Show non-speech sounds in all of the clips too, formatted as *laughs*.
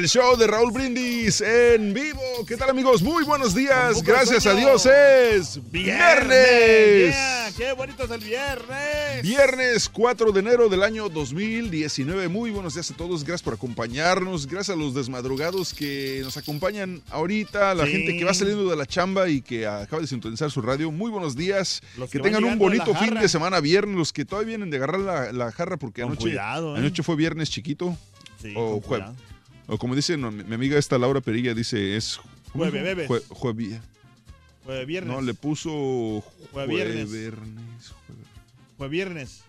El show de Raúl Brindis en vivo. ¿Qué tal amigos? Muy buenos días. Gracias a. Dios es viernes. Yeah, ¡Qué bonito es el viernes! Viernes 4 de enero del año 2019. Muy buenos días a todos. Gracias por acompañarnos. Gracias a los desmadrugados que nos acompañan ahorita. La Sí. gente que va saliendo de la chamba y que acaba de sintonizar su radio. Muy buenos días. Los que, tengan un de bonito fin de semana viernes. Los que todavía vienen de agarrar la, la jarra porque Con anoche, cuidado, ¿eh? anoche fue viernes chiquito. Sí, o con jue- cuidado. O como dice no, mi mi amiga esta Laura Perilla, dice es... ¿cómo Jueve, dijo? bebes. Jue- Fue viernes. No, le puso Fue viernes. juevernes, jueve- Fue viernes.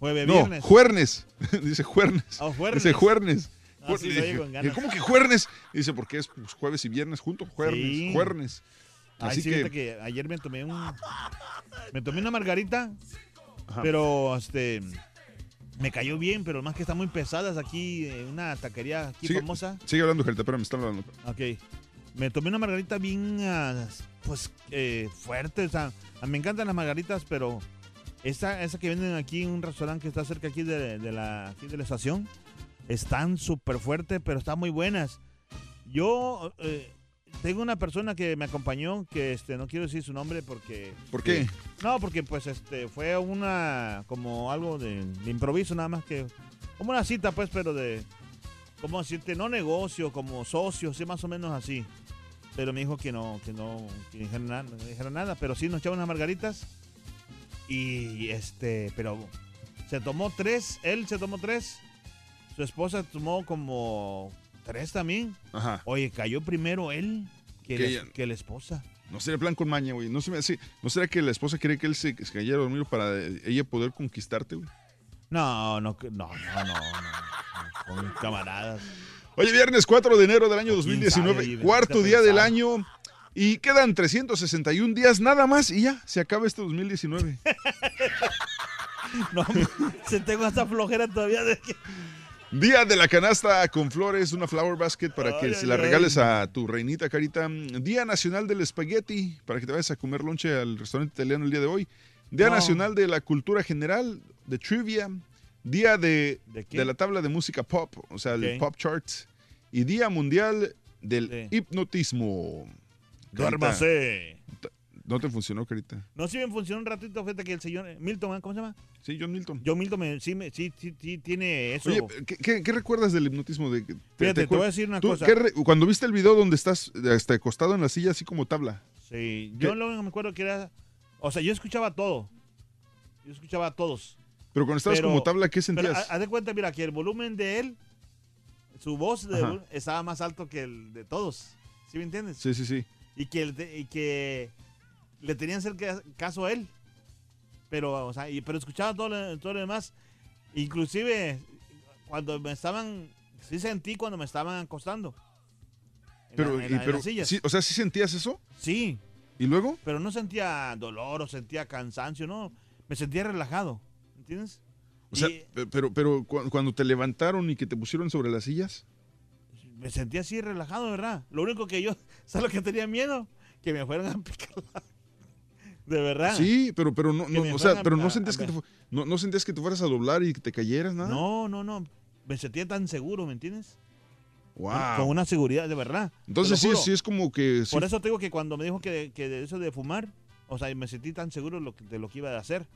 Jueves, No, viernes. juernes. *laughs* dice juernes. Ah, juernes. Dice juernes. Ah, sí. ¿Cómo que juernes? Dice, porque es pues, jueves y viernes juntos. Juernes. Sí. Juernes. Ay, Así sí, que, que ayer me tomé un. Me tomé una margarita, Ajá. pero este. Me cayó bien, pero más que están muy pesadas aquí, en una taquería aquí Sigue- famosa. Sigue hablando, Jarita, pero me están hablando. Ok. Me tomé una margarita bien, ah, pues, eh, fuerte. O sea, me encantan las margaritas, pero esa, esa que venden aquí en un restaurante que está cerca aquí de, de la, aquí de la estación, están súper fuertes, pero están muy buenas. Yo eh, tengo una persona que me acompañó, que este, no quiero decir su nombre porque... ¿Por qué? No, porque pues este fue una como algo de, de improviso nada más que como una cita pues, pero de como decirte no negocio, como socio, sí más o menos así. Pero me dijo que no, que no, que dijera nada, no dijera nada, pero sí nos echaba unas margaritas y este, pero se tomó tres, él se tomó tres, su esposa tomó como tres también. Ajá. Oye, cayó primero él que, Que la- que la esposa. No sería plan con maña, güey. No, se me hace- ¿No será que la esposa quiere que él se, se cayera a dormir para ella poder conquistarte, güey? No, no, no, no, no, no, con camaradas. Oye, viernes 4 de enero del año ¿Quién 2019, sabe, cuarto día del año. Y quedan 361 días nada más y ya, se acaba este 2019. *laughs* No, *laughs* se tengo hasta flojera todavía de que... Día de la canasta con flores, una flower basket para que Ay, se la ay. regales a tu reinita carita. Día nacional del espagueti para que te vayas a comer lonche al restaurante italiano el día de hoy. Día No. nacional de la cultura general, de trivia. Día de, ¿De la tabla de música pop, o sea, el pop charts. Y Día mundial del Sí. hipnotismo. Duérmase. No te funcionó, carita. No, sí me funcionó un ratito, fíjate que el señor eh, Milton, ¿eh? ¿cómo se llama? Sí, John Milton. John Milton me- sí, me- sí, sí, sí tiene eso. Oye, ¿qué, qué- qué recuerdas del hipnotismo? De, Fíjate, te voy a decir una cosa. re- cuando viste el video donde estás hasta acostado en la silla, así como tabla. Sí, ¿Qué? yo lo único que me acuerdo que era... O sea, yo escuchaba todo. Yo escuchaba a todos. Pero cuando estabas Pero- como tabla, ¿qué sentías? ha- haz de cuenta, mira, que el volumen de él, su voz de él estaba más alto que el de todos. ¿Sí me entiendes? Sí, sí, sí. Y que, el de- y que le tenían que hacer ca- caso a él. Pero, o sea, y- pero escuchaba todo lo, todo lo demás. Inclusive, cuando me estaban, sí sentí cuando me estaban acostando. Pero, la- y- la- pero sí, o sea, ¿sí sentías eso? Sí, ¿Y luego? pero no sentía dolor o sentía cansancio, no. Me sentía relajado, ¿entiendes? O sea, Y pe- pero, pero cu- cuando te levantaron y que te pusieron sobre las sillas. me sentía así relajado, ¿verdad? Lo único que yo, *laughs* ¿sabes lo que tenía miedo? Que me fueran a picar la- De verdad. Sí, pero, pero no, no, o sea, pero a- no sentías que te, no, no sentías que te fueras a doblar y que te cayeras, nada. No, no, no. Me sentía tan seguro, ¿me entiendes? Wow. Con una seguridad, de verdad. Entonces sí, sí es como que sí, Por eso te digo que cuando me dijo que, que de eso de fumar, o sea, me sentí tan seguro de lo que, de lo que iba a hacer.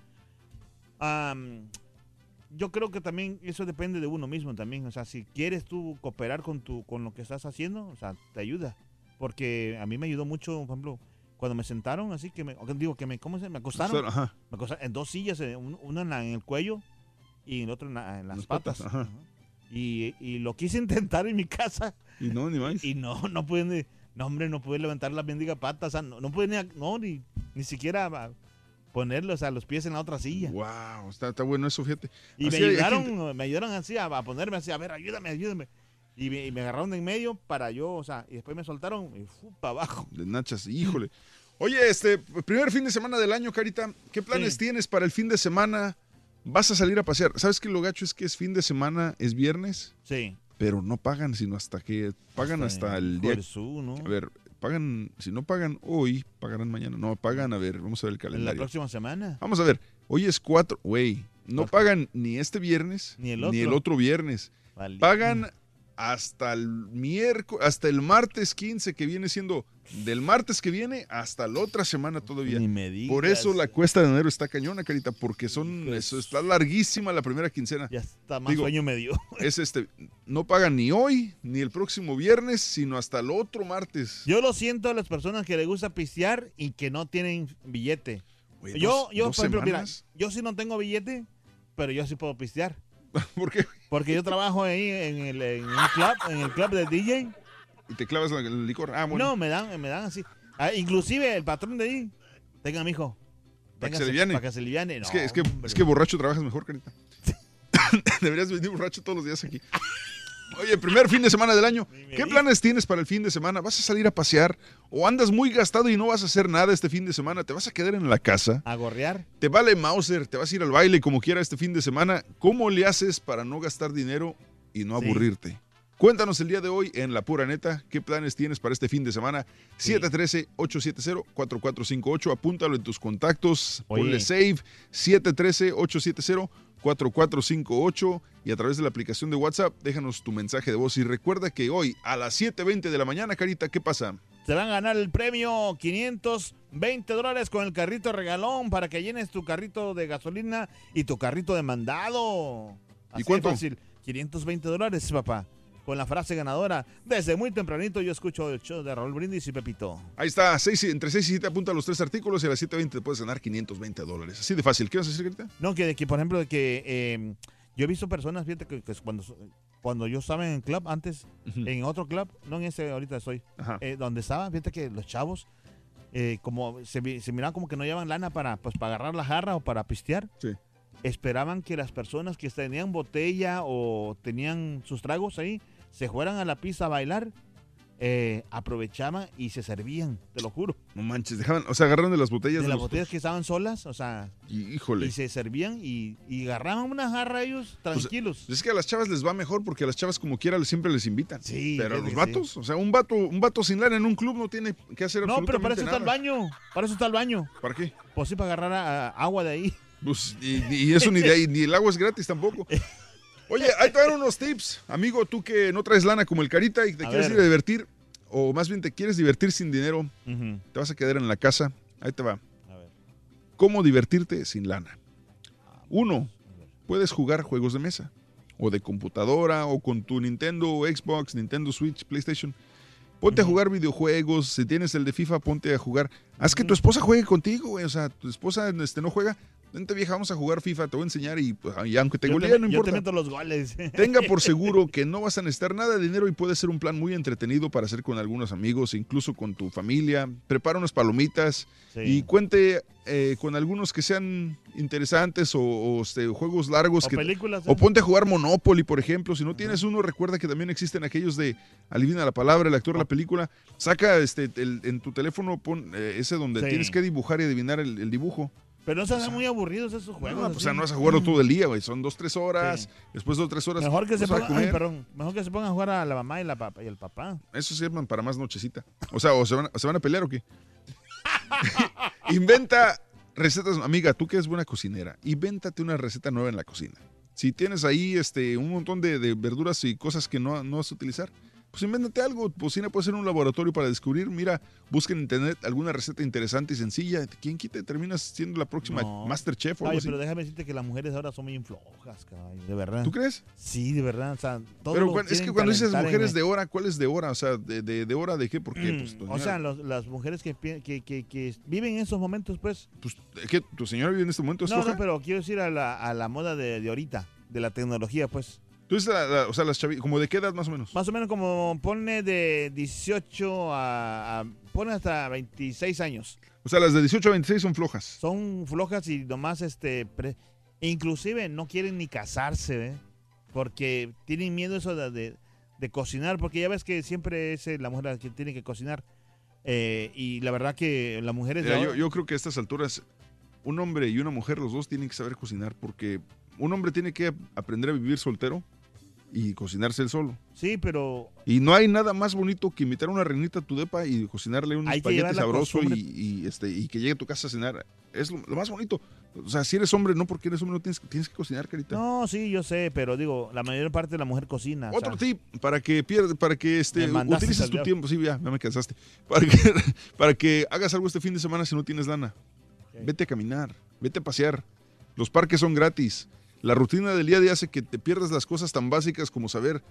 Yo creo que también eso depende de uno mismo también. O sea, si quieres tú cooperar con, tu, con lo que estás haciendo, o sea, te ayuda. Porque a mí me ayudó mucho, por ejemplo, cuando me sentaron así, que me, digo, que me, ¿cómo se Me acostaron. Ajá. Me acostaron en dos sillas, un- una en, la- en el cuello y el otro en, la- en las, Las patas. patas, ajá. Y, y lo quise *laughs* intentar en mi casa Y no, ni más. y no, no pude, ni- no hombre, no pude levantar la bendiga pata, o sea, no, no pude ni, a- no, ni, ni siquiera a- ponerle, o sea, los pies en la otra silla. Wow, está, está bueno eso, fíjate. Y me Así ayudaron, gente- me ayudaron así a, a ponerme así, a ver, ayúdame, ayúdame. Y me, y me agarraron de en medio para yo, o sea, y después me soltaron y para abajo. *laughs* De nachas, híjole. Oye, este, primer fin de semana del año, Carita, ¿qué planes Sí. tienes para el fin de semana? ¿Vas a salir a pasear? ¿Sabes que lo gacho es que es fin de semana, es viernes? Sí. Pero no pagan, sino hasta que pagan hasta el Hijo día. su, ¿no? A ver, pagan, si no pagan hoy, pagarán mañana. No, pagan, a ver, vamos a ver el en la calendario. próxima semana. Vamos a ver, hoy es cuatro, güey, no Cuatro. pagan ni este viernes, Ni el ni el otro. otro viernes. Vale. Pagan hasta el miércoles, hasta el martes 15, que viene siendo del martes que viene hasta la otra semana todavía. Ni me digas. Por eso la cuesta de enero está cañona, carita, porque son, Pues- eso está larguísima la primera quincena. Ya está más Digo, sueño me dio. *laughs* Es este, no pagan ni hoy, ni el próximo viernes, sino hasta el otro martes. Yo lo siento a las personas que les gusta pistear y que no tienen billete. Yo, dos- yo, dos por ejemplo, mira, yo sí no tengo billete, pero yo sí puedo pistear. *laughs* ¿Por qué? Porque yo trabajo ahí en el, en un club, en el club de DJ. Y te clavas la- el licor. Ah, bueno. No, me dan, me dan así. Ah, inclusive el patrón de ahí. Tenga, mijo. Para que se aliviane. Para que se aliviane. es, No, que, es, que, es que borracho trabajas mejor, carita. *laughs* *laughs* Deberías venir borracho todos los días aquí. Oye, primer fin de semana del año. ¿Qué planes tienes para el fin de semana? ¿Vas a salir a pasear? ¿O andas muy gastado y no vas a hacer nada este fin de semana? ¿Te vas a quedar en la casa? A gorrear. ¿Te vale Mauser? ¿Te vas a ir al baile como quiera este fin de semana? ¿Cómo le haces para no gastar dinero y no Sí. aburrirte? Cuéntanos el día de hoy en La Pura Neta, ¿qué planes tienes para este fin de semana? 713-870-4458, apúntalo en tus contactos, Oye. ponle save, 713-870-4458 y a través de la aplicación de WhatsApp déjanos tu mensaje de voz y recuerda que hoy a las 7.20 de la mañana, Carita, ¿qué pasa? Te van a ganar el premio 520 dólares con el carrito regalón para que llenes tu carrito de gasolina y tu carrito de mandado. ¿Y Así de cuánto? fácil. 520 dólares, papá. Con la frase ganadora. Desde muy tempranito yo escucho el show de Raúl Brindis y Pepito. Ahí está, seis entre 6 y 7 apunta los tres artículos y a las 7.20 te puedes ganar 520 dólares. Así de fácil. ¿Qué vas a decir, Carita? No, que, que por ejemplo, de que eh, yo he visto personas, fíjate, que, que cuando, cuando yo estaba en el club, antes, en otro club, no en ese ahorita estoy, eh, donde estaba, fíjate que los chavos, eh, como se, se miraban como que no llevaban lana para, pues, para agarrar la jarra o para pistear. Sí. Esperaban que las personas que tenían botella o tenían sus tragos ahí se fueran a la pista a bailar, eh, aprovechaban y se servían, te lo juro. No manches, dejaban, o sea, agarraron de las botellas. De de las botellas que estaban solas, o sea, Y, híjole. y se servían y, y agarraban una jarra ellos tranquilos. Es que a las chavas les va mejor porque a las chavas como quiera siempre les invitan. Sí, Pero a los vatos, o sea, un vato, un vato sin lana en un club no tiene que hacer no, pero para eso está el baño. Para eso está el baño. ¿Para qué? Pues sí, para agarrar a- a- agua de ahí. Pues, y, y eso ni de ahí, ni el agua es gratis tampoco. *laughs* Oye, ahí te dan unos tips, amigo, tú que no traes lana como el Carita y te A quieres ver. ir a divertir, o más bien te quieres divertir sin dinero, te vas a quedar en la casa. Ahí te va. A ver. ¿Cómo divertirte sin lana? Uno, puedes jugar juegos de mesa, o de computadora, o con tu Nintendo, Xbox, Nintendo Switch, PlayStation. Ponte a jugar videojuegos, si tienes el de FIFA, ponte a jugar. Haz que tu esposa juegue contigo, güey. O sea, tu esposa este, no juega, vente vieja, vamos a jugar FIFA, te voy a enseñar y, pues, y aunque te goleen, no yo te importa. meto los goles. *laughs* Tenga por seguro que no vas a necesitar nada de dinero y puede ser un plan muy entretenido para hacer con algunos amigos, incluso con tu familia. Prepara unas palomitas Sí. y cuente eh, con algunos que sean interesantes o, o, este, juegos largos. O que, películas, o ponte a jugar Monopoly, por ejemplo. Si no tienes uno, recuerda que también existen aquellos de adivina la palabra, el actor de la película. Saca este, el- en tu teléfono pon, eh, ese donde Sí. tienes que dibujar y adivinar el, el dibujo. Pero no se hacen muy aburridos esos juegos. No, pues, o sea, no vas a jugarlo todo el día, güey. Son dos, tres horas. Sí. Después dos, tres horas. Mejor que, se vas a pongan, ay, perdón, mejor que se pongan a jugar a la mamá y, la papa, y el papá. Eso sirven para más nochecita. O sea, ¿o se van, se van a pelear o qué? *laughs* Inventa recetas, amiga, tú que eres buena cocinera, invéntate una receta nueva en la cocina. Si tienes ahí este, un montón de, de verduras y cosas que no, no vas a utilizar, pues invéntate algo. Cocina puede ser un laboratorio para descubrir. Mira, busca en internet alguna receta interesante y sencilla. ¿Quién quita? Terminas siendo la próxima No. Masterchef o algo Ay, así. pero déjame decirte que las mujeres ahora son muy flojas, caballo, de verdad. ¿Tú crees? Sí, de verdad. O sea, todo Pero es que cuando dices en- mujeres de hora, ¿cuál es de hora? O sea, ¿de, de, de hora de qué? ¿Por qué? Pues, Mm, o sea, los- las mujeres que, que, que, que viven en esos momentos, pues. pues, ¿es que ¿Tu señora vive en este momento? ¿Es No, floja? no, pero quiero decir a la, a la moda de, de ahorita, de la tecnología, pues. Tú dices, la- la- o sea, las chavi- ¿como de qué edad más o menos? Más o menos como pone de 18 a, a- pone hasta 26 años. O sea, las de 18 a 26 son flojas. Son flojas y nomás, este, pre- inclusive no quieren ni casarse, ¿eh? Porque tienen miedo eso de, de- de cocinar, porque ya ves que siempre es eh, la mujer la que tiene que cocinar. Eh, y la verdad que las mujeres... Mira, yo, yo creo que a estas alturas, un hombre y una mujer, los dos tienen que saber cocinar, porque un hombre tiene que aprender a vivir soltero y cocinarse él solo. Sí, pero Y no hay nada más bonito que invitar a una reinita a tu depa y cocinarle un espagueti sabroso y, este, y que llegue a tu casa a cenar. Es lo, lo más bonito. O sea, si eres hombre, no porque eres hombre, no tienes, tienes que cocinar, carita. no, sí, yo sé, pero digo, la mayor parte de la mujer cocina. o Otro sea, tip para que pierda, para que este, utilices tu tiempo, sí, ya, ya me cansaste. *laughs* Para que, para que hagas algo este fin de semana si no tienes lana. Vete a caminar, vete a pasear. Los parques son gratis. La rutina del día a día hace que te pierdas las cosas tan básicas como saber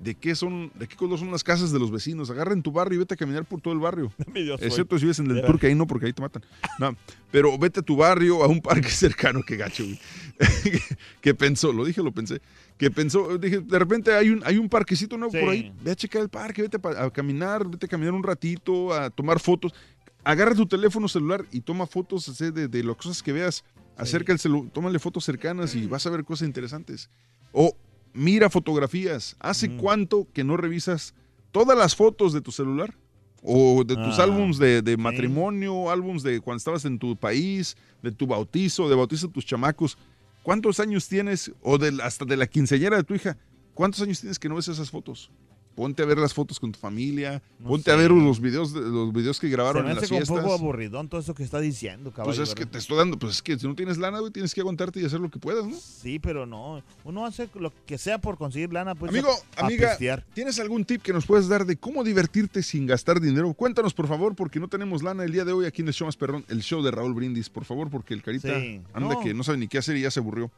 de qué son, de qué color son las casas de los vecinos. Agarra en tu barrio y vete a caminar por todo el barrio. *laughs* Excepto si vives en el De turque, ahí no, porque ahí te matan. No, pero vete a tu barrio, a un parque *laughs* cercano, que gacho, güey. *laughs* que pensó, lo dije, lo pensé. Que pensó, dije, de repente hay un, hay un parquecito nuevo Sí. por ahí. Ve a checar el parque, vete a, caminar, vete a caminar un ratito, a tomar fotos. Agarra tu teléfono celular y toma fotos de, de las cosas que veas. Acerca el celular, tómale fotos cercanas y vas a ver cosas interesantes. O mira fotografías. ¿Hace Mm. cuánto que no revisas todas las fotos de tu celular? O de tus Ah, álbums de, de matrimonio, álbums de cuando estabas en tu país, de tu bautizo, de bautizo de tus chamacos. ¿Cuántos años tienes, o de, hasta de la quinceañera de tu hija, cuántos años tienes que no ves esas fotos? Ponte a ver las fotos con tu familia, No ponte sé. a ver los videos, de- los videos que Se grabaron me en las hace como un poco aburridón todo eso que está diciendo, caballo. Pues es que te estoy dando, pues es que si no tienes lana, güey, tienes que aguantarte y hacer lo que puedas, ¿no? Sí, pero no. Uno hace lo que sea por conseguir lana, pues. Amigo, a- a amiga, pistear. ¿tienes algún tip que nos puedes dar de cómo divertirte sin gastar dinero? Cuéntanos, por favor, porque no tenemos lana el día de hoy aquí en el show más perrón, el show de Raúl Brindis, por favor, porque el carita Sí. anda No. que no sabe ni qué hacer y ya se aburrió.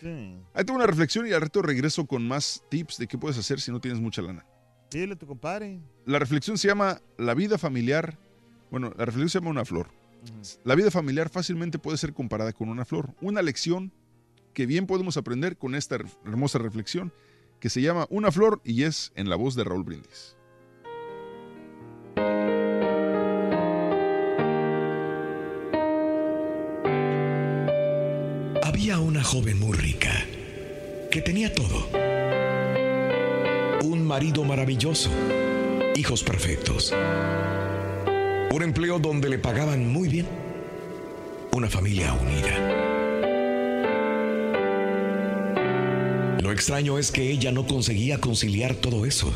Sí. Ahí tengo una reflexión y al reto regreso con más tips de qué puedes hacer si no tienes mucha lana. Dile a tu compadre. La reflexión se llama La vida familiar. Bueno, la reflexión se llama una flor. La vida familiar fácilmente puede ser comparada con una flor. Una lección que bien podemos aprender con esta her- hermosa reflexión que se llama Una flor y es en la voz de Raúl Brindis. Había una joven muy rica que tenía todo. Un marido maravilloso, hijos perfectos, un empleo donde le pagaban muy bien, una familia unida. Lo extraño es que ella no conseguía conciliar todo eso.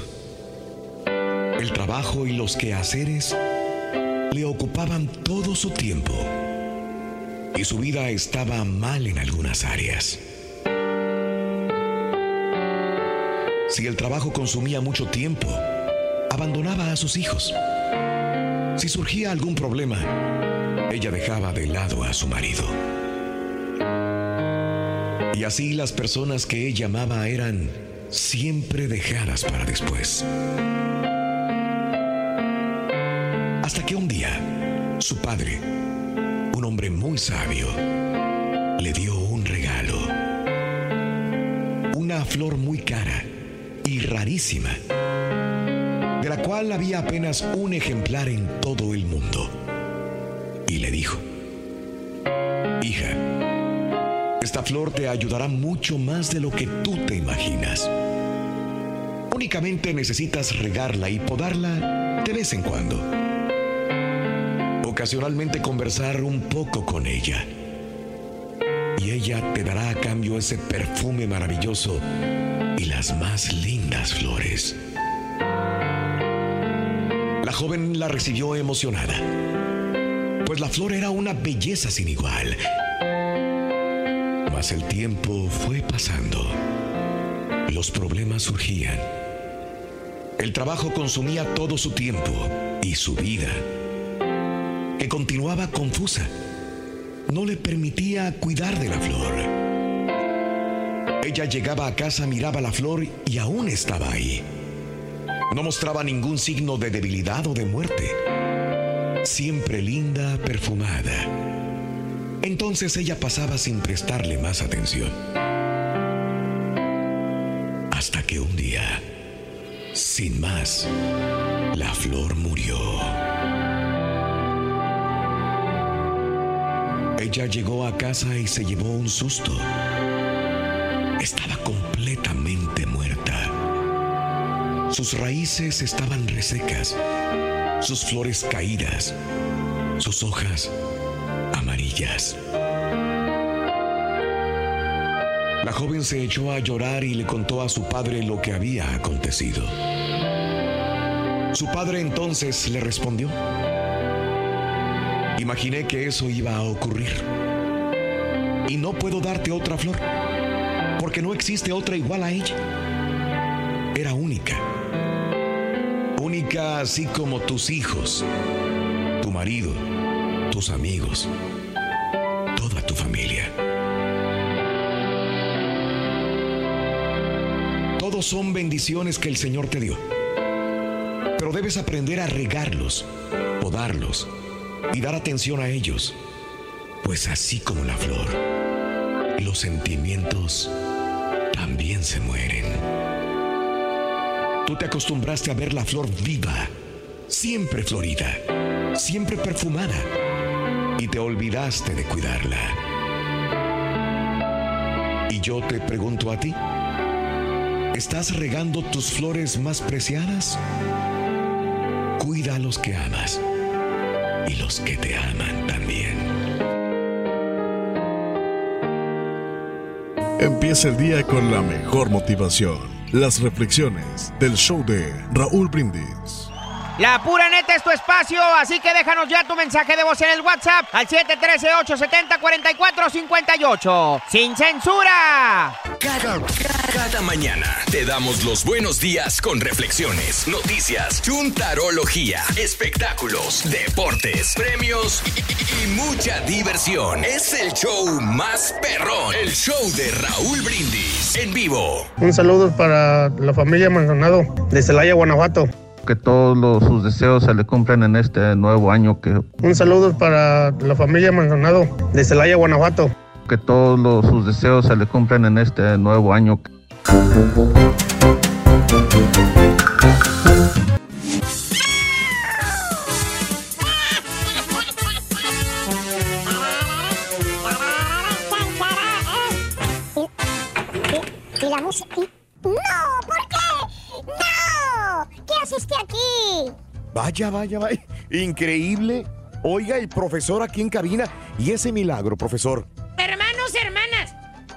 El trabajo y los quehaceres le ocupaban todo su tiempo y su vida estaba mal en algunas áreas. Si el trabajo consumía mucho tiempo, abandonaba a sus hijos. Si surgía algún problema, ella dejaba de lado a su marido. Y así las personas que ella amaba eran siempre dejadas para después. Hasta que un día, su padre, un hombre muy sabio, le dio un regalo. Una flor muy cara y rarísima, de la cual había apenas un ejemplar en todo el mundo. Y le dijo, hija, esta flor te ayudará mucho más de lo que tú te imaginas. Únicamente necesitas regarla y podarla de vez en cuando. Ocasionalmente conversar un poco con ella. Y ella te dará a cambio ese perfume maravilloso y las más lindas flores. La joven la recibió emocionada, pues la flor era una belleza sin igual. Mas el tiempo fue pasando. Los problemas surgían. El trabajo consumía todo su tiempo y su vida, que continuaba confusa. No le permitía cuidar de la flor. Ella llegaba a casa, miraba la flor y aún estaba ahí. No mostraba ningún signo de debilidad o de muerte. Siempre linda, perfumada. Entonces ella pasaba sin prestarle más atención. Hasta que un día, sin más, la flor murió. Ella llegó a casa y se llevó un susto. Estaba completamente muerta. Sus raíces estaban resecas, sus flores caídas, sus hojas amarillas. La joven se echó a llorar y le contó a su padre lo que había acontecido. Su padre entonces le respondió, imaginé que eso iba a ocurrir. Y no puedo darte otra flor, porque no existe otra igual a ella. Era única. Única así como tus hijos, tu marido, tus amigos, toda tu familia. Todos son bendiciones que el Señor te dio. Pero debes aprender a regarlos, podarlos y dar atención a ellos. Pues así como la flor, los sentimientos también se mueren. Tú te acostumbraste a ver la flor viva, siempre florida, siempre perfumada, y te olvidaste de cuidarla. Y yo te pregunto a ti, ¿estás regando tus flores más preciadas? Cuida a los que amas y los que te aman también. Empieza el día con la mejor motivación. Las reflexiones del show de Raúl Brindis. La pura neta es tu espacio, así que déjanos ya tu mensaje de voz en el WhatsApp al 713-870-4458. ¡Sin censura! Cada, cada mañana te damos los buenos días con reflexiones, noticias, chuntarología, espectáculos, deportes, premios y, y mucha diversión. Es el show más perrón, el show de Raúl Brindis en vivo. Un saludo para la familia Maldonado de Celaya, Guanajuato. Que todos los- sus deseos se le cumplan en este nuevo año, que, Un saludo para la familia Maldonado de Celaya, Guanajuato. que todos los- sus deseos se le cumplan en este nuevo año. ¡No! ¿Por qué? ¡No! ¿Qué hace usted aquí? Vaya, vaya, vaya. Increíble. Oiga, el profesor aquí en cabina. Y ese milagro, profesor.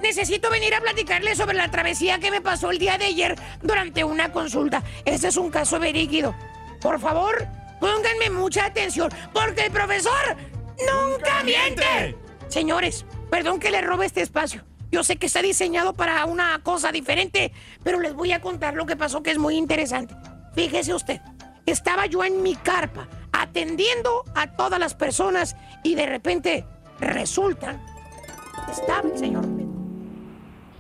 Necesito venir a platicarles sobre la travesía que me pasó el día de ayer durante una consulta. Este es un caso verídico. Por favor, pónganme mucha atención, porque el profesor nunca miente. Señores, perdón que les robe este espacio. Yo sé que está diseñado para una cosa diferente, pero les voy a contar lo que pasó que es muy interesante. Fíjese usted, estaba yo en mi carpa atendiendo a todas las personas y de repente resulta estaba el señor.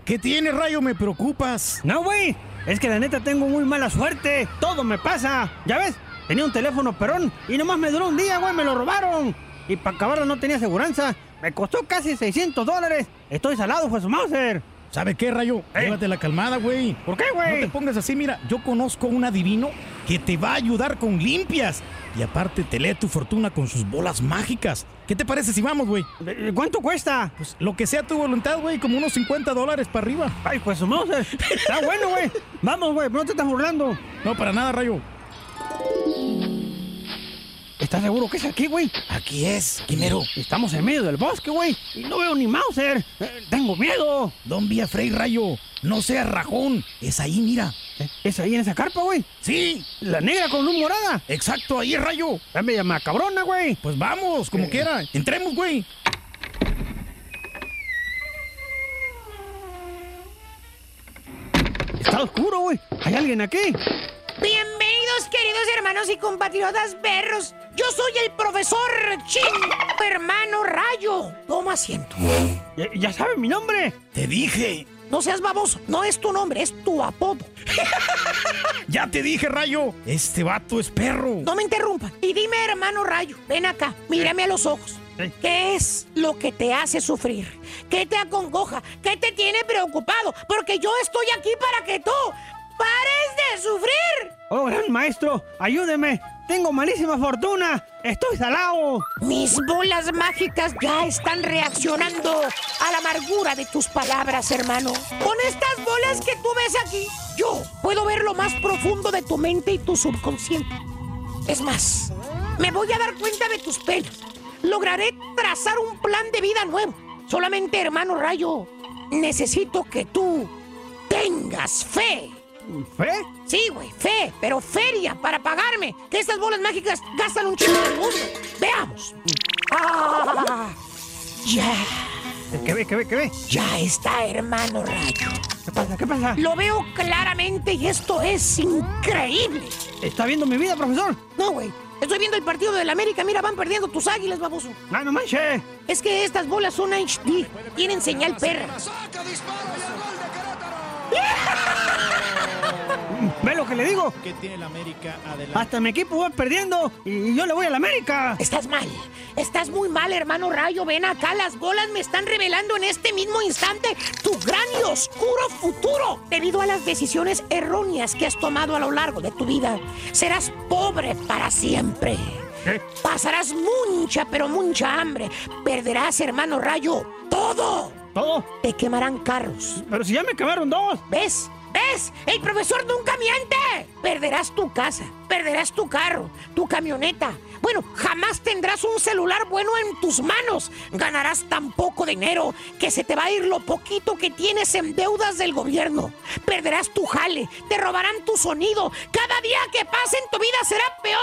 ¿Qué tiene, Rayo? Me preocupas. No, güey. Es que la neta tengo muy mala suerte. Todo me pasa. Ya ves, tenía un teléfono perón y nomás me duró un día, güey. Me lo robaron. Y para acabarla no tenía aseguranza. Me costó casi 600 dólares. Estoy salado, fue su Mauser. ¿Sabe qué, Rayo? Llévate la calmada, güey. ¿Por qué, güey? No te pongas así, mira. Yo conozco un adivino que te va a ayudar con limpias. Y aparte te lee tu fortuna con sus bolas mágicas. ¿Qué te parece si vamos, güey? ¿Cuánto cuesta? Pues lo que sea tu voluntad, güey. Como unos 50 dólares para arriba. Ay, pues Mauser. Está bueno, güey. Vamos, güey. No te estás burlando. No, para nada, Rayo. ¿Estás seguro que es aquí, güey? Aquí es, Quimero. Estamos en medio del bosque, güey. Y no veo ni Mauser. Eh, tengo miedo. Don Vía Frey Rayo. No seas rajón. Es ahí, mira. Eh, ¿Es ahí en esa carpa, güey? Sí. La negra con luz morada. Exacto, ahí es Rayo. Ya me llama cabrona, güey. Pues vamos, como Eh. quiera. Entremos, güey. Está oscuro, güey. ¿Hay alguien aquí? Bienvenidos, queridos hermanos y compatriotas perros. Yo soy el profesor Chin, hermano Rayo. Toma asiento. Ya, ya sabe mi nombre. Te dije. No seas baboso, no es tu nombre, es tu apodo. *laughs* Ya te dije, Rayo. Este vato es perro. No me interrumpa. Y dime, hermano Rayo, ven acá, mírame a los ojos. ¿Qué es lo que te hace sufrir? ¿Qué te acongoja? ¿Qué te tiene preocupado? Porque yo estoy aquí para que tú pares de sufrir. Oh, gran maestro, ayúdeme. Tengo malísima fortuna. Estoy salado. Mis bolas mágicas ya están reaccionando a la amargura de tus palabras, hermano. Con estas bolas que tú ves aquí, yo puedo ver lo más profundo de tu mente y tu subconsciente. Es más, me voy a dar cuenta de tus penas. Lograré trazar un plan de vida nuevo. Solamente, hermano Rayo, necesito que tú tengas fe. ¿Fe? Sí, güey, fe, pero feria para pagarme. Que estas bolas mágicas gastan un chingo de mundo. Veamos. Ah, ya. ¿Qué ve, qué ve, qué ve? Ya está, hermano Rayo. ¿Qué pasa, qué pasa? Lo veo claramente y esto es increíble. ¿Está viendo mi vida, profesor? No, güey. Estoy viendo el partido del América. Mira, van perdiendo tus águilas, baboso. ¡Ah, no manches! Es que estas bolas son HD. Tienen señal perra. ¿Ve lo que le digo? ¿Qué tiene la América adelante? Hasta mi equipo va perdiendo y yo le voy a la América. Estás mal. Estás muy mal, hermano Rayo. Ven acá, las bolas me están revelando en este mismo instante tu gran y oscuro futuro. Debido a las decisiones erróneas que has tomado a lo largo de tu vida, serás pobre para siempre. Pasarás mucha, pero mucha hambre. Perderás, hermano Rayo, todo. ¿Todo? Te quemarán carros. Pero si ya me quemaron dos. ¿Ves? ¿Ves? El profesor nunca miente. Perderás tu casa, perderás tu carro, tu camioneta. Bueno, jamás tendrás un celular bueno en tus manos. Ganarás tan poco dinero que se te va a ir lo poquito que tienes en deudas del gobierno. Perderás tu jale, te robarán tu sonido. Cada día que pase en tu vida será peor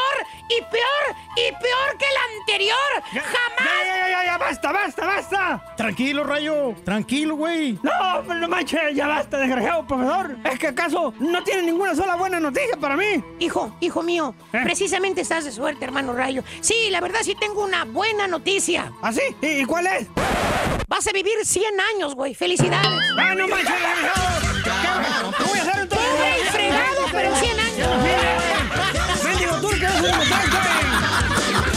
y peor y peor que el anterior. Jamás. Ya, ya, ya, ya, basta, basta, basta. Tranquilo, Rayo. Tranquilo, güey. No, pero no manches, ya basta, desgraciado profesor. ¿Es que acaso no tiene ninguna sola buena noticia para mí? Hijo, hijo mío, ¿Eh? precisamente estás de suerte, hermano Rayo. Sí, la verdad sí tengo una buena noticia. ¿Ah, sí? ¿Y cuál es? Vas a vivir 100 años, güey. Felicidades. ¡Ah, no manches! ¿Qué voy a hacer entonces? Pobre y fregado, pero 100 años. ¡Mendigo turco, es importante!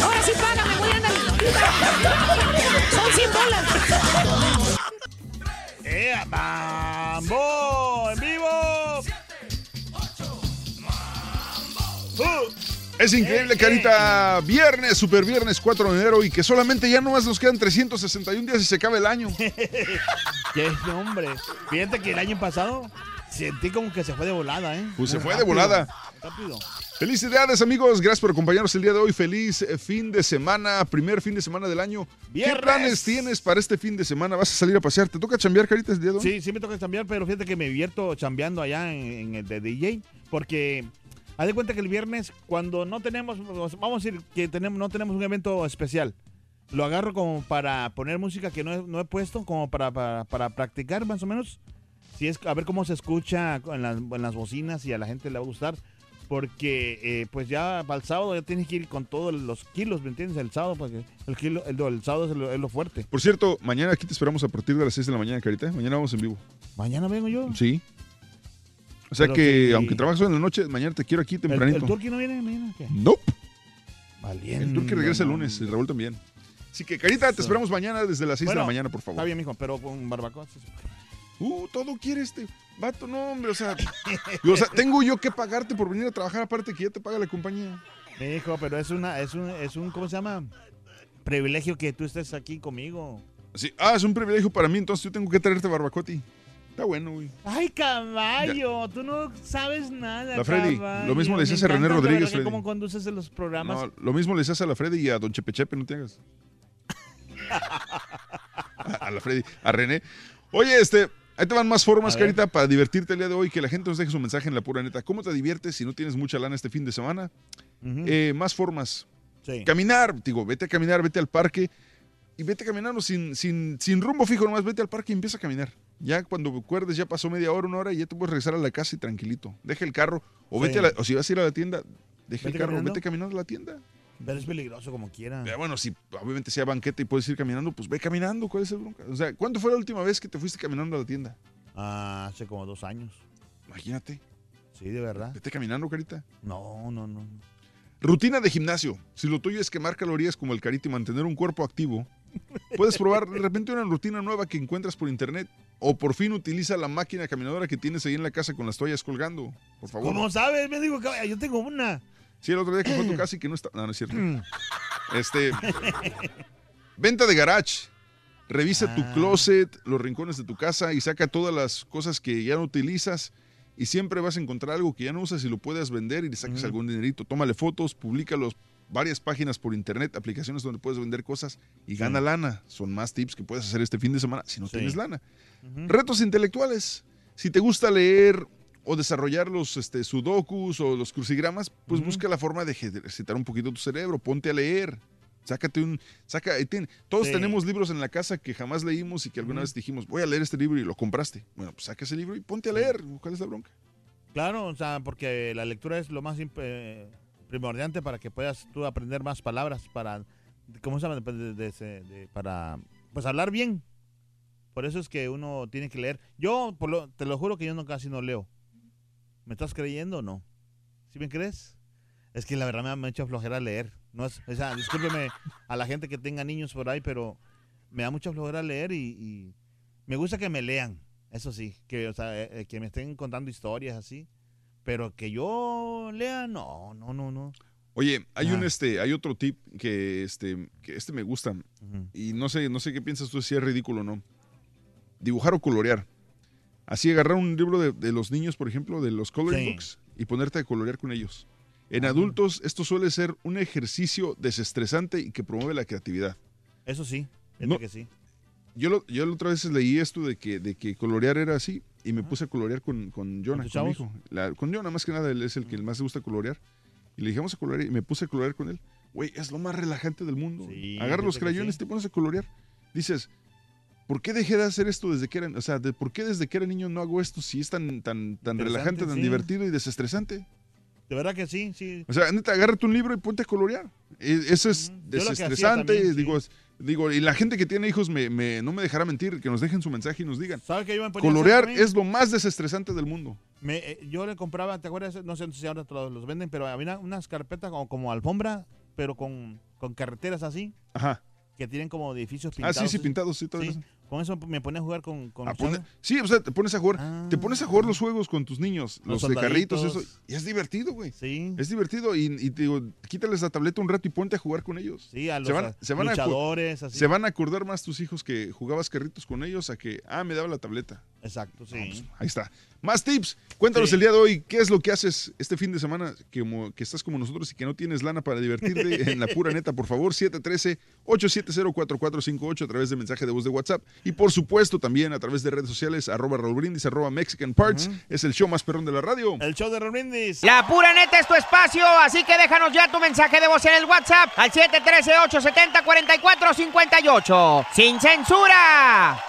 Ahora sí págame, voy a andar. Son 100 bolas. ¡Eh, mambo! Es increíble, Carita. Viernes, super viernes 4 de enero y que solamente ya nomás nos quedan 361 días y se acaba el año. *laughs* ¡Qué hombre! Fíjate que el año pasado sentí como que se fue de volada, ¿eh? Pues se fue de volada. Rápido. Felicidades, amigos. Gracias por acompañarnos el día de hoy. Feliz eh, fin de semana, primer fin de semana del año. ¿Qué planes tienes para este fin de semana? ¿Vas a salir a pasear? ¿Te toca chambear, Carita, el día de hoy? Sí, sí me toca cambiar, pero fíjate que me divierto chambeando allá en, en el de DJ, porque haz de cuenta que el viernes, cuando no tenemos, vamos a decir que tenemos, no tenemos un evento especial, lo agarro como para poner música que no he, no he puesto, como para, para, para practicar más o menos, si es, a ver cómo se escucha en las, en las bocinas y a la gente le va a gustar. Porque eh, pues ya para el sábado ya tienes que ir con todos los kilos, ¿me entiendes? El sábado, porque el, kilo, el, el sábado es lo, es lo fuerte. Por cierto, mañana aquí te esperamos a partir de las 6 de la mañana, Carita. Mañana vamos en vivo. Mañana vengo yo. Sí. O sea Pero que, aunque trabajas en la noche, mañana te quiero aquí tempranito. ¿El, el Turqui no viene mañana? ¿Qué? Nope. El Turqui regresa el lunes, el Raúl también. Así que, Carita, te esperamos mañana desde las 6 de Bueno, la mañana, por favor. Está bien, mijo, pero con barbacoa. Uh, todo quiere este vato, no, hombre, o sea, o sea, tengo yo que pagarte por venir a trabajar, aparte que ya te paga la compañía. Hijo, pero es una, es un, es un, ¿cómo se llama? Privilegio que tú estés aquí conmigo. Sí, ah, es un privilegio para mí, entonces yo tengo que traerte barbacoa Está bueno, güey. Ay, caballo, tú no sabes nada. La Freddy, caballo. lo mismo le decías a René Rodríguez, Freddy. ¿Cómo conduces en los programas? No, lo mismo le decías a la Freddy y a Don Chepechepe, no te hagas. *laughs* a, a la Freddy, a René. Oye, este, ahí te van más formas. Carita, para divertirte el día de hoy, que la gente nos deje su mensaje en la pura neta. ¿Cómo te diviertes si no tienes mucha lana este fin de semana? Eh, más formas. Sí. Caminar, digo, vete a caminar, vete al parque y vete caminando sin, sin, sin rumbo fijo, nomás vete al parque y empieza a caminar. Ya cuando acuerdes, ya pasó media hora, una hora y ya te puedes regresar a la casa y tranquilito. Deja el carro o Sí. vete a la- o si vas a ir a la tienda, deja el carro, caminando. vete caminando a la tienda. Pero es peligroso como quiera. Ya, bueno, si obviamente sea banqueta y puedes ir caminando, pues ve caminando. ¿Cuál es el bronca? O sea, ¿cuándo fue la última vez que te fuiste caminando a la tienda? Ah, hace como dos años. Imagínate. Sí, de verdad. Vete caminando, carita. No, no, no. Rutina de gimnasio. Si lo tuyo es quemar calorías como el carita y mantener un cuerpo activo, puedes probar de repente una rutina nueva que encuentras por internet. O por fin utiliza la máquina caminadora que tienes ahí en la casa con las toallas colgando. Por favor. ¿Cómo sabes? Me digo, caballo, yo tengo una. Sí, el otro día que fue a tu casa y que no está. No, no es cierto. Este. Venta de garage. Revisa tu closet, los rincones de tu casa y saca todas las cosas que ya no utilizas. Y siempre vas a encontrar algo que ya no usas y lo puedes vender y le saques algún dinerito. Tómale fotos, públicalos. Varias páginas por internet, aplicaciones donde puedes vender cosas y gana lana. Son más tips que puedes hacer este fin de semana si no Sí. tienes lana. Retos intelectuales. Si te gusta leer o desarrollar los este, sudokus o los crucigramas, pues busca la forma de ejercitar un poquito tu cerebro. Ponte a leer. Sácate un. Saca, todos Sí. tenemos libros en la casa que jamás leímos y que alguna vez dijimos, voy a leer este libro y lo compraste. Bueno, pues saca ese libro y ponte a leer. ¿Cuál es la bronca? Claro, o sea, porque la lectura es lo más eh, primordial para que puedas tú aprender más palabras para, ¿cómo se llama? De- de- de- para, pues hablar bien. Por eso es que uno tiene que leer. Yo, por lo- te lo juro que yo no casi no leo. ¿Me estás creyendo o no? ¿Sí me crees? Es que la verdad me ha- me ha flojera leer. No es, discúlpeme a la gente que tenga niños por ahí, pero me da mucha flojera leer y, me gusta que me lean. Eso sí, que, o eh, eh, que me estén contando historias así. Pero que yo lea, no, no, no, no. Oye, hay un Ah. este, hay otro tip que este, que este me gusta. Y no sé, no sé qué piensas tú si es ridículo o no. Dibujar o colorear. Así agarrar un libro de, de los niños, por ejemplo, de los coloring Sí. books, y ponerte a colorear con ellos. En adultos, esto suele ser un ejercicio desestresante y que promueve la creatividad. Eso sí, No. que sí. Yo, lo, yo la otra vez leí esto de que, de que colorear era así y me puse a colorear con, con Jonah, con mi chavos? hijo. La- con Jonah, más que nada, él es el que más le gusta colorear. Y le dije, vamos a colorear y me puse a colorear con él. Güey, es lo más relajante del mundo. Sí, Agarra los crayones sí. y te pones a colorear. Dices, ¿por qué dejé de hacer esto desde que era, o sea, de, ¿por qué desde que era niño no hago esto si es tan, tan, tan relajante, tan sí. divertido y desestresante? De verdad que sí, sí. O sea, neta, agárrate un libro y ponte a colorear. Eso es que desestresante. también, sí. digo, es- digo, y la gente que tiene hijos me, me- no me dejará mentir, que nos dejen su mensaje y nos digan. ¿Sabes qué yo me Colorear es lo más desestresante del mundo. Me, eh, yo le compraba, ¿te acuerdas? No sé si ahora te los, venden, pero había una- unas carpetas como, como alfombra, pero con, con carreteras así, Ajá. que tienen como edificios Ah, pintados. sí, sí, así. pintados, sí, todo Sí, eso. Con eso me ponía a jugar con, con A chavos. sí, o sea, te pones a jugar, te pones a jugar los juegos con tus niños, los, Los de carritos, eso, y es divertido, güey. Sí. Es divertido y, y te digo, quítales la tableta un rato y ponte a jugar con ellos. Sí, a los se van, a- se van a luchadores, así. se van a acordar más tus hijos que jugabas carritos con ellos a que, ah, me daba la tableta. Exacto, sí. Ahí está. Más tips. Cuéntanos Sí. el día de hoy, ¿qué es lo que haces este fin de semana que, como- que estás como nosotros y que no tienes lana para divertirte *laughs* en la pura neta? Por favor, 713-870-4458 a través de mensaje de voz de WhatsApp. Y por supuesto también a través de redes sociales, arroba Raúl Brindis, arroba Mexican Parts. Es el show más perrón de la radio. El show de Raúl Brindis. La pura neta es tu espacio, así que déjanos ya tu mensaje de voz en el WhatsApp al 713-870-4458. ¡Sin censura!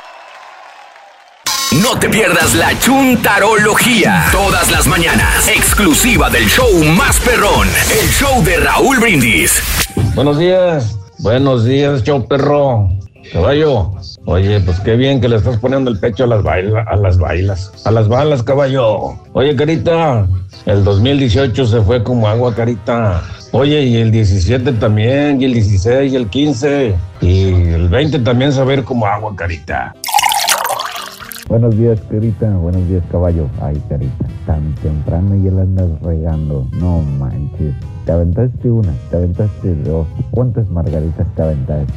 No te pierdas la chuntarología. Todas las mañanas. Exclusiva del show más perrón. El show de Raúl Brindis. Buenos días, buenos días, show perro. Caballo, oye, pues qué bien que le estás poniendo el pecho a las bailas, a las bailas, a las balas, caballo. Oye, Carita, el 2018 se fue como agua, Carita. Oye, y el 17 también, y el 16, y el 15, y el 20 también saber como agua, carita. Buenos días, Carita. Buenos días, caballo. Ay, Carita, tan temprano y la andas regando. No manches. Te aventaste una, te aventaste dos. ¿Cuántas margaritas te aventaste?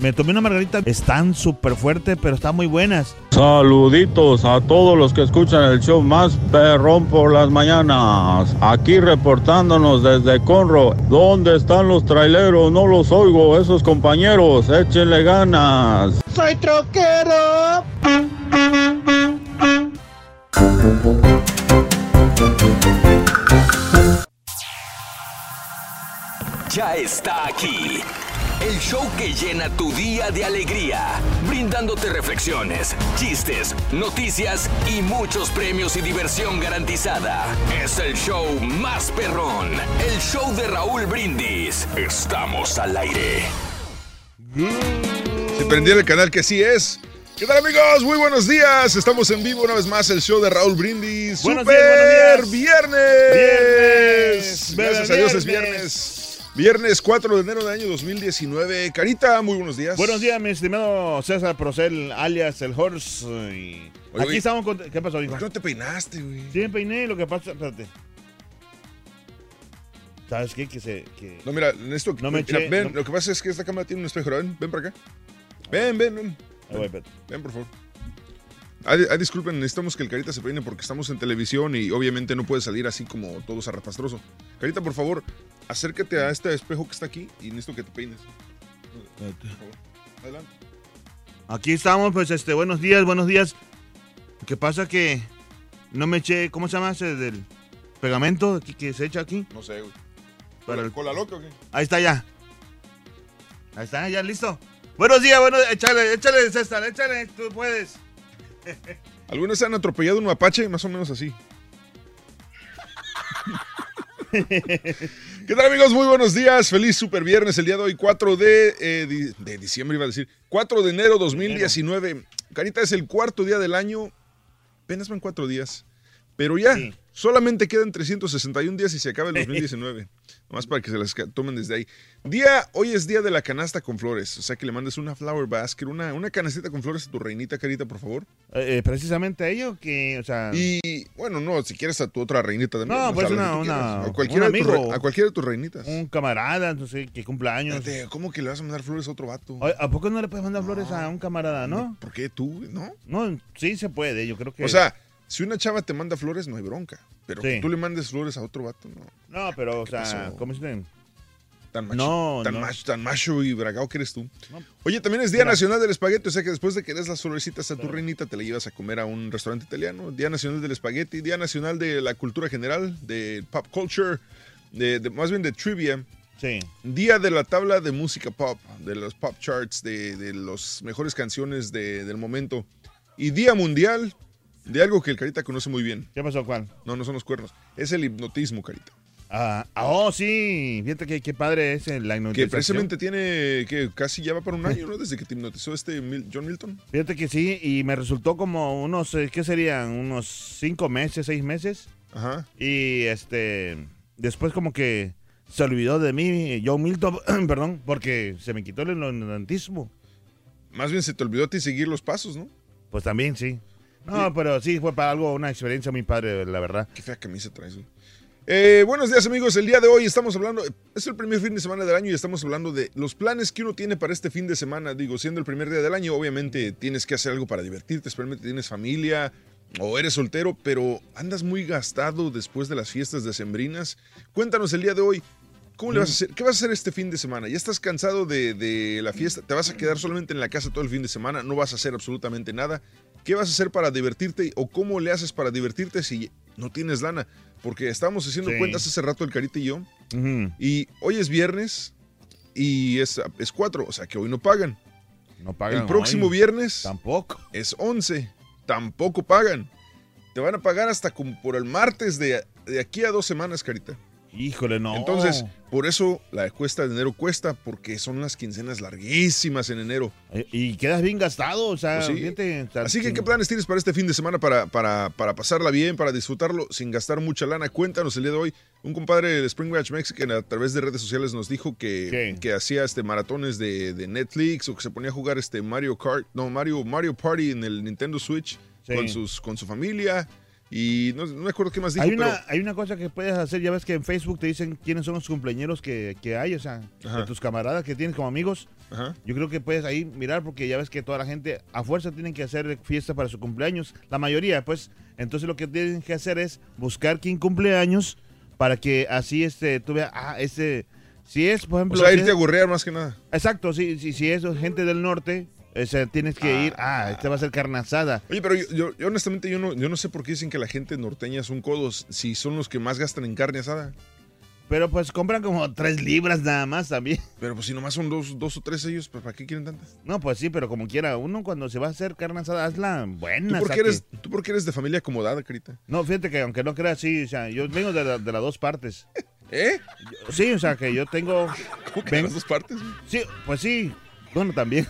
Me tomé una margarita, están súper fuertes, pero están muy buenas. Saluditos a todos los que escuchan el show más perrón por las mañanas. Aquí reportándonos desde Conro. ¿Dónde están los traileros? No los oigo, esos compañeros. Échenle ganas. Soy troquero. Ya está aquí. El show que llena tu día de alegría, brindándote reflexiones, chistes, noticias y muchos premios y diversión garantizada. Es el show más perrón, el show de Raúl Brindis. Estamos al aire. Si prendiera el canal que sí es. ¿Qué tal amigos? Muy buenos días. Estamos en vivo una vez más el show de Raúl Brindis. Buenos ¡Super días, buenos días. viernes! Viernes. Gracias a Dios es viernes. Viernes 4 de enero del año 2019. Carita, muy buenos días. Buenos días, mi estimado César Procel, alias el Horse. y Oye, Aquí oye. estamos con... ¿Qué pasó, hijo? ¿Por qué no te peinaste, güey? Sí, me peiné, lo que pasa... Espérate. ¿Sabes qué? Que se... Que... No, mira, esto. No me mira, eché- ven, no- lo que pasa es que esta cámara tiene un espejo. Ven, ven para acá. Ven, ven, ven. Ahí voy, espérate. Ven, por favor. Ay, ay, disculpen, necesitamos que el Carita se peine porque estamos en televisión y obviamente no puede salir así como todo zarrapastroso. Carita, por favor, acércate a este espejo que está aquí y necesito que te peines. Adelante. Aquí estamos, pues, este, buenos días, buenos días. ¿Qué pasa que no me eché, ¿cómo se llama ese del pegamento que, que se echa aquí? No sé, güey. Para el- ¿Cola loca o qué? Ahí está ya. Ahí está, ya listo. Buenos días, bueno, échale, échale, César, échale, tú puedes. *laughs* ¿Algunos se han atropellado un mapache? Más o menos así. *laughs* ¿Qué tal amigos? Muy buenos días. Feliz super viernes el día de hoy, 4 de, eh, di- de diciembre iba a decir. 4 de enero 2019. Carita, es el cuarto día del año. Apenas van cuatro días. Pero ya, solamente quedan 361 días y se acaba el *laughs* 2019. Nomás para que se las tomen desde ahí. Día, hoy es día de la canasta con flores. O sea que le mandes una flower basket, una, una canastita con flores a tu reinita, Carita, por favor. Eh, eh, precisamente a ello que, o sea... Y bueno, no, si quieres a tu otra reinita también. No, pues una- una- a, cualquiera un de a cualquiera de tus reinitas. Un camarada, no sé, que cumple años. Espérate, ¿Cómo que le vas a mandar flores a otro vato? ¿A poco no le puedes mandar flores a un camarada, no? ¿Por qué tú, no? No, sí se puede, yo creo que... O sea, si una chava te manda flores, no hay bronca. Pero Sí. que tú le mandes flores a otro vato, no. No, pero, o ¿Qué sea, pasó? ¿cómo llama? Tan macho, No, tan, no. Macho, tan macho y bragao que eres tú. Oye, también es Día Mira. Nacional del Espagueti, o sea que después de que des las florecitas a tu reinita, te la llevas a comer a un restaurante italiano. Día Nacional del Espagueti, Día Nacional de la Cultura General, de Pop Culture, de, de- más bien de Trivia. Sí. Día de la tabla de música pop, de los pop charts, de, de las mejores canciones de- del momento. Y Día Mundial de algo que el Carita conoce muy bien. ¿Qué pasó, cuál? No, no son los cuernos. Es el hipnotismo, Carita. Ah, ah, oh, sí. Fíjate que qué padre es la Que hipnotización. precisamente tiene, que casi ya va para un año, ¿no? Desde que te hipnotizó este Mil- John Milton. Fíjate que sí, y me resultó como unos, eh, ¿qué serían? Unos cinco meses, seis meses. Ajá. Y este, después como que se olvidó de mí, John Milton, *clears throat* perdón, porque se me quitó el hipnotismo. Más bien se te olvidó a ti seguir los pasos, ¿no? Pues también, sí. No, pero sí, fue para algo, una experiencia muy padre, la verdad. Qué fea camisa traes, güey. Eh, buenos días amigos, el día de hoy estamos hablando, es el primer fin de semana del año y estamos hablando de los planes que uno tiene para este fin de semana. Digo, siendo el primer día del año, obviamente tienes que hacer algo para divertirte, especialmente tienes familia o eres soltero, pero andas muy gastado después de las fiestas decembrinas. Cuéntanos el día de hoy, ¿cómo le vas a hacer? ¿Qué vas a hacer este fin de semana? ¿Ya estás cansado de, de la fiesta? ¿Te vas a quedar solamente en la casa todo el fin de semana? ¿No vas a hacer absolutamente nada? ¿Qué vas a hacer para divertirte o cómo le haces para divertirte si no tienes lana? Porque estábamos haciendo Sí. cuentas hace rato el Carita y yo. Y hoy es viernes y es, es 4, o sea que hoy no pagan. No pagan El próximo hoy. viernes Tampoco. es 11, tampoco pagan. Te van a pagar hasta como por el martes de, de aquí a dos semanas, Carita. Híjole, no. Entonces, por eso la cuesta de enero cuesta, porque son las quincenas larguísimas en enero. Eh, Y quedas bien gastado, o sea, Pues sí. Así que, ¿qué planes tienes para este fin de semana para, para, para pasarla bien, para disfrutarlo sin gastar mucha lana? Cuéntanos el día de hoy. Un compadre de Spring Batch Mexican a través de redes sociales nos dijo que, que hacía este maratones de, de Netflix o que se ponía a jugar este Mario Kart, no, Mario, Mario Party en el Nintendo Switch Sí. con, sus, con su familia. Y no, no me acuerdo qué más dijo, Hay una, pero hay una cosa que puedes hacer, ya ves que en Facebook te dicen quiénes son los cumpleañeros que, que hay, o sea, Ajá. de tus camaradas que tienes como amigos. Ajá. Yo creo que puedes ahí mirar porque ya ves que toda la gente a fuerza tienen que hacer fiesta para su cumpleaños, la mayoría, pues. Entonces lo que tienen que hacer es buscar quién cumple años para que así este, tú veas, ah, este, si es, por o ejemplo... sea, si irte a gorrear más que nada. Exacto, si, si, si es gente del norte, o sea, tienes que ir, ah, este va a ser carne asada. Oye, pero yo, yo- yo honestamente yo no, yo no sé por qué dicen que la gente norteña son codos si son los que más gastan en carne asada. Pero pues compran como tres libras nada más también. *laughs* Pero pues si nomás son dos, dos o tres ellos, pues ¿para qué quieren tantas? No, pues sí, pero como quiera, uno cuando se va a hacer carne asada, hazla ¿Tú buena. por, qué saque. eres, ¿Tú por qué eres de familia acomodada, Carita? No, fíjate que aunque no creas, sí, o sea, yo vengo de, la- de las dos partes. *laughs* ¿Eh? Sí, o sea, que yo tengo... ¿Cómo que de las dos partes? Sí, pues sí, bueno, también.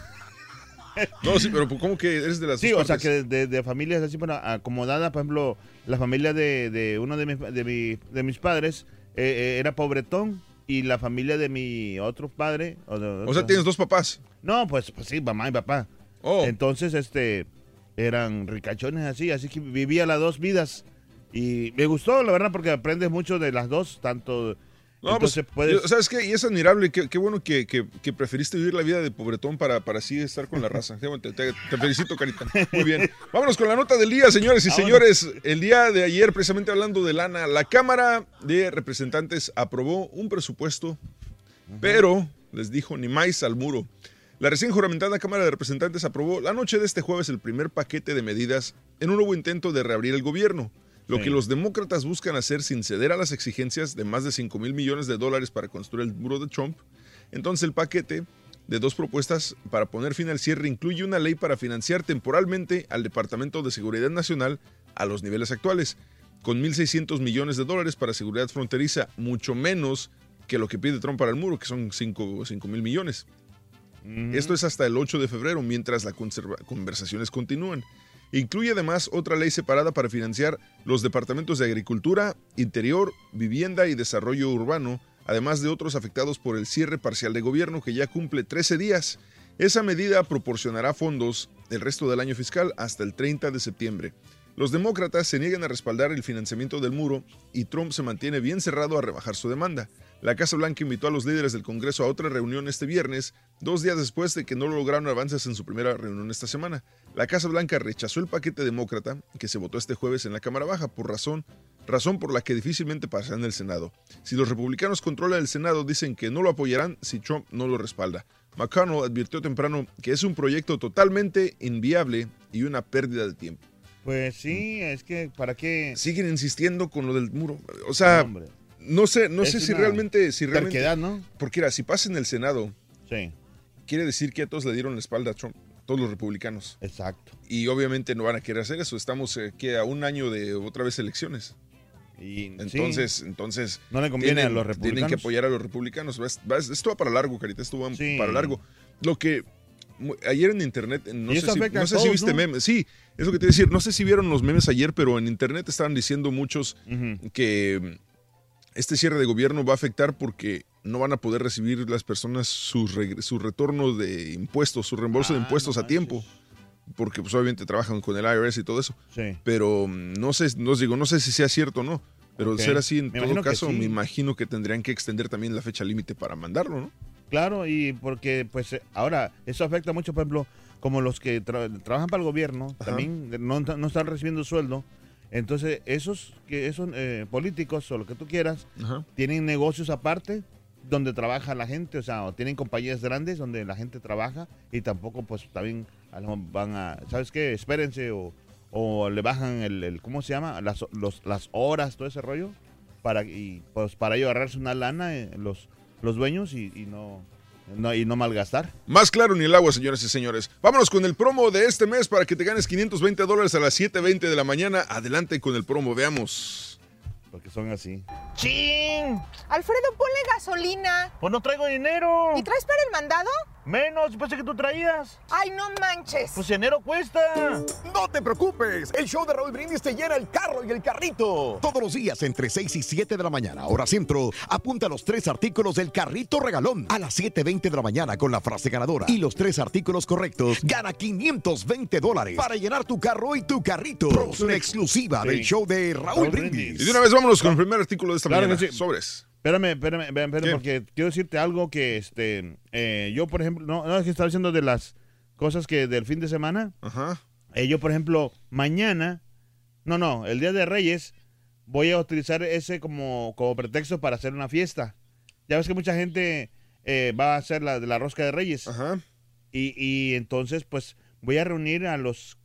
*laughs* No, sí, pero ¿cómo que eres de las Sí, o sea, que de, de familias así, bueno, acomodada, por ejemplo, la familia de, de uno de, mis- de, mi- de mis padres eh, eh, era pobretón y la familia de mi otro padre... O, O sea, tienes dos papás. No, pues, pues sí, mamá y papá. Oh. Entonces, este, eran ricachones así, así que vivía las dos vidas. Y me gustó, la verdad, porque aprendes mucho de las dos, tanto... No, pues, entonces puedes... yo- ¿sabes qué? Y es admirable, qué, qué bueno que, que- que preferiste vivir la vida de pobretón para, para así estar con la raza. *laughs* Te, te- te felicito, Carita. Muy bien. Vámonos con la nota del día, señores y Vámonos. señores. El día de ayer, precisamente hablando de lana, la Cámara de Representantes aprobó un presupuesto, pero les dijo ni más al muro. La recién juramentada Cámara de Representantes aprobó la noche de este jueves el primer paquete de medidas en un nuevo intento de reabrir el gobierno. Lo Sí. que los demócratas buscan hacer sin ceder a las exigencias de más de 5 mil millones de dólares para construir el muro de Trump. Entonces el paquete de dos propuestas para poner fin al cierre incluye una ley para financiar temporalmente al Departamento de Seguridad Nacional a los niveles actuales, con 1.600 millones de dólares para seguridad fronteriza, mucho menos que lo que pide Trump para el muro, que son 5 mil millones. Esto es hasta el 8 de febrero, mientras las conversaciones continúan. Incluye además otra ley separada para financiar los departamentos de Agricultura, Interior, Vivienda y Desarrollo Urbano, además de otros afectados por el cierre parcial de gobierno que ya cumple 13 días. Esa medida proporcionará fondos el resto del año fiscal hasta el 30 de septiembre. Los demócratas se niegan a respaldar el financiamiento del muro y Trump se mantiene bien cerrado a rebajar su demanda. La Casa Blanca invitó a los líderes del Congreso a otra reunión este viernes, dos días después de que no lograron avances en su primera reunión esta semana. La Casa Blanca rechazó el paquete demócrata que se votó este jueves en la Cámara Baja por razón, razón por la que difícilmente pasará en el Senado. Si los republicanos controlan el Senado, dicen que no lo apoyarán si Trump no lo respalda. McConnell advirtió temprano que es un proyecto totalmente inviable y una pérdida de tiempo. Pues sí, es que ¿para qué? Siguen insistiendo con lo del muro. O sea, No, sé, no Es sé si realmente, si realmente. terquedad, ¿no? Porque era, si pasa en el Senado, Sí. quiere decir que a todos le dieron la espalda a Trump, todos los republicanos. Exacto. Y obviamente no van a querer hacer eso. Estamos eh, que a un año de otra vez elecciones. Y, Entonces, sí. entonces No le conviene a los Tienen que republicanos. apoyar a los republicanos. Esto va para largo, Carita. Esto va Sí. para largo. Lo que ayer en internet, no sé, si, no viste ¿no? memes. Sí, es lo que te iba a decir. No sé si vieron los memes ayer, pero en internet estaban diciendo muchos que mm, este cierre de gobierno va a afectar porque no van a poder recibir las personas sus su retorno de impuestos, su reembolso Ah, de impuestos a tiempo. Porque pues obviamente trabajan con el IRS y todo eso. Sí. Pero mm, no sé, no os digo, no sé si sea cierto o no. Pero Ok. de ser así, en Me todo caso, sí. me imagino que tendrían que extender también la fecha límite para mandarlo, ¿no? Claro, y porque pues eh, ahora eso afecta mucho, por ejemplo, como los que tra- trabajan para el gobierno, Ajá. también no, no están recibiendo sueldo. Entonces, esos que esos eh, políticos o lo que tú quieras, Ajá. tienen negocios aparte donde trabaja la gente, o sea, o tienen compañías grandes donde la gente trabaja y tampoco pues también a lo mejor van a, ¿sabes qué? Espérense o, o le bajan el, el- ¿cómo se llama? Las, los- las horas, todo ese rollo, para, y pues para ello agarrarse una lana eh, los, los dueños y, y no, no, y no malgastar. Más claro ni el agua, señoras y señores. Vámonos con el promo de este mes para que te ganes 520 dólares a las 7.20 de la mañana. Adelante con el promo, veamos. porque son así. ¡Chin! Alfredo, ponle gasolina. Pues no traigo dinero. ¿Y traes para el mandado? Menos, pensé que tú traías. Ay, no manches. Pues enero cuesta. No te preocupes, el show de Raúl Brindis te llena el carro y el carrito. Todos los días entre 6 y 7 de la mañana, hora centro, apunta los tres artículos del carrito regalón a las 7.20 de la mañana con la frase ganadora. Y los tres artículos correctos, gana 520 dólares para llenar tu carro y tu carrito. Promoción exclusiva Sí. del show de Raúl, Raúl Brindis. Y de una vez vámonos con el primer artículo de esta Claro mañana. sí. Sobres. Espérame, espérame, espérame, espérame, porque quiero decirte algo que este eh, yo, por ejemplo, no, no es que estaba diciendo de las cosas que del fin de semana. Ajá. Eh, yo, por ejemplo, mañana, no, no, el día de Reyes, voy a utilizar ese como, como pretexto para hacer una fiesta. Ya ves que mucha gente eh, va a hacer la de la rosca de Reyes. Ajá. Y, y entonces, pues, voy a reunir a los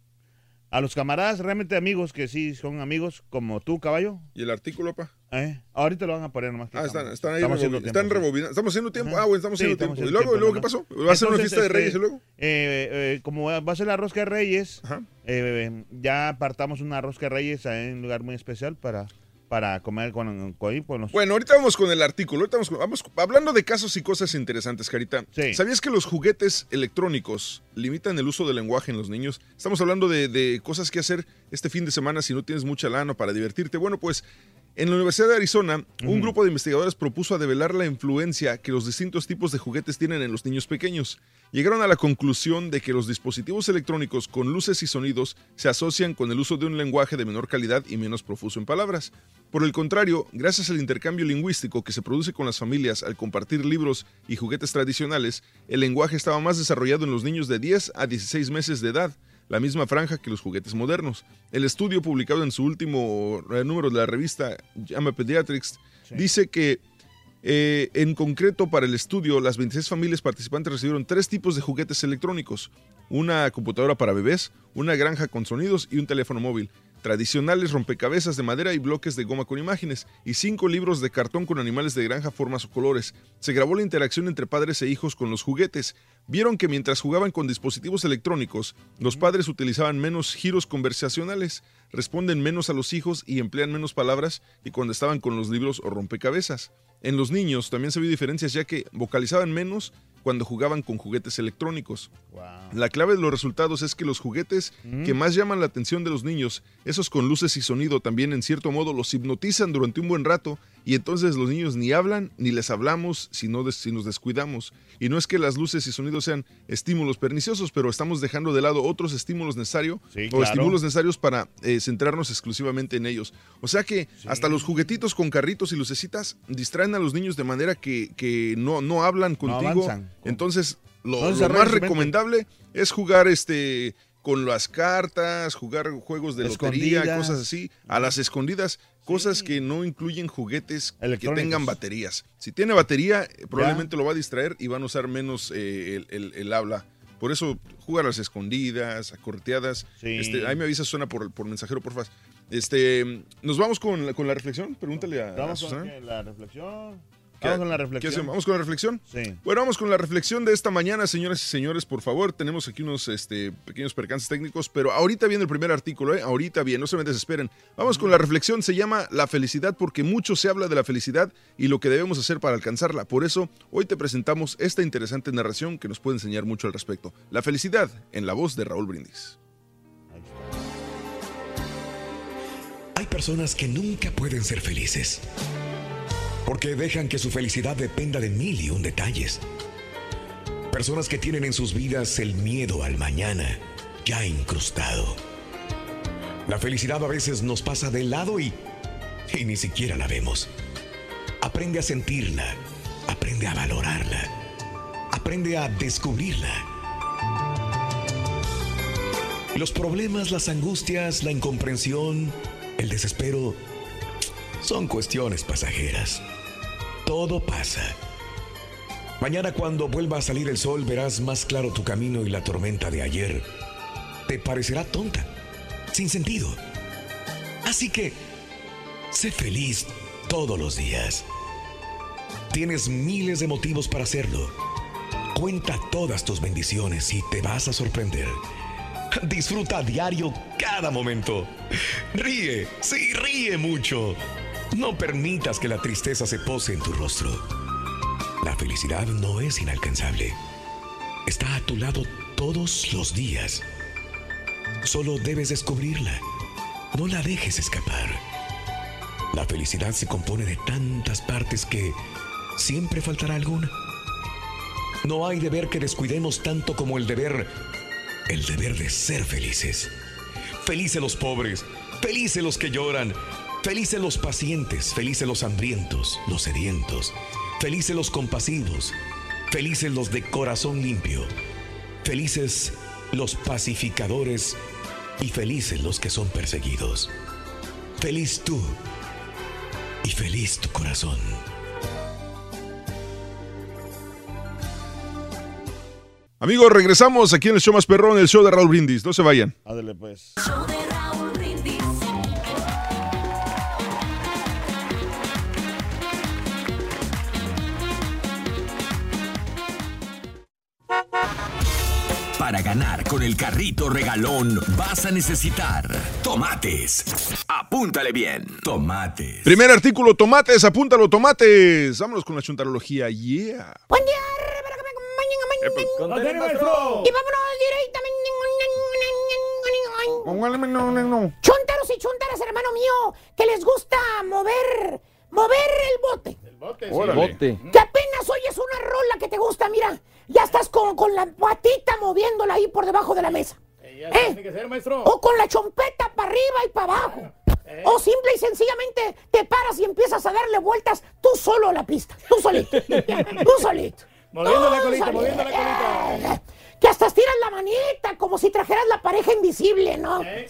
a los camaradas, realmente amigos, que sí son amigos, como tú, caballo. ¿Y el artículo, pa? ¿Eh? Ahorita lo van a poner nomás. que Ah, están, están ahí estamos haciendo tiempo, están rebobinando. Estamos haciendo tiempo. Ah, bueno, estamos Sí, haciendo estamos tiempo. ¿Y luego, ¿y luego qué pasó? ¿Va a ser una fiesta de este, Reyes y luego? eh, eh, como va a ser la rosca de Reyes, eh, ya apartamos una rosca de Reyes en un lugar muy especial para, para comer con, con, con los... Bueno, ahorita vamos con el artículo. Ahorita vamos, con- vamos hablando de casos y cosas interesantes, Carita. ¿Sabías que los juguetes electrónicos limitan el uso del lenguaje en los niños? Estamos hablando de, de cosas que hacer este fin de semana si no tienes mucha lana para divertirte. Bueno, pues en la Universidad de Arizona, un grupo de investigadores propuso a develar la influencia que los distintos tipos de juguetes tienen en los niños pequeños. Llegaron a la conclusión de que los dispositivos electrónicos con luces y sonidos se asocian con el uso de un lenguaje de menor calidad y menos profuso en palabras. Por el contrario, gracias al intercambio lingüístico que se produce con las familias al compartir libros y juguetes tradicionales, el lenguaje estaba más desarrollado en los niños de 10 a 16 meses de edad, la misma franja que los juguetes modernos. El estudio publicado en su último eh, número de la revista JAMA Pediatrics dice que eh, en concreto, para el estudio, las 26 familias participantes recibieron tres tipos de juguetes electrónicos. Una computadora para bebés, una granja con sonidos y un teléfono móvil. Tradicionales rompecabezas de madera y bloques de goma con imágenes. Y cinco libros de cartón con animales de granja, formas o colores. Se grabó la interacción entre padres e hijos con los juguetes. Vieron que mientras jugaban con dispositivos electrónicos, los padres utilizaban menos giros conversacionales, responden menos a los hijos y emplean menos palabras que cuando estaban con los libros o rompecabezas. En los niños también se vio diferencias ya que vocalizaban menos cuando jugaban con juguetes electrónicos. La clave de los resultados es que los juguetes que más llaman la atención de los niños, esos con luces y sonido, también en cierto modo los hipnotizan durante un buen rato y entonces los niños ni hablan ni les hablamos si, no des- si nos descuidamos. Y no es que las luces y sonidos sean estímulos perniciosos, pero estamos dejando de lado otros estímulos necesarios Sí, o claro. estímulos necesarios para eh, centrarnos exclusivamente en ellos. O sea que hasta los juguetitos con carritos y lucecitas distraen a los niños de manera que, que no, no hablan contigo. Entonces, lo, más recomendable es jugar este con las cartas, jugar juegos de lotería, cosas así, a las escondidas, cosas que no incluyen juguetes que tengan baterías. Si tiene batería, probablemente lo va a distraer y van a usar menos eh, el, el- el habla. Por eso, jugar a las escondidas, a corteadas. Sí. Este, ahí me avisa, suena por, por mensajero, porfa. Este, nos vamos con la, con la reflexión. Pregúntale a, Vamos con Susana. la reflexión. ¿Qué- Vamos con la qué reflexión. hacemos? ¿Vamos con la reflexión? Sí. Bueno, vamos con la reflexión de esta mañana, señoras y señores, por favor. Tenemos aquí unos este, pequeños percances técnicos, pero ahorita viene el primer artículo, ¿eh? Ahorita bien, no se me desesperen. Vamos con la reflexión, se llama La felicidad porque mucho se habla de la felicidad y lo que debemos hacer para alcanzarla. Por eso, hoy te presentamos esta interesante narración que nos puede enseñar mucho al respecto. La felicidad en la voz de Raúl Brindis. Hay personas que nunca pueden ser felices. Porque dejan que su felicidad dependa de mil y un detalles. Personas que tienen en sus vidas el miedo al mañana ya incrustado. La felicidad a veces nos pasa de lado y, y ni siquiera la vemos. Aprende a sentirla, aprende a valorarla, aprende a descubrirla. Los problemas, las angustias, la incomprensión, el desespero son cuestiones pasajeras. Todo pasa. Mañana cuando vuelva a salir el sol verás más claro tu camino y la tormenta de ayer te parecerá tonta, sin sentido. Así que, sé feliz todos los días. Tienes miles de motivos para hacerlo. Cuenta todas tus bendiciones y te vas a sorprender. Disfruta a diario cada momento. Ríe, sí, ríe mucho. No permitas que la tristeza se pose en tu rostro. La felicidad no es inalcanzable. Está a tu lado todos los días. Solo debes descubrirla. No la dejes escapar. La felicidad se compone de tantas partes que siempre faltará alguna. No hay deber que descuidemos tanto como el deber, el deber de ser felices. Felices los pobres, felices los que lloran, felices los pacientes, felices los hambrientos, los sedientos, felices los compasivos, felices los de corazón limpio, felices los pacificadores y felices los que son perseguidos. Feliz tú y feliz tu corazón. Amigos, regresamos aquí en el show más perrón, el show de Raúl Brindis. No se vayan. Ándale pues. Para ganar con el carrito regalón vas a necesitar tomates. Apúntale bien. Tomates. Primer artículo, tomates, apúntalo, tomates. Vámonos con la chuntarología, yeah. Buen día. Y vámonos directamente. Chuntaros y chuntaras, hermano mío, que les gusta mover, mover el bote. El bote, Bote. Que apenas oyes una rola que te gusta, mira, ya estás con, con la patita moviéndola ahí por debajo de la mesa. ¿Eh? Tiene que ser, maestro. O con la chompeta para arriba y para abajo. O simple y sencillamente te paras y empiezas a darle vueltas tú solo a la pista. Tú solito. *laughs* tú solito. Moviendo la colita, solito. moviendo la colita. Eh, Que hasta estiras la manita como si trajeras la pareja invisible, ¿no? Eh.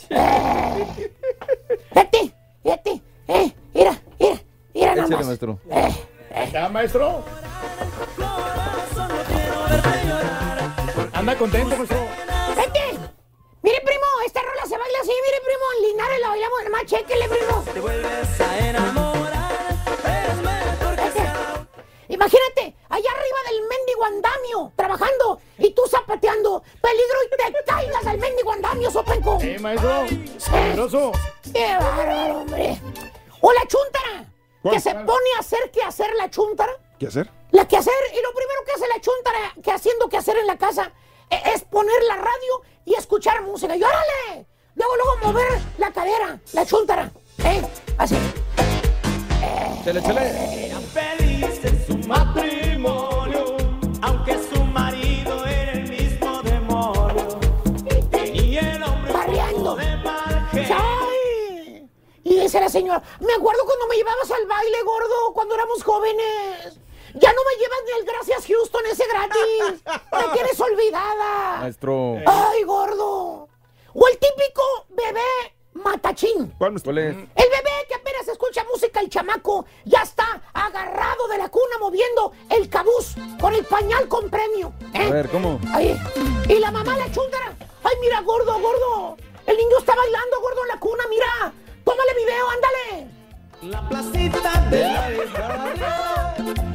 Vete, vete. Eh, mira, mira, mira Échale, nomás. maestro. ¿Ya, maestro? Anda contento, maestro. Vete. Mire, primo, esta rola se baila así, mire, primo. En Linares la bailamos, nomás chéquele, primo. Te vuelves a enamorar, Imagínate, allá arriba del mendigo andamio, trabajando, y tú zapateando. Peligro y te caigas al mendigo andamio, sopenco. Eh, maestro. Peligroso. ¡Qué bárbaro, hombre! O la chúntara, ¿Cuál? que se pone a hacer que hacer la chúntara. ¿Qué hacer? La que hacer, y lo primero que hace la chúntara, que haciendo que hacer en la casa, e- es poner la radio y escuchar música. Y órale, luego, luego mover la cadera, la chúntara. ¿Eh? Así. Chale, chale. Eran felices en su matrimonio, aunque su marido era el mismo demonio. Tenía el hombre Barriando. de mal genio. ¡Ay! Y dice la señora, me acuerdo cuando me llevabas al baile, gordo, cuando éramos jóvenes. Ya no me llevas ni el Gracias Houston ese gratis. Me tienes olvidada. Maestro. ¡Ay, gordo! O el típico bebé matachín. ¿Cuál, es? El bebé que apenas escucha música, el chamaco, ya está agarrado de la cuna moviendo el cabuz con el pañal con premio. ¿eh? A ver, ¿cómo? Ahí. Y la mamá la chúndara. Ay, mira, gordo, gordo. El niño está bailando, gordo, en la cuna, mira. Tómale video, ándale. La placita de la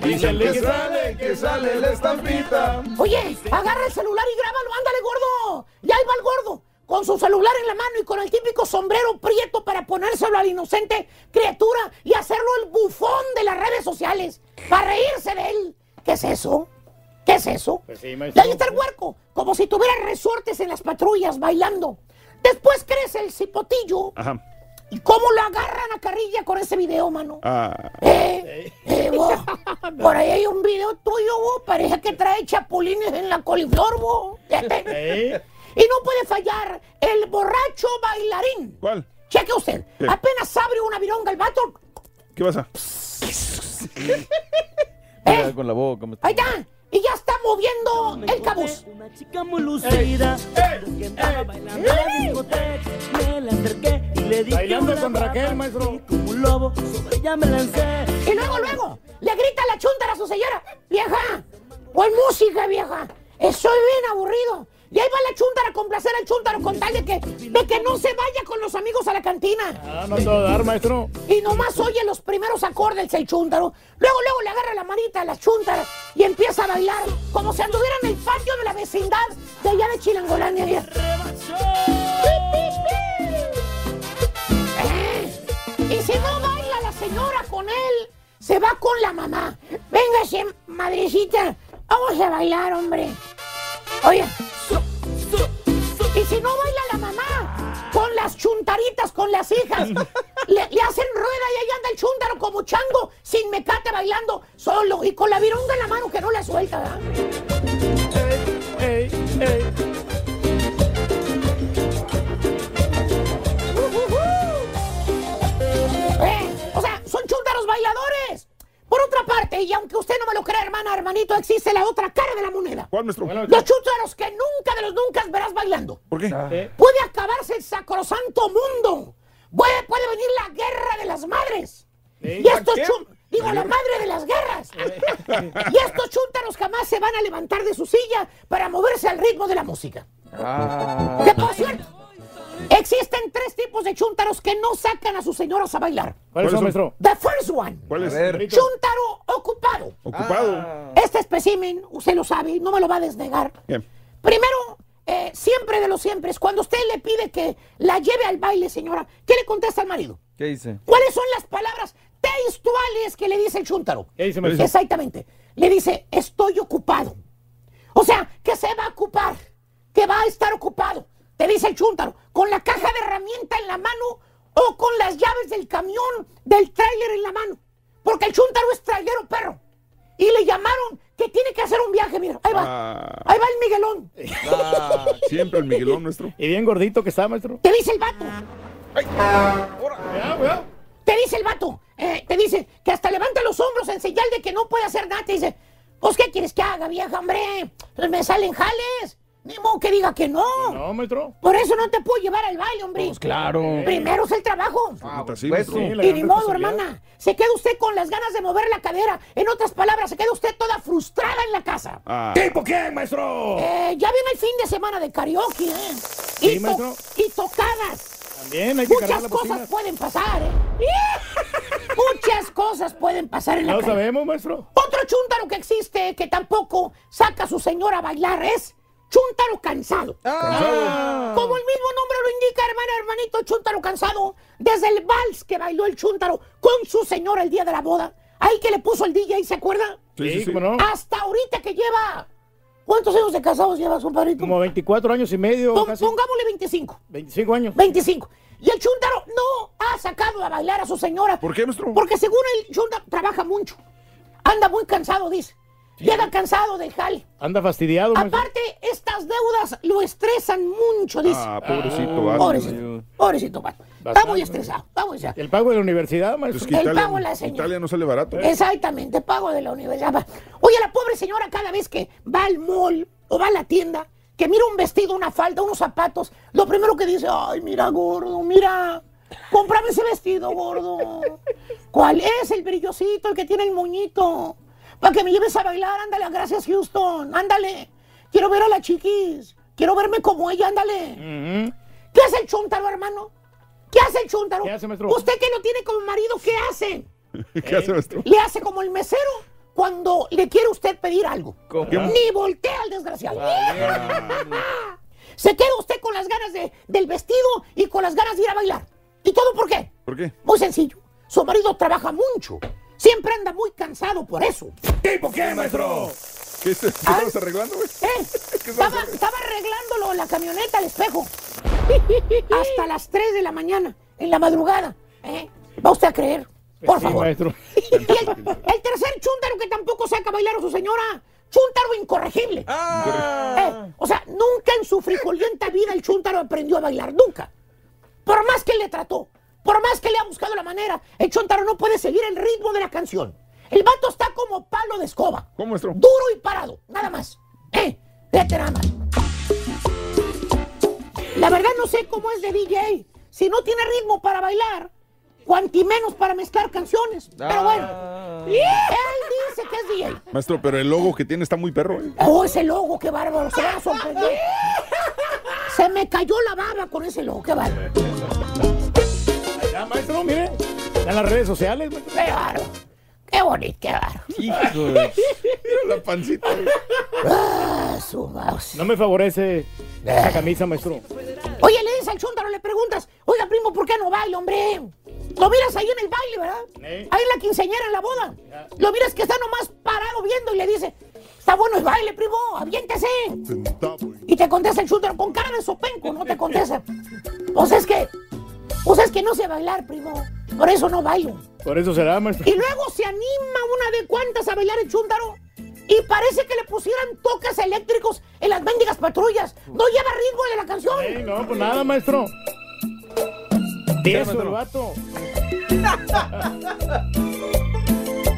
Dicen que sale, que sale la estampita. Oye, agarra el celular y grábalo, ándale, gordo. Y ahí va el gordo, con su celular en la mano y con el típico sombrero prieto para ponérselo al inocente criatura y hacerlo el bufón de las redes sociales, para reírse de él. ¿Qué es eso? ¿Qué es eso? Pues sí, Y ahí está el huerco, como si tuviera resortes en las patrullas bailando. Después crece el cipotillo. Ajá. ¿Y cómo lo agarran a carrilla con ese video, mano? Ah, Eh, eh, vos, *laughs* por ahí hay un video tuyo, vos, parece que trae chapulines en la coliflor, vos. *laughs* Eh. Y no puede fallar el borracho bailarín. ¿Cuál? Cheque usted, ¿Qué? apenas abre una vironga el vato, ¿Qué pasa? *laughs* Mira, con la boca. maestro. ahí está, y ya está moviendo el cabuz. Una chica muy lucida, la. Me le acerqué y le dije Bailando con Raquel, maestro. Como un lobo, sobre ella me lancé. Y luego, luego, le grita la chuntara a su señora, vieja, pon música, vieja, estoy bien aburrido. Y ahí va la chuntara a complacer al chuntaro con tal de que, de que no se vaya con los amigos a la cantina. Ah, no te va a dar, maestro. Y nomás oye los primeros acordes el chúntaro. Luego, luego le agarra la manita a la chuntara y empieza a bailar como si anduviera en el patio de la vecindad de allá de Chilangolania. allá. Eh, Y si no baila la señora con él, se va con la mamá. Véngase, madrecita, vamos a bailar, hombre. Oye, y si no baila la mamá, con las chuntaritas, con las hijas, *laughs* le, le hacen rueda y ahí anda el chúntaro como chango, sin mecate bailando solo y con la vironga en la mano que no la suelta, ¿verdad? Eh, o sea, son chúntaros bailadores. Por otra parte, y aunque usted no me lo crea, hermana, hermanito, existe la otra cara de la moneda. ¿Cuál, maestro? Los chúntaros que nunca de los nunca verás bailando. ¿Por qué? Puede acabarse el sacrosanto mundo. Puede, puede venir la guerra de las madres. ¿Eh? Y estos Digo, la madre de las guerras. *laughs* y estos chúntaros jamás se van a levantar de su silla para moverse al ritmo de la música. Ah. Que por cierto, existen tres tipos de chúntaros que no sacan a sus señoras a bailar. ¿Cuáles son, maestro? The first one. ¿Cuál es? Chúntaro ocupado. Ocupado. Este espécimen, usted lo sabe, no me lo va a desnegar. Bien. Primero, eh, siempre de los siempre, cuando usted le pide que la lleve al baile, señora, ¿qué le contesta al marido? ¿Qué dice? ¿Cuáles son las palabras textuales que le dice el chúntaro? ¿Qué dice, maestro? Exactamente. Le dice, estoy ocupado. O sea, que se va a ocupar, que va a estar ocupado. Te dice el chúntaro, con la caja de herramienta en la mano o con las llaves del camión, del tráiler en la mano. Porque el chúntaro es trailero perro. Y le llamaron que tiene que hacer un viaje, mira. Ahí va. Ah, Ahí va el Miguelón. siempre el Miguelón, nuestro. Y bien gordito que está, maestro. Te dice el vato. Te dice el vato. eh, te dice que hasta levanta los hombros en señal de que no puede hacer nada. Te dice, pues, ¿qué quieres que haga, vieja, hombre? Pues me salen jales. Ni modo que diga que no. No, maestro. Por eso no te puedo llevar al baile, hombre. Pues claro. Primero es el trabajo. Sí, pues, maestro. sí, la Y ni modo, hermana. Se queda usted con las ganas de mover la cadera. En otras palabras, se queda usted toda frustrada en la casa. Ah, ¿Tipo quién, maestro? Eh, ya viene el fin de semana de karaoke, ¿eh? Sí, y, to- maestro. y tocadas. También hay que Muchas la cosas pueden pasar, ¿eh? *laughs* Muchas cosas pueden pasar en la No calle. sabemos, maestro. Otro chúntaro que existe que tampoco saca a su señora a bailar es chúntaro cansado. Ah. Como el mismo nombre lo indica, hermana, hermanito, chúntaro cansado. Desde el vals que bailó el chúntaro con su señora el día de la boda. Ahí que le puso el DJ, ¿se acuerda? Sí, sí, sí. ¿cómo no? Hasta ahorita que lleva... ¿Cuántos años de casados lleva, compadrito? Como 24 años y medio, Pon- casi. pongámosle 25. 25 años. 25. Y el chúntaro no ha sacado a bailar a su señora. ¿Por qué, maestro? Porque según el chúntaro trabaja mucho. Anda muy cansado, dice. Llega cansado del jale. Anda fastidiado, maestro. Aparte, estas deudas lo estresan mucho, dice. Ah, pobrecito, vato. pobrecito, pobrecito. Está muy estresado, está muy estresado. El pago de la universidad, Es maestro. que El pago a la señora. Italia no sale barato. Exactamente, pago de la universidad. Oye, la pobre señora cada vez que va al mall o va a la tienda, que mira un vestido, una falda, unos zapatos, lo primero que dice, ay, mira, gordo, mira, cómprame ese vestido, gordo. ¿Cuál es el brillosito, el que tiene el moñito? Para que me lleves a bailar, ándale, gracias Houston, ándale. Quiero ver a la chiquis, quiero verme como ella, ándale. ¿Qué hace el chúntaro, hermano? ¿Qué hace el chúntaro? ¿Qué hace, maestro? Usted que lo tiene como marido, ¿qué hace? *laughs* ¿Qué hace, maestro? Le hace como el mesero cuando le quiere usted pedir algo. ¿Cómo? Ni voltea al desgraciado. *laughs* Se queda usted con las ganas de, del vestido y con las ganas de ir a bailar. ¿Y todo por qué? ¿Por qué? Muy sencillo. Su marido trabaja mucho. Siempre anda muy cansado por eso. ¿Tipo quién, maestro? ¿Qué es- qué estabas arreglando, güey? *laughs* ¿Eh? Estaba, estaba arreglándolo la camioneta al espejo. *laughs* Hasta las 3 de la mañana, en la madrugada. ¿eh? ¿Va usted a creer? Por Sí, favor. maestro. *laughs* Y el, el tercer chúntaro que tampoco saca a bailar a su señora. Chúntaro incorregible. Eh, o sea, nunca en su frijolienta vida el chúntaro aprendió a bailar. Nunca. Por más que le trató, por más que le ha buscado la manera, el chúntaro no puede seguir el ritmo de la canción. El vato está como palo de escoba. ¿Cómo, maestro? Duro y parado, nada más. Eh, fíjate nada más. La verdad no sé cómo es de DJ. Si no tiene ritmo para bailar, cuanti menos para mezclar canciones. Pero bueno, él dice que es DJ. Maestro, pero el logo que tiene está muy perro, ¿eh? Oh, ese logo, qué bárbaro, se van a sorprender. Se me cayó la baba con ese logo, qué bárbaro. Ya, maestro, mire. Está en las redes sociales, maestro. Qué bárbaro. Qué bonito, qué bárbaro. *laughs* Mira la pancita. Ah, su mouse. No me favorece esa camisa, maestro. Oye, le dices al chúntaro, le preguntas, oiga, primo, ¿por qué no baila, hombre? Lo miras ahí en el baile, ¿verdad? Ahí en la quinceañera, en la boda. Lo miras que está nomás parado viendo y le dice, está bueno el baile, primo, aviéntese. Y te contesta el shooter con cara de sopenco, no te contesta. Pues es que, pues es que no sé bailar, primo. Por eso no bailo. Por eso será, maestro. Y luego se anima una de cuantas a bailar el chúntaro. Y parece que le pusieran toques eléctricos en las mendigas patrullas. No lleva ritmo de la canción. Ey, no, pues nada, maestro. Tieso el vato. *laughs*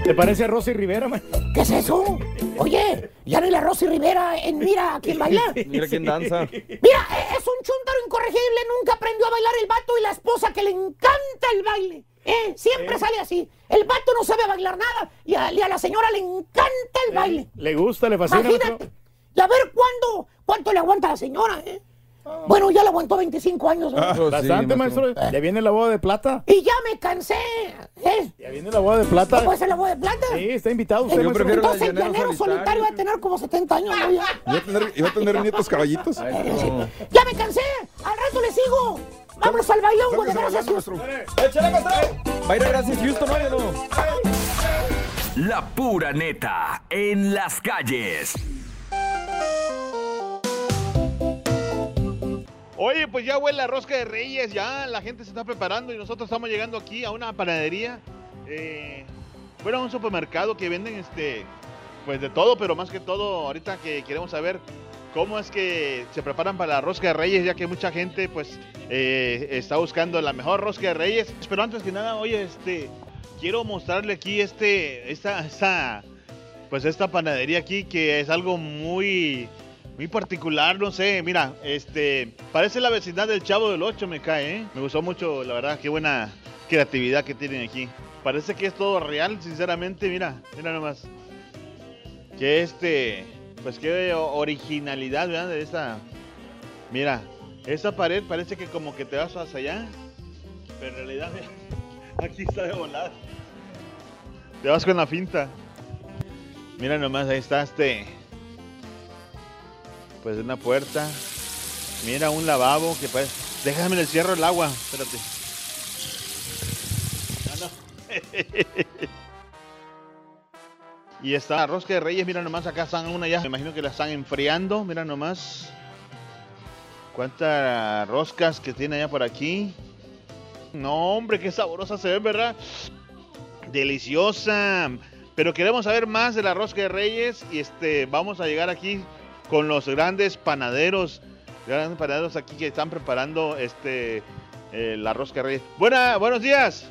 ¿Te parece a Rosy Rivera, maestro? ¿Qué es eso? Oye, ya ni la Rosy Rivera en Mira a quién baila. *laughs* Mira quién danza. Mira, e- es un chúntaro incorregible, nunca aprendió a bailar el vato y la esposa que le encanta el baile. ¿eh? Siempre sale así. El vato no sabe bailar nada y a, y a la señora le encanta el baile. ¿Le gusta, le fascina? Imagínate. Y a ver cuándo, cuánto le aguanta a la señora, ¿eh? Bueno, ya le aguantó 25 años. ¿eh? Bastante, maestro. Ya viene la boda de plata. Y ya me cansé. ¿eh? Ya viene la boda de plata. ¿No puede ser la boda de plata? Sí, está invitado usted, Yo prefiero Entonces el llanero solitario va a tener como 70 años. ¿no? ¿Iba a tener, iba a tener nietos caballitos? Ya me cansé. Al rato le sigo. Vámonos al bailongo de gracias. ¡Échale, maestro! Baila gracias, Houston, no, no. La pura neta en las calles. Oye, pues ya huele la rosca de Reyes, ya la gente se está preparando y nosotros estamos llegando aquí a una panadería. Eh, bueno, a un supermercado que venden este, pues de todo, pero más que todo, ahorita que queremos saber cómo es que se preparan para la rosca de Reyes, ya que mucha gente pues eh, está buscando la mejor rosca de Reyes. Pero antes que nada, oye, este, quiero mostrarle aquí este, esta, esta, pues esta panadería aquí que es algo muy, muy particular, no sé, mira, este, parece la vecindad del Chavo del 8, me cae, ¿eh? Me gustó mucho, la verdad, qué buena creatividad que tienen aquí. Parece que es todo real, sinceramente, mira, mira nomás. Que este, pues qué originalidad, ¿verdad? De esta, mira, esa pared parece que como que te vas hacia allá, pero en realidad, mira, *laughs* aquí está de volada. Te vas con la finta. Mira nomás, ahí está este, pues una puerta. Mira un lavabo que parece. Déjame le cierro el agua. Espérate. Ah, no. *laughs* y está rosca de reyes. Mira nomás, acá están una ya. Me imagino que la están enfriando. Mira nomás. Cuántas roscas que tiene allá por aquí. No, hombre, qué sabrosa se ve, ¿verdad? Deliciosa. Pero queremos saber más de la rosca de reyes. Y este, vamos a llegar aquí con los grandes panaderos, grandes panaderos aquí que están preparando este eh, la rosca de reyes. Buena, buenos días.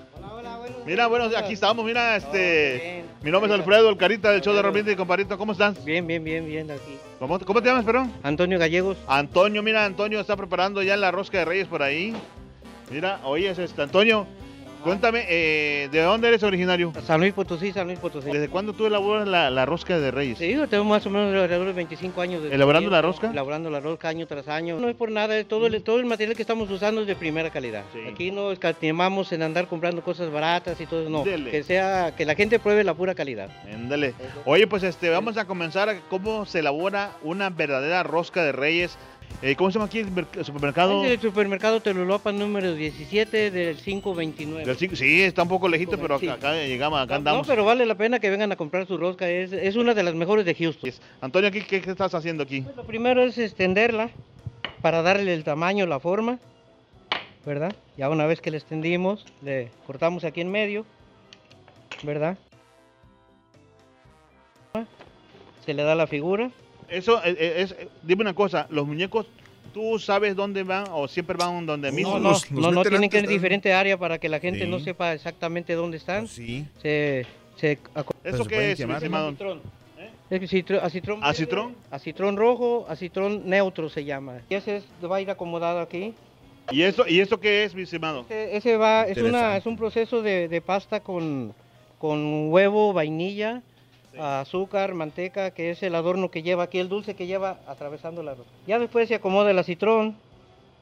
Mira, buenos días, aquí estamos, mira, este, mi nombre es Alfredo, el carita del show de Rompiente y Comparito, ¿cómo estás? Bien, bien, bien, bien, aquí. ¿Cómo, cómo te llamas, perdón? Antonio Gallegos. Antonio, mira, Antonio está preparando ya la rosca de reyes por ahí. Mira, oye, este, Antonio, cuéntame, eh, ¿de dónde eres originario? San Luis Potosí, San Luis Potosí. ¿Desde cuándo tú elaboras la, la rosca de reyes? Sí, yo tengo más o menos alrededor de 25 años. de ¿Elaborando la rosca? Elaborando la rosca año tras año. No es por nada, todo el, todo el material que estamos usando es de primera calidad. Aquí no escatimamos en andar comprando cosas baratas y todo, no. Dele. Que sea, que la gente pruebe la pura calidad. Ándale. Oye, pues este, vamos a comenzar a cómo se elabora una verdadera rosca de reyes. Eh, ¿Cómo se llama aquí el mer- el supermercado? Es el supermercado Teloloapan número 17 del 529. Del cinco- sí, está un poco lejito, pero Sí. acá, llegamos, acá No, andamos. pero vale la pena que vengan a comprar su rosca, es, es una de las mejores de Houston. Antonio, ¿aquí qué, qué estás haciendo aquí? Lo primero es extenderla para darle el tamaño, la forma, ¿verdad? Ya una vez que la extendimos, le cortamos aquí en medio, ¿verdad? Se le da la figura. Eso eh, eh, es, eh, dime una cosa, los muñecos, ¿tú sabes dónde van o siempre van donde mismo? No, no, no, no tienen que ir en diferente área para que la gente no Sí. sepa exactamente dónde están. Sí. Se, se ¿Eso qué es, mi estimado? Es que acitrón. ¿Acitrón? Acitrón rojo, acitrón neutro se llama. Y ese es- va a ir acomodado aquí. ¿Y eso, ¿Y eso qué es, mi estimado? Ese, ese va, es, una, es un proceso de, de pasta con, con huevo, vainilla, azúcar, manteca, que es el adorno que lleva aquí, el dulce que lleva atravesando la rosca. Ya después se acomoda el acitrón,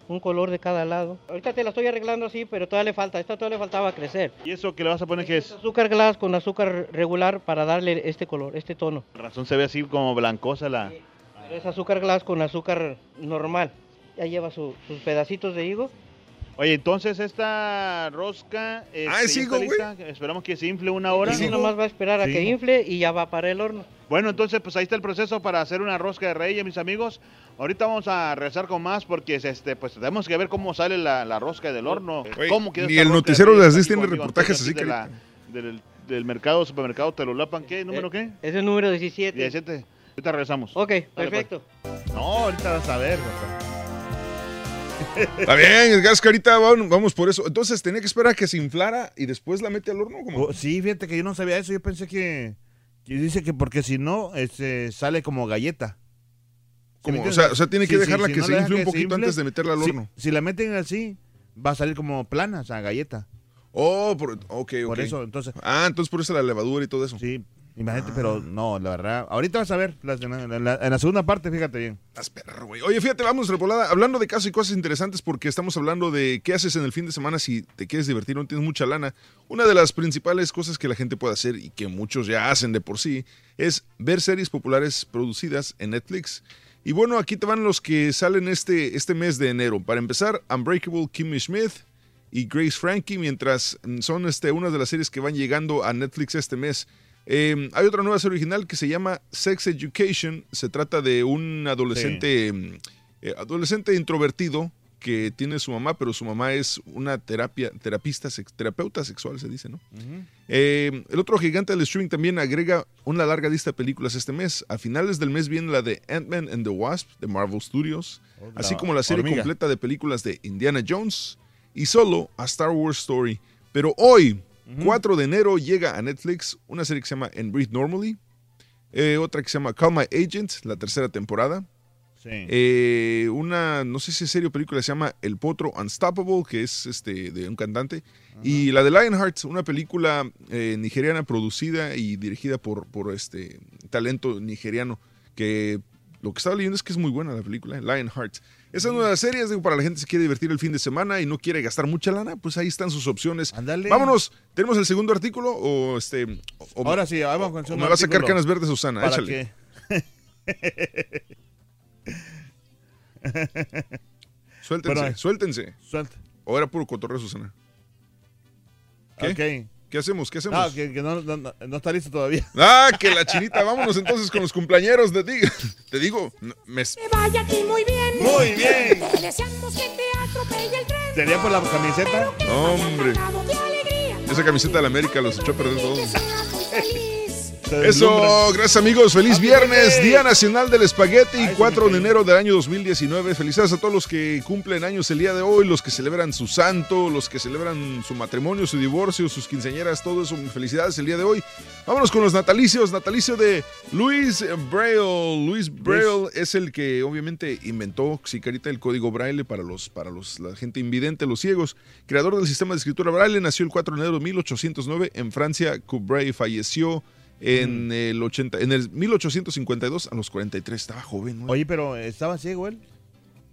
un color de cada lado. Ahorita te la estoy arreglando así, pero todavía le falta, esta todavía le faltaba crecer. ¿Y eso que le vas a poner qué es? Azúcar glass con azúcar regular para darle este color, este tono. Por razón se ve así como blancosa la... Es azúcar glass con azúcar normal. Ya lleva su- sus pedacitos de higo. Oye, entonces esta rosca este, Ah, sigo, lista. Esperamos que se infle una hora. Sí, nomás va a esperar a Sí. que infle y ya va para el horno. Bueno, entonces pues ahí está el proceso para hacer una rosca de reyes, mis amigos. Ahorita vamos a rezar con más porque este, pues tenemos que ver cómo sale la, la rosca del horno. Oye, ¿Cómo queda ni el noticiero de las 10 Aquí tiene reportajes así, de la- del, del mercado, supermercado Telolapan. ¿Qué? ¿Número qué? Es el número 17. 17. Ahorita regresamos. Ok, Dale, pues. perfecto. No, ahorita vas a ver. papá. Está bien, el gas carita, vamos, vamos por eso. Entonces tenía que esperar a que se inflara y después la mete al horno. como Oh, sí, fíjate que yo no sabía eso. Yo pensé que, que dice que porque si no, este, sale como galleta. ¿Sí Como, me o sea- o sea, tiene que dejarla que no se la infle un poquito antes de meterla al si- horno. Si, la meten así, va a salir como plana, o sea, galleta. Oh, por, ok, ok. Por eso, entonces. Ah, entonces por eso la levadura y todo eso. Sí, imagínate, pero no, la verdad. Ahorita vas a ver, las- en, la, en la- en la segunda parte, fíjate bien. Estás perro, güey. Oye, fíjate, vamos, Repolada, hablando de casos y cosas interesantes porque estamos hablando de qué haces en el fin de semana si te quieres divertir, no tienes mucha lana. Una de las principales cosas que la gente puede hacer y que muchos ya hacen de por sí es ver series populares producidas en Netflix. Y bueno, aquí te van los que salen este, este mes de enero. Para empezar, Unbreakable Kimmy Smith y Grace Frankie, mientras son este, unas de las series que van llegando a Netflix este mes. Eh, hay otra nueva serie original que se llama Sex Education. Se trata de un adolescente, mm, eh, adolescente introvertido que tiene su mamá, pero su mamá es una terapia, terapista, sex- terapeuta sexual, se dice, ¿no? Eh, el otro gigante del streaming también agrega una larga lista de películas este mes. A finales del mes viene la de Ant-Man and the Wasp de Marvel Studios, Oh, así como la serie hormiga. completa de películas de Indiana Jones y solo a Star Wars Story. Pero hoy, 4 de enero, llega a Netflix una serie que se llama And Breathe Normally, eh, otra que se llama Call My Agent, la tercera temporada. Sí. Eh, una, no sé si es serie o película, se llama El Potro Unstoppable, que es este de un cantante. Y la de Lionheart, una película eh, nigeriana producida y dirigida por, por este talento nigeriano. Que lo que estaba leyendo es que es muy buena la película, Lionheart. Esa es una de las series, digo, para la gente que se quiere divertir el fin de semana y no quiere gastar mucha lana, pues ahí están sus opciones. Vámonos, ¿tenemos el segundo artículo o este? o- Ahora sí, vamos con el segundo me va a sacar canas verdes, Susana, ¿Para échale. Suéltense, Bueno, suéltense. Suelta. O era puro cotorreo, Susana. ¿Qué? Ok. ¿Qué hacemos? ¿Qué hacemos? Ah, que, que no, no- no- no está listo todavía. *laughs* Ah, que la chinita. Vámonos entonces con los cumpleañeros. Te digo, *laughs* te digo me- Que vaya aquí muy bien. Muy bien. Te deseamos que te atropelle el tren. ¿Sería por la camiseta? Hombre. de alegría. Esa camiseta de la América los echó a perder todos. Eso, gracias amigos. Feliz viernes. Día Nacional del Espagueti, Ay, se 4 me de enero del año 2019. Felicidades a todos los que cumplen años el día de hoy, los que celebran su santo, los que celebran su matrimonio, su divorcio, sus quinceañeras, todo eso. Felicidades el día de hoy. Vámonos con los natalicios. Natalicio de Luis Braille. Luis Braille es el que obviamente inventó, sí, carita, el código Braille para los, para los, la gente invidente, los ciegos. Creador del sistema de escritura Braille, nació el 4 de enero de 1809 en Francia. Courbray falleció en el 80, en el 1852 a los 43. Estaba joven, ¿no? Oye, pero ¿estaba ciego él?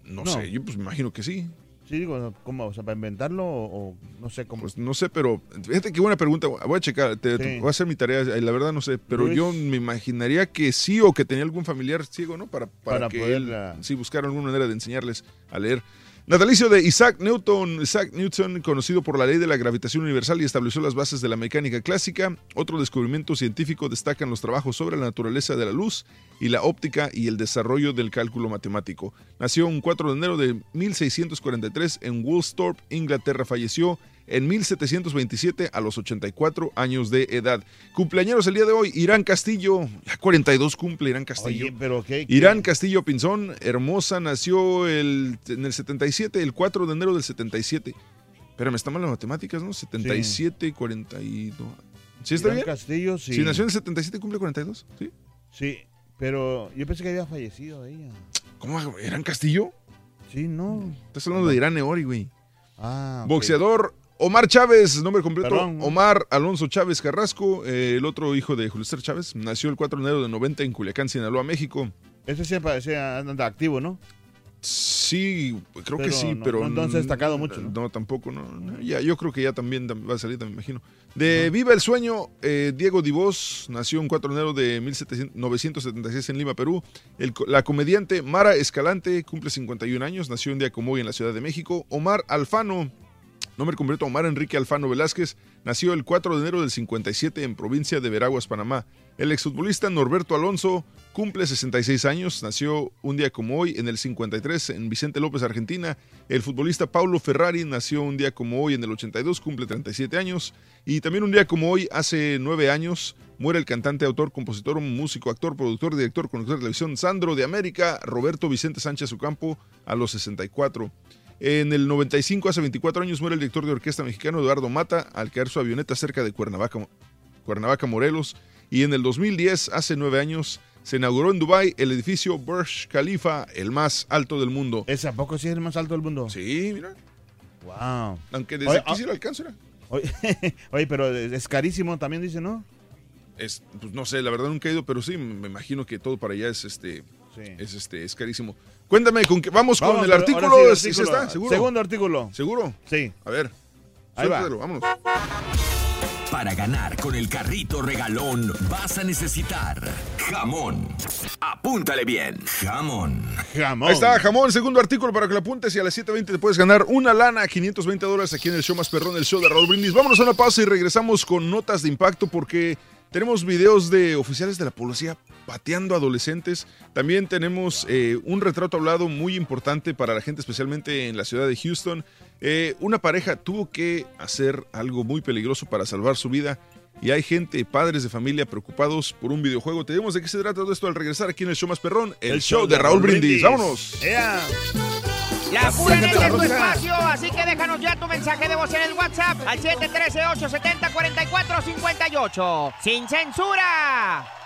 No, no. sé, yo pues me imagino que sí. Sí, digo, ¿cómo? O sea, para inventarlo o, o no sé cómo. Pues no sé, pero fíjate qué buena pregunta. Voy a checar, te- voy a hacer mi tarea. y La verdad no sé, pero Luis- yo me imaginaría que sí o que tenía algún familiar ciego, ¿no? Para, para, Para que poder, él, sí buscar alguna manera de enseñarles a leer. Natalicio de Isaac Newton. Isaac Newton, conocido por la ley de la gravitación universal y estableció las bases de la mecánica clásica. Otro descubrimiento científico destacan los trabajos sobre la naturaleza de la luz y la óptica y el desarrollo del cálculo matemático. Nació un 4 de enero de 1643 en Woolsthorpe, Inglaterra. Falleció en 1727 a los 84 años de edad. Cumpleaños el día de hoy, Irán Castillo. Ya 42 cumple Irán Castillo. Oye, pero ¿qué? qué? Irán Castillo Pinzón, hermosa, nació el, en el 77, el 4 de enero del 77. Pero me está mal las matemáticas, ¿no? 77, 42. ¿Sí está Irán bien? Castillo, sí. Si nació en el 77, cumple 42. ¿Sí? Sí, pero yo pensé que había fallecido ella. ¿Cómo? ¿Irán Castillo? Sí, no. Estás hablando de Irán Eori, güey. Ah. Boxeador Omar Chávez, nombre completo. Perdón. Omar Alonso Chávez Carrasco, eh, el otro hijo de Julio Chávez. Nació el 4 de enero de 90 en Culiacán, Sinaloa, México. Ese siempre anda activo, ¿no? Sí, creo que sí, no- pero. no- no ha destacado mucho, ¿no? tampoco, no, no. Ya, yo creo que ya también tam- va a salir, me imagino. De Viva el Sueño, eh, Diego Divos nació un 4 de enero de 1976 en Lima, Perú. El la comediante Mara Escalante cumple 51 años, nació un día como hoy en la Ciudad de México. Omar Alfano, nombre completo Omar Enrique Alfano Velázquez, nació el 4 de enero del 57 en provincia de Veraguas, Panamá. El exfutbolista Norberto Alonso cumple 66 años, nació un día como hoy en el 53 en Vicente López, Argentina. El futbolista Paulo Ferrari nació un día como hoy en el 82, cumple 37 años. Y también un día como hoy, hace 9 años, muere el cantante, autor, compositor, músico, actor, productor, director, conductor de televisión Sandro de América, Roberto Vicente Sánchez Ocampo, a los 64. En el 95, hace 24 años, muere el director de orquesta mexicano Eduardo Mata al caer su avioneta cerca de Cuernavaca, Cuernavaca, Morelos. Y en el 2010, hace nueve años, se inauguró en Dubái el edificio Burj Khalifa, el más alto del mundo. ¿Ese a poco sí es el más alto del mundo? Sí, mira. Wow. Aunque desde Oye, aquí ah, sí lo alcanzo, ¿no? Oye, *laughs* oye, pero es carísimo también, dice, ¿no? Es, pues no sé, la verdad nunca he ido, pero sí, me imagino que todo para allá es este, es este, es carísimo. Cuéntame, con qué, vamos, Vamos, con el artículo, sí, ¿sí artículo. está? ¿Seguro? Segundo artículo. ¿Seguro? Sí. A ver, Ahí va. vámonos. Para ganar con el carrito regalón vas a necesitar jamón. Apúntale bien, jamón. Jamón. Ahí está, jamón, segundo artículo para que lo apuntes y a las 7.20 te puedes ganar una lana, 520 dólares aquí en el show más perrón, el show de Raúl Brindis. Vámonos a una pausa y regresamos con notas de impacto porque tenemos videos de oficiales de la policía pateando adolescentes. También tenemos eh, un retrato hablado muy importante para la gente, especialmente en la ciudad de Houston. Eh, una pareja tuvo que hacer algo muy peligroso para salvar su vida. Y hay gente, padres de familia preocupados por un videojuego. Te diremos de qué se trata todo esto al regresar aquí en el show más perrón, el, show de Raúl Brindis. Vámonos. ¡Ea! La pura Sácate neta la es tu espacio, así que déjanos ya tu mensaje de voz en el WhatsApp al 713-870-4458. ¡Sin censura!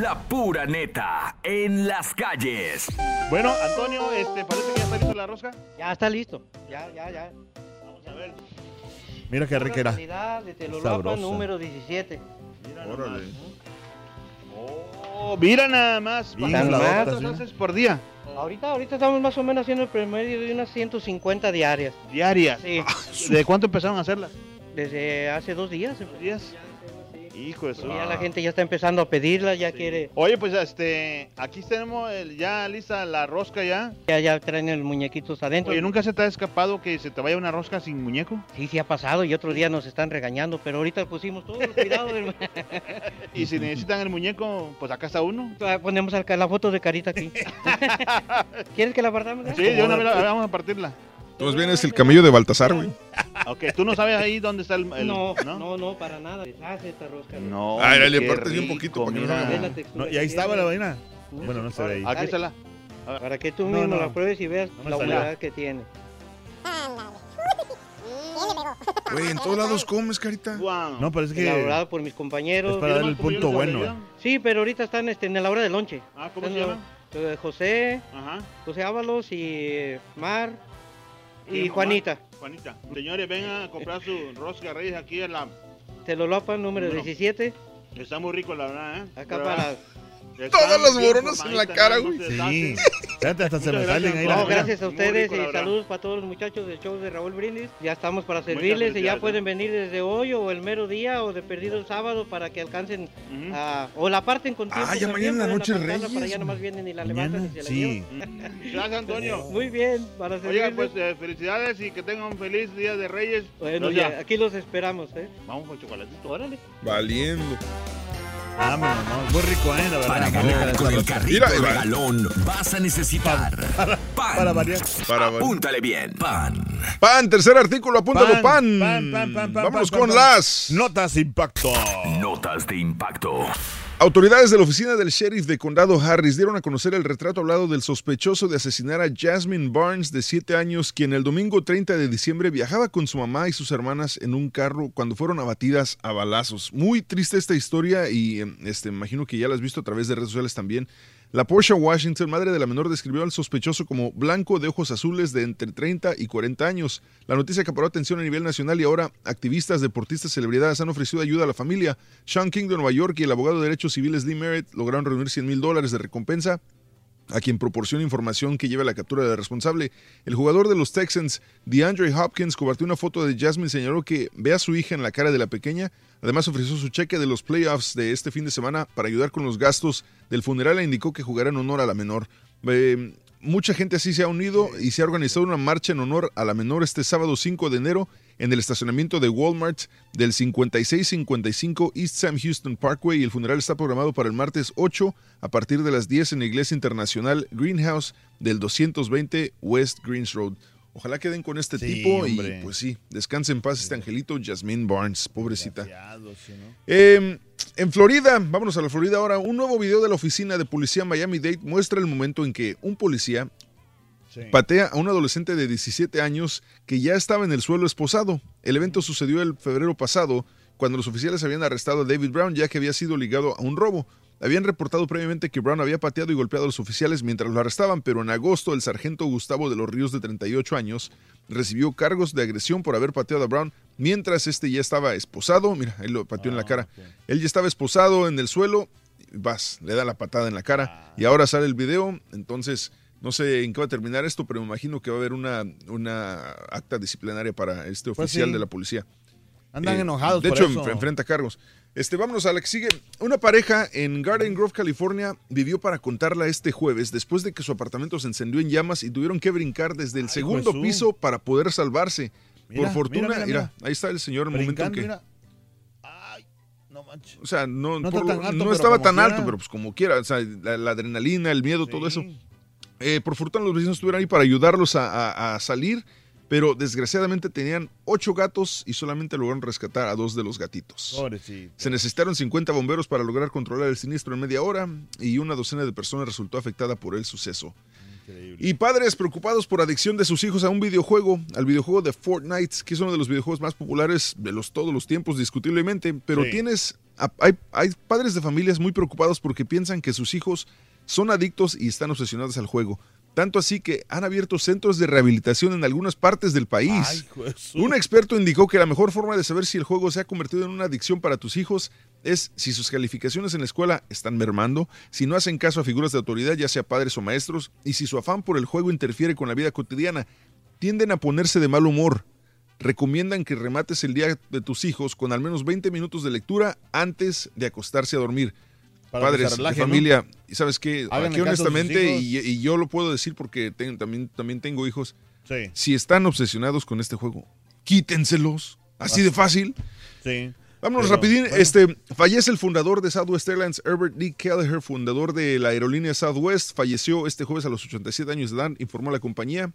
La pura neta en las calles. Bueno, Antonio, este, parece que ya está listo la rosca. Ya está listo. Ya, ya, ya. Vamos a ver. Mira qué rica era. Calidad de Telolapa número 17. Órale. Oh, mira nada más. Mira ¿Cuántas más. haces por día? Ahorita, ahorita estamos más o menos haciendo el promedio de unas 150 diarias. Diarias. Sí. ¿De cuánto empezaron a hacerlas? Desde hace dos días. días? Hijo de su. Ya la gente ya está empezando a pedirla, ya quiere. Oye, pues este, aquí tenemos el- ya lista la rosca ya. Ya, ya traen el muñequitos adentro. Oye, ¿nunca se te ha escapado que se te vaya una rosca sin muñeco? Sí, sí ha pasado y otro día nos están regañando, pero ahorita pusimos todo *laughs* cuidado. *laughs* Y si necesitan el muñeco, pues acá está uno. Ah, Ponemos acá la foto de carita aquí. *laughs* ¿Quieres que la guardamos? Sí, de una vez la- vamos a partirla. Tú más bien es el camello de Baltasar, güey. *laughs* Ok, ¿tú no sabes ahí dónde está el...? el- No, no, no, para nada. Deshace esta rosca. No. Ay, hombre, le partes rico, poquito para que no No, y ahí estaba la vaina. Bueno, no se ve ahí. Aquí está la... Para que tú No, mismo no. la pruebes y veas No la humedad que tiene. Güey, en todos lados comes, carita. No, pero es que... Elaborado por mis compañeros. Es para dar el punto bueno. Sí, pero ahorita están este, en la hora de lonche. Ah, ¿cómo Están se la- llama? eh, José, Ajá. José Ábalos y eh, Mar y Juanita. Juanita. Señores, vengan a comprar su rosca reyes aquí en la... Telolopan número No. 17. Está muy rico, la verdad, ¿eh? Acá Pero, para... las bien moronas en la cara, güey. Sí. hasta se me salen gracias, ahí No, gracias a ustedes y saludos para todos los muchachos del show de Raúl Brindis. Ya estamos para servirles y ya pueden ¿eh? venir desde hoy o el mero día o de perdido el sábado para que alcancen a- o la parten con tiempo. Ah, ya mañana en la noche Reyes, Para allá nomás vienen y la levantan y se la sí. *laughs* Gracias, Antonio. Muy bien, para Oiga, servirles. pues eh, felicidades y que tengan un feliz Día de Reyes. Bueno, No, ya, aquí los esperamos, ¿eh? Vamos con chocolatito. Órale. Valiendo. Vámonos, no, muy rico, ¿eh? La verdad. Para ganar con el carrito mira. regalón vas a necesitar pan. para variar. Para variar. Apúntale bien, pan. Pan, tercer artículo, apúntalo, pan. Pan, pan, pan, pan, Vámonos pan, con pan. las Notas de impacto. Notas de impacto. Autoridades de la oficina del sheriff de condado Harris dieron a conocer el retrato hablado del sospechoso de asesinar a Jasmine Barnes, de 7 años, quien el domingo 30 de diciembre viajaba con su mamá y sus hermanas en un carro cuando fueron abatidas a balazos. Muy triste esta historia y eh, este, imagino que ya la has visto a través de redes sociales también. La Porsche Washington, madre de la menor, describió al sospechoso como blanco de ojos azules de entre 30 y 40 años. La noticia acaparó atención a nivel nacional y ahora activistas, deportistas, celebridades han ofrecido ayuda a la familia. Sean King de Nueva York y el abogado de derechos civiles Lee Merritt lograron reunir 100 mil dólares de recompensa a quien proporciona información que lleva a la captura del responsable. El jugador de los Texans, DeAndre Hopkins, compartió una foto de Jasmine y señaló que ve a su hija en la cara de la pequeña. Además, ofreció su cheque de los playoffs de este fin de semana para ayudar con los gastos del funeral e indicó que jugará en honor a la menor. Eh, mucha gente así se ha unido y se ha organizado una marcha en honor a la menor este sábado 5 de enero en el estacionamiento de Walmart del 5655 East Sam Houston Parkway y el funeral está programado para el martes 8 a partir de las 10 en la Iglesia Internacional Greenhouse del 220 West Greens Road. Ojalá queden con este Sí, tipo hombre. y pues sí, descanse en paz este angelito Jasmine Barnes, pobrecita. Desgraciado, sí, ¿no? Eh, en Florida, vámonos a la Florida ahora, un nuevo video de la oficina de policía Miami-Dade muestra el momento en que un policía patea a un adolescente de 17 años que ya estaba en el suelo esposado. El evento sucedió el febrero pasado cuando los oficiales habían arrestado a David Brown ya que había sido ligado a un robo. Habían reportado previamente que Brown había pateado y golpeado a los oficiales mientras lo arrestaban, pero en agosto el sargento Gustavo de los Ríos de 38 años recibió cargos de agresión por haber pateado a Brown mientras este ya estaba esposado. Mira, él lo pateó en la cara. Él ya estaba esposado en el suelo. Vas, le da la patada en la cara y ahora sale el video. Entonces, no sé en qué va a terminar esto, pero me imagino que va a haber una, una acta disciplinaria para este Pues oficial sí. de la policía. Andan Eh, enojados De por hecho, eso. enfrenta cargos. Este, vámonos a la que sigue. Una pareja en Garden Grove, California, vivió para contarla este jueves después de que su apartamento se encendió en llamas y tuvieron que brincar desde el segundo Jesús. piso para poder salvarse. Mira, Por fortuna, mira, mira, mira, mira. ahí está el señor en el momento en que. No manches. O sea, no, No por está lo- tan alto, no pero estaba tan quiera. alto, pero pues como quiera. O sea, la, la adrenalina, el miedo, todo eso. Eh, por fortuna los vecinos estuvieron ahí para ayudarlos a, a- a salir, pero desgraciadamente tenían ocho gatos y solamente lograron rescatar a dos de los gatitos. Pobrecito. Se necesitaron 50 bomberos para lograr controlar el siniestro en media hora y una docena de personas resultó afectada por el suceso. Y padres preocupados por adicción de sus hijos a un videojuego, al videojuego de Fortnite, que es uno de los videojuegos más populares de los todos los tiempos, discutiblemente, pero Sí. tienes, hay padres de familias muy preocupados porque piensan que sus hijos son adictos y están obsesionados al juego. Tanto así que han abierto centros de rehabilitación en algunas partes del país. Un experto indicó que la mejor forma de saber si el juego se ha convertido en una adicción para tus hijos es si sus calificaciones en la escuela están mermando, si no hacen caso a figuras de autoridad, ya sea padres o maestros, y si su afán por el juego interfiere con la vida cotidiana. Tienden a ponerse de mal humor. Recomiendan que remates el día de tus hijos con al menos 20 minutos de lectura antes de acostarse a dormir. Para que Padres familia, y sabes qué, Háganle aquí honestamente, y, y yo lo puedo decir porque ten- también, también tengo hijos, Sí. si están obsesionados con este juego, quítenselos. Así de fácil. Sí. Vámonos Pero, rapidín. bueno. Este, fallece el fundador de Southwest Airlines, Herbert D. Kelleher, fundador de la aerolínea Southwest. Falleció este jueves a los 87 años de edad, informó la compañía.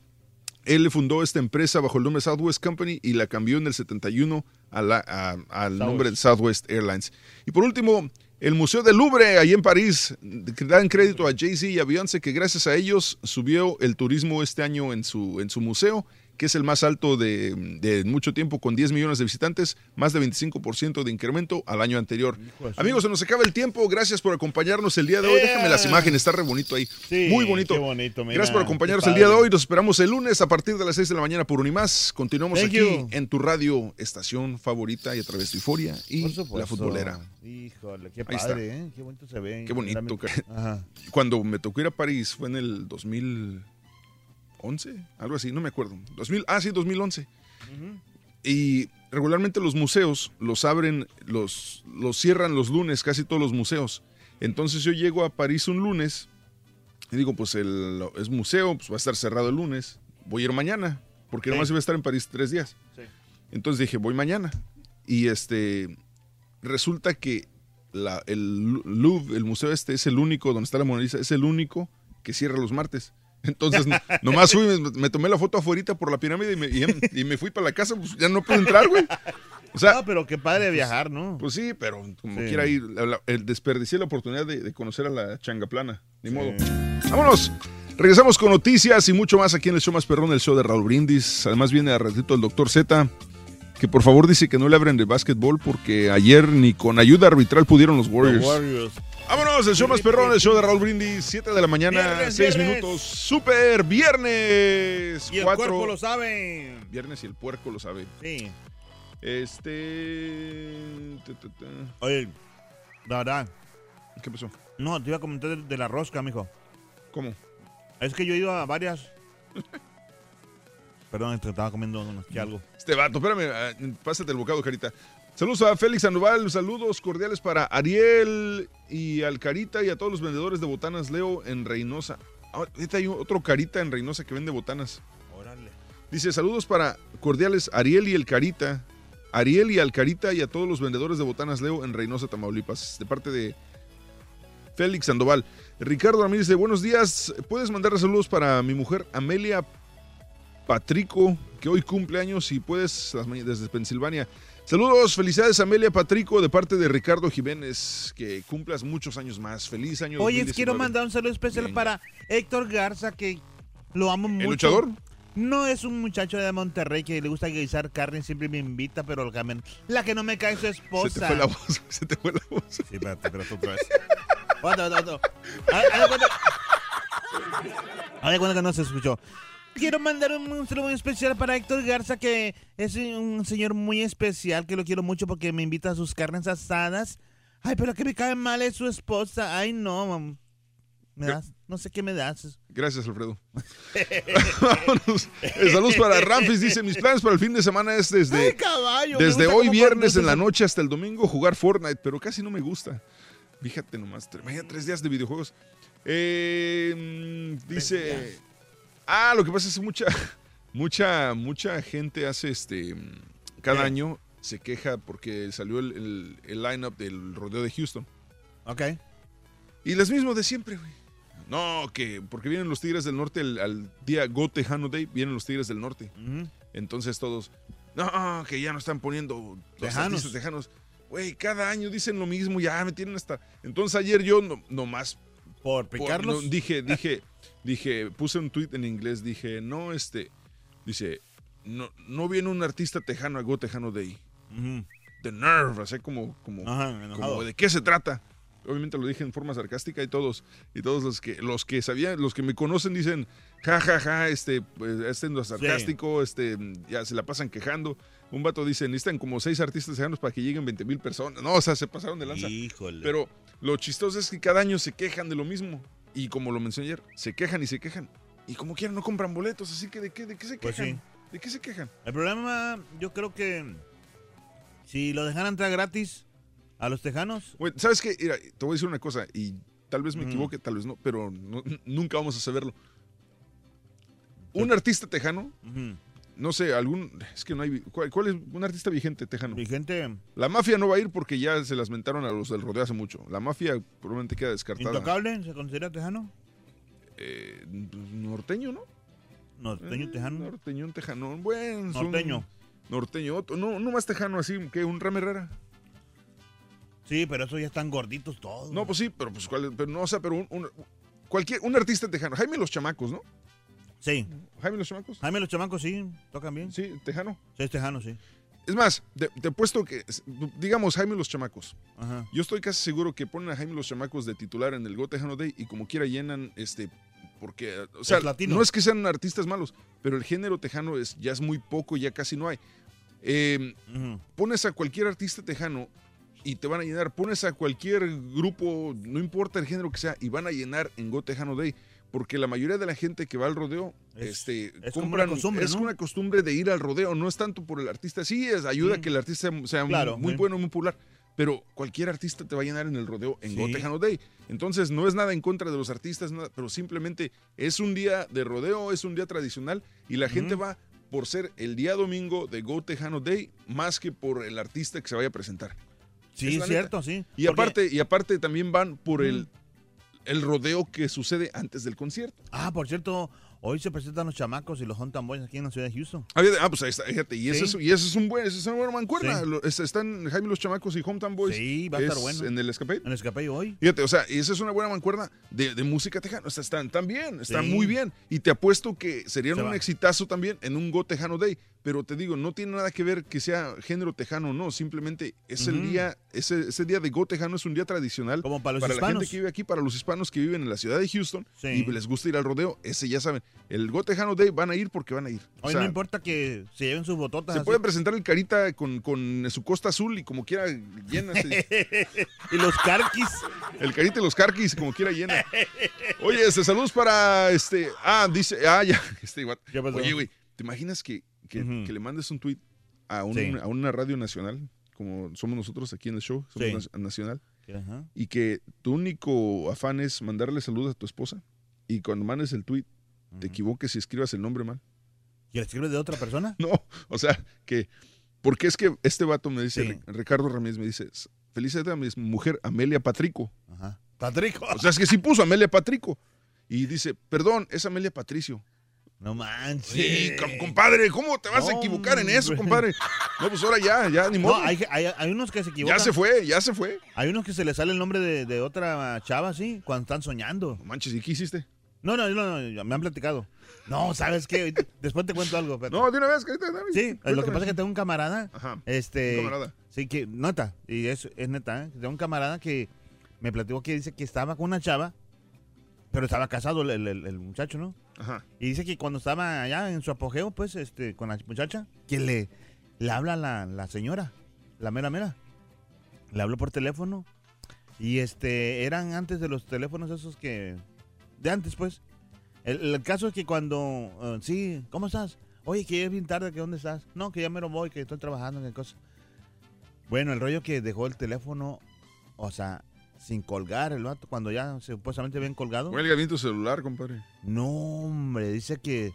Él fundó esta empresa bajo el nombre Southwest Company y la cambió en el 71 a la- a- al nombre de Southwest Airlines. Y por último, el Museo del Louvre, ahí en París, dan crédito a Jay-Z y a Beyoncé, que gracias a ellos subió el turismo este año en su, en su museo, que es el más alto de, de mucho tiempo, con 10 millones de visitantes, más de 25% de incremento al año anterior. Amigos, se nos acaba el tiempo. Gracias por acompañarnos el día de hoy. Déjame las imágenes, está re bonito ahí. Sí, Muy bonito. qué bonito, mira, Gracias por acompañarnos el día de hoy. Nos esperamos el lunes a partir de las 6 de la mañana por Unimás. Continuamos Thank aquí you. en tu radio estación favorita y a través de Euforia y la futbolera. Híjole, qué padre, ¿eh? Qué bonito se ve. Qué bonito. Cuando me tocó ir a París fue en el 2011, algo así, no me acuerdo. 2000, ah, sí, 2011. Y regularmente los museos los abren, los, los cierran los lunes, casi todos los museos. Entonces yo llego a París un lunes y digo, pues el, es museo, pues va a estar cerrado el lunes. Voy a ir mañana, porque Sí. nomás iba a estar en París tres días. Sí. Entonces dije, voy mañana. Y este, resulta que la- el Louvre, el museo este, es el único, donde está la Mona Lisa, es el único que cierra los martes. Entonces, no- nomás fui, me, me tomé la foto afuera por la pirámide y me, y- y me fui para la casa, pues ya no pude entrar, güey. O sea, Ah, pero qué padre viajar, ¿no? Pues sí, pero como Sí. quiera ir, la- la- el desperdicié la oportunidad de, de conocer a la changaplana. Ni modo. Vámonos. Regresamos con noticias y mucho más aquí en el show más perrón, el show de Raúl Brindis. Además viene a ratito el doctor Z. que por favor dice que no le abren de básquetbol porque ayer ni con ayuda arbitral pudieron los Warriors. Warriors. Vámonos, el show más perrón, el show de Raúl Brindis, 7 de la mañana, Viernes, 6 viernes. minutos, super viernes. Y el cuerpo lo sabe. Viernes y el puerco lo sabe. Sí. Este... Oye, la verdad. ¿Qué pasó? No, te iba a comentar de, de la rosca, mijo. ¿Cómo? Es que yo he ido a varias. *laughs* Perdón, es que estaba comiendo unos- que algo. Este vato, espérame, ah, pásate el bocado, Carita. Saludos a Félix Sandoval, saludos cordiales para Ariel y al Carita y a todos los vendedores de botanas Leo en Reynosa. Ah, Ahorita hay otro Carita en Reynosa que vende botanas. Órale. Dice, saludos para cordiales Ariel y el Carita. Ariel y al Carita y a todos los vendedores de botanas Leo en Reynosa, Tamaulipas. De parte de Félix Sandoval. Ricardo Ramírez dice, buenos días. ¿Puedes mandar saludos para mi mujer Amelia Patrico, que hoy cumple años y puedes desde Pensilvania? Saludos, felicidades Amelia Patrico de parte de Ricardo Jiménez, que cumplas muchos años más. Feliz año Oye, 2019. quiero mandar un saludo especial Bien. para Héctor Garza, que lo amo mucho. luchador? No es un muchacho de Monterrey que le gusta guisar carne, siempre me invita, pero la que, la que no me cae es su esposa. Se te fue la voz, *laughs* se te fue la voz. Sí, espérate, pero tú. Haz- haz de cuenta- haz de cuenta que no se escuchó. Quiero mandar un, un saludo muy especial para Héctor Garza, que es un señor muy especial, que lo quiero mucho porque me invita a sus carnes asadas. Ay, pero que me cae mal es su esposa. Ay, no, mam. Me das, no sé qué me das. Gracias, Alfredo. *laughs* Vámonos. Eh, Saludos para Ramfis. Dice, mis planes para el fin de semana es desde, Ay, caballo, desde hoy viernes en la noche hasta el domingo jugar Fortnite, pero casi no me gusta. Fíjate nomás, vaya tres días de videojuegos. Eh, dice, ah, lo que pasa es que mucha, *laughs* mucha, mucha gente hace este, cada ¿Qué? año se queja porque salió el, el, el lineup del rodeo de Houston. Ok. Y las mismas de siempre, güey. No, que porque vienen los Tigres del Norte el- al día Go Tejano Day, vienen los Tigres del Norte. Entonces todos, no, que ya no están poniendo los Tejanos. tejanos. Güey, cada año dicen lo mismo, ya me tienen hasta... Entonces ayer yo no, nomás... Por picarlos. no, dije, dije, dije, puse un tweet en inglés, dije, no, este, dice, no, no viene un artista tejano a Go Tejano Day. The nerve, así como, como, Ajá, como de qué se trata. Obviamente lo dije en forma sarcástica y todos, y todos los que, los que sabían, los que me conocen dicen, ja, ja, ja, este, pues, este no es sarcástico, este, ya se la pasan quejando. Un vato dice, necesitan como seis artistas tejanos para que lleguen 20 mil personas. No, o sea, se pasaron de lanza. Híjole. Pero lo chistoso es que cada año se quejan de lo mismo. Y como lo mencioné ayer, se quejan y se quejan. Y como quieran no compran boletos, así que ¿de qué, de qué se Pues quejan? sí. ¿De qué se quejan? El problema, yo creo que si lo dejaran entrar gratis a los tejanos. ¿Sabes qué? Mira, te voy a decir una cosa, y tal vez me Ujú. equivoque, tal vez no, pero no- *laughs* nunca vamos a saberlo. Un artista tejano, no sé, algún. Es que no hay. ¿Cuál, cuál es un artista vigente tejano? Vigente. La mafia no va a ir porque ya se las mentaron a los del rodeo hace mucho. La mafia probablemente queda descartada. ¿Intocable se considera tejano? Eh, norteño, ¿no? Norteño Eh, tejano. Norteño, tejano. Bueno, Norteño. Norteño, otro- no, no más tejano así que un Ram Herrera. Sí, pero esos ya están gorditos todos. No, pues sí, pero pues cuál, pero no, o sea, pero un, un- cualquier, un artista tejano. Jaime Los Chamacos, ¿no? Sí. Jaime Los Chamacos. Jaime los chamacos sí, tocan bien. Sí, tejano. Sí, es tejano, sí. Es más, te, te he puesto que, digamos, Jaime Los Chamacos. Ajá. Yo estoy casi seguro que ponen a Jaime Los Chamacos de titular en el Go Tejano Day y como quiera llenan, este, porque, o sea, no es que sean artistas malos, pero el género tejano es, ya es muy poco, ya casi no hay. Eh, Pones a cualquier artista tejano y te van a llenar. Pones a cualquier grupo, no importa el género que sea, y van a llenar en Go Tejano Day. Porque la mayoría de la gente que va al rodeo, este, es como compran, una costumbre, es ¿no? una costumbre de ir al rodeo, no es tanto por el artista. Sí, es, ayuda a que el artista sea, Claro, muy bueno, muy popular. Pero cualquier artista te va a llenar en el rodeo en Sí. Tejano Day. Entonces, no es nada en contra de los artistas, nada, pero simplemente es un día de rodeo, es un día tradicional y la gente va por ser el día domingo de Go Tejano Day más que por el artista que se vaya a presentar. Sí, Es cierto, neta. sí. Y Porque- aparte, y aparte también van por el, el rodeo que sucede antes del concierto. Ah, por cierto, hoy se presentan los chamacos y los Hunter Boys aquí en la ciudad de Houston. Ah, ah, pues ahí está, fíjate, y, ese Sí. es, y ese es un buen, ese es una buena mancuerna. Sí. Están Jaime Los Chamacos y Hometown Boys. Sí, va a estar Es bueno. En el escape. En el escape hoy. Fíjate, o sea, y esa es una buena mancuerna de, de música tejana. O sea, están, están bien, están Sí. muy bien. Y te apuesto que serían Se un va. exitazo también en un Go Tejano Day. Pero te digo, no tiene nada que ver que sea género tejano, no. Simplemente es el día, ese, ese día de Go Tejano es un día tradicional. Como para los la hispanos. gente que vive aquí, para los hispanos que viven en la ciudad de Houston Sí. y les gusta ir al rodeo, ese ya saben. El Go Tejano Day van a ir porque van a ir. O Hoy sea, no importa que se lleven sus bototas. se así. puede presentar el carita con, con su costa azul y como quiera llena. *laughs* y los carquis. El carita y los carquis, como quiera llena. Oye, este, saludos para este. Ah, dice. Ah, ya. *laughs* Este, what- pasó? Oye, güey, ¿te imaginas que, que, que le mandes un tweet a, un- Sí. a una radio nacional, como somos nosotros aquí en el show, somos Sí. nacional, y que tu único afán es mandarle saludos a tu esposa, y cuando mandes el tweet, te equivoques y escribas el nombre mal? ¿Y le escribes de otra persona? *laughs* No, o sea, que. Porque es que este vato me dice, Sí. Ricardo Ramírez me dice, felicidades a mi mujer Amelia Patrico. Ajá. Patrico. O sea, es que sí puso *laughs* Amelia Patrico. Y dice, perdón, es Amelia Patricio. No manches. Sí, com- compadre, ¿cómo te vas a equivocar en eso, compadre? No, pues ahora ya, ya, ni No, modo. hay, hay- hay unos que se equivocan. ya se fue, ya se fue. Hay unos que se les sale el nombre de, de otra chava, sí, cuando están soñando. No manches, ¿y qué hiciste? No, no, no, no, me han platicado. No, ¿sabes qué? Después te cuento algo. espérate. No, de una vez, dame. Sí, lo que pasa es que tengo un camarada. Ajá, Este, camarada. Sí, que, nota, y es, es neta, ¿eh? Tengo un camarada que me platicó que dice que estaba con una chava, pero estaba casado el, el- el muchacho, ¿no? Ajá. Y dice que cuando estaba allá en su apogeo, pues, este, con la muchacha, que le, le habla la, la señora, la mera mera. Le habló por teléfono. Y este, eran antes de los teléfonos esos que. De antes, pues. El, el caso es que cuando. eh, sí, ¿cómo estás? Oye, que ya es bien tarde, que dónde estás? No, que ya me lo voy, que estoy trabajando, qué cosa. Bueno, el rollo que dejó el teléfono, o sea, sin colgar el vato, cuando ya supuestamente bien colgado. Huelga bien tu celular, compadre. No, hombre, dice que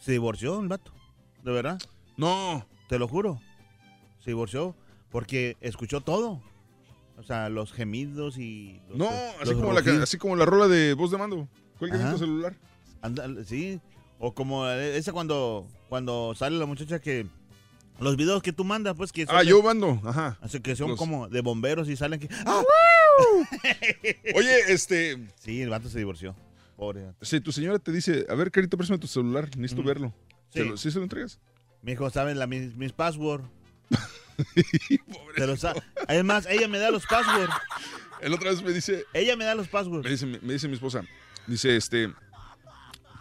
se divorció el vato. ¿De verdad? No. Te lo juro. Se divorció porque escuchó todo. O sea, los gemidos y... los- No, los así como, la, así como la rola de voz de mando. Cuelga bien tu celular. Anda- sí. O como esa cuando, cuando sale la muchacha que... Los videos que tú mandas, pues que... son Ah, de- yo mando, ajá. Así que son Los- como de bomberos y salen que... ¡Ah! *laughs* Oye, este... Sí, el vato se divorció. Pobre. Si tu señora te dice, a ver, carita, préstame tu celular, necesito Ujú. verlo. Sí. ¿Se lo- ¿Sí se lo entregas? Mi hijo sabe la, mis, mis passwords. *laughs* Se los sa- Además, ella me da los passwords. El otra vez me dice, Ella me da los passwords. me dice, me dice mi esposa, dice, este,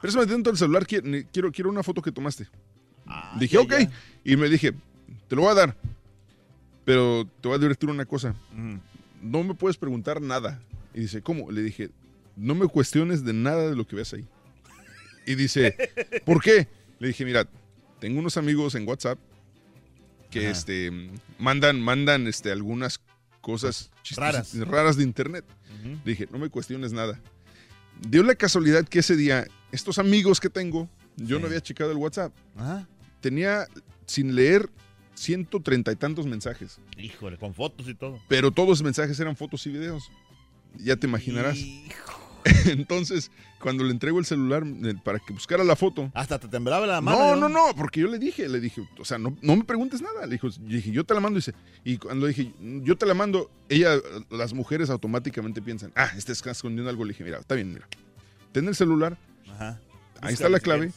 préstame dentro del celular, quiero, quiero una foto que tomaste. dije, ya, ok. ya. Y me dije, te lo voy a dar, pero te voy a divertir una cosa. Ujú. No me puedes preguntar nada. Y dice, ¿cómo? Le dije, no me cuestiones de nada de lo que ves ahí. Y dice, *laughs* ¿por qué? Le dije, mira, tengo unos amigos en WhatsApp que Ajá. este, mandan, mandan este, algunas cosas Raras. raras de internet. Le dije, no me cuestiones nada. Dio la casualidad que ese día, estos amigos que tengo, yo no había checado el WhatsApp. Ajá. Tenía, sin leer, ciento treinta y tantos mensajes. Híjole, con fotos y todo. Pero todos los mensajes eran fotos y videos. Ya te imaginarás. *laughs* Entonces, cuando le entrego el celular eh, para que buscara la foto. Hasta te temblaba la mano. No, no, no, porque yo le dije, le dije, o sea, no, no me preguntes nada. Le dijo, dije, yo te la mando. Dice, y cuando dije, yo te la mando, ella, las mujeres automáticamente piensan, ah, este está escondiendo algo. Le dije, mira, está bien, mira. Ten el celular, Ajá. ahí está la clave.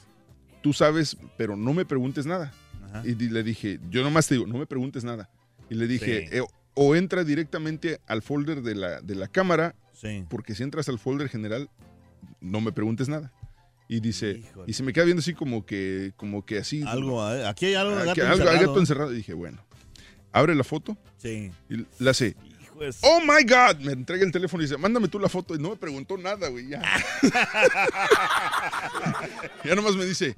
Tú sabes, pero no me preguntes nada. Ajá. Y le dije, yo nomás te digo, no me preguntes nada. Y le dije, Sí. eh, o entra directamente al folder de la, de la cámara, Sí. porque si entras al folder general, no me preguntes nada. Y dice, Híjole. y se me queda viendo así como que, como que así. Algo, eh, aquí hay algo de Aquí- gato algo- hay encerrado. gato encerrado. Y dije, bueno, abre la foto Sí. y la hace. Oh my God, me entrega el teléfono y dice, mándame tú la foto. Y no me preguntó nada, güey, ya. *laughs* ya nomás me dice,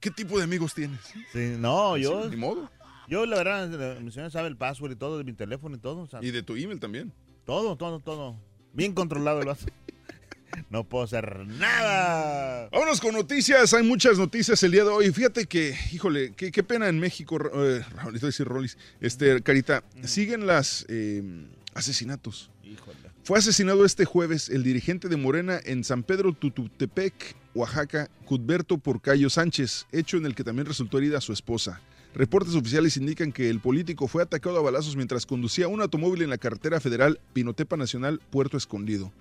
¿qué tipo de amigos tienes? Sí, no, yo. Ni modo. Yo, la verdad, mi señora sabe el password y todo de mi teléfono y todo. Y de tu email también. todo, todo, todo. Bien controlado el vato. *laughs* No puedo hacer nada. Vámonos con noticias. Hay muchas noticias el día de hoy. Fíjate que, híjole, qué, qué pena en México, eh, Raúl, decir Rolis, este, Carita, siguen las eh, asesinatos. Híjole. Fue asesinado este jueves el dirigente de Morena en San Pedro Tututepec, Oaxaca, Cudberto Porcayo Sánchez, hecho en el que también resultó herida su esposa. Reportes oficiales indican que el político fue atacado a balazos mientras conducía un automóvil en la carretera federal Pinotepa Nacional Puerto Escondido.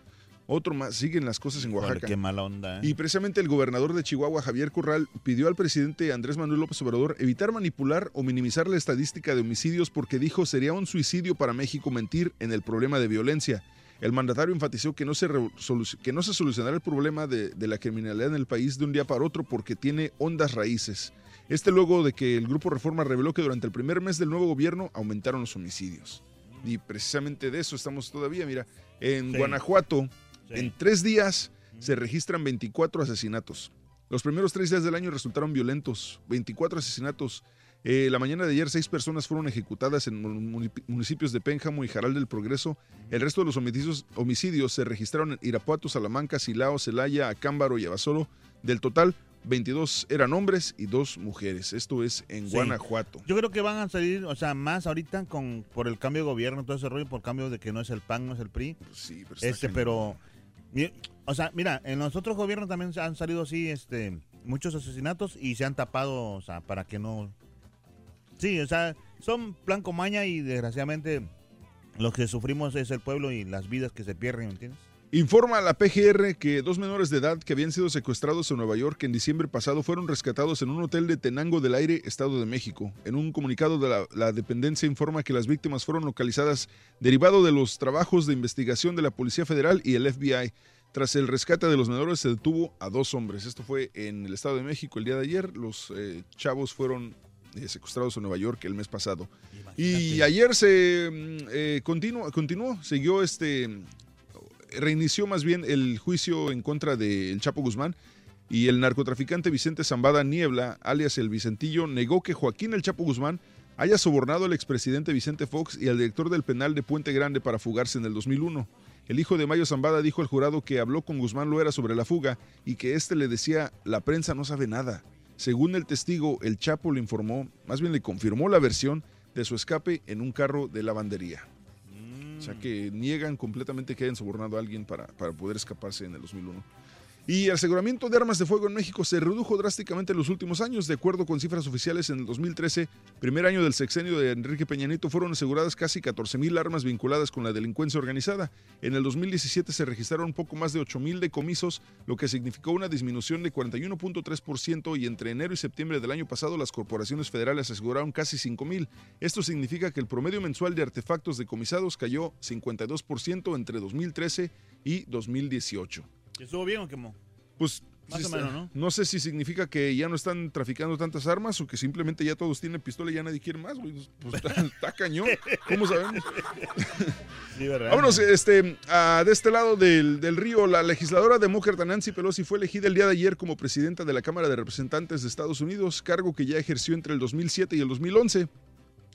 Otro más, siguen las cosas en Híjole, Oaxaca. qué mala onda. ¿eh? Y precisamente el gobernador de Chihuahua, Javier Corral, pidió al presidente Andrés Manuel López Obrador evitar manipular o minimizar la estadística de homicidios porque dijo sería un suicidio para México mentir en el problema de violencia. El mandatario enfatizó que no se, que no se solucionará el problema de, de la criminalidad en el país de un día para otro porque tiene hondas raíces. Este luego de que el Grupo Reforma reveló que durante el primer mes del nuevo gobierno aumentaron los homicidios. Y precisamente de eso estamos todavía. Mira, en Sí. Guanajuato, en tres días se registran 24 asesinatos. Los primeros tres días del año resultaron violentos, 24 asesinatos. Eh, la mañana de ayer, seis personas fueron ejecutadas en mun- municipios de Pénjamo y Jaral del Progreso. El resto de los homicidios, homicidios se registraron en Irapuato, Salamanca, Silao, Celaya, Acámbaro y Abasolo. Del total, 22 eran hombres y dos mujeres. Esto es en Sí. Guanajuato. Yo creo que van a salir, o sea, más ahorita con por el cambio de gobierno, todo ese rollo, por cambio de que no es el PAN, no es el PRI. Sí, pero Este, pero, o sea, mira, en los otros gobiernos también han salido así, este, muchos asesinatos y se han tapado, o sea, para que no... Sí, o sea, son plan comaña y desgraciadamente lo que sufrimos es el pueblo y las vidas que se pierden, ¿me entiendes? Informa a la PGR que dos menores de edad que habían sido secuestrados en Nueva York en diciembre pasado fueron rescatados en un hotel de Tenango del Aire, Estado de México. En un comunicado de la, la dependencia informa que las víctimas fueron localizadas derivado de los trabajos de investigación de la Policía Federal y el FBI. Tras el rescate de los menores se detuvo a dos hombres. Esto fue en el Estado de México el día de ayer. Los eh, chavos fueron eh, secuestrados en Nueva York el mes pasado. Y ayer se mm, eh, continuó, continuó, siguió este reinició más bien el juicio en contra del Chapo Guzmán y el narcotraficante Vicente Zambada Niebla, alias el Vicentillo, negó que Joaquín el Chapo Guzmán haya sobornado al expresidente Vicente Fox y al director del penal de Puente Grande para fugarse en el 2001. El hijo de Mayo Zambada dijo al jurado que habló con Guzmán Loera sobre la fuga y que éste le decía, la prensa no sabe nada. Según el testigo, el Chapo le informó, más bien le confirmó la versión de su escape en un carro de lavandería. O sea que niegan completamente que hayan sobornado a alguien para, para poder escaparse en el 2001. Y el aseguramiento de armas de fuego en México se redujo drásticamente en los últimos años. De acuerdo con cifras oficiales, en el 2013, primer año del sexenio de Enrique Peña Nieto, fueron aseguradas casi 14 mil armas vinculadas con la delincuencia organizada. En el 2017 se registraron poco más de 8 mil decomisos, lo que significó una disminución de 41.3% y entre enero y septiembre del año pasado las corporaciones federales aseguraron casi 5 mil. Esto significa que el promedio mensual de artefactos decomisados cayó 52% entre 2013 y 2018. ¿Estuvo bien o quemó? Pues Más o menos, ¿no? sé si significa que ya no están traficando tantas armas o que simplemente ya todos tienen pistola y ya nadie quiere más, güey. Pues está, está cañón. ¿Cómo sabemos? Sí, ¿verdad? Vámonos, este, ah, de este lado del, del río, la legisladora demócrata Nancy Pelosi fue elegida el día de ayer como presidenta de la Cámara de Representantes de Estados Unidos, cargo que ya ejerció entre el 2007 y el 2011.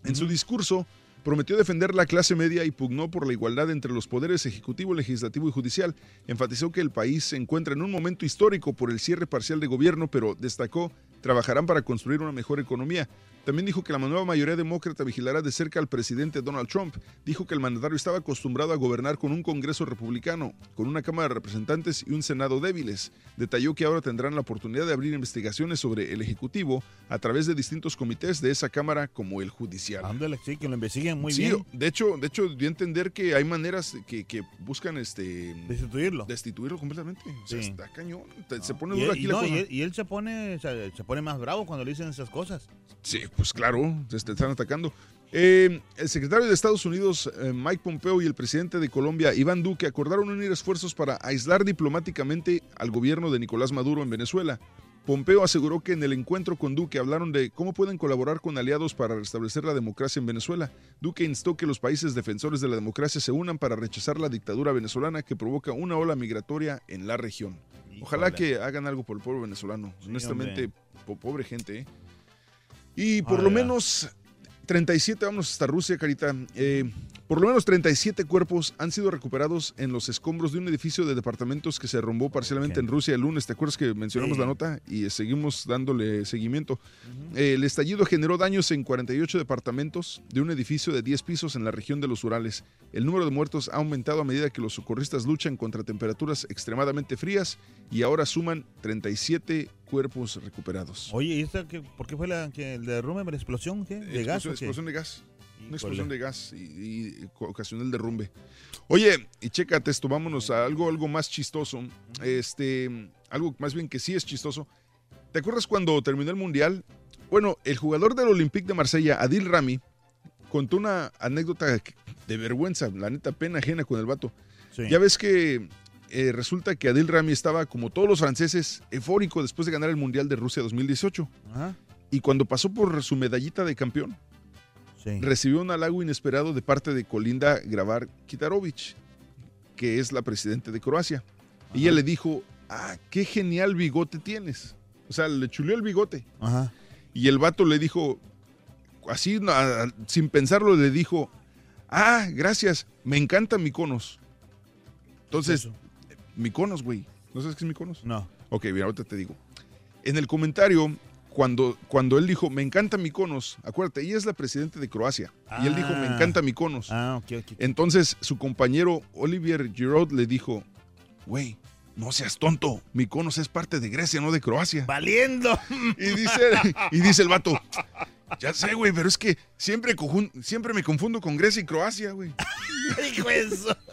En su discurso, prometió defender la clase media y pugnó por la igualdad entre los poderes ejecutivo, legislativo y judicial. Enfatizó que el país se encuentra en un momento histórico por el cierre parcial de gobierno, pero destacó trabajarán para construir una mejor economía. También dijo que la nueva mayoría demócrata vigilará de cerca al presidente Donald Trump. Dijo que el mandatario estaba acostumbrado a gobernar con un Congreso republicano, con una Cámara de Representantes y un Senado débiles. Detalló que ahora tendrán la oportunidad de abrir investigaciones sobre el Ejecutivo a través de distintos comités de esa Cámara como el Judicial. Ándale, sí, que lo investiguen muy Sí, bien. De hecho, de hecho, dio a entender que hay maneras que, que buscan este destituirlo. Destituirlo completamente. O sea, Sí. está cañón. Se pone Y duro él, aquí y la no, cosa. y él- y él se pone, se pone más bravo cuando le dicen esas cosas. Sí, pues claro, se te están atacando. Eh, el secretario de Estados Unidos, eh, Mike Pompeo, y el presidente de Colombia, Iván Duque, acordaron unir esfuerzos para aislar diplomáticamente al gobierno de Nicolás Maduro en Venezuela. Pompeo aseguró que en el encuentro con Duque hablaron de cómo pueden colaborar con aliados para restablecer la democracia en Venezuela. Duque instó que los países defensores de la democracia se unan para rechazar la dictadura venezolana que provoca una ola migratoria en la región. Ojalá que hagan algo por el pueblo venezolano. Honestamente, pobre gente, ¿eh? Y por Ah, lo ya. menos 37, vámonos hasta Rusia, Carita. Eh, por lo menos 37 cuerpos han sido recuperados en los escombros de un edificio de departamentos que se derrumbó parcialmente en Rusia el lunes. ¿Te acuerdas que mencionamos Sí. la nota? Y seguimos dándole seguimiento. Eh, el estallido generó daños en 48 departamentos de un edificio de 10 pisos en la región de los Urales. El número de muertos ha aumentado a medida que los socorristas luchan contra temperaturas extremadamente frías y ahora suman 37 cuerpos recuperados. Oye, ¿y esta qué- por qué fue la que el derrumbe, la explosión, qué? ¿De gas Explosión, qué? explosión de gas. Una explosión de gas y, y ocasionó el derrumbe. Oye, y chécate esto, vámonos a algo, algo más chistoso. Este, algo más bien que sí es chistoso. ¿Te acuerdas cuando terminó el mundial? Bueno, el jugador del Olympique de Marsella, Adil Rami, contó una anécdota de vergüenza, la neta pena ajena con el vato. Sí. Ya ves que eh, resulta que Adil Rami estaba, como todos los franceses, eufórico después de ganar el Mundial de Rusia 2018. Ajá. Y cuando pasó por su medallita de campeón, Sí. recibió un halago inesperado de parte de Colinda Grabar Kitarovic, que es la presidenta de Croacia. Y ella le dijo, ah, qué genial bigote tienes. O sea, le chuleó el bigote. Ajá. Y el vato le dijo, así sin pensarlo, le dijo, ah, gracias, me encanta Miconos. Entonces, Miconos, güey. ¿No sabes qué es Miconos? No. Ok, bien, ahorita te digo. En el comentario, cuando, cuando él dijo, me encanta Miconos, acuérdate, ella es la presidenta de Croacia. Y él dijo, me Ah. encanta Miconos. Ah, ok, ok. Entonces, su compañero Olivier Giroud le dijo, güey, no seas tonto, Miconos es parte de Grecia, no de Croacia. Valiendo. Y dice, y dice el vato, ya sé, güey, pero es que siempre, siempre me confundo con Grecia y Croacia, güey. *laughs* Hijo de eso. *laughs*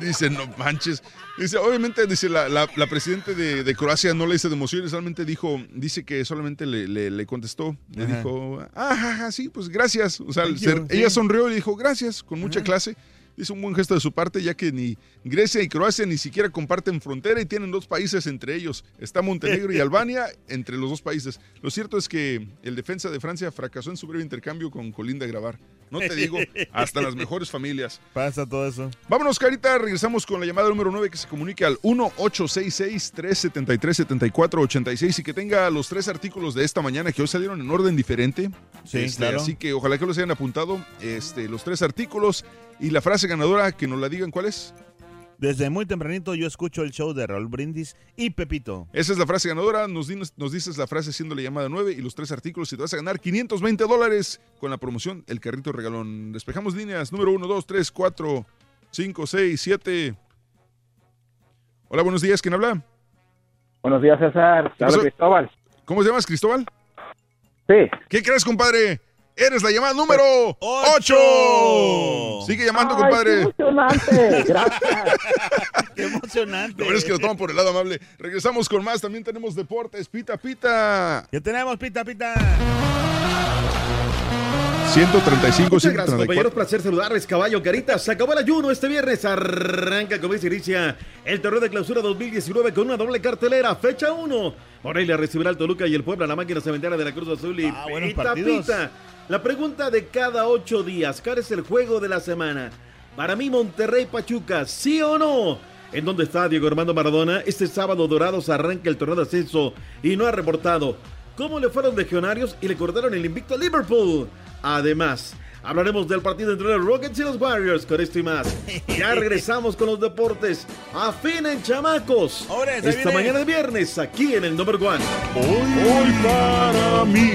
Dice, no manches. Dice, obviamente, dice, la, la, la presidenta de, de Croacia no le hizo de solamente dijo, dice que solamente le, le- le contestó, le Ajá. dijo, ah, ajá, sí, pues gracias. O sea, you, ella sí. sonrió y dijo, gracias, con mucha clase. Hizo un buen gesto de su parte, ya que ni Grecia y Croacia ni siquiera comparten frontera y tienen dos países entre ellos. Está Montenegro y *laughs* Albania entre los dos países. Lo cierto es que el defensa de Francia fracasó en su breve intercambio con Colinda Grabar. No te digo, hasta las mejores familias. Pasa todo eso. Vámonos, Carita. Regresamos con la llamada número 9 que se comunique al 1-866-373-7486 y que tenga los tres artículos de esta mañana que hoy salieron en orden diferente. Sí, Este, claro. Así que ojalá que los hayan apuntado este, los tres artículos y la frase ganadora que nos la digan cuál es. Desde muy tempranito yo escucho el show de Raúl Brindis y Pepito. Esa es la frase ganadora. Nos, nos dices la frase siendo la llamada 9 y los tres artículos y te vas a ganar 520 dólares con la promoción El Carrito Regalón. Despejamos líneas número 1, 2, 3, 4, 5, 6, 7. Hola, buenos días. ¿Quién habla? Buenos días, César. Habla? Cristóbal. ¿Cómo te llamas, Cristóbal? Sí. ¿Qué crees, compadre? Eres la llamada número 8. Sigue llamando, Ay, compadre. qué emocionante. Gracias. *laughs* Qué emocionante. Lo bueno es que lo toman por el lado amable. Regresamos con más. También tenemos deportes. Pita, pita. Ya tenemos pita, pita. 135, Muchas gracias, 134. compañeros. Placer saludarles, caballo Caritas. Se acabó el ayuno este viernes. Arranca, como dice inicia el torneo de clausura 2019 con una doble cartelera. Fecha 1. Morelia recibirá al Toluca y el Puebla, la máquina cementera de la Cruz Azul. Y Ah, pita, pita. La pregunta de cada ocho días. ¿Cuál es el juego de la semana? Para mí, Monterrey Pachuca, ¿sí o no? ¿En dónde está Diego Armando Maradona? Este sábado Dorados arranca el torneo de ascenso y no ha reportado. ¿Cómo le fueron legionarios y le cortaron el invicto a Liverpool? Además, hablaremos del partido entre los Rockets y los Warriors con esto y más. Ya *laughs* regresamos con los deportes. Afinen, chamacos. Ahora, Esta viene. mañana de viernes, aquí en el Number One. Hoy para mí.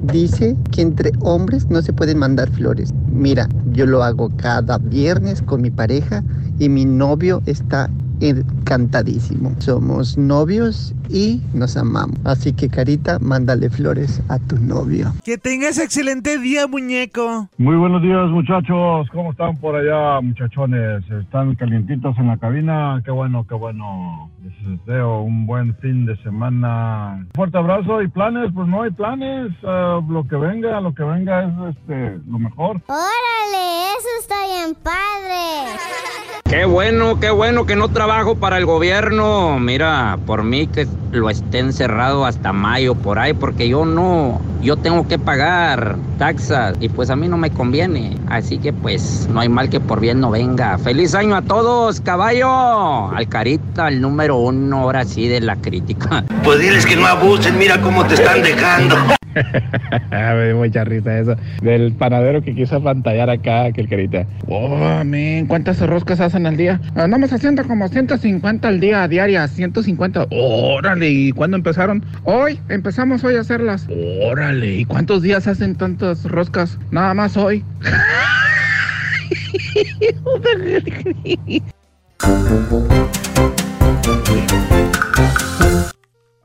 Dice que entre hombres no se pueden mandar flores. Mira, yo lo hago cada viernes con mi pareja y mi novio está encantadísimo. Somos novios y nos amamos. Así que Carita, mándale flores a tu novio. Que tengas excelente día, muñeco. Muy buenos días, muchachos. ¿Cómo están por allá, muchachones? ¿Están calientitos en la cabina? Qué bueno, qué bueno. Les deseo un buen fin de semana. Fuerte abrazo y planes, pues no hay planes. Ah, lo que venga, lo que venga es este, lo mejor. Órale, eso está bien padre. Qué bueno, qué bueno que no trabajo para el gobierno. Mira, por mí que lo esté encerrado hasta mayo por ahí, porque yo no, yo tengo que pagar taxas y pues a mí no me conviene. Así que pues no hay mal que por bien no venga. Feliz año a todos, caballo. Al carita, el número uno, ahora sí de la crítica. Pues diles que no abusen, mira cómo te están dejando. *laughs* Me dio mucha risa eso. Del panadero que quiso pantallar acá, que el carita. Oh, ¿cuántas roscas hacen al día? Andamos haciendo como 150 al día, diarias, 150. Órale, ¿y cuándo empezaron? Hoy, empezamos hoy a hacerlas. Órale, ¿y cuántos días hacen tantas roscas? Nada más hoy. *laughs* *laughs*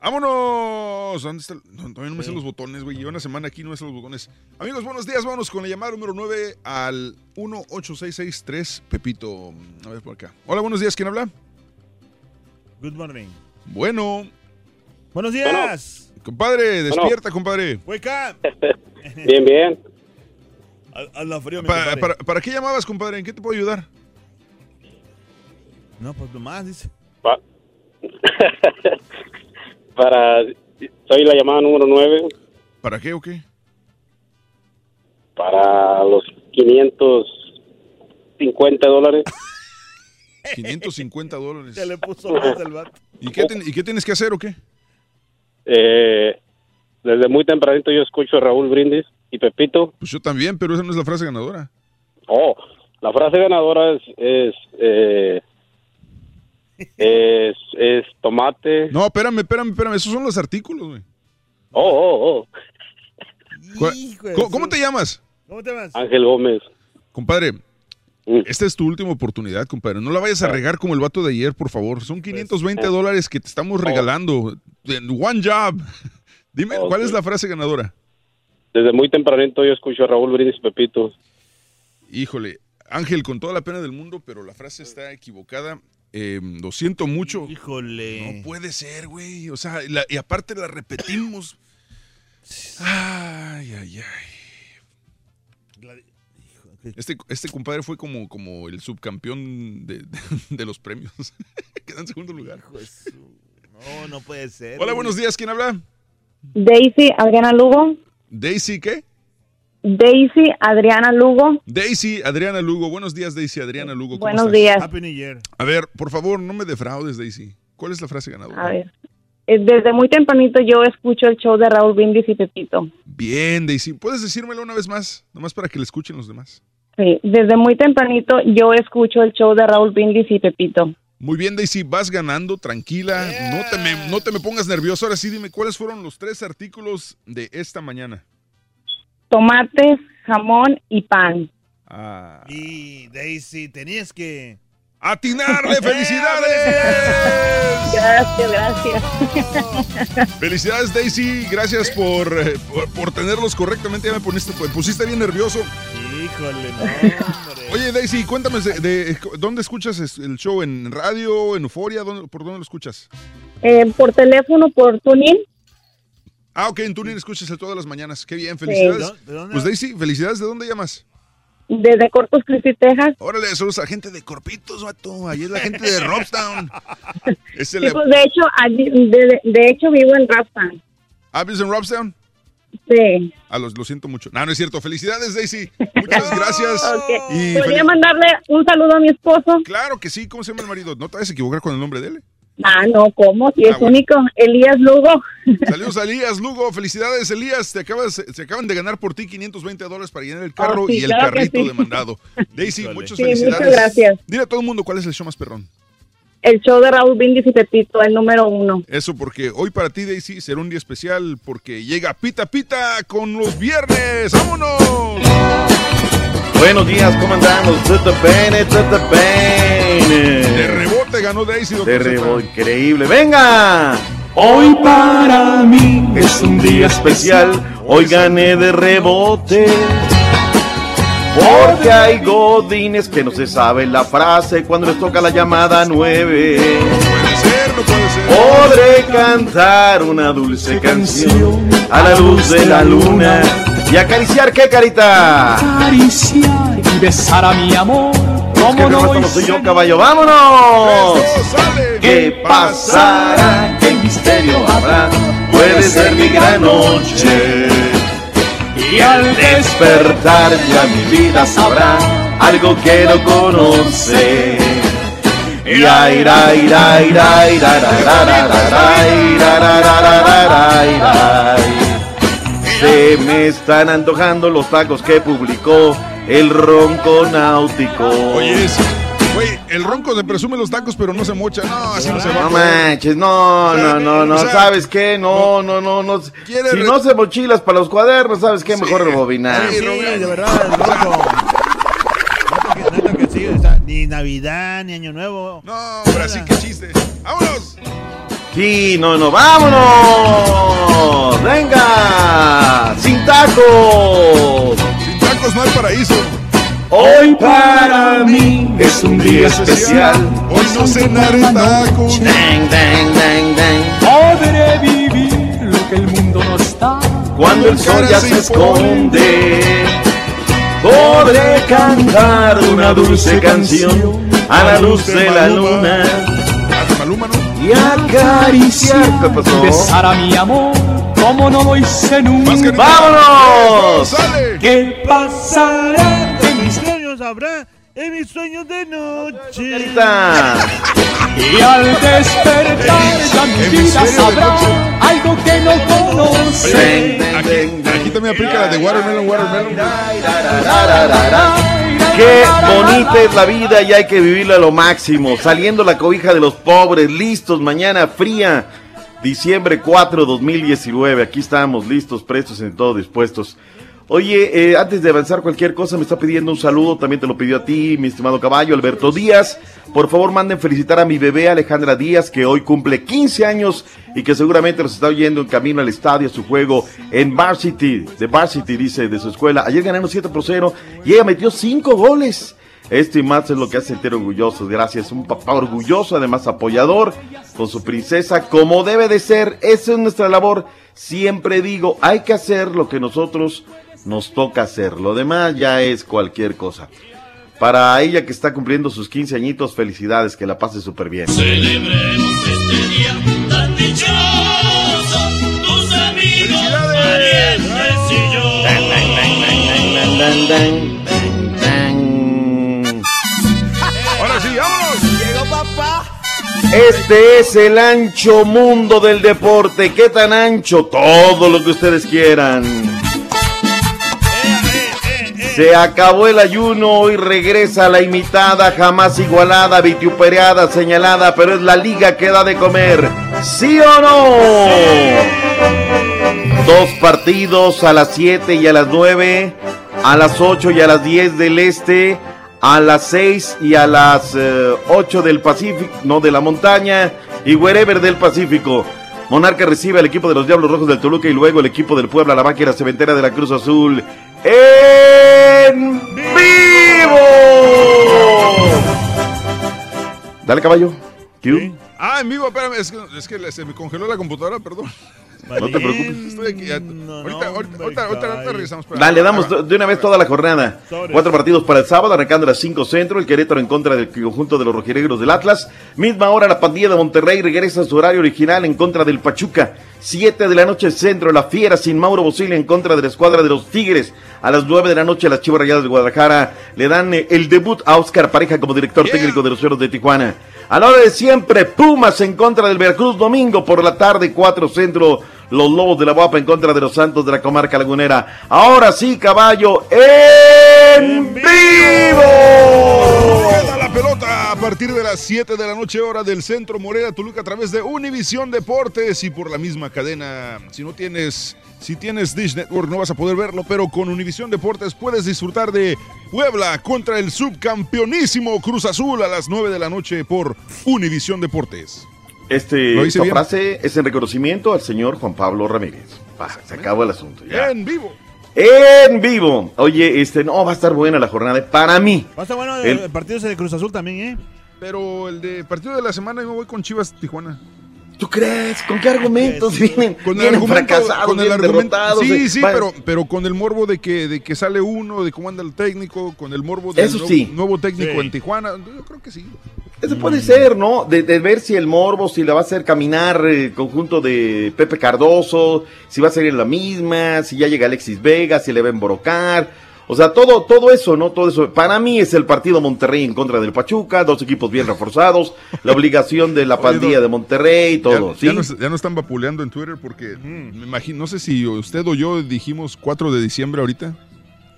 ¡Vámonos! ¿Dónde está? el- No, todavía no me sé los botones, güey. Llevo una semana aquí, no me sé los botones. Amigos, buenos días. Vámonos con la llamada número 9 al 18663 Pepito. A ver por acá. Hola, buenos días. ¿Quién habla? Good morning. Bueno. Buenos días. Compadre, despierta, compadre. Wake up. *laughs* Bien, bien. A, a la frío, Pa- compadre. para, para qué llamabas, compadre? ¿En qué te puedo ayudar? No, pues nomás, dice. *laughs* Pa- para. Soy la llamada número 9 ¿Para qué o qué? para los 550 dólares. *laughs* 550 dólares. Se le puso más el vato. ¿Y qué, ten- ¿Y qué tienes que hacer o qué? Eh, desde muy tempranito yo escucho a Raúl Brindis y Pepito. Pues yo también, pero esa no es la frase ganadora. Oh, la frase ganadora es. es eh, es, es tomate. No, espérame, espérame, espérame. Esos son los artículos, güey. Oh, oh, oh. ¿Cuál- ¿Cómo, cómo te llamas? ¿Cómo te llamas? Ángel Gómez. Compadre, esta es tu última oportunidad, compadre. No la vayas Ah. a regar como el vato de ayer, por favor. Son Pues, 520 dólares que te estamos oh. regalando. En one job. *laughs* Dime, ¿cuál es la frase ganadora? Desde muy tempranito yo escucho a Raúl Brindis y Pepito. Híjole, Ángel, con toda la pena del mundo, pero la frase está equivocada. Eh, lo siento mucho. Híjole. No puede ser, güey. O sea, la- y aparte la repetimos. Ay, ay, ay. Este, este compadre fue como, como el subcampeón de, de- *laughs* de los premios. *laughs* Queda en segundo lugar. No, no puede ser. Hola, buenos días. ¿Quién habla? Daisy Adriana Lugo. Daisy, ¿qué? Daisy Adriana Lugo. Daisy Adriana Lugo. Buenos días, Daisy Adriana Lugo. ¿Cómo Buenos estás? días. Happy New Year. A ver, por favor, no me defraudes, Daisy. ¿Cuál es la frase ganadora? A ver. eh, Desde muy tempranito yo escucho el show de Raúl Brindis y Pepito. Bien, Daisy. ¿Puedes decírmelo una vez más? Nomás para que le escuchen los demás. Sí, desde muy tempranito yo escucho el show de Raúl Brindis y Pepito. Muy bien, Daisy, vas ganando, tranquila. No, te me, no te me pongas nervioso. Ahora sí, dime, ¿cuáles fueron los tres artículos de esta mañana? Tomates, jamón y pan. Ah. Y Daisy, tenías que. ¡Atinarle! *laughs* ¡Felicidades! Gracias, gracias. Felicidades, Daisy. Gracias por, eh, por, por tenerlos correctamente. Ya me, poniste, me pusiste bien nervioso. Híjole, no, hombre. Oye, Daisy, cuéntame, de, de- ¿dónde escuchas es- el show? ¿En radio? ¿En Euforia? ¿Dónde- ¿Por dónde lo escuchas? Eh, por teléfono, por tuning. Ah, ok, en Tuning escuchas el todas las mañanas. Qué bien, felicidades. ¿De dónde? Pues Daisy, felicidades. ¿De dónde llamas? Desde Corpus Christi, Texas. Órale, saludos a gente de Corpitos, vato. Ahí es la gente de Robstown. *laughs* Sí, pues de hecho, allí- de, de hecho vivo en Rastan. ¿Ah, vives en Robstown? Sí. Ah, los- lo siento mucho. No, no es cierto. Felicidades, Daisy. *laughs* Muchas gracias. Ok. Y ¿Podría fel- mandarle un saludo a mi esposo? Claro que sí. ¿Cómo se llama el marido? No te vayas a equivocar con el nombre de él. Ah, no, ¿cómo? Si Ah, es bueno. único. Elías Lugo. *laughs* Saludos a Elías Lugo. Felicidades, Elías. Te acabas, se acaban de ganar por ti 520 dólares para llenar el carro Oh, sí, y el claro carrito sí. demandado. Daisy, muchas Sí, felicidades. muchas gracias. Dile a todo el mundo cuál es el show más perrón. El show de Raúl Brindis y Pepito, el número uno. Eso porque hoy para ti, Daisy, será un día especial porque llega Pita Pita con los viernes. ¡Vámonos! Buenos días, ¿cómo andamos? Bene, bene. De rebote ganó Daisy. doctor De rebote, increíble. ¡Venga! Hoy para mí es un día especial. Hoy gané de rebote. Porque hay godines que no se sabe la frase cuando les toca la llamada 9. Puede ser, no puede ser. Podré cantar una dulce canción a la luz de la luna y acariciar qué carita. acariciar y besar a mi amor. Que ¿Cómo no? no soy yo, caballo? ¡Vámonos! ¿Qué pasará? ¿Qué misterio habrá? Puede ser mi gran noche. Y al despertar ya mi vida sabrá algo que no conoce. Y ay, ira, ira, ira, ira, ira, ira, ira, ira, ira, ira, ira, ira, ira. Se me están antojando los tacos que publicó el ronco náutico. Oye, güey, el ronco se presume los tacos, pero no se mocha. No, así no se va. No manches, no, no, no, no, o sea, ¿sabes qué? No, no, no, no. Si no se mochilas para los cuadernos, ¿sabes qué? Mejor rebobinar. Sí, de verdad, loco. Que, sí, ni Navidad, ni Año Nuevo. No, ahora sí que chiste. ¡Vámonos! Sí, no, no, vámonos. Venga, sin tacos. Sin tacos no hay paraíso. Hoy para mí es un día especial. Hoy no cenaré tacos. Dang, dang, dang, dang. Podré vivir lo que el mundo no está. Cuando el sol ya se esconde, podré cantar una dulce canción a la luz de la luna y acariciar. ¿Qué pasó? Besar a mi amor como no lo hice nunca. ¡Vámonos! ¿Qué pasará en mis sueños habrá en mis sueños de noche. Y al despertar ya mi vida sabrá algo que no conoce. Aquí, aquí también aplica la de Watermelon, Watermelon. Qué bonita es la vida y hay que vivirla a lo máximo. Saliendo la cobija de los pobres, listos, mañana fría. Diciembre 4, 2019. Aquí estamos, listos, prestos, en todo dispuestos. Oye, eh, antes de avanzar cualquier cosa, me está pidiendo un saludo. También te lo pidió a ti, mi estimado caballo, Alberto Díaz. Por favor, manden felicitar a mi bebé Alejandra Díaz, que hoy cumple 15 años y que seguramente nos está oyendo en camino al estadio a su juego en Varsity. De Varsity, dice, de su escuela. Ayer ganaron 7 por 0 y ella metió 5 goles. Esto y más es lo que hace sentir orgullosos. Gracias. Un papá orgulloso, además apoyador, con su princesa, como debe de ser. Esa es nuestra labor. Siempre digo, hay que hacer lo que nosotros nos toca hacer. Lo demás ya es cualquier cosa. Para ella que está cumpliendo sus 15 añitos, felicidades, que la pase súper bien. Celebremos este día tan dichoso, tus amigos, parientes y yo. Ahora sí, vámonos. Llegó papá. Este es el ancho mundo del deporte. ¿Qué tan ancho? Todo lo que ustedes quieran. Se acabó el ayuno, hoy regresa la imitada, jamás igualada, vituperada, señalada, pero es la liga que da de comer. ¿Sí o no? Dos partidos a las 7 y a las 9, a las 8 y a las 10 del este, a las 6 y a las 8 del Pacífico, no de la montaña, y wherever del Pacífico. Monarca recibe al equipo de los Diablos Rojos del Toluca y luego el equipo del Puebla, la máquina cementera de la Cruz Azul. ¡En vivo! Dale, caballo. Q. Ah, en vivo, espérame, es que, es que se me congeló la computadora, perdón. No te preocupes. *laughs* Estoy aquí. ya- ahorita, ahorita, ahorita, ahorita, ahorita regresamos. espera. Dale, damos de una vez toda la jornada. Cuatro partidos para el sábado, arrancando a las 5 centro. El Querétaro en contra del conjunto de los rojinegros del Atlas. Misma hora, la pandilla de Monterrey regresa a su horario original en contra del Pachuca. 7 de la noche, centro. La Fiera sin Mauro Bosile en contra de la escuadra de los Tigres. A las 9 de la noche, las Chivas Rayadas de Guadalajara le dan eh, el debut a Oscar Pareja como director técnico de los Sueros de Tijuana. A la hora de siempre, Pumas en contra del Veracruz, domingo por la tarde, 4 centro. Los Lobos de la Guapa en contra de los Santos de la comarca lagunera. Ahora sí, caballo, en vivo. Rueda la pelota a partir de las 7 de la noche hora del centro Morera Toluca a través de Univisión Deportes y por la misma cadena. Si no tienes, si tienes Dish Network no vas a poder verlo, pero con Univisión Deportes puedes disfrutar de Puebla contra el subcampeonísimo Cruz Azul a las 9 de la noche por Univisión Deportes. Este, esta bien. frase es en reconocimiento al señor Juan Pablo Ramírez. Va, se acabó el asunto. Ya. En vivo. En vivo. Oye, este, no, va a estar buena la jornada. Para mí. Va a estar bueno El- el, partido ese de Cruz Azul también, ¿eh? Pero el de partido de la semana yo me voy con Chivas Tijuana. ¿Tú crees? ¿Con qué argumentos vienen? Con el vienen argumento, fracasados, con el argumento, sí, eh. sí, pero, pero con el morbo de que, de que sale uno, de cómo anda el técnico, con el morbo del Eso nuevo, sí. nuevo técnico Sí. en Tijuana, yo creo que sí. Eso puede ser, ¿no? De, de ver si el Morbo, si le va a hacer caminar el conjunto de Pepe Cardoso, si va a en la misma, si ya llega Alexis Vega, si le va a embrocar, o sea, todo, todo eso, ¿no? Todo eso. Para mí es el partido Monterrey en contra del Pachuca, dos equipos bien reforzados, la obligación de la *laughs* pandilla de Monterrey, todo. Ya, ¿sí? ya nos, ya nos están vapuleando en Twitter porque me imagino, no sé si usted o yo dijimos 4 de diciembre ahorita.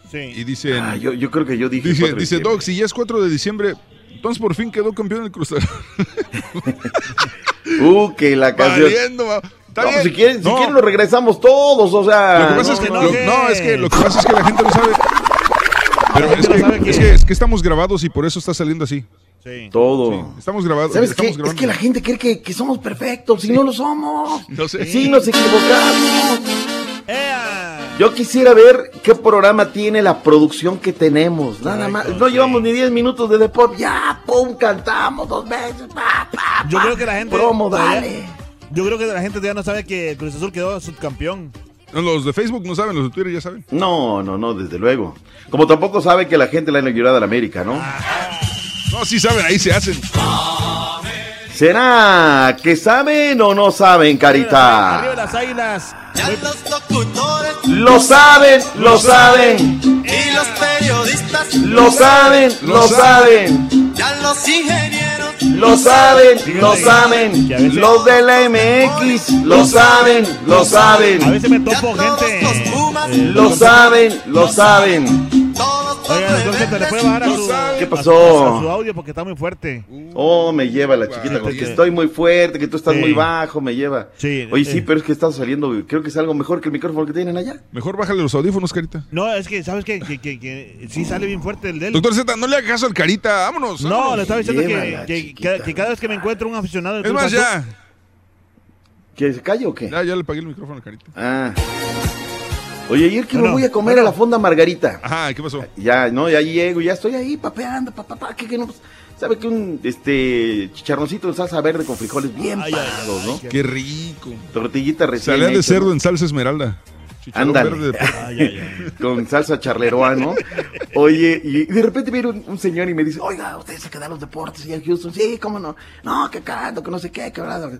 Sí. Y dicen. Ah, yo, yo creo que yo dije. Dice, 4 de dice. Doc, si ya es 4 de diciembre, entonces por fin quedó campeón el Cruz Azul. *laughs* Uh, que la canción. Valiendo, No, bien. pues si quieren, si No. quieren lo regresamos todos, o sea. Lo que pasa no, es que no, lo- no, es que lo que pasa es que la gente no sabe. Pero es que, es, que, es que estamos grabados y por eso está saliendo así. Todo. Estamos grabados. ¿Sabes qué? Es que la gente cree que, que somos perfectos y no lo somos. No sé. Sí, nos equivocamos. Yo quisiera ver qué programa tiene la producción que tenemos. Nada más. No llevamos ni 10 minutos de deporte. Ya, pum, cantamos dos veces. Pa, pa, Yo creo que la gente. Promo, dale. Yo creo que la gente ya no sabe que el Cruz Azul quedó subcampeón. No, los de Facebook no saben, los de Twitter ya saben. No, no, no, desde luego. Como tampoco sabe que la gente le han ayudado a la América, ¿no? No, sí saben, ahí se hacen. ¿Será que saben o no saben, Carita? Arriba las águilas. Lo saben, lo saben, Y los periodistas. lo saben, lo saben, Ya los ingenieros. Lo saben, lo saben. Los de la MX lo saben, lo A saben. veces me topo gente. Lo saben, lo saben. Oiga, doctor Zeta, ¿le puede bajar a su, ¿Qué a pasó? su audio porque está muy fuerte? Oh, me lleva la chiquita, con que Sí. estoy muy fuerte, que tú estás Sí. muy bajo, me lleva. Sí, Oye, sí, eh. pero es que está saliendo, creo que es algo mejor que el micrófono que tienen allá. Mejor bájale los audífonos, Carita. No, es que, ¿sabes qué? Que, que, que sí sale bien fuerte el de él. Doctor Z, no le haga caso al Carita, vámonos. No, vámonos. le estaba diciendo que, que, que- que cada vez que me encuentro un aficionado del Es más, ya. ¿Que se calle o qué? Ya, ya le pagué el micrófono al Carita. Ah. Oye, ayer que Bueno, me voy a comer a la fonda Margarita. Ajá, ¿qué pasó? Ya, no, ya llego, ya estoy ahí papeando, papá, papá, que, que no. pues, ¿Sabe que un este chicharroncito de salsa verde con frijoles bien parados, no? Qué rico. Tortillita recién Salía de hecha, cerdo ¿no? en salsa esmeralda. Ándale. verde *laughs* con salsa charleroa, ¿no? Oye, y de repente viene un, un señor y me dice, oiga, ¿usted se queda los deportes y en Houston? Sí, ¿cómo no? No, que canto, que no sé qué, que verdad.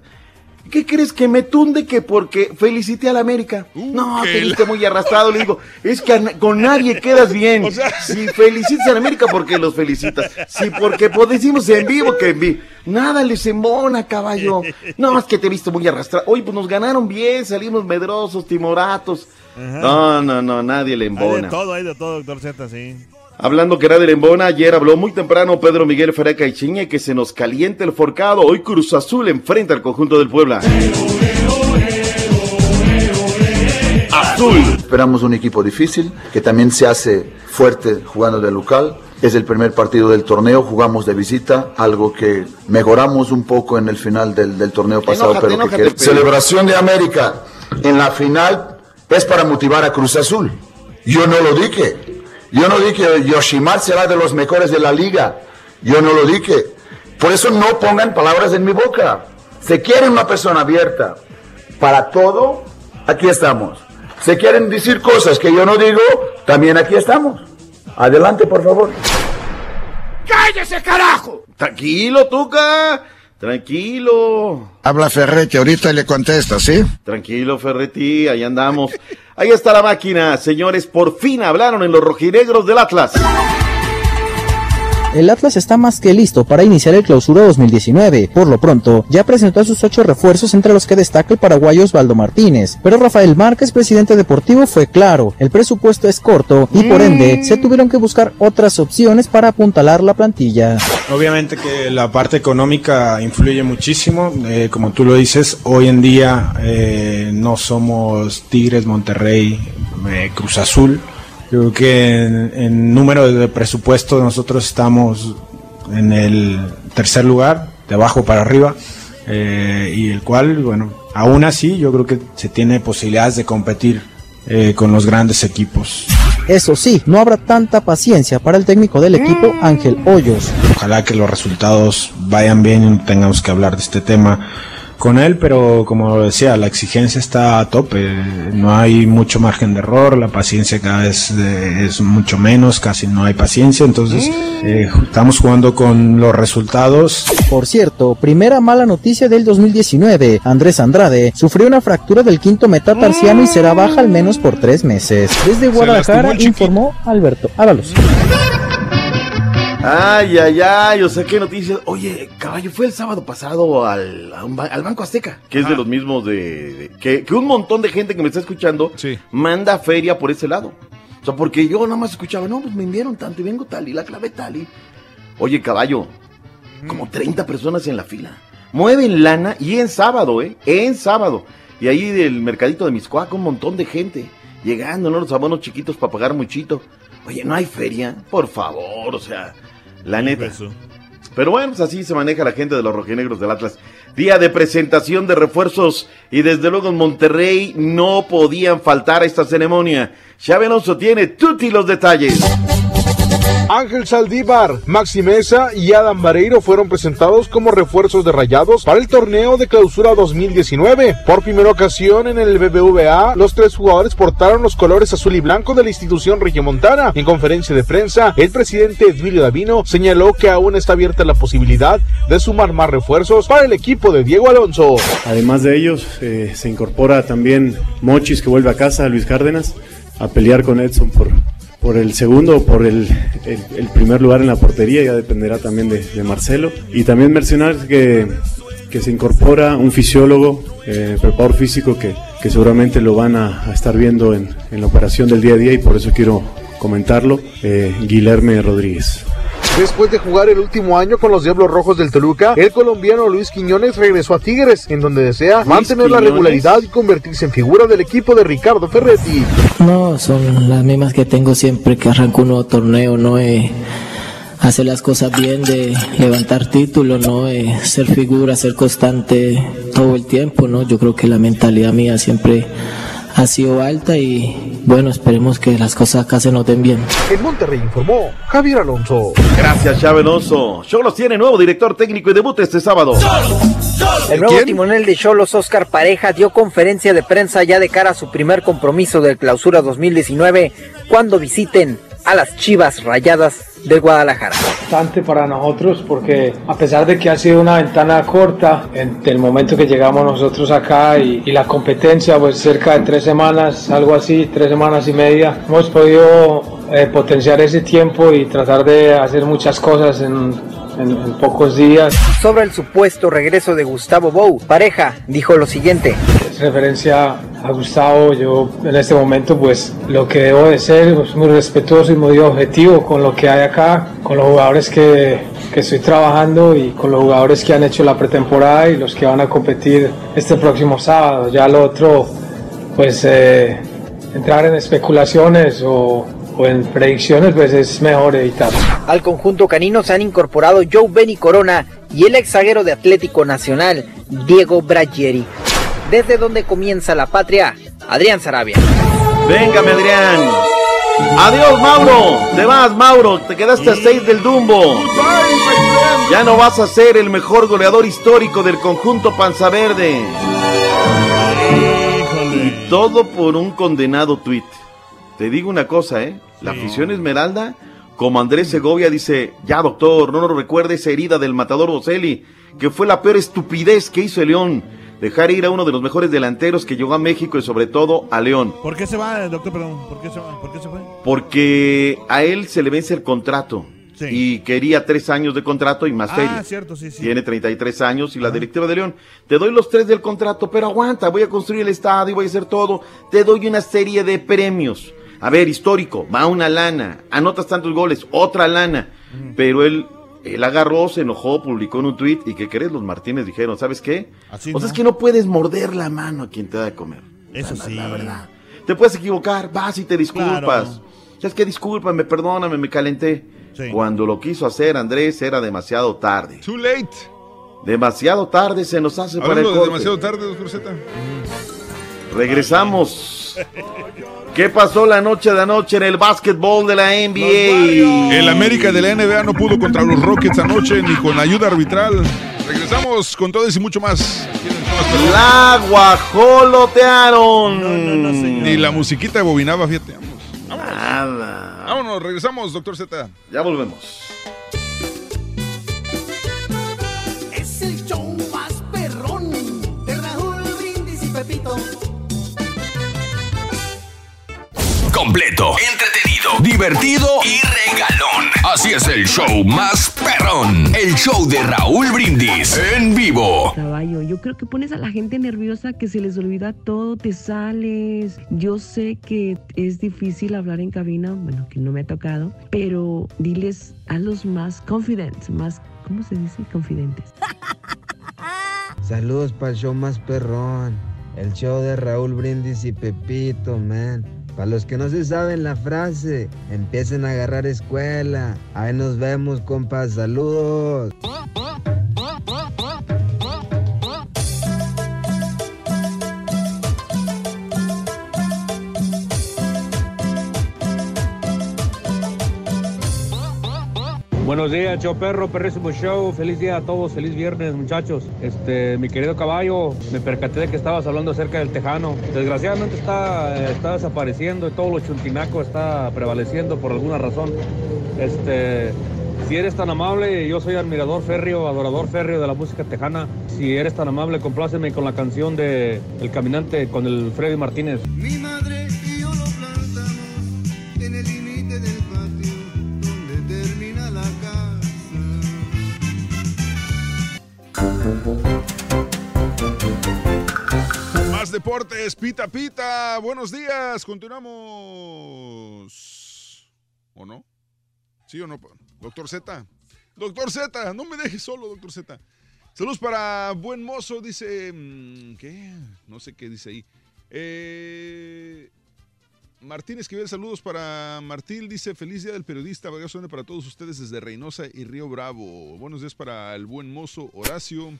¿Qué crees que me tunde que porque felicité a la América? no, que te la- viste muy arrastrado. Le digo, es que con nadie quedas bien. *laughs* si felicitas a la América, porque los felicitas? Si porque pues, decimos en vivo que en vivo. Nada les embona, caballo. No, es que te he visto muy arrastrado. Oye, pues nos ganaron bien, salimos medrosos, timoratos. No, no, no, nadie le Hay de embona. todo, hay de todo, doctor Z, sí. Hablando que era de Lembona, ayer habló muy temprano Pedro Miguel Fereca y Chiñe que se nos caliente el forcado. Hoy Cruz Azul enfrenta al conjunto del Puebla. Azul. Esperamos un equipo difícil, que también se hace fuerte jugando de local. Es el primer partido del torneo, jugamos de visita, algo que mejoramos un poco en el final del, del torneo pasado. Enójate, pero que enójate, quede- pero- Celebración de América en la final es para motivar a Cruz Azul. Yo no lo dije. Yo no dije que Yoshimar será de los mejores de la liga. Yo no lo dije. Por eso no pongan palabras en mi boca. Se quiere una persona abierta para todo, aquí estamos. Se quieren decir cosas que yo no digo, también aquí estamos. Adelante, por favor. ¡Cállese, carajo! Tranquilo, Tuca. Tranquilo. Habla Ferretti, ahorita le contesta, ¿sí? Tranquilo, Ferretti, ahí andamos. *laughs* Ahí está la máquina. Señores, por fin hablaron en los rojinegros del Atlas. El Atlas está más que listo para iniciar el clausura 2019. Por lo pronto, ya presentó a sus ocho refuerzos entre los que destaca el paraguayo Osvaldo Martínez. Pero Rafael Márquez, presidente deportivo, fue claro, el presupuesto es corto y por ende se tuvieron que buscar otras opciones para apuntalar la plantilla. Obviamente que la parte económica influye muchísimo, eh, como tú lo dices, hoy en día eh, no somos Tigres, Monterrey, eh, Cruz Azul. Creo que en, en número de presupuesto nosotros estamos en el tercer lugar, de abajo para arriba, eh, y el cual, bueno, aún así yo creo que se tiene posibilidades de competir eh, con los grandes equipos. Eso sí, no habrá tanta paciencia para el técnico del equipo, Ángel Hoyos. Ojalá que los resultados vayan bien y no tengamos que hablar de este tema con él, pero como decía, la exigencia está a tope, no hay mucho margen de error, la paciencia cada vez eh, es mucho menos, casi no hay paciencia, entonces eh, estamos jugando con los resultados. Por cierto, primera mala noticia del 2019. Andrés Andrade sufrió una fractura del quinto metatarsiano y será baja al menos por tres meses. Desde Guadalajara informó Alberto Ábalos. Ay, ay, ay, o sea, qué noticias. Oye, caballo, fue el sábado pasado al, un al Banco Azteca, que es de los mismos de... de- que, que un montón de gente que me está escuchando manda feria por ese lado. O sea, porque yo nada más escuchaba, no, pues me enviaron tanto y vengo tal y la clave tal y... Oye, caballo, como 30 personas en la fila. Mueven lana y en sábado, ¿eh? En sábado. Y ahí del mercadito de Miscuac, un montón de gente. Llegando, ¿no? Los abonos chiquitos para pagar muchito. Oye, ¿no hay feria? Por favor, o sea, la neta. Pero bueno, pues así se maneja la gente de los rojinegros del Atlas. Día de presentación de refuerzos y desde luego en Monterrey no podían faltar a esta ceremonia. Xavi Alonso tiene tutti los detalles. Ángel Saldívar, Maxi Mesa y Adam Vareiro fueron presentados como refuerzos de Rayados para el torneo de clausura 2019. Por primera ocasión en el BBVA, los tres jugadores portaron los colores azul y blanco de la institución regiomontana. En conferencia de prensa, el presidente Edvilio Davino señaló que aún está abierta la posibilidad de sumar más refuerzos para el equipo de Diego Alonso. Además de ellos, eh, se incorpora también Mochis que vuelve a casa, Luis Cárdenas, a pelear con Edson por, por el segundo o por el, primer lugar en la portería, ya dependerá también de, Marcelo. Y también mencionar que, que se incorpora un fisiólogo, eh, preparador físico, que, que seguramente lo van a, a estar viendo en, en la operación del día a día y por eso quiero comentarlo, eh, Guilherme Rodríguez. Después de jugar el último año con los Diablos Rojos del Toluca, el colombiano Luis Quiñones regresó a Tigres, en donde desea mantener la regularidad y convertirse en figura del equipo de Ricardo Ferretti. No, son las mismas que tengo siempre que arranco un nuevo torneo, no es hacer las cosas bien, de levantar títulos, no es ser figura, ser constante todo el tiempo, ¿no? Yo creo que la mentalidad mía siempre ha sido alta y bueno, esperemos que las cosas acá se noten bien. En Monterrey informó Javier Alonso. Gracias, Xavi Alonso. Cholos tiene nuevo director técnico y debuta este sábado. El nuevo timonel de Cholos, Oscar Pareja, dio conferencia de prensa ya de cara a su primer compromiso del Clausura 2019 cuando visiten a las Chivas Rayadas de Guadalajara. importante para nosotros porque a pesar de que ha sido una ventana corta en el momento que llegamos nosotros acá y, y la competencia pues cerca de tres semanas, algo así, tres semanas y media, hemos podido eh, potenciar ese tiempo y tratar de hacer muchas cosas en, en- en pocos días. Sobre el supuesto regreso de Gustavo Bou, Pareja dijo lo siguiente. Referencia a Gustavo, yo en este momento pues lo que debo de ser es muy respetuoso y muy objetivo con lo que hay acá, con los jugadores que, que estoy trabajando y con los jugadores que han hecho la pretemporada y los que van a competir este próximo sábado. Ya lo otro, pues eh, entrar en especulaciones o, o en predicciones pues es mejor evitarlo. Al conjunto canino se han incorporado Joe Benny Corona y el ex zaguero de Atlético Nacional, Diego Bragieri. Desde donde comienza la patria, Adrián Sarabia. Véngame, Adrián. Adiós, Mauro. Te vas, Mauro. Te quedaste a seis del Dumbo. Ya no vas a ser el mejor goleador histórico del conjunto Panza Verde. Y todo por un condenado tuit. Te digo una cosa, ¿eh? La afición Esmeralda, como Andrés Segovia dice, ya doctor, no nos recuerde esa herida del matador Boselli, que fue la peor estupidez que hizo el León. Dejar ir a uno de los mejores delanteros que llegó a México y sobre todo a León. ¿Por qué se va, doctor? Perdón, ¿por qué se va? ¿Por qué se fue? Porque a él se le vence el contrato. Sí. Y quería tres años de contrato y más Ah, feria. cierto, sí, sí. Tiene 33 años y la directiva de León. Te doy los tres del contrato, pero aguanta, voy a construir el estadio, voy a hacer todo. Te doy una serie de premios. A ver, histórico, va una lana. Anotas tantos goles, otra lana. Pero él, él agarró, se enojó, publicó en un tuit y que crees, los Martínez dijeron, ¿sabes qué? Así o sea, no. es que no puedes morder la mano a quien te da de comer. Eso sí. La verdad. Te puedes equivocar, vas y te disculpas. Claro. ¿Sabes qué? Discúlpame, perdóname, me calenté. Sí. Cuando lo quiso hacer Andrés era demasiado tarde. Too late. Demasiado tarde se nos hace para el Hablando de corte. demasiado tarde, doctor Z. Regresamos. *laughs* ¿Qué pasó la noche de anoche en el básquetbol de la NBA? El América de la NBA no pudo contra los Rockets anoche ni con ayuda arbitral. Regresamos con todo eso y mucho más. La guajolotearon. Ni la musiquita bobinaba, fíjate. Vamos. Nada. Vámonos, regresamos, doctor Z. Ya volvemos. Completo, entretenido, divertido y regalón. Así es el show más perrón. El show de Raúl Brindis en vivo. Caballo, yo creo que pones a la gente nerviosa que se les olvida todo, te sales. Yo sé que es difícil hablar en cabina, bueno, que no me ha tocado, pero diles a los más confidentes, más, ¿cómo se dice? Confidentes. *laughs* Saludos para el show más perrón. El show de Raúl Brindis y Pepito, man. Para los que no se saben la frase, empiecen a agarrar escuela. Ahí nos vemos, compas. Saludos. Buenos días, show perro, perrísimo show. Feliz día a todos, feliz viernes, muchachos. Este, mi querido caballo, me percaté de que estabas hablando acerca del tejano. Desgraciadamente está, está desapareciendo y todo lo chuntinaco está prevaleciendo por alguna razón. Este, si eres tan amable, yo soy admirador férreo, adorador férreo de la música tejana. Si eres tan amable, compláceme con la canción de El Caminante con el Freddy Martínez. Mi madre Más deportes, pita pita. Buenos días, continuamos. ¿O no? ¿Sí o no? Doctor Z. Doctor Z, no me dejes solo, doctor Z. Saludos para Buen Mozo, dice. mm, ¿Qué? No sé qué dice ahí. Eh, Martín Esquivel, saludos para Martín. Dice: Feliz día del periodista. Abrazo para todos ustedes desde Reynosa y Río Bravo. Buenos días para el buen mozo Horacio.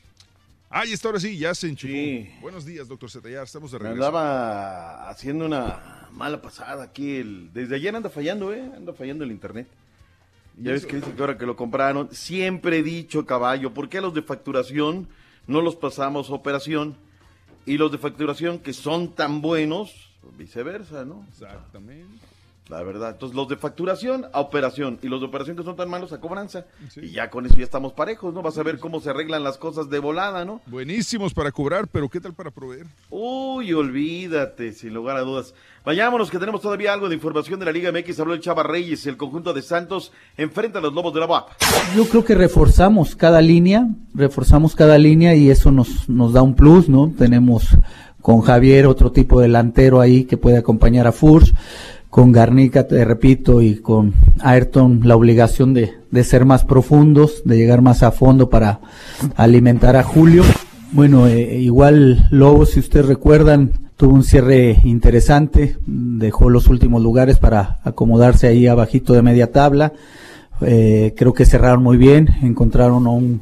Ah, y está ahora sí, ya se enchufó. Buenos días, doctor Z. Ya estamos de Me regreso. andaba haciendo una mala pasada aquí. El, desde ayer anda fallando, ¿eh? Anda fallando el internet. Ya ves que dice que ahora que lo compraron. Siempre he dicho, caballo, ¿por qué los de facturación no los pasamos a operación? Y los de facturación que son tan buenos, viceversa, ¿no? Exactamente. La verdad. Entonces, los de facturación a operación y los de operación que son tan malos a cobranza. Y ya con eso ya estamos parejos, ¿no? Vas a ver cómo se arreglan las cosas de volada, ¿no? Buenísimos para cobrar, pero ¿qué tal para proveer? Uy, olvídate, sin lugar a dudas. Vayámonos, que tenemos todavía algo de información de la Liga MX. Habló el Chava Reyes, el conjunto de Santos enfrenta a los Lobos de la UAP. Yo creo que reforzamos cada línea, reforzamos cada línea y eso nos, nos da un plus, ¿no? Tenemos con Javier otro tipo de delantero ahí que puede acompañar a Furch, con Garnica, te repito, y con Ayrton la obligación de, de ser más profundos, de llegar más a fondo para alimentar a Julio. Bueno, eh, igual Lobos, si ustedes recuerdan, tuvo un cierre interesante, dejó los últimos lugares para acomodarse ahí abajito de media tabla. Eh, creo que cerraron muy bien, encontraron a un,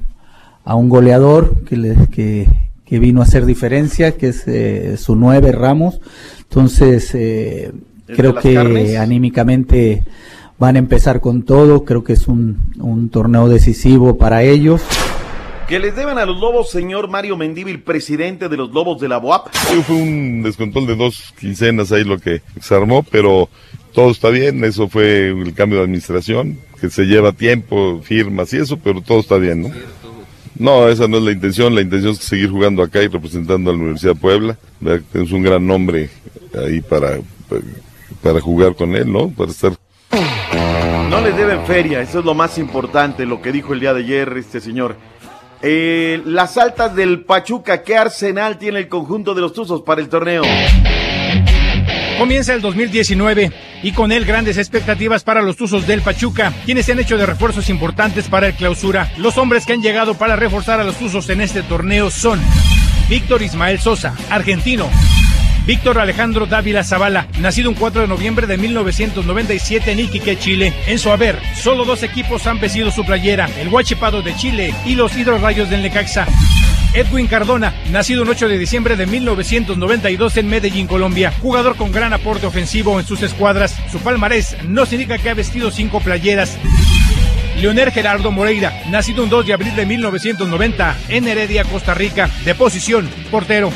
a un goleador que, le, que, que vino a hacer diferencia, que es eh, su nueve Ramos. Entonces, eh, ¿El creo que carnes? anímicamente van a empezar con todo, creo que es un, un torneo decisivo para ellos. Que les deben a los Lobos, señor Mario Mendívil, presidente de los Lobos de la. Sí, fue un descontrol de dos quincenas ahí lo que se armó, pero todo está bien, eso fue el cambio de administración, que se lleva tiempo, firmas y eso, pero todo está bien, ¿no? No, esa no es la intención, la intención es seguir jugando acá y representando a la Universidad de Puebla, tenemos un gran nombre ahí para, para jugar con él, ¿no? Para estar No les deben feria, eso es lo más importante, lo que dijo el día de ayer este señor. Eh, las altas del Pachuca, ¿qué arsenal tiene el conjunto de los Tuzos para el torneo? Comienza el 2019 y con él grandes expectativas para los Tuzos del Pachuca, quienes se han hecho de refuerzos importantes para el clausura. Los hombres que han llegado para reforzar a los Tuzos en este torneo son Víctor Ismael Sosa, argentino. Víctor Alejandro Dávila Zavala, nacido un 4 de noviembre de 1997 en Iquique, Chile. En su haber, solo dos equipos han vestido su playera, el Huachipado de Chile y los Hidrorrayos del Necaxa. Edwin Cardona, nacido el 8 de diciembre de 1992 en Medellín, Colombia, jugador con gran aporte ofensivo en sus escuadras. Su palmarés nos indica que ha vestido cinco playeras. Leonel Gerardo Moreira, nacido un 2 de abril de 1990 en Heredia, Costa Rica, de posición, portero.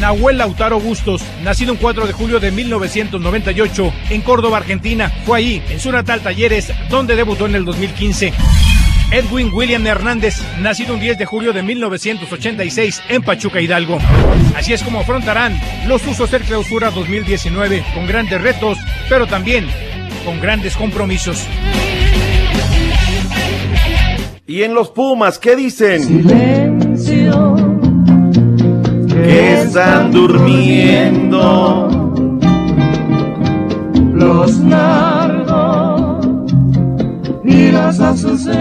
Nahuel Lautaro Bustos, nacido un 4 de julio de 1998 en Córdoba, Argentina. Fue ahí, en su natal Talleres, donde debutó en el 2015. Edwin William Hernández, nacido un 10 de julio de 1986 en Pachuca Hidalgo. Así es como afrontarán los usos del clausura 2019 con grandes retos, pero también con grandes compromisos. Y en los Pumas, ¿qué dicen? Silencio. Que están durmiendo. Los y las azucenas.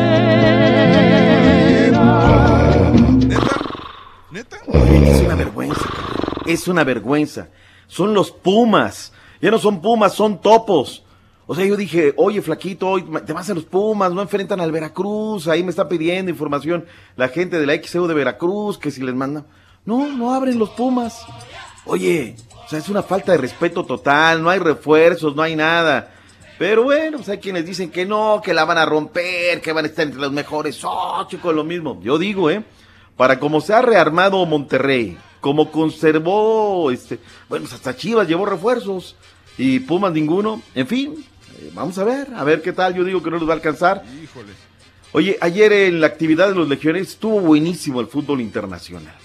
Es una vergüenza. cabrón. Es una vergüenza. Son los Pumas. Ya no son Pumas, son topos. O sea, yo dije, oye, flaquito, hoy te vas a los Pumas, no enfrentan al Veracruz. Ahí me está pidiendo información la gente de la XEU de Veracruz, que si les manda. No, no abren los Pumas. Oye, o sea, es una falta de respeto total, no hay refuerzos, no hay nada. Pero bueno, pues hay quienes dicen que no, que la van a romper, que van a estar entre los mejores ocho, con lo mismo. Yo digo, ¿eh? Para como se ha rearmado Monterrey, como conservó, este, bueno, pues hasta Chivas llevó refuerzos y Pumas ninguno. En fin, eh, vamos a ver, a ver qué tal. Yo digo que no les va a alcanzar. Híjole. Oye, ayer en la actividad de los legiones estuvo buenísimo el fútbol internacional.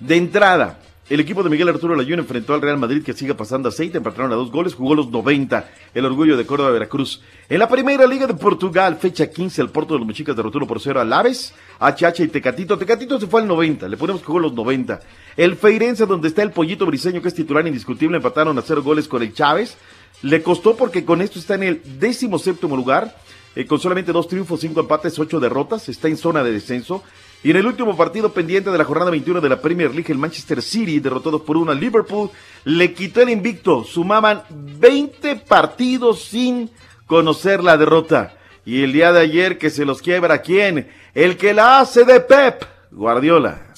De entrada, el equipo de Miguel Arturo Layún enfrentó al Real Madrid que sigue pasando aceite, empataron a dos goles, jugó los 90, el orgullo de Córdoba Veracruz. En la primera liga de Portugal, fecha 15, el Porto de los Mexicas derrotó 1 por 0 al Aves, HH y Tecatito. Tecatito se fue al 90, le ponemos que jugó los 90. El Feirense, donde está el pollito briseño, que es titular indiscutible, empataron a 0 goles con el Chávez. Le costó porque con esto está en el décimo séptimo lugar, eh, con solamente dos triunfos, cinco empates, ocho derrotas, está en zona de descenso. Y en el último partido pendiente de la jornada 21 de la Premier League, el Manchester City, derrotó 2 por 1 al Liverpool, le quitó el invicto. Sumaban 20 partidos sin conocer la derrota. Y el día de ayer que se los quiebra, ¿quién? El que la hace de Pep, Guardiola.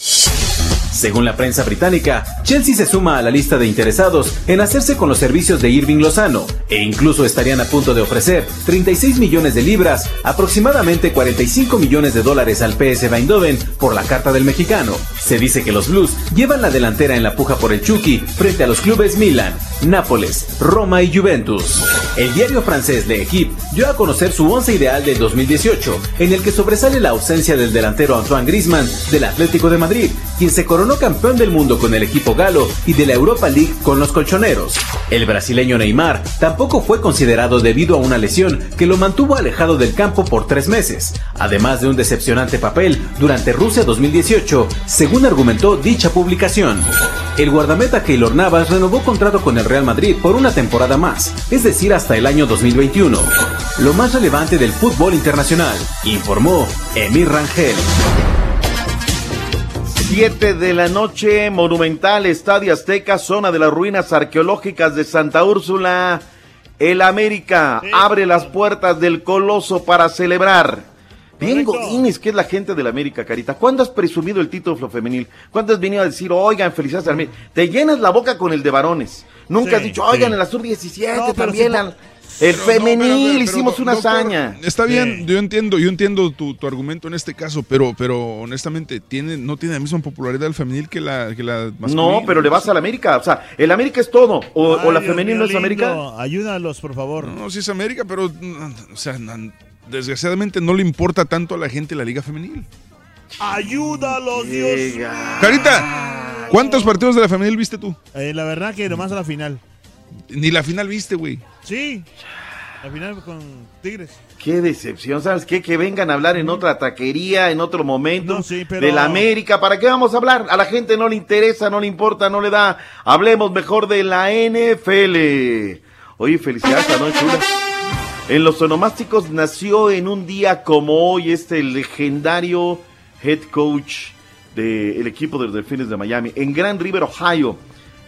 Según la prensa británica, Chelsea se suma a la lista de interesados en hacerse con los servicios de Irving Lozano e incluso estarían a punto de ofrecer 36 millones de libras, aproximadamente 45 millones de dólares al PS Eindhoven por la carta del mexicano. Se dice que los Blues llevan la delantera en la puja por el Chucky frente a los clubes Milan, Nápoles, Roma y Juventus. El diario francés Le Equipe dio a conocer su once ideal del 2018, en el que sobresale la ausencia del delantero Antoine Griezmann del Atlético de Madrid, quien se coronó campeón del mundo con el equipo galo y de la Europa League con los colchoneros. El brasileño Neymar tampoco fue considerado debido a una lesión que lo mantuvo alejado del campo por tres meses, además de un decepcionante papel durante Rusia 2018, según argumentó dicha publicación. El guardameta Keylor Navas renovó contrato con el Real Madrid por una temporada más, es decir, hasta el año 2021. Lo más relevante del fútbol internacional, informó Emir Rangel. 7 de la noche, Monumental, Estadio Azteca, zona de las ruinas arqueológicas de Santa Úrsula. El América abre las puertas del Coloso para celebrar. Bien Godínez, que es la gente del América, Carita. ¿Cuándo has presumido el título femenil? ¿Cuándo has venido a decir, oigan, felicidades al América? Te llenas la boca con el de varones. Nunca has dicho, oigan, sí. en la sub-17 No, pero también. sí, la- el Pero no, femenil, pero, pero, hicimos una doctor, hazaña. Está bien, yo entiendo, yo entiendo tu, tu argumento en este caso, pero, pero honestamente tiene, no tiene la misma popularidad el femenil que la, que la masculina. No, pero le vas al América. O sea, el América es todo. O, o la Dios femenil no es América. Ayúdalos, por favor. No, sí es América, pero, o sea, desgraciadamente no le importa tanto a la gente la liga femenil. Ayúdalos, Dios. mío. Carita, ¿cuántos partidos de la femenil viste tú? Eh, la verdad que nomás a la final. Ni la final viste, güey. Sí. La final con Tigres. Qué decepción, ¿sabes qué? Que vengan a hablar en otra taquería, en otro momento, pero- de la América. ¿Para qué vamos a hablar? A la gente no le interesa, no le importa, no le da. Hablemos mejor de la NFL. Oye, felicidades a Don Chula. En los onomásticos nació en un día como hoy este legendario head coach del equipo de los Delfines de Miami. En Grand River, Ohio,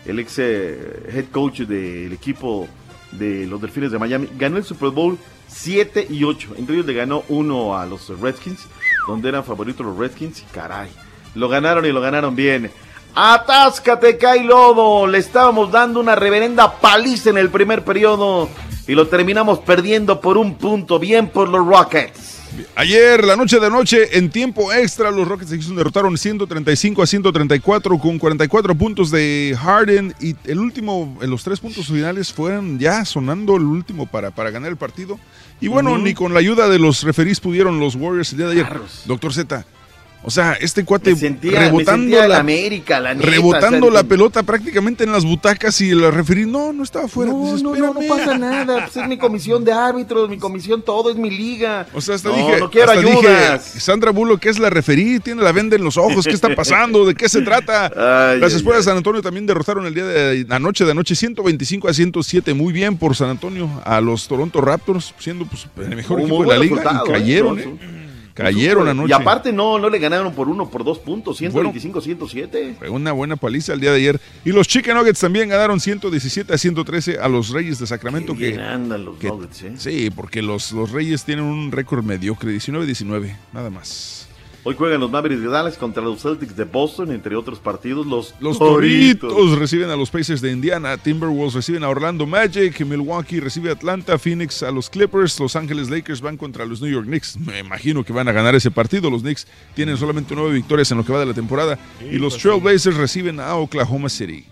el ex eh, head coach del equipo de los Delfines de Miami ganó el Super Bowl 7 y 8. Entre ellos le ganó uno a los Redskins, donde eran favoritos los Redskins. Y caray, lo ganaron y lo ganaron bien. Atáscate, cae lodo. Le estábamos dando una reverenda paliza en el primer periodo y lo terminamos perdiendo por un punto. Bien por los Rockets. Ayer, la noche de noche, en tiempo extra, los Rockets de Houston derrotaron 135 a 134 con 44 puntos de Harden y el último, en los tres puntos finales fueron ya sonando el último para, para ganar el partido. Y bueno, ni con la ayuda de los referís pudieron los Warriors el día de ayer. Doctor Z, o sea, este cuate Sentía, rebotando la, la América, la neta. rebotando o sea, la pelota prácticamente en las butacas y el referí, no, no estaba fuera. No, no, no, no pasa nada. Pues es mi *laughs* comisión de árbitros, mi comisión todo, es mi liga. O sea, hasta no, dije, no quiero hasta dije. Sandra Bullock, que es la referí, tiene la venda en los ojos, ¿qué está pasando? ¿De qué se trata? *laughs* Ay, Las escuelas de San Antonio también derrotaron el día de anoche de anoche 125 a 107, muy bien por San Antonio a los Toronto Raptors, siendo pues el mejor equipo de la liga y ¿eh? cayeron, ¿eh? Cayeron anoche. Y aparte no, no le ganaron por uno, por dos puntos, 125-107. Fue una buena paliza el día de ayer. Y los Chicken Nuggets también ganaron 117 a 113 a los Reyes de Sacramento. Qué que, andan los que- Nuggets, ¿eh? Sí, porque los, los Reyes tienen un récord mediocre, 19-19, nada más. Hoy juegan los Mavericks de Dallas contra los Celtics de Boston, entre otros partidos. Los, Los Toritos reciben a los Pacers de Indiana, Timberwolves reciben a Orlando Magic, Milwaukee recibe a Atlanta, Phoenix a los Clippers, Los Ángeles Lakers van contra los New York Knicks. Me imagino que van a ganar ese partido. Los Knicks tienen solamente nueve victorias en lo que va de la temporada. y los Trailblazers reciben a Oklahoma City.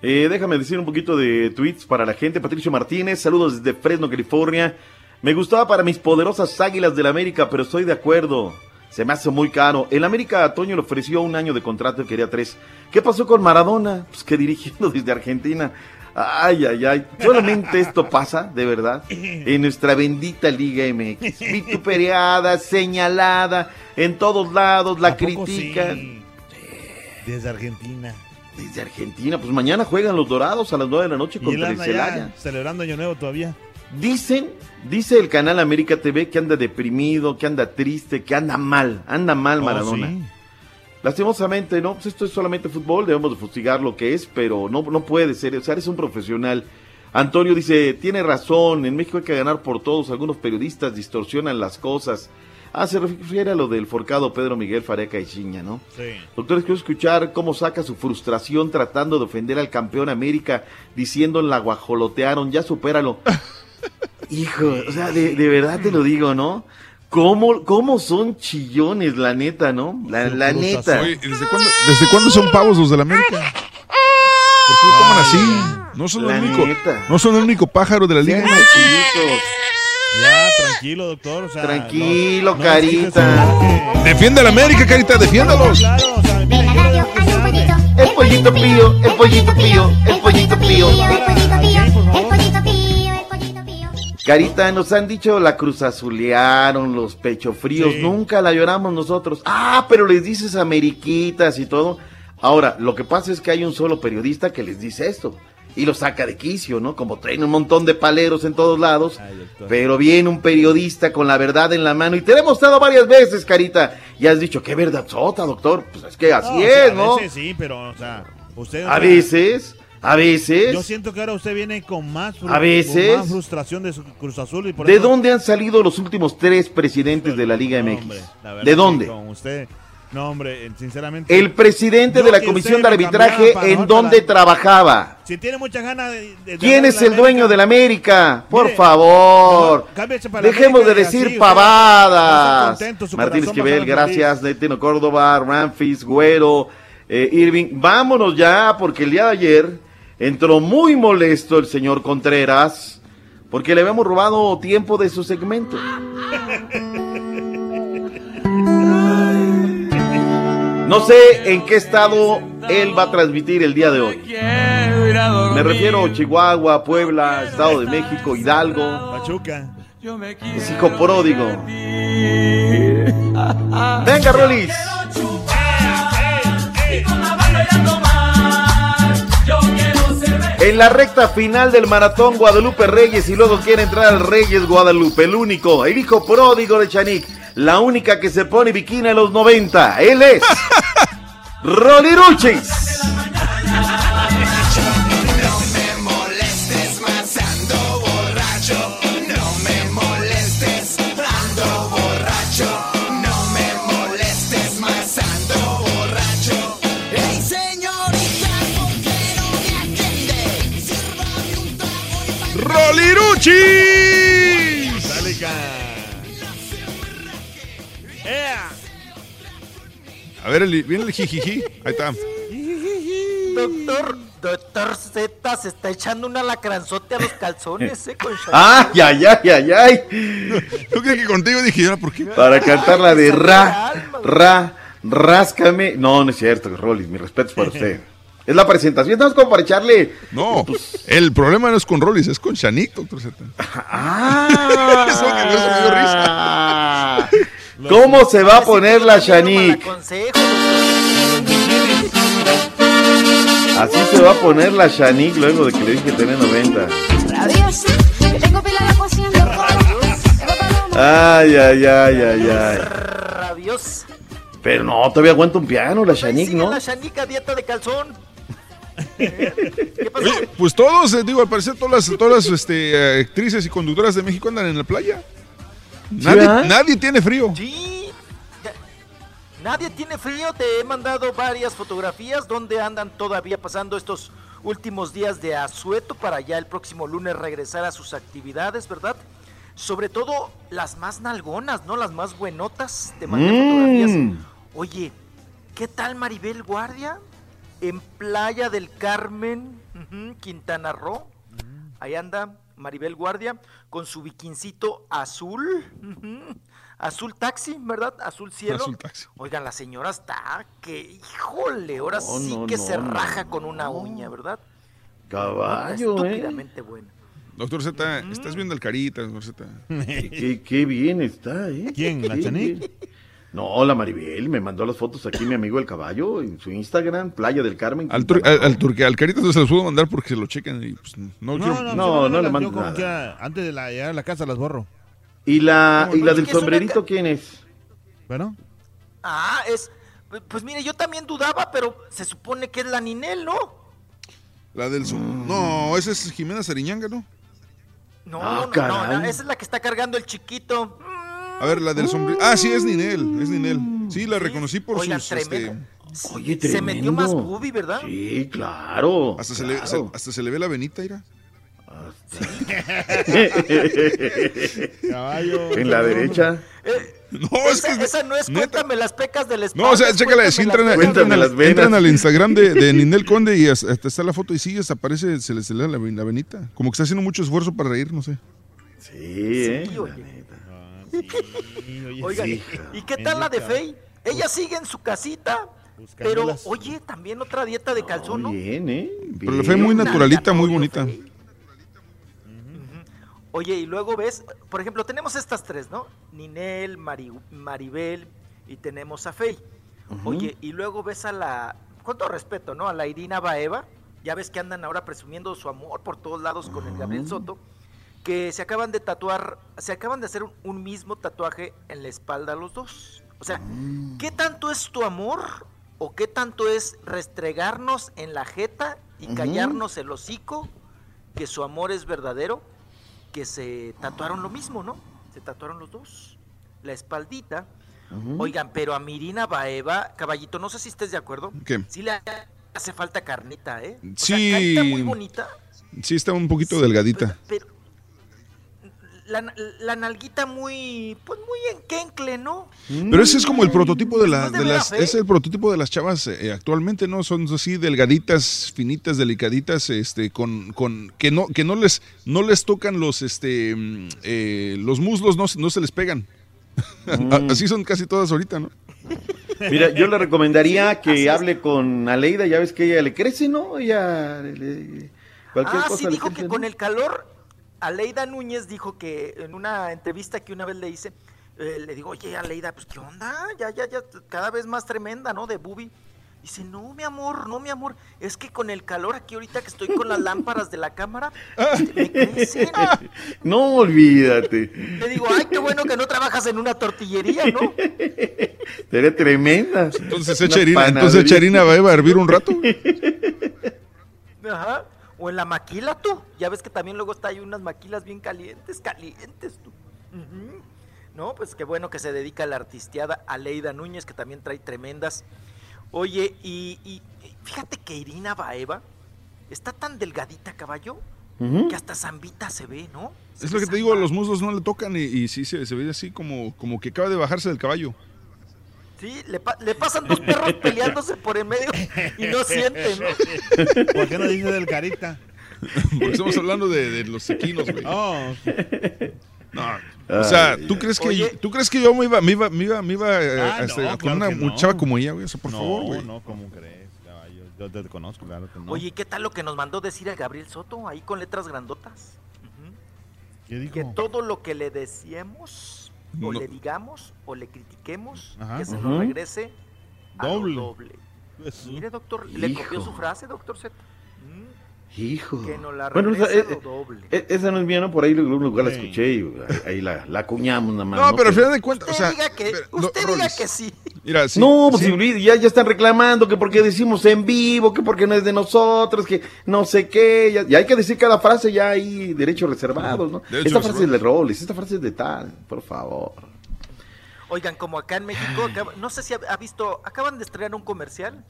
Eh, déjame decir un poquito de tweets para la gente. Patricio Martínez, saludos desde Fresno, California. Me gustaba para mis poderosas águilas del América, pero estoy de acuerdo. Se me hace muy caro. El América a Toño le ofreció un año de contrato y quería tres. ¿Qué pasó con Maradona? Pues que dirigiendo *laughs* desde Argentina. Ay, ay, ay. Solamente esto pasa, de verdad, en nuestra bendita Liga MX. Vituperada, señalada, en todos lados la ¿A poco critican. sí? Desde Argentina. Desde Argentina, pues mañana juegan los Dorados a las 9 de la noche contra el Celaya. ya celebrando Año Nuevo todavía. Dicen, dice el canal América TV que anda deprimido, que anda triste, que anda mal, anda mal Oh, Maradona. sí. Lastimosamente, no, pues esto es solamente fútbol, debemos de fustigar lo que es, pero no, no puede ser, o sea, eres un profesional. Antonio dice, tiene razón, en México hay que ganar por todos, algunos periodistas distorsionan las cosas. Ah, se refiere a lo del forcado Pedro Miguel Fareca y Chiña, ¿no? Sí. Doctores, quiero escuchar cómo saca su frustración tratando de ofender al campeón América, diciendo la guajolotearon, ya supéralo. *laughs* Hijo, o sea, de, de verdad te lo digo, ¿no? ¿Cómo, ¿Cómo son chillones, la neta, no? La, la neta. Oye, ¿desde cuándo, ¿Desde cuándo son pavos los de la América? ¿Por qué lo toman así? No son, La el único, neta. no son el único pájaro de la liga. Ya, tranquilo, doctor. o sea, Tranquilo, no- no carita. Defiende a la América, carita, defiéndalos. Claro, o sea, mire, yo le digo que se hable. El pollito pío, el pollito pío, el pollito pío. Carita, nos han dicho la cruz azulearon, los pecho fríos, Sí. nunca la lloramos nosotros. Ah, pero les dices ameriquitas y todo. Ahora, lo que pasa es que hay un solo periodista que les dice esto y lo saca de quicio, ¿no? Como traen un montón de paleros en todos lados, pero viene un periodista con la verdad en la mano y te lo he mostrado varias veces, Carita, y has dicho, qué verdad sota, doctor. Pues es que así No, o sea, es, ¿no? A veces sí, pero, o sea, usted. o A sea, veces, a veces. Yo siento que ahora usted viene con más, A veces. con más frustración de su Cruz Azul. Y por ¿De eso- dónde han salido los últimos tres presidentes de la Liga No, MX? hombre, la ¿De dónde? Con usted. No, hombre, eh, sinceramente. El presidente de la Comisión de Arbitraje, ¿en dónde para- trabajaba? Si tiene muchas ganas de. de- de ¿Quién es de el la dueño América, de la América? Por Mire, favor. no, para la Dejemos de América así decir usted pavadas. contento, Martín Esquivel, gracias. Netino Córdoba, Ramfis, Güero, eh, Irving. Vámonos ya, porque el día de ayer entró muy molesto el señor Contreras, porque le habíamos robado tiempo de su segmento. No sé en qué estado él va a transmitir el día de hoy. Me refiero a Chihuahua, Puebla, Estado de México, Hidalgo. Pachuca. Es hijo pródigo. Venga, Rolis. En la recta final del maratón Guadalupe Reyes y luego quiere entrar al Reyes Guadalupe, el único, el hijo pródigo de Chanik, la única que se pone bikini a los 90. Él es *laughs* Roliruchis. molestes Mariachi. Metallica. Yeah. A ver, viene el jijiji. Ahí está. Doctor, doctor Z se está echando una lacranzote a los calzones, eh, con *laughs* ah, ¡Ay, ay, ay, ay, ay! Yo creí que contigo dije, por qué? Para cantar la de ra, ra, ráscame. No, no es cierto, Rolly, mis respetos para usted. Es la presentación, estamos como para echarle. No, el problema no es con Rollis, es con Shanik, doctor Z. ¡Ah! *laughs* Eso que eso me dio risa. *laughs* ¿Cómo se va a poner la Shanik? Así se va a poner la Shanik luego de que le dije que tiene 90. Rabiosa, que tengo pila la cociendo Ay, ay, ay, ay, ay. Rabiosa. Pero no, todavía aguanta un piano la Shanik, ¿no? La Shanika dieta de calzón. Oye, pues todos, eh, digo, al parecer todas las, todas las este, eh, actrices y conductoras de México andan en la playa. Nadie, nadie tiene frío. Sí. Nadie tiene frío. Te he mandado varias fotografías donde andan todavía pasando estos últimos días de asueto para ya el próximo lunes regresar a sus actividades, ¿verdad? Sobre todo las más nalgonas, ¿no? Las más buenotas. Te mandé Mm. fotografías. Oye, ¿qué tal Maribel Guardia? En Playa del Carmen, Quintana Roo. Ahí anda Maribel Guardia con su biquincito azul. Azul taxi, ¿verdad? Azul cielo. Azul taxi. Oigan, la señora está que, híjole, ahora No, sí no, que no, se no, raja con una uña, ¿verdad? Caballo, ¿eh? Estúpidamente buena. Doctor Z, estás viendo el carita, doctor Z. Qué, *laughs* qué- qué bien está, ¿eh? ¿Quién, la bien. No, la Maribel me mandó las fotos aquí mi amigo el caballo en su Instagram, Playa del Carmen. Al, tur- al, al turque- al carita no se los puedo mandar porque se lo chequen y pues, no, quiero- no, no, no le mando como nada. antes de la, llegar a la casa las borro. ¿Y la, y la del una sombrerito quién es? Bueno. Ah, es. Pues, pues mire, yo también dudaba, pero se supone que es la Ninel, ¿no? La del som- No, esa es Jimena Sariñanga, ¿no? No, Ah, no, no, no, esa es la que está cargando el chiquito. A ver, la del sombrero. Ah, sí, es Ninel, es Ninel. Sí, la reconocí por Oigan, sus... Este... tremendo. Oye, Se metió más tremendo. boobie, ¿verdad? Sí, claro. Hasta, se le, claro. se- hasta se le ve la venita, ira. *laughs* Caballo. En la derecha. *laughs* No, esa, esa no es cuéntame las pecas del espalda. No, o sea, es chécala, si cuéntame entran, las entran, las venas. entran al Instagram de, de *laughs* Ninel Conde y hasta hasta está la foto y sí, hasta aparece, se le, se le da la, la venita. Como que está haciendo mucho esfuerzo para reír, no sé. Sí, ¿eh? Sí. Oigan, Sí, ¿y qué tal la de Fey? Ella sigue en su casita, pero oye, también otra dieta de calzón, ¿no? Bien, ¿eh? Pero la fe muy naturalita, muy bonita. Oye, y luego ves, por ejemplo, tenemos estas tres, ¿no? Ninel, Mari- Maribel y tenemos a Fey. Oye, y luego ves a la, con todo respeto, ¿no? A la Irina Baeva, ya ves que andan ahora presumiendo su amor por todos lados con el Gabriel Soto, que se acaban de tatuar, se acaban de hacer un, un mismo tatuaje en la espalda los dos. O sea, ¿qué tanto es tu amor o qué tanto es restregarnos en la jeta y callarnos el hocico que su amor es verdadero? que se tatuaron lo mismo, ¿no? Se tatuaron los dos. La espaldita. Oigan, pero a Mirina Baeva, caballito, no sé si estés de acuerdo. ¿Qué? Sí le hace falta carnita, ¿eh? O Sí. sea, muy bonita. Sí, está un poquito delgadita. Pero la, la nalguita muy, pues muy enquencle, ¿no? Pero ese es como el prototipo de, la, ¿No es de de las, es el prototipo de las chavas eh, actualmente, ¿no? Son así delgaditas, finitas, delicaditas, este, con, con que no, que no les, no les tocan los, este, mm, eh, los muslos, no, se- no se les pegan. Mm. *laughs* así son casi todas ahorita, ¿no? Mira, yo le recomendaría que hable con Aleida, ya ves que ella le crece, ¿no? Ella le- cualquier ah, cosa sí, le dijo crece, que ¿no? con el calor, Aleida Núñez dijo que en una entrevista que una vez le hice, eh, le digo, oye, Aleida, pues qué onda, ya, ya, ya, cada vez más tremenda, ¿no? De Bubi. Dice, no, mi amor, no, mi amor, es que con el calor aquí ahorita que estoy con las lámparas de la cámara, este, me crecen. *laughs* No, olvídate. Le digo, ay, qué bueno que no trabajas en una tortillería, ¿no? *laughs* Sería tremenda. Entonces echa harina, entonces echa harina va a hervir un rato. Ajá. O en la maquila tú. Ya ves que también luego está ahí unas maquilas bien calientes, calientes tú. No, pues qué bueno que se dedica a la artisteada Aleida Núñez, que también trae tremendas. Oye, y, fíjate que Irina Baeva está tan delgadita, caballo, que hasta zambita se ve, ¿no? Es lo que te digo, los muslos no le tocan y, y sí se, se ve así como, como que acaba de bajarse del caballo. Sí, le, pa- le pasan dos perros *laughs* peleándose por en medio y no sienten, ¿no? *laughs* ¿Por qué no dice del carita? Porque estamos hablando de, de los equinos, güey. Oh, No, o sea, ¿tú crees que Oye. ¿tú crees que yo me iba me iba me iba, me iba eh, Ah, a este, no, con claro una no. chava como ella, güey? O sea, por no, favor, güey. no, ¿cómo crees? caballo? Yo te conozco, claro que no. Oye, ¿y qué tal lo que nos mandó decir el Gabriel Soto ahí con letras grandotas? ¿Qué dijo? Que todo lo que le decíamos, o No. le digamos, o le critiquemos, Ajá. que se nos regrese a lo Doble. Pues, Mire, doctor, le copió su frase, doctor Z. Hijo. Que nos la Bueno, a lo doble. eh, eh, esa no es mía, ¿no? Por ahí en algún lugar la escuché y ahí, la, la acuñamos nada más. No, pero al final de cuentas, o Usted sea, diga que, pero, usted no, diga que sí. Mira, sí, no, pues sí, si ya, ya están reclamando que porque decimos en vivo, que porque no es de nosotros, que no sé qué. Ya, ya hay que decir cada frase, ya hay derechos reservados, ¿no? Esta frase es de roles, esta frase es de tal, por favor. Oigan, como acá en México, acaba- no sé si ha, ha visto, acaban de estrenar un comercial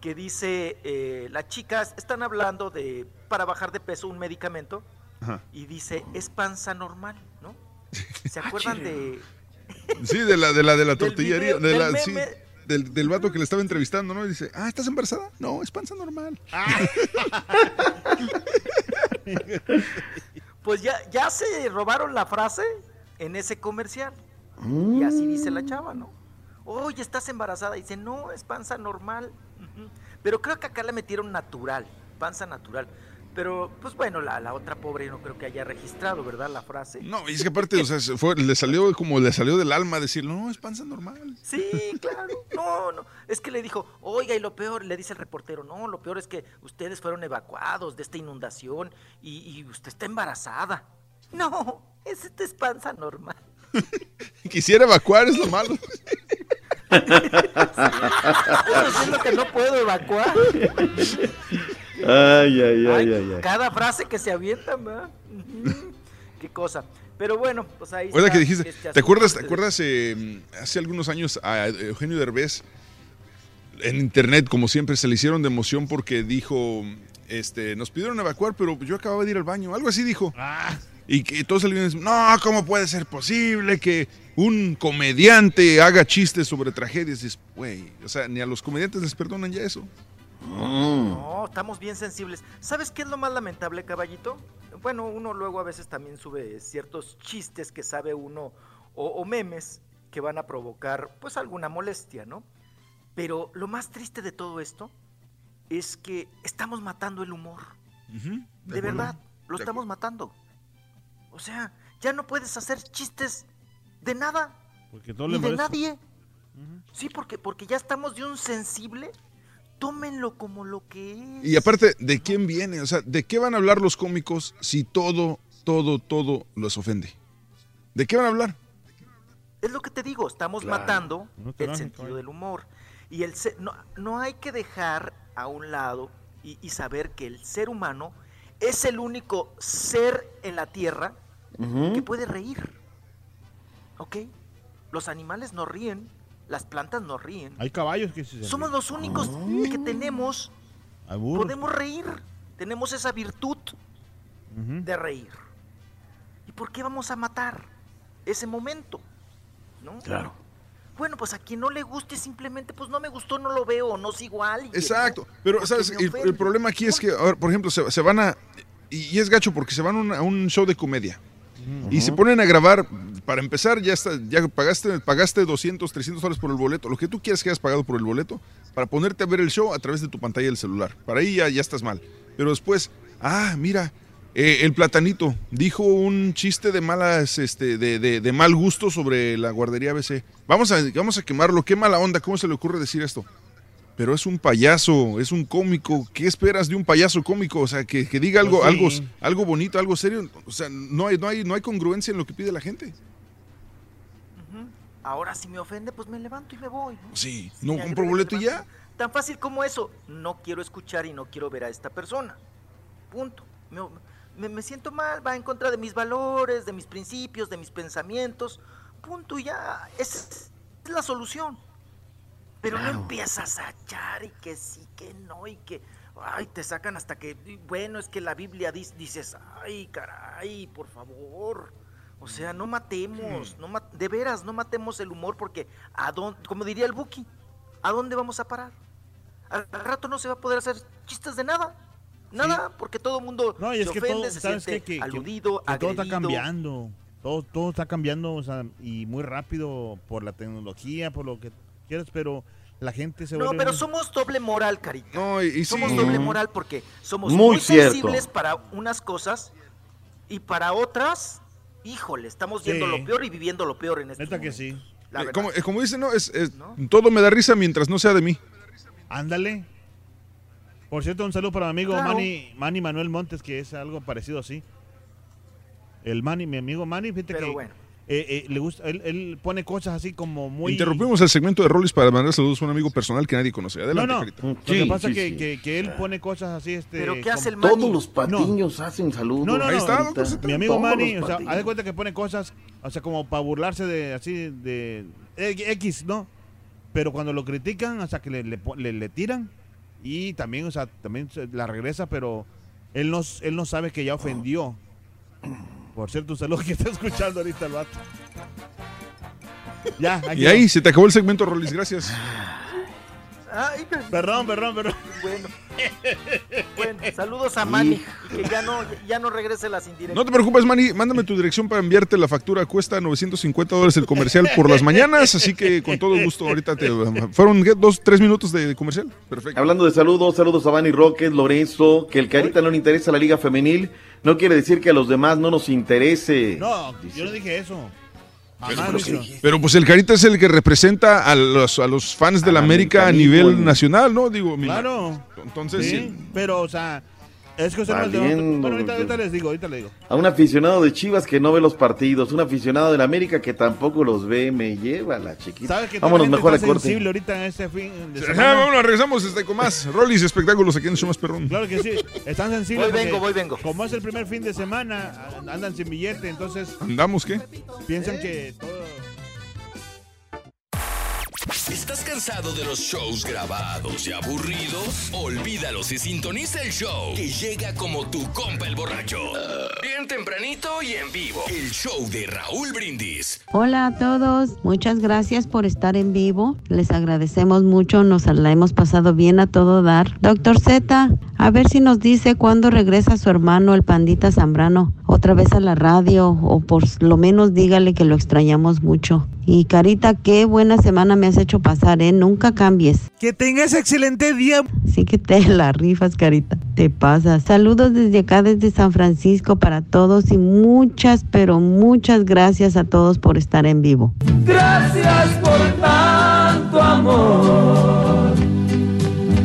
Que dice, eh, las chicas están hablando de, para bajar de peso, un medicamento, y dice, es panza normal, ¿no? ¿Se *laughs* acuerdan de...? Sí, de la de la de la *laughs* tortillería, video, de del sí, del, del vato que le estaba entrevistando, ¿no? Y dice, "Ah, ¿estás embarazada?" No, es panza normal. *laughs* Pues ya, ya se robaron la frase en ese comercial. Y así dice la chava, ¿no? Oye, estás embarazada. Y dice, no, es panza normal. Pero creo que acá la metieron natural, panza natural. Pero, pues bueno, la, la otra pobre no creo que haya registrado, ¿verdad? La frase. No, y es que aparte, o sea, fue, le salió como le salió del alma decir, "No, es panza normal." Sí, claro. No, no. Es que le dijo, oiga, y lo peor, le dice el reportero, no, lo peor es que ustedes fueron evacuados de esta inundación y, y usted está embarazada. No, es, esta es panza normal. *laughs* Quisiera evacuar, es lo malo. *laughs* Es lo que no puedo evacuar. Ay, ay, ay, Ay. Cada frase que se. Ujú. Qué cosa. Pero bueno, pues ahí está que dijiste, este ¿te acuerdas, te acuerdas eh, hace algunos años a Eugenio Derbez en internet, como siempre, se le hicieron de emoción porque dijo, este, nos pidieron evacuar, pero yo acababa de ir al baño, algo así dijo. Y que todos salieron y dicen, no, ¿cómo puede ser posible que un comediante haga chistes sobre tragedias? Dices, güey, o sea, ni a los comediantes les perdonan ya eso. No, estamos bien sensibles. ¿Sabes qué es lo más lamentable, caballito? Bueno, uno luego a veces también sube ciertos chistes que sabe uno o, o memes que van a provocar pues alguna molestia, ¿no? Pero lo más triste de todo esto es que estamos matando el humor. De verdad, lo De estamos matando. O sea, ya no puedes hacer chistes de nada, Porque todo ni le de molesta. nadie. Sí, porque, porque ya estamos de un sensible. Tómenlo como lo que es. Y aparte, ¿de quién viene? O sea, ¿de qué van a hablar los cómicos si todo, todo, todo los ofende? ¿De qué van a hablar? Es lo que te digo, estamos Claro. matando No te el sentido del humor. Y el se- no, no hay que dejar a un lado y, y saber que el ser humano es el único ser en la tierra que puede reír. ¿Ok? Los animales no ríen, las plantas no ríen. Hay caballos que se Somos los únicos Ah. que tenemos, podemos reír, tenemos esa virtud de reír. ¿Y por qué vamos a matar ese momento? ¿No? Claro. Bueno, pues a quien no le guste simplemente, pues no me gustó, no lo veo, no a alguien. Exacto. Pero, ¿sabes? El, el problema aquí es que, a ver, por ejemplo, se, se van a... Y, y es gacho porque se van a un, a un show de comedia. Y se ponen a grabar, para empezar, ya está, ya pagaste, pagaste 200, 300 dólares por el boleto, lo que tú quieras que hayas pagado por el boleto, para ponerte a ver el show a través de tu pantalla del celular. Para ahí ya, ya estás mal. Pero después, ah, mira, eh, el platanito dijo un chiste de malas, este, de, de- de mal gusto sobre la guardería ABC. Vamos a, vamos a quemarlo, qué mala onda, ¿cómo se le ocurre decir esto? Pero es un payaso, es un cómico. ¿Qué esperas de un payaso cómico? O sea, que, que diga algo, Pues algo, sí. algo bonito, algo serio. O sea, no hay, no hay, no hay congruencia en lo que pide la gente. Ahora si me ofende, pues me levanto y me voy. ¿no? Sí, no compro boleto y ya. Tan fácil como eso. No quiero escuchar y no quiero ver a esta persona. Punto. Me, me- me siento mal, va en contra de mis valores, de mis principios, de mis pensamientos. Punto y ya. Esa es la solución. Pero Claro. no empiezas a echar y que sí, que no, y que. Ay, te sacan hasta que. Bueno, es que la Biblia dice, dices, ay, caray, por favor. O sea, no matemos, no ma- de veras, no matemos el humor porque, ¿a dónde, como diría el Buki, ¿a dónde vamos a parar? Al rato no se va a poder hacer chistes de nada. Nada, porque todo el mundo No, y es se que ofende, todo, se ¿sabes siente? Que, que- aludido, que todo está cambiando. Todo, todo está cambiando, o sea, y muy rápido por la tecnología, por lo que quieras, pero la gente se No, pero somos doble moral, Carita. No, y, y sí. Somos doble moral porque somos Muy sensibles para unas cosas y para otras, híjole, estamos viendo Sí. lo peor y viviendo lo peor en este Neta que sí. La Eh, verdad. como, eh, como dicen, no, es, es- todo me da risa mientras no sea de mí. Ándale. Por cierto, un saludo para mi amigo Claro. Manny, Manny Manuel Montes, que es algo parecido así. El Manny, mi amigo Manny, fíjate Pero que bueno. eh, eh, le gusta, él, él pone cosas así como muy... Interrumpimos el segmento de Rollis para mandar saludos a un amigo personal que nadie conoce. No, Adelante, no. Carita. Lo que pasa es que, que, que él pone cosas así, este... ¿Pero qué hace el Manny? Todos los patiños hacen saludos. No, no, Ahí no. está, Mi amigo Todos Manny, o sea, haz de cuenta que pone cosas, o sea, como para burlarse de, así, de X, ¿no? Pero cuando lo critican, o sea, que le, le, po- le- le tiran y también, o sea, también la regresa, pero él no, él no sabe que ya ofendió. Por cierto, un saludo que está escuchando ahorita el vato. Ya, aquí Y ahí se te acabó el segmento, Rollis. Gracias. Ay, Perdón, perdón, perdón. Bueno, *laughs* bueno, saludos a Manny y que ya no, ya no regrese las indirectas. No te preocupes, Manny. Mándame tu dirección para enviarte la factura. Cuesta 950 dólares el comercial por las mañanas. Así que con todo gusto, ahorita te. Fueron dos, tres minutos de comercial. Perfecto. Hablando de saludos, saludos a Vani Roques, Lorenzo, que el Carita no le interesa la Liga Femenil, no quiere decir que a los demás no nos interese. No, yo no dije eso. Hizo. Pero pues el Carita es el que representa a los, a los fans de la América a nivel nacional, ¿no? Digo, mi- Claro. Entonces, Sí, sí. pero, o sea, es que usted Valiendo, Bueno, ahorita, ahorita les digo, ahorita les digo. A un aficionado de Chivas que no ve los partidos, un aficionado de la América que tampoco los ve, me lleva la chiquita. ¿Sabes que Vámonos mejor a corte. sensible ahorita en este fin de Ajá, semana? vámonos, regresamos este, con más Rollis y espectáculos aquí en más perrón. Claro que sí, están sensibles. Voy, vengo, voy, vengo. Como es el primer fin de semana, andan sin billete, entonces ¿Andamos qué? piensan que todo... ¿Estás cansado de los shows grabados y aburridos? Olvídalos y sintoniza el show que llega como tu compa el borracho. Bien tempranito y en vivo. El show de Raúl Brindis. Hola a todos, muchas gracias por estar en vivo. Les agradecemos mucho, nos la hemos pasado bien a todo dar. Doctor Z, a ver si nos dice cuándo regresa su hermano, el pandita Zambrano, otra vez a la radio, o por lo menos dígale que lo extrañamos mucho. Y Carita, qué buena semana me has hecho pasar, ¿eh? Nunca cambies. Que tengas excelente día. Sí que te *laughs* la rifas, Carita. Te pasas. Saludos desde acá, desde San Francisco para todos y muchas, pero muchas gracias a todos por estar en vivo. Gracias por tanto amor.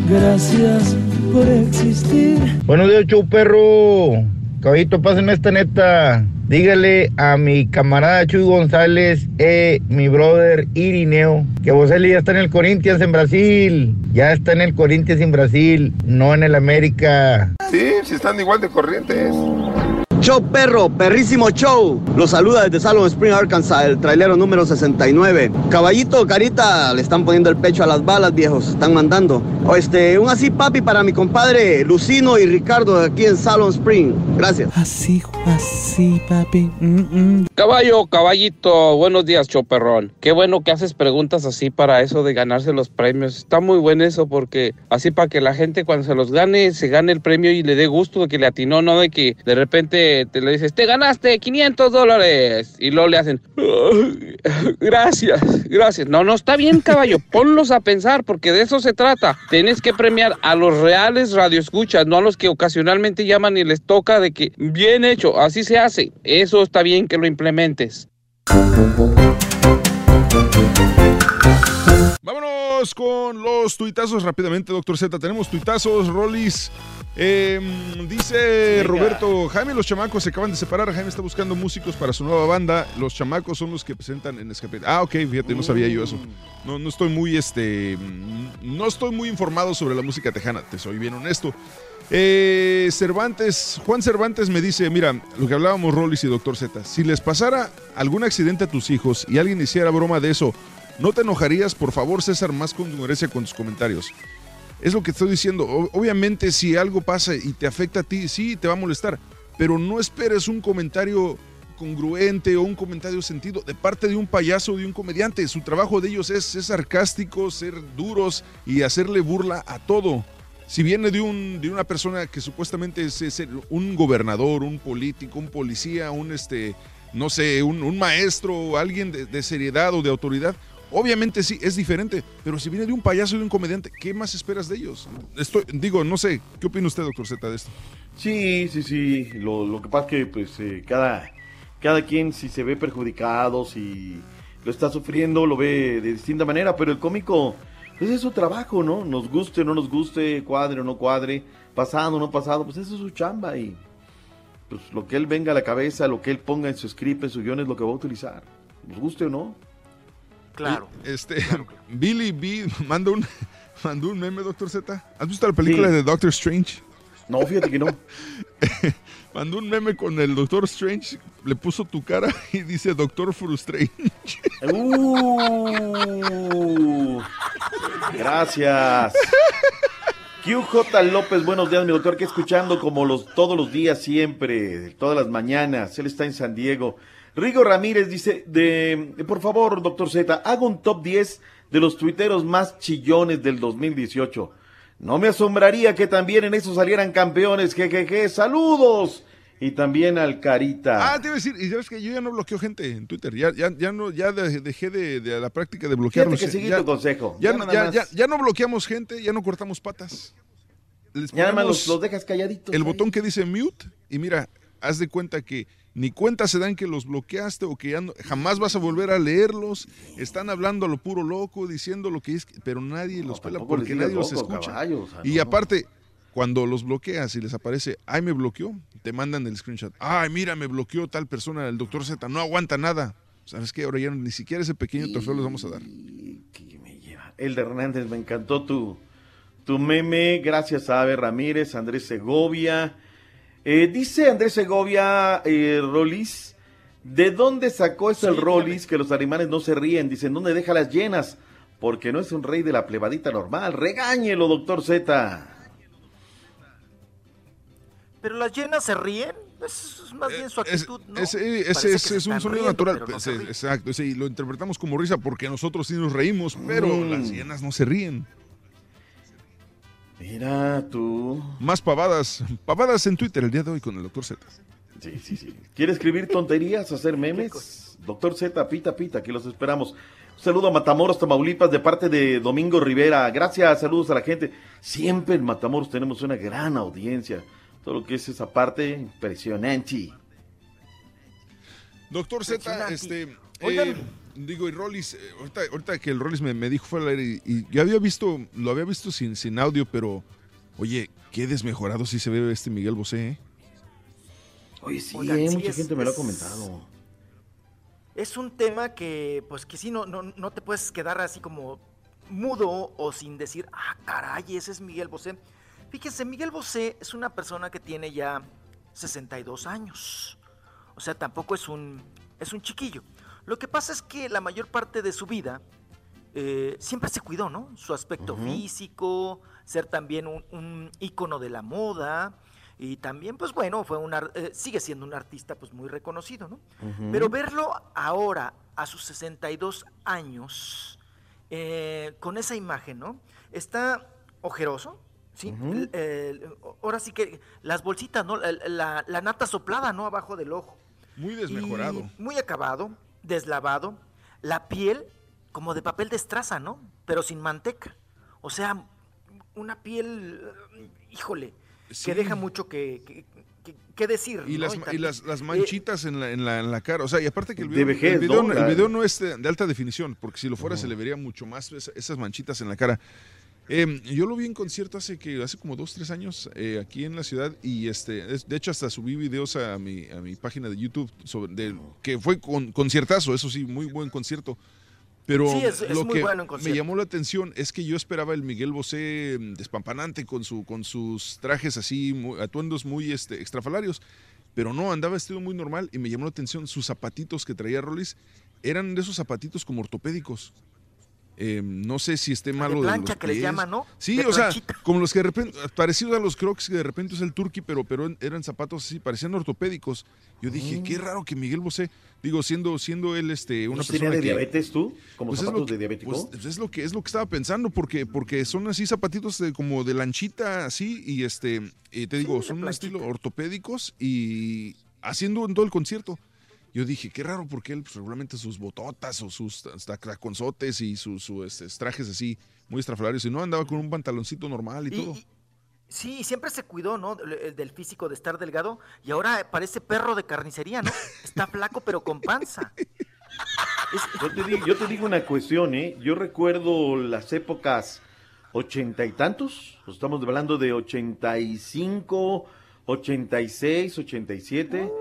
Gracias por existir. Buenos días, show perro. Caballito, pásenme esta neta. Dígale a mi camarada Chuy González, eh, mi brother Irineo, que Boselli ya está en el Corinthians en Brasil. Ya está en el Corinthians en Brasil, no en el América. Sí, si están igual de corrientes. Show perro, perrísimo show. Los saluda desde Salon Spring, Arkansas, el trailero número 69. Caballito, carita, le están poniendo el pecho a las balas, viejos. Están mandando. O este, un así papi para mi compadre Lucino y Ricardo de aquí en Salon Spring. Gracias. Así, así, papi. Caballo, caballito, buenos días, choperrón. Qué bueno que haces preguntas así para eso de ganarse los premios. Está muy bueno eso porque así para que la gente cuando se los gane, se gane el premio y le dé gusto de que le atinó, no de que de repente te le dices, te ganaste 500 dólares. Y luego le hacen, "Ay, gracias, gracias. No, no, está bien, caballo, *laughs* ponlos a pensar porque de eso se trata. Tienes que premiar a los reales radioescuchas, no a los que ocasionalmente llaman y les toca de que, bien hecho, así se hace. Eso está bien que lo implementes. Vámonos con los tuitazos rápidamente, doctor Z. Tenemos tuitazos, Rollis. Eh, dice Roberto, Jaime los chamacos se acaban de separar. Jaime está buscando músicos para su nueva banda. Los chamacos son los que presentan en Escape. Ah, ok, fíjate, no sabía yo eso. No, no estoy muy, este, mm, no estoy muy informado sobre la música tejana, te soy bien honesto. Eh, Cervantes, Juan Cervantes me dice, mira, lo que hablábamos Rollis y Doctor Z, si les pasara algún accidente a tus hijos y alguien hiciera broma de eso, ¿no te enojarías? Por favor, César, más congruencia con tus comentarios. Es lo que estoy diciendo. Obviamente, si algo pasa y te afecta a ti, sí, te va a molestar. Pero no esperes un comentario congruente o un comentario sentido de parte de un payaso o de un comediante. Su trabajo de ellos es ser sarcásticos, ser duros y hacerle burla a todo. Si viene de, un, de una persona que supuestamente es, un gobernador, un político, un policía, un este, no sé, un maestro, alguien de, de seriedad o de autoridad, Obviamente sí, es diferente, pero si viene de un payaso y de un comediante, ¿qué más esperas de ellos? Estoy, digo, no sé, ¿qué opina usted, doctor Z, de esto? Sí, sí, sí. Lo, lo que pasa es que pues eh, cada, cada quien si se ve perjudicado, si lo está sufriendo, lo ve de distinta manera, pero el cómico, pues es su trabajo, ¿no? Nos guste o no nos guste, cuadre o no cuadre, pasado o no pasado, pues eso es su chamba y pues lo que él venga a la cabeza, lo que él ponga en su script, en su guion es lo que va a utilizar. Nos guste o no. Claro. Este, *laughs* Billy B mandó un, *laughs* mandó un meme, doctor Z. ¿Has visto la película Sí. de Doctor Strange? No, fíjate que no. *laughs* mandó un meme con el Doctor Strange, le puso tu cara y dice Doctor Frustrange. Uh, gracias. QJ López, buenos días, mi doctor, que escuchando como los todos los días siempre, todas las mañanas. Él está en San Diego. Rigo Ramírez dice, de, por favor, doctor Z, haga un top 10 de los tuiteros más chillones del 2018. No me asombraría que también en eso salieran campeones, jejeje, saludos. Y también al Carita. Ah, te iba a decir, y sabes que yo ya no bloqueo gente en Twitter, ya, ya, ya no, ya dejé de, de la práctica de bloquearlos. Fíjate que seguí ya, tu consejo. Ya, Ya no- bloqueamos gente, ya no cortamos patas. Les Ya nada más los, los dejas calladitos. el ahí. botón que dice mute y mira, haz de cuenta que ni cuenta se dan que los bloqueaste o que ya no- jamás vas a volver a leerlos. Están hablando a lo puro loco, diciendo lo que es, pero nadie los pela porque nadie los escucha. caballo, o sea, y no. aparte, cuando los bloqueas y les aparece, ay, me bloqueó, te mandan el screenshot. Ay, mira, me bloqueó tal persona, el doctor Z, no aguanta nada. ¿Sabes qué? Ahora ya ni siquiera ese pequeño trofeo les vamos a dar. El de Hernández, me encantó tu, tu meme. Gracias a Abe Ramírez, Andrés Segovia. Eh, dice Andrés Segovia, eh, Rolis, ¿de dónde sacó eso el Rolis que los animales no se ríen? Dicen, ¿dónde deja las llenas? Porque no es un rey de la plebadita normal. Regáñelo, doctor Z. Pero las llenas se ríen. Es, es más bien su Eh, actitud, ¿no? es, un sonido natural. no exacto, sí, lo interpretamos como risa porque nosotros sí nos reímos, pero Mm. las hienas no se ríen. Mira tú. Más pavadas, pavadas en Twitter el día de hoy con el doctor Z. Sí, sí, sí. ¿Quiere escribir tonterías, hacer memes? Doctor Z, pita, pita, aquí los esperamos. Un saludo a Matamoros, Tamaulipas, de parte de Domingo Rivera. Gracias, saludos a la gente. Siempre en Matamoros tenemos una gran audiencia. Todo lo que es esa parte, impresionante. Doctor Z, este, Oigan. eh, digo, y Rollis, eh, ahorita, ahorita que el Rollis me, me dijo fuera del aire, y, y yo había visto, lo había visto sin, sin audio, pero, oye, qué desmejorado sí se ve este Miguel Bosé, ¿eh? Oye, sí, Oigan, sí, mucha es- gente me lo ha comentado. Es un tema que, pues que sí, no, no, no te puedes quedar así como mudo o sin decir, ah, caray, ese es Miguel Bosé. Fíjense, Miguel Bosé es una persona que tiene ya 62 años. O sea, tampoco es un, es un chiquillo. Lo que pasa es que la mayor parte de su vida eh, siempre se cuidó, ¿no? Su aspecto físico, ser también un, un ícono de la moda. Y también, pues bueno, fue un ar- eh, sigue siendo un artista pues muy reconocido, ¿no? Pero verlo ahora, a sus 62 años, eh, con esa imagen, ¿no? Está ojeroso, ¿sí? Ahora sí que las bolsitas, ¿no? La, la- la nata soplada, ¿no? Abajo del ojo. Muy desmejorado. Y muy acabado, deslavado. La piel como de papel de estraza, ¿no? Pero sin manteca. O sea, una piel, eh, híjole, Sí. que deja mucho que, que- que- que decir. Y, ¿no? las, Y las, las eh, manchitas en, la, en, la, en la cara. O sea, y aparte que el De video, vejez, el video, ¿no? el video no es de, de alta definición, porque si lo fuera se le vería mucho más esa- esas manchitas en la cara. Eh, yo lo vi en concierto hace que hace como dos, tres años eh, aquí en la ciudad y este es- de hecho hasta subí videos a mi, a mi página de YouTube sobre de- que fue con conciertazo, eso sí, muy buen concierto. Pero Sí, es- es lo muy que bueno en me llamó la atención es que yo esperaba el Miguel Bosé mm, despampanante con su con sus trajes así, muy- atuendos muy este, extrafalarios, pero no, andaba vestido muy normal y me llamó la atención sus zapatitos que traía Rollis, eran de esos zapatitos como ortopédicos. Eh, no sé si esté malo de plancha los que les pies. llaman, ¿no? Sí, De o sea, como los que de repente, parecidos a los crocs que de repente es el turkey, pero, pero eran zapatos así, parecían ortopédicos. Yo dije, Mm. qué raro que Miguel Bosé, digo, siendo, siendo él este, una ¿No persona de que... diabetes tú? ¿Como Pues es zapatos lo que- de diabético? pues es lo que es lo que estaba pensando porque porque son así zapatitos de- como de lanchita así y este y te digo son un estilo ortopédicos y haciendo en todo el concierto yo dije qué raro porque él pues, regularmente sus bototas o sus hasta taconzotes y sus, sus, este, trajes así muy estrafalarios y no andaba con un pantaloncito normal y, Y- todo Sí, siempre se cuidó, ¿no? Del, el del físico de estar delgado. Y ahora parece perro de carnicería, ¿no? Está flaco, pero con panza. *laughs* Yo te, digo, yo te digo una cuestión, ¿eh? Yo recuerdo las épocas ochenta y tantos, pues estamos hablando de 85, 86, 87.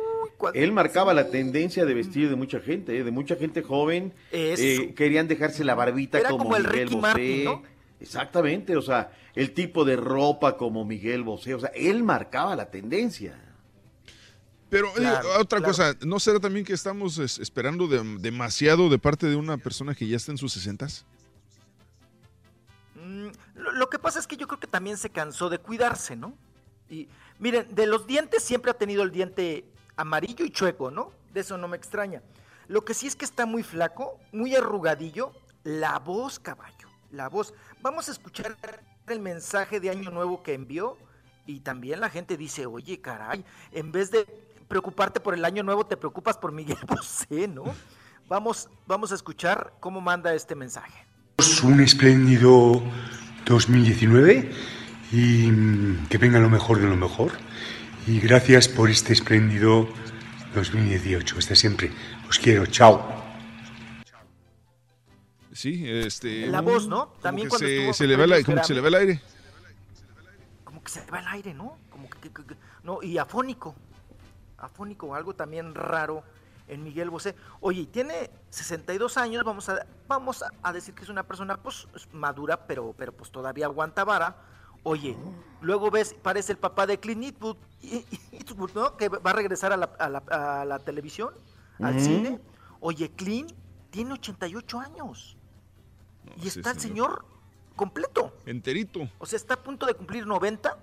Él marcaba la tendencia de vestir de mucha gente, ¿eh? de mucha gente joven. Eso. Eh, querían dejarse la barbita Era como, como el Miguel Ricky Bosé. Martin, ¿no? Exactamente, o sea, el tipo de ropa como Miguel Bosé, o sea, él marcaba la tendencia. Pero Claro, otra claro. cosa, ¿no será también que estamos es, esperando de- demasiado de parte de una persona que ya está en sus sesentas? Mm, lo, lo que pasa es que yo creo que también se cansó de cuidarse, ¿no? Y miren, de los dientes siempre ha tenido el diente amarillo y chueco, ¿no? De eso no me extraña. Lo que sí es que está muy flaco, muy arrugadillo. La voz, caballo, la voz. Vamos a escuchar el mensaje de Año Nuevo que envió y también la gente dice, oye, caray, en vez de preocuparte por el Año Nuevo, te preocupas por Miguel *laughs* Bosé, ¿no? Vamos, vamos a escuchar cómo manda este mensaje. un espléndido 2019 y mm, que venga lo mejor de lo mejor. Y gracias por este espléndido 2018. Hasta siempre. Os quiero. Chao. Sí, este. La voz, ¿no? como También que cuando se, estuvo se le va el, premios como que se le va el aire. como que se le va el aire, ¿no? Como que, que- que- no, y afónico, afónico, algo también raro en Miguel Bosé. Oye, tiene 62 años, vamos a, vamos a decir que es una persona pues madura, pero, pero pues todavía aguanta vara. Oye, luego ves, parece el papá de Clint Eastwood, ¿no? Que va a regresar a la, a la- a la televisión, al cine. Oye, Clint tiene 88 años. y está el señor. señor completo. Enterito. O sea, está a punto de cumplir 90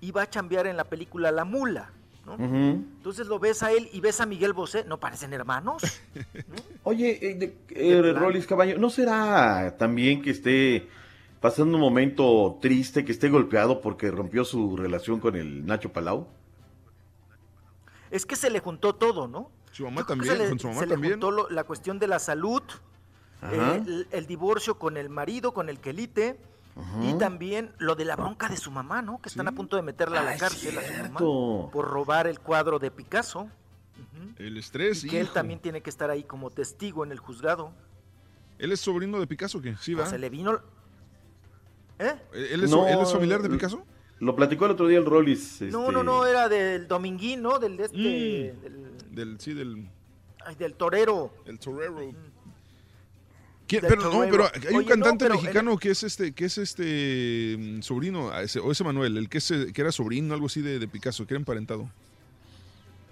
y va a chambear en la película La Mula. ¿no? Entonces lo ves a él y ves a Miguel Bosé, ¿no parecen hermanos? *laughs* Oye, eh, eh, Rolis Caballo, ¿no será también que esté pasando un momento triste, que esté golpeado porque rompió su relación con el Nacho Palau? Es que se le juntó todo, ¿no? Su mamá que también, se le, con su mamá se le también. juntó lo- la cuestión de la salud, eh, el, el divorcio con el marido, con el quelite, y Ajá. también lo de la bronca de su mamá, ¿no? Que están a punto de meterla a Ah, la es cárcel a su mamá por robar el cuadro de Picasso. El estrés, Y que él también tiene que estar ahí como testigo en el juzgado. ¿Él es sobrino de Picasso o qué? Sí, va. Se le vino... ¿Eh? ¿Él es, No, él es familiar de Picasso? Lo platicó el otro día el Rolis. No, este, no, no, era del Dominguín, ¿no? Del de este, Mm. del, Del, sí, del, ay, del torero. el torero. Pero no, pero hay un Oye, no, cantante mexicano que es este, que es este mm, sobrino, ese- o ese Manuel, el que es, eh, que era sobrino, algo así de, de Picasso, que era emparentado.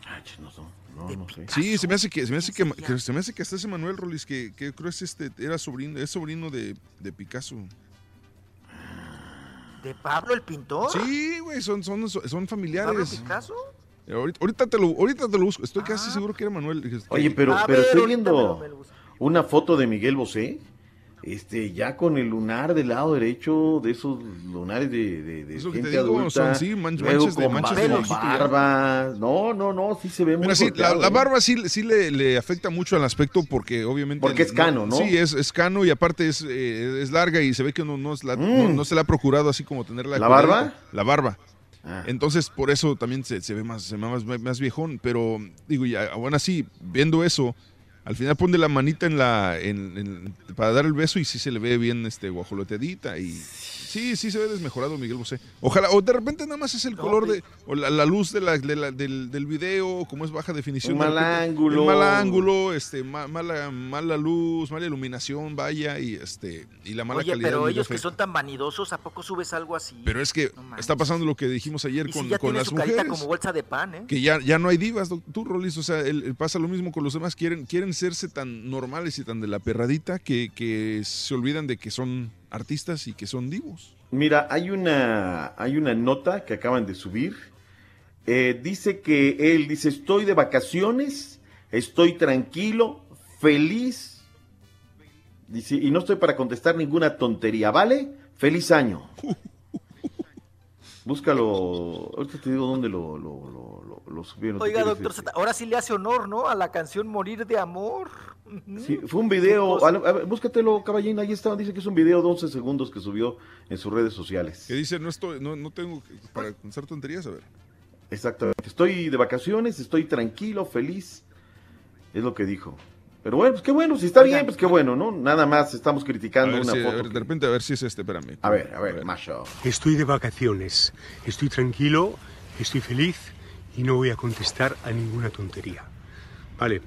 Ah, ch, no, no, no sé. Sí, se me hace que, se me hace que, que se me hace que hasta ese Manuel Rolis, que, que creo es este, era sobrino, es sobrino de, de Picasso. ¿De Pablo el pintor? Sí, güey, son, son, son ¿Pablo familiares. Picasso? Eh, Ahorita, ahorita te lo, ahorita te lo busco, estoy casi seguro que era Manuel. Este, Oye, pero, pero ver, estoy viendo una foto de Miguel Bosé, este, ya con el lunar del lado derecho, de esos lunares de, de, de gente digo, adulta, son, sí, de- con manchas de barba, no, no, no, sí se ve muy Mira, sí, la, la ¿eh? barba sí, sí le, le afecta mucho al aspecto porque obviamente... Porque es cano, ¿no? Sí, es, es cano y aparte es, eh, es larga y se ve que no, no, es la- Mm. no, no se le ha procurado así como tenerla... ¿La barba? La barba. Ah. Entonces, por eso también se, se ve más, se ve más, más viejón, pero digo, ya, aún así, viendo eso, al final pone la manita en la, en, en- para dar el beso y sí se le ve bien este guajoloteadita y sí, sí se ve desmejorado Miguel Bosé. Ojalá, o de repente nada más es el color de, o la, la luz de la, de la- del, del video, como es baja definición. Un mal repente, ángulo. mal ángulo, este, ma- mala, mala luz, mala iluminación, vaya, y este, y la mala Oye, calidad pero ellos que son tan vanidosos, ¿a poco subes algo así? Pero es que está pasando lo que dijimos ayer y con, si ya con tiene las su mujeres como bolsa de pan, ¿eh? que ya, ya no hay divas, tú, Rolis, o sea, el, el- pasa lo mismo con los demás, quieren, quieren quieren serse tan normales y tan de la perradita que, que se olvidan de que son artistas y que son divos. Mira, hay una, hay una nota que acaban de subir. Eh, dice que él dice, estoy de vacaciones, estoy tranquilo, feliz. Dice, y no estoy para contestar ninguna tontería, ¿vale? Feliz año. *laughs* Búscalo, ahorita te digo dónde lo, lo, lo, lo- lo subieron. ¿Tú Oiga, doctor decir? Z, ahora sí le hace honor, ¿no? A la canción Morir de Amor. Sí, fue un video, a, a búscatelo, caballín, ahí está, dice que es un video de 11 segundos que subió en sus redes sociales. Que dice, no, estoy, no, no tengo que- para pensar tonterías, a ver. Exactamente. Estoy de vacaciones, estoy tranquilo, feliz. Es lo que dijo. Pero bueno, pues qué bueno, si está bien, pues qué bueno, ¿no? Nada más estamos A criticando una si- a foto. ver, que- de repente, a ver si es este, espérame. A ver, a ver, macho. Estoy de vacaciones, estoy tranquilo, estoy feliz y no voy a contestar a ninguna tontería. Vale.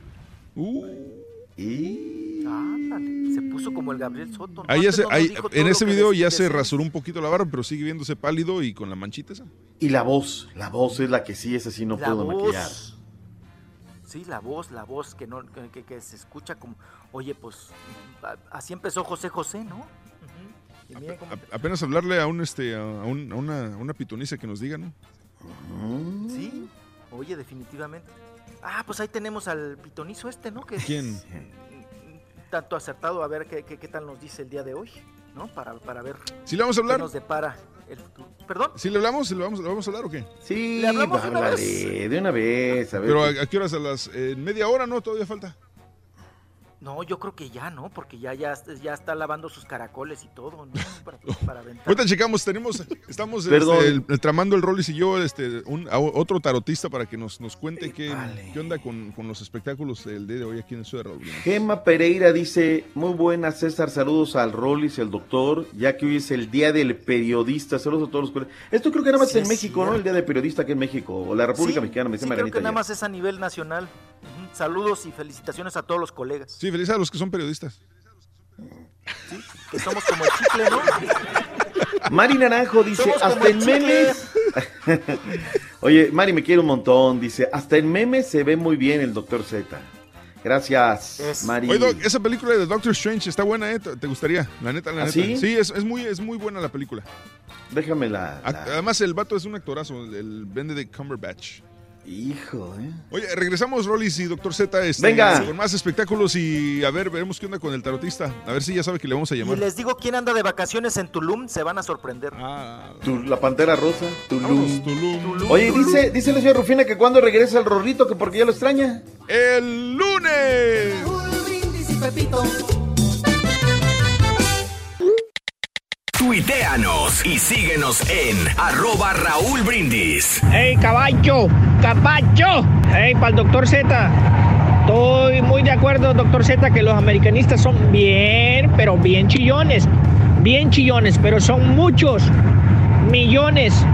Y... Ándale, se puso como el Gabriel Soto. ¿no? Ahí se- en ese video ya se rasuró un poquito la barba, pero sigue viéndose pálido y con la manchita esa. Y la voz, la voz es la que sí, esa sí no La puedo voz. maquillar. Sí, la voz, la voz que no que, que- que se escucha como, oye, pues así empezó José José, ¿no? Cómo- apenas hablarle a un este a, un- a una, a una pitoniza que nos diga, ¿no? Sí, oye, definitivamente. Ah, pues ahí tenemos al pitonizo este, ¿no? Que ¿Quién? tanto acertado a ver qué, qué, qué tal nos dice el día de hoy, ¿no? Para, para ver ¿Sí le vamos a hablar? qué nos depara el futuro. ¿Perdón? ¿Sí le hablamos? ¿Sí le vamos, le vamos a hablar o qué? Sí, ¿Le hablamos de una vez? de una vez, a ver. Pero ¿a, qué- a qué horas? ¿A las eh, media hora? No, todavía falta. No, yo creo que ya, ¿no? Porque ya, ya, ya está lavando sus caracoles y todo, ¿no? Para, para aventar. Ahorita checamos, tenemos, estamos este, el- el- tramando el Rollis y yo, este, un, a otro tarotista para que nos, nos cuente qué, qué onda con, con los espectáculos del día de hoy aquí en el Ciudad de Raúl. Gema Pereira dice, muy buenas César, saludos al Rollis y al doctor, ya que hoy es el Día del Periodista, saludos a todos los. Esto creo que nada más Sí, en México, ¿no? El Día del Periodista aquí en México, o la República Sí, Mexicana, me dice sí, creo que nada más es a nivel nacional. Saludos y felicitaciones a todos los colegas. Sí, felices a los que son periodistas. Que somos como el chicle, ¿no? Mari Naranjo dice, Somos hasta el en chicle". memes... *laughs* Oye, Mari me quiere un montón, dice, hasta en memes se ve muy bien el doctor Z. Gracias, Mari. Oye, Doc, esa película de Doctor Strange está buena, ¿eh? ¿Te gustaría? La neta, la ¿Ah, neta. sí? es, es muy, es muy buena la película. Déjame la... Además, el vato es un actorazo, el- el Benedict Cumberbatch. Hijo, ¿eh? Oye, regresamos, Rollis y Doctor Z, este, Venga. con más espectáculos y a ver, veremos qué onda con el tarotista. A ver si ya sabe que le vamos a Y llamar. les digo quién anda de vacaciones en Tulum, se van a sorprender. Ah, Tu- la Pantera Rosa, Tulum. Vamos, Tulum. Oye, dice, dice la señora Rufina que cuando regresa el Rorrito, que porque ya lo extraña. El lunes. Tuiteanos y síguenos en arroba Raúl Brindis. ¡Ey, caballo! ¡Caballo! ¡Ey, para el doctor Z! Estoy muy de acuerdo, doctor Z, que los americanistas son bien, pero bien chillones. Bien chillones, pero son muchos. Millones.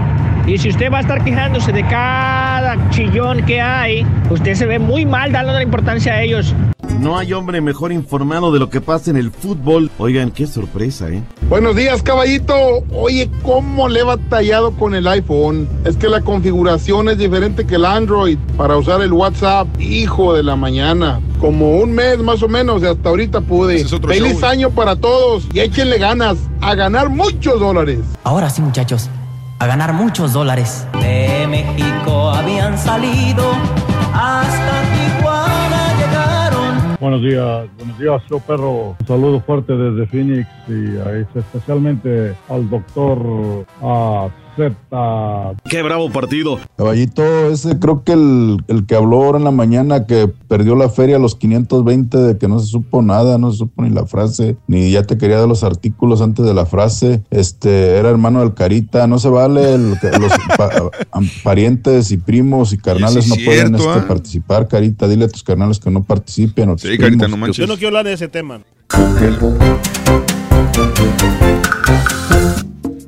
Y si usted va a estar quejándose de cada chillón que hay, usted se ve muy mal dando la importancia a ellos. No hay hombre mejor informado de lo que pasa en el fútbol. Oigan, qué sorpresa, ¿eh? Buenos días, caballito. Oye, ¿cómo le he batallado con el iPhone? Es que la configuración es diferente que el Android para usar el WhatsApp. Hijo de la mañana. Como un mes más o menos, y hasta ahorita pude. Es otro Feliz show. año para todos y échenle ganas a ganar muchos dólares. Ahora sí, muchachos, a ganar muchos dólares. De México habían salido, hasta. Buenos días, buenos días, yo perro. Un saludo fuerte desde Phoenix y especialmente al doctor ah, Z. Qué bravo partido. Caballito, ese creo que el, el que habló ahora en la mañana que perdió la feria a los 520 de que no se supo nada, no se supo ni la frase, ni ya te quería dar los artículos antes de la frase, este, era hermano del Carita, no se vale, el los *laughs* pa- parientes y primos y carnales sí no pueden este, ¿ah? participar, Carita, dile a tus carnales que no participen. o Sí, Carita, no manches. Yo no quiero hablar de ese tema.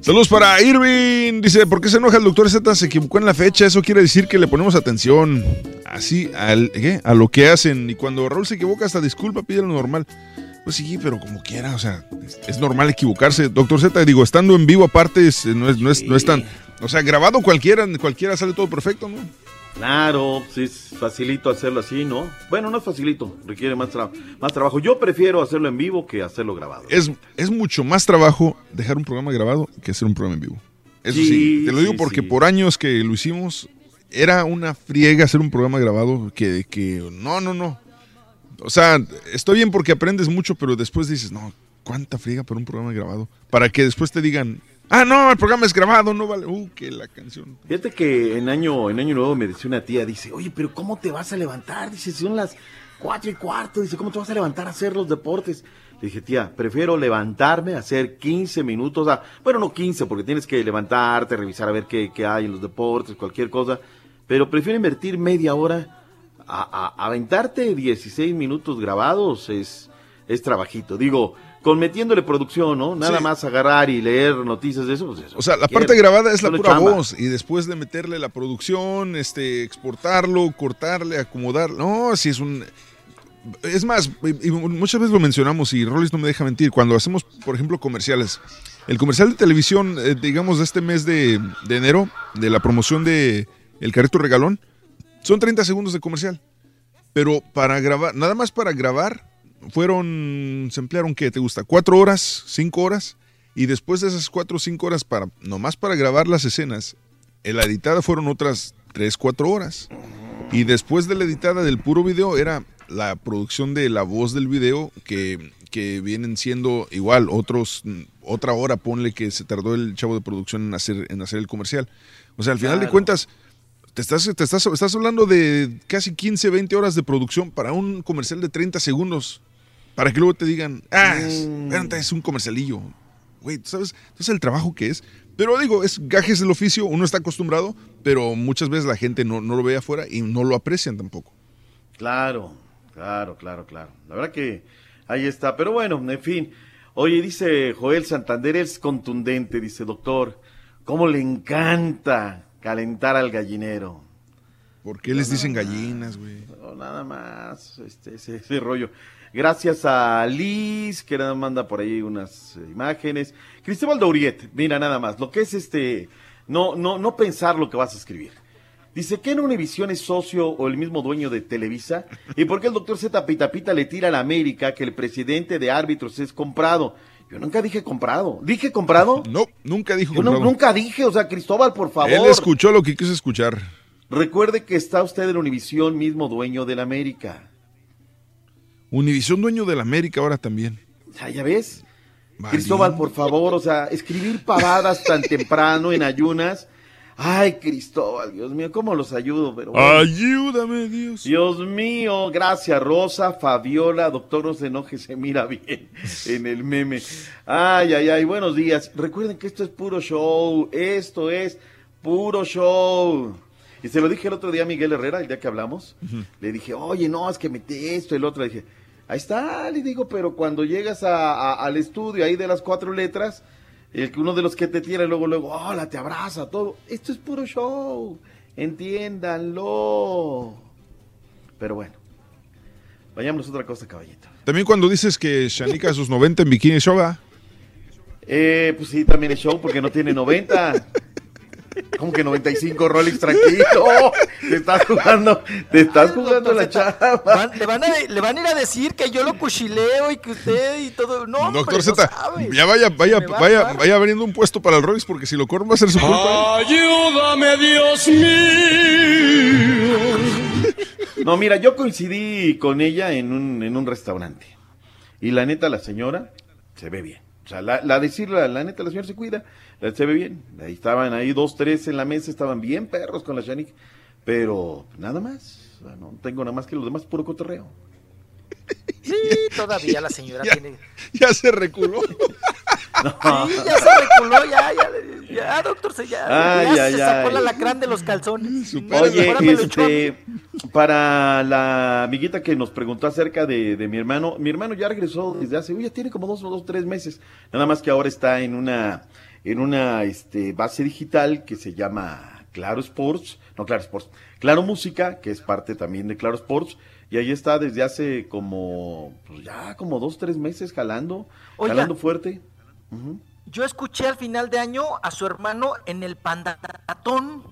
Saludos para Irving. Dice, ¿por qué se enoja el doctor Z? Se equivocó en la fecha. Eso quiere decir que le ponemos atención. Así, al, ¿qué? a lo que hacen. Y cuando Raúl se equivoca, hasta disculpa, pide lo normal. Pues sí, pero como quiera, o sea, es, es normal equivocarse. Doctor Z, digo, estando en vivo aparte, es- no, es, no, es, no es tan... O sea, grabado cualquiera, cualquiera sale todo perfecto, ¿no? Claro, sí, es facilito hacerlo así, ¿no? Bueno, no es facilito, requiere más, tra- más trabajo. Yo prefiero hacerlo en vivo que hacerlo grabado. Es, es mucho más trabajo dejar un programa grabado que hacer un programa en vivo. Eso sí, Sí, te lo digo sí, porque sí. por años que lo hicimos, era una friega hacer un programa grabado que, que no, no, no. O sea, estoy bien porque aprendes mucho, pero después dices, no, cuánta friega para un programa grabado. Para que después te digan, ah, no, el programa es grabado, no vale. Uh, que la canción. Fíjate que en año, en año nuevo me decía una tía, dice, oye, pero ¿cómo te vas a levantar? Dice, son las cuatro y cuarto, dice, ¿cómo te vas a levantar a hacer los deportes? Le dije, tía, prefiero levantarme a hacer 15 minutos, ah, bueno, no 15, porque tienes que levantarte, revisar a ver qué, qué hay en los deportes, cualquier cosa, pero prefiero invertir media hora a, a- aventarte 16 minutos grabados, es, es trabajito. Digo, con metiéndole producción, ¿no? Nada Sí. más agarrar y leer noticias de eso, pues eso. O sea, la quiero. parte grabada es la pura chamba. voz y después de meterle la producción, este, exportarlo, cortarle, acomodar. No, si es un... Es más, y muchas veces lo mencionamos y Rollis no me deja mentir, cuando hacemos, por ejemplo, comerciales. El comercial de televisión, eh, digamos, de este mes de, de enero, de la promoción de El Carrito Regalón, son 30 segundos de comercial. Pero para grabar, nada más para grabar, fueron, se emplearon, ¿qué te gusta? ¿Cuatro horas? ¿Cinco horas? Y después de esas cuatro o cinco horas, para, nomás para grabar las escenas, en la editada fueron otras tres, cuatro horas. Y después de la editada del puro video era la producción de la voz del video que, que vienen siendo igual otros otra hora ponle que se tardó el chavo de producción en hacer en hacer el comercial. O sea, al final de cuentas te estás, te estás, estás hablando de casi 15, 20 horas de producción para un comercial de 30 segundos. Para que luego te digan, ah, es- espérate, es un comercialillo. Güey, ¿tú ¿sabes? Entonces el trabajo que es. Pero digo, es gajes del oficio, uno está acostumbrado, pero muchas veces la gente no, no lo ve afuera y no lo aprecian tampoco. Claro, claro, claro, claro. La verdad que ahí está. Pero bueno, en fin. Oye, dice Joel Santander, es contundente, dice doctor. ¿Cómo le encanta calentar al gallinero? ¿Por qué les dicen gallinas, güey? No, nada más, este, ese, ese rollo. Gracias a Liz, que nos manda por ahí unas eh, imágenes. Cristóbal Dauriet, mira nada más, lo que es este, no, no, no pensar lo que vas a escribir. Dice que en Univisión es socio o el mismo dueño de Televisa. ¿Y por qué el doctor Z Pita Pita le tira a la América que el presidente de árbitros es comprado? Yo nunca dije comprado. ¿Dije comprado? No, nunca dijo Yo no- comprado. nunca dije, o sea, Cristóbal, por favor. Él escuchó lo que quiso escuchar. Recuerde que está usted en Univisión, mismo dueño de la América. Univisión dueño de la América ahora también. Ya, ya ves. Cristóbal, por favor, o sea, escribir pavadas tan temprano en ayunas. Ay, Cristóbal, Dios mío, ¿cómo los ayudo? Pero bueno. Ayúdame, Dios. Dios mío, gracias, Rosa, Fabiola, doctor, no se enoje, se mira bien *laughs* en el meme. Ay, ay, ay, buenos días. Recuerden que esto es puro show, esto es puro show. Y se lo dije el otro día a Miguel Herrera, el día que hablamos. Le dije, oye, no, es que mete esto, el otro. Le dije, ahí está, le digo, pero cuando llegas a- a- al estudio ahí de las cuatro letras, el que uno de los que te tiene luego, luego, hola, te abraza, todo. Esto es puro show, entiéndanlo. Pero bueno, vayamos a otra cosa, caballito. También cuando dices que Shanika a sus 90 en bikini show, ¿verdad? Eh, pues sí, también es show porque no tiene 90. *laughs* ¿Cómo que 95 Rolex? Tranquilo. Te estás jugando, te estás jugando la chava. Van- le, van a, le van a ir a decir que yo lo cuchileo y que usted y todo. No, Doctor no Z, sabe. ya vaya, vaya, a vaya, vaya abriendo un puesto para el Royce porque si lo corren va a ser su culpa. Ayúdame, Dios mío. No, mira, yo coincidí con ella en un, en un restaurante. Y la neta, la señora se ve bien. O sea, la, la decir, la, la neta, la señora se cuida, se ve bien. Ahí estaban ahí dos, tres en la mesa, estaban bien perros con la Shanik. Pero nada más. O sea, no tengo nada más que los demás, puro cotorreo. Sí, todavía la señora *laughs* tiene. Ya se reculó. *laughs* Sí, ya se reculó, ya, ya, ya, doctor, se, ya, Ay, ya ay, se sacó ay. el alacrán de los calzones. Oye, este, para la amiguita que nos preguntó acerca de, de mi hermano, mi hermano ya regresó desde hace, uy, ya tiene como dos o dos, tres meses, nada más que ahora está en una, en una este, base digital que se llama Claro Sports, no Claro Sports, Claro Música, que es parte también de Claro Sports, y ahí está desde hace como, pues ya como dos, tres meses jalando, Oiga. jalando fuerte. Yo escuché al final de año a su hermano en el pandatón.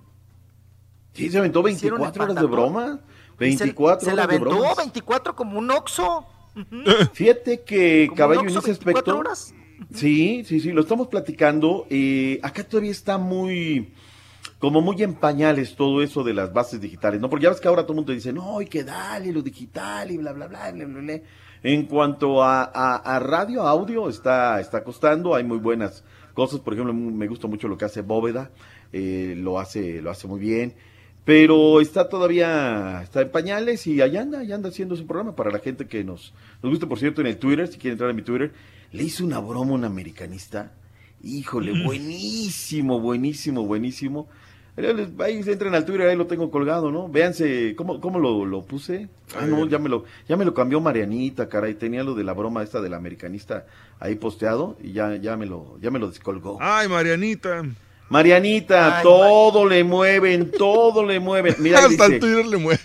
Sí, se aventó Hicieron 24 horas de broma. Y se- 24 se, la de aventó bromas. 24 como un oxo. *laughs* Fíjate que Como Caballo 24 aspecto. horas. Sí, sí, sí, lo estamos platicando. eh, acá todavía está muy, como muy en pañales todo eso de las bases digitales, ¿no? Porque ya ves que ahora todo el mundo dice, no, hay que darle lo digital y bla, bla, bla, bla, bla, bla. En cuanto a, radio, audio, está, está costando, hay muy buenas cosas. Por ejemplo, me gusta mucho lo que hace Bóveda, eh, lo hace, lo hace muy bien. Pero está todavía, está en pañales y allá anda, allá anda haciendo su programa para la gente que nos, nos gusta, por cierto, en el Twitter, si quieren entrar a mi Twitter, le hizo una broma a un americanista. Híjole, buenísimo, buenísimo, buenísimo. Ahí ahí entren al Twitter, ahí lo tengo colgado, ¿no? Véanse, ¿cómo, cómo lo, lo puse? Ah, no, ya me lo, ya me lo cambió Marianita, caray. Tenía lo de la broma esta del americanista ahí posteado y ya, ya me lo, ya me lo descolgó. Ay, Marianita. Marianita, Ay, todo le mueven, todo le mueven. Mira, Hasta el Twitter le mueve.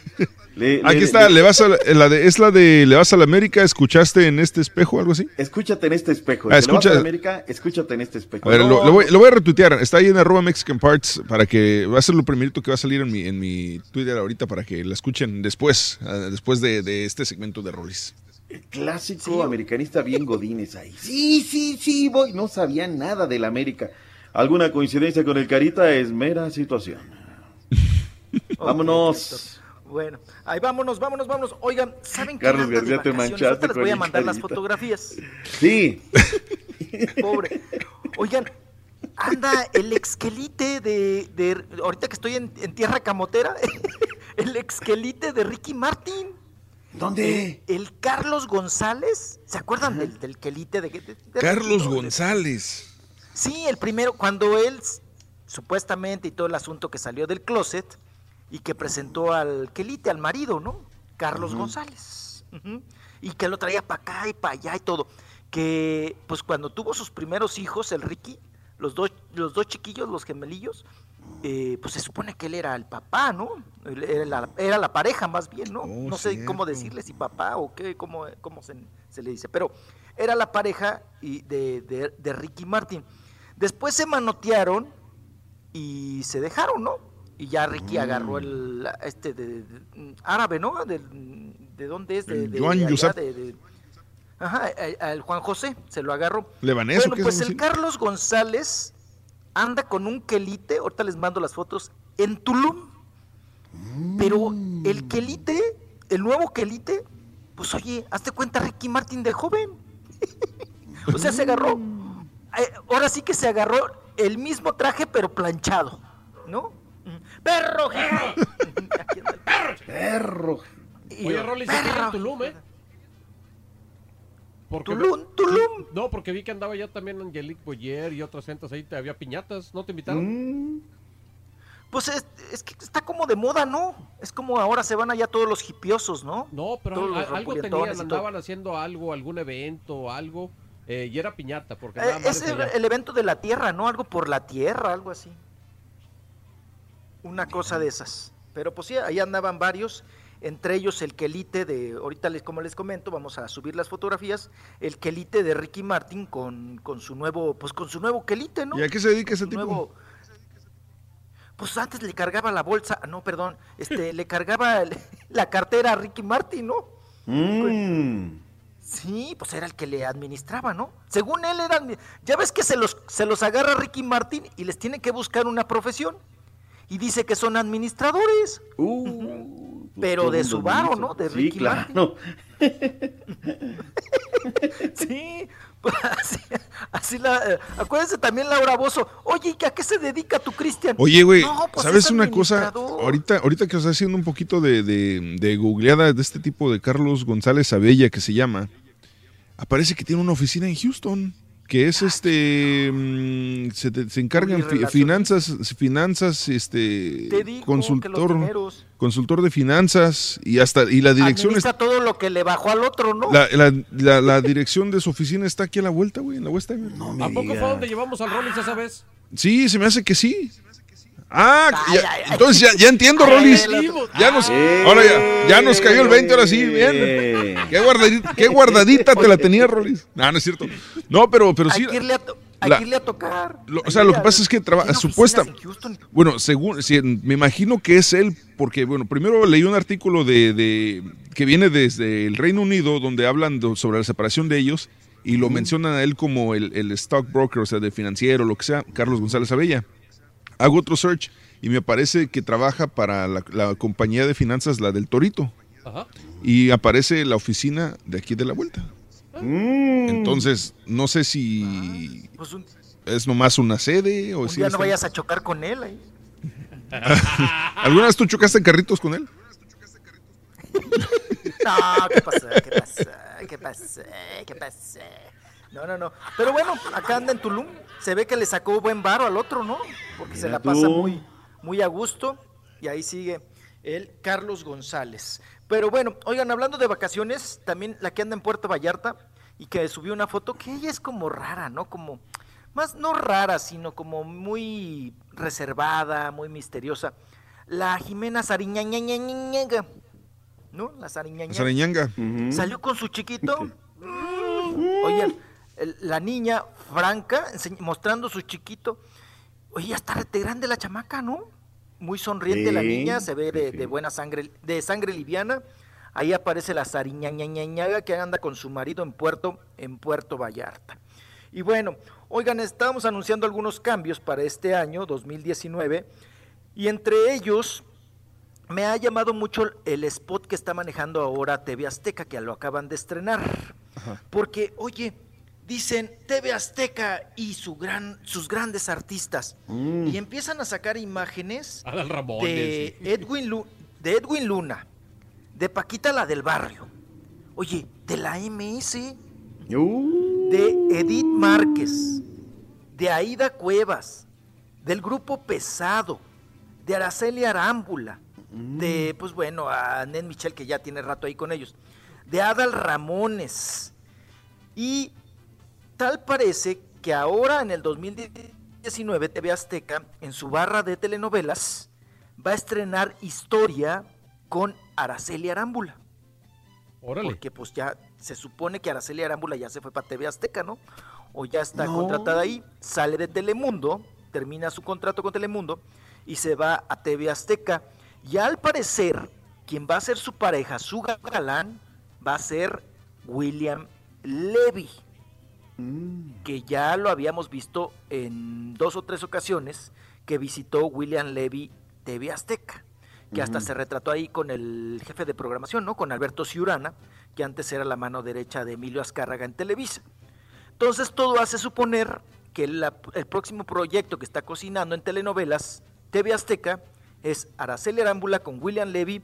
Le- Aquí le- está, le- le vas a la, la de, es la de Le vas a la América, ¿escuchaste en este espejo algo así? Escúchate en este espejo. Ah, Si le vas a escucha- la América, escúchate en este espejo. A ver, No, lo, lo voy, lo voy a retuitear. Está ahí en arroba Mexican Parts para que va a ser lo primerito que va a salir en mi, en mi Twitter ahorita para que la escuchen después, ah, después de, de este segmento de Rolis. clásico americanista bien godines ahí. Sí, sí, sí, voy. No sabía nada del América. ¿Alguna coincidencia con el Carita? Es mera situación. *laughs* Vámonos. Bueno, ahí vámonos, vámonos, vámonos. Oigan, ¿saben qué? Carlos García, te vacaciones? manchaste Ahorita les voy a mandar las fotografías. Sí. *laughs* Pobre. Oigan, anda el exquelite de, de- ahorita que estoy en, en tierra camotera, *laughs* el exquelite de Ricky Martin. ¿Dónde? El, el Carlos González, ¿se acuerdan del, del quelite de, de- de Carlos Ricky? González. Sí, el primero, cuando él supuestamente y todo el asunto que salió del closet y que presentó al quelite, al marido, ¿no? Carlos. González. Y que lo traía para acá y para allá y todo. Que pues cuando tuvo sus primeros hijos, el Ricky, los dos, los dos chiquillos, los gemelillos, eh, pues se supone que él era el papá, ¿no? Era la, era la pareja más bien, ¿no? no sé cómo decirle si papá o qué, cómo, cómo se, se le dice, pero era la pareja y de, de- de Ricky Martin. Después se manotearon y se dejaron, ¿no? Y ya Ricky agarró el este de, de- árabe, ¿no? De, ¿De dónde es? De, de- Joan de allá, de- Ajá, al Juan José se lo agarró. ¿Lebanés Bueno, pues el? Carlos González anda con un quelite, ahorita les mando las fotos, en Tulum. Pero el quelite, el nuevo quelite, pues oye, hazte cuenta Ricky Martin de joven. *laughs* o sea, se agarró, eh, ahora sí que se agarró el mismo traje pero planchado, ¿no? ¡Perro! Perro. Y Oye, Rolly, se queda "Perro". en Tulum, ¿eh? Porque Tulum, Tulum. no, porque vi que andaba ya también Angelique Boyer y otras gentes ahí, te había piñatas, ¿no te invitaron? Pues es, es que está como de moda, ¿no? Es como ahora se van allá todos los hipiosos, ¿no? No, pero al- algo tenían, andaban haciendo algo, algún evento o algo, eh, y era piñata, porque Eh, nada más es el, el evento de la tierra, ¿no? Algo por la tierra, algo así. Una cosa de esas. Pero pues sí, ahí andaban varios, entre ellos el quelite de, ahorita les, como les comento, vamos a subir las fotografías, el quelite de Ricky Martin con, con su nuevo, pues con su nuevo quelite, ¿no? ¿Y a qué se dedica ese tipo? nuevo- pues antes le cargaba la bolsa, ah, no, perdón, este, le cargaba el- *laughs* la cartera a Ricky Martin, ¿no? Mm. Sí, pues era el que le administraba, ¿no? Según él era, admi- ya ves que se los, se los agarra Ricky Martin y les tiene que buscar una profesión. Y dice que son administradores. *laughs* Pero todo de su varo. ¿no? De Sí, Ricky Martin. claro. *laughs* Sí, pues así, así la... eh, acuérdense también Laura Bozo. Oye, ¿y a qué se dedica tu Cristian? Oye, güey, No, pues ¿sabes es una cosa? Ahorita, ahorita que os está haciendo un poquito de, de, de googleada de este tipo de Carlos González Abella que se llama, aparece que tiene una oficina en Houston, que es este, mm, se, te- se encargan fi- finanzas, finanzas, este, Te digo que los consultor, consultor de finanzas y hasta, y la dirección Administra está, todo lo que le bajó al otro, ¿no? la, la, la, la dirección de su oficina está aquí a la vuelta, güey, en la West End. ¿A poco fue donde llevamos al Rollins esa vez? Sí, se me hace que sí. Ah, Ay, ya- ay, entonces ya, ya entiendo, Rolis. Ya nos, ahora ya, ya nos cayó el 20, ahora sí, bien. Qué guardadita, qué guardadita te la tenía, Rolis. No, *laughs* no es cierto. No, pero, pero hay, sí. que irle a, hay La- que irle a tocar. Lo- o sea, lo que pasa es que trabaja, tiene supuesta, bueno, según, sí, me imagino que es él, porque, bueno, primero leí un artículo de, de- que viene desde el Reino Unido, donde hablan sobre la separación de ellos, y lo mencionan a él como el, el stockbroker, o sea, de financiero, lo que sea, Carlos González Abella. Hago otro search y me parece que trabaja para la, la compañía de finanzas, la del Torito, Ajá. y aparece la oficina de aquí de la vuelta. Mm. Entonces, no sé si Pues un, es nomás una sede o un si está- no vayas a chocar con él ahí. *laughs* ¿Alguna vez tú chocaste en carritos con él? *laughs* No, ¿qué pasó? ¿Qué pasó? ¿Qué pasó? ¿Qué pasó? No, no, no. Pero bueno, acá anda en Tulum. Se ve que le sacó buen varo al otro, ¿no? Porque se la pasa tú. muy, muy a gusto. Y ahí sigue el Carlos González. Pero bueno, oigan, hablando de vacaciones, también la que anda en Puerto Vallarta y que subió una foto que ella es como rara, ¿no? Como, más no rara, sino como muy reservada, muy misteriosa. La Jimena Sariñañañañañaga, ¿no? La Sariñañaña. Sariñanga. Salió con su chiquito. Oye, el- la niña Franca mostrando su chiquito. Oye, ya está rete grande la chamaca, ¿no? Muy sonriente la niña, se ve de, sí. de buena sangre, de sangre liviana. Ahí aparece la Sariñañañañaga que anda con su marido en Puerto, en Puerto Vallarta. Y bueno, oigan, estábamos anunciando algunos cambios para este año 2019 y entre ellos me ha llamado mucho el spot que está manejando ahora TV Azteca, que lo acaban de estrenar. Porque, oye, dicen TV Azteca y su gran, sus grandes artistas. Mm. Y empiezan a sacar imágenes Adal Ramones. de Edwin, Lu- de Edwin Luna, de Paquita la del barrio. Oye, de la MS, de Edith Márquez, de Aida Cuevas, del grupo Pesado, de Araceli Arámbula, de, pues bueno, a Nen Michel, que ya tiene rato ahí con ellos, de Adal Ramones. Y tal parece que ahora en el 2019 TV Azteca, en su barra de telenovelas, va a estrenar Historia con Araceli Arámbula. Órale. Porque pues ya se supone que Araceli Arámbula ya se fue para TV Azteca, ¿no? O ya está No. contratada ahí, sale de Telemundo, termina su contrato con Telemundo y se va a TV Azteca. Y al parecer, quien va a ser su pareja, su galán, va a ser William Levy, que ya lo habíamos visto en dos o tres ocasiones que visitó William Levy TV Azteca, que hasta se retrató ahí con el jefe de programación, ¿no? Con Alberto Ciurana, que antes era la mano derecha de Emilio Azcárraga en Televisa. Entonces todo hace suponer que la- el próximo proyecto que está cocinando en telenovelas TV Azteca es Araceli Arámbula con William Levy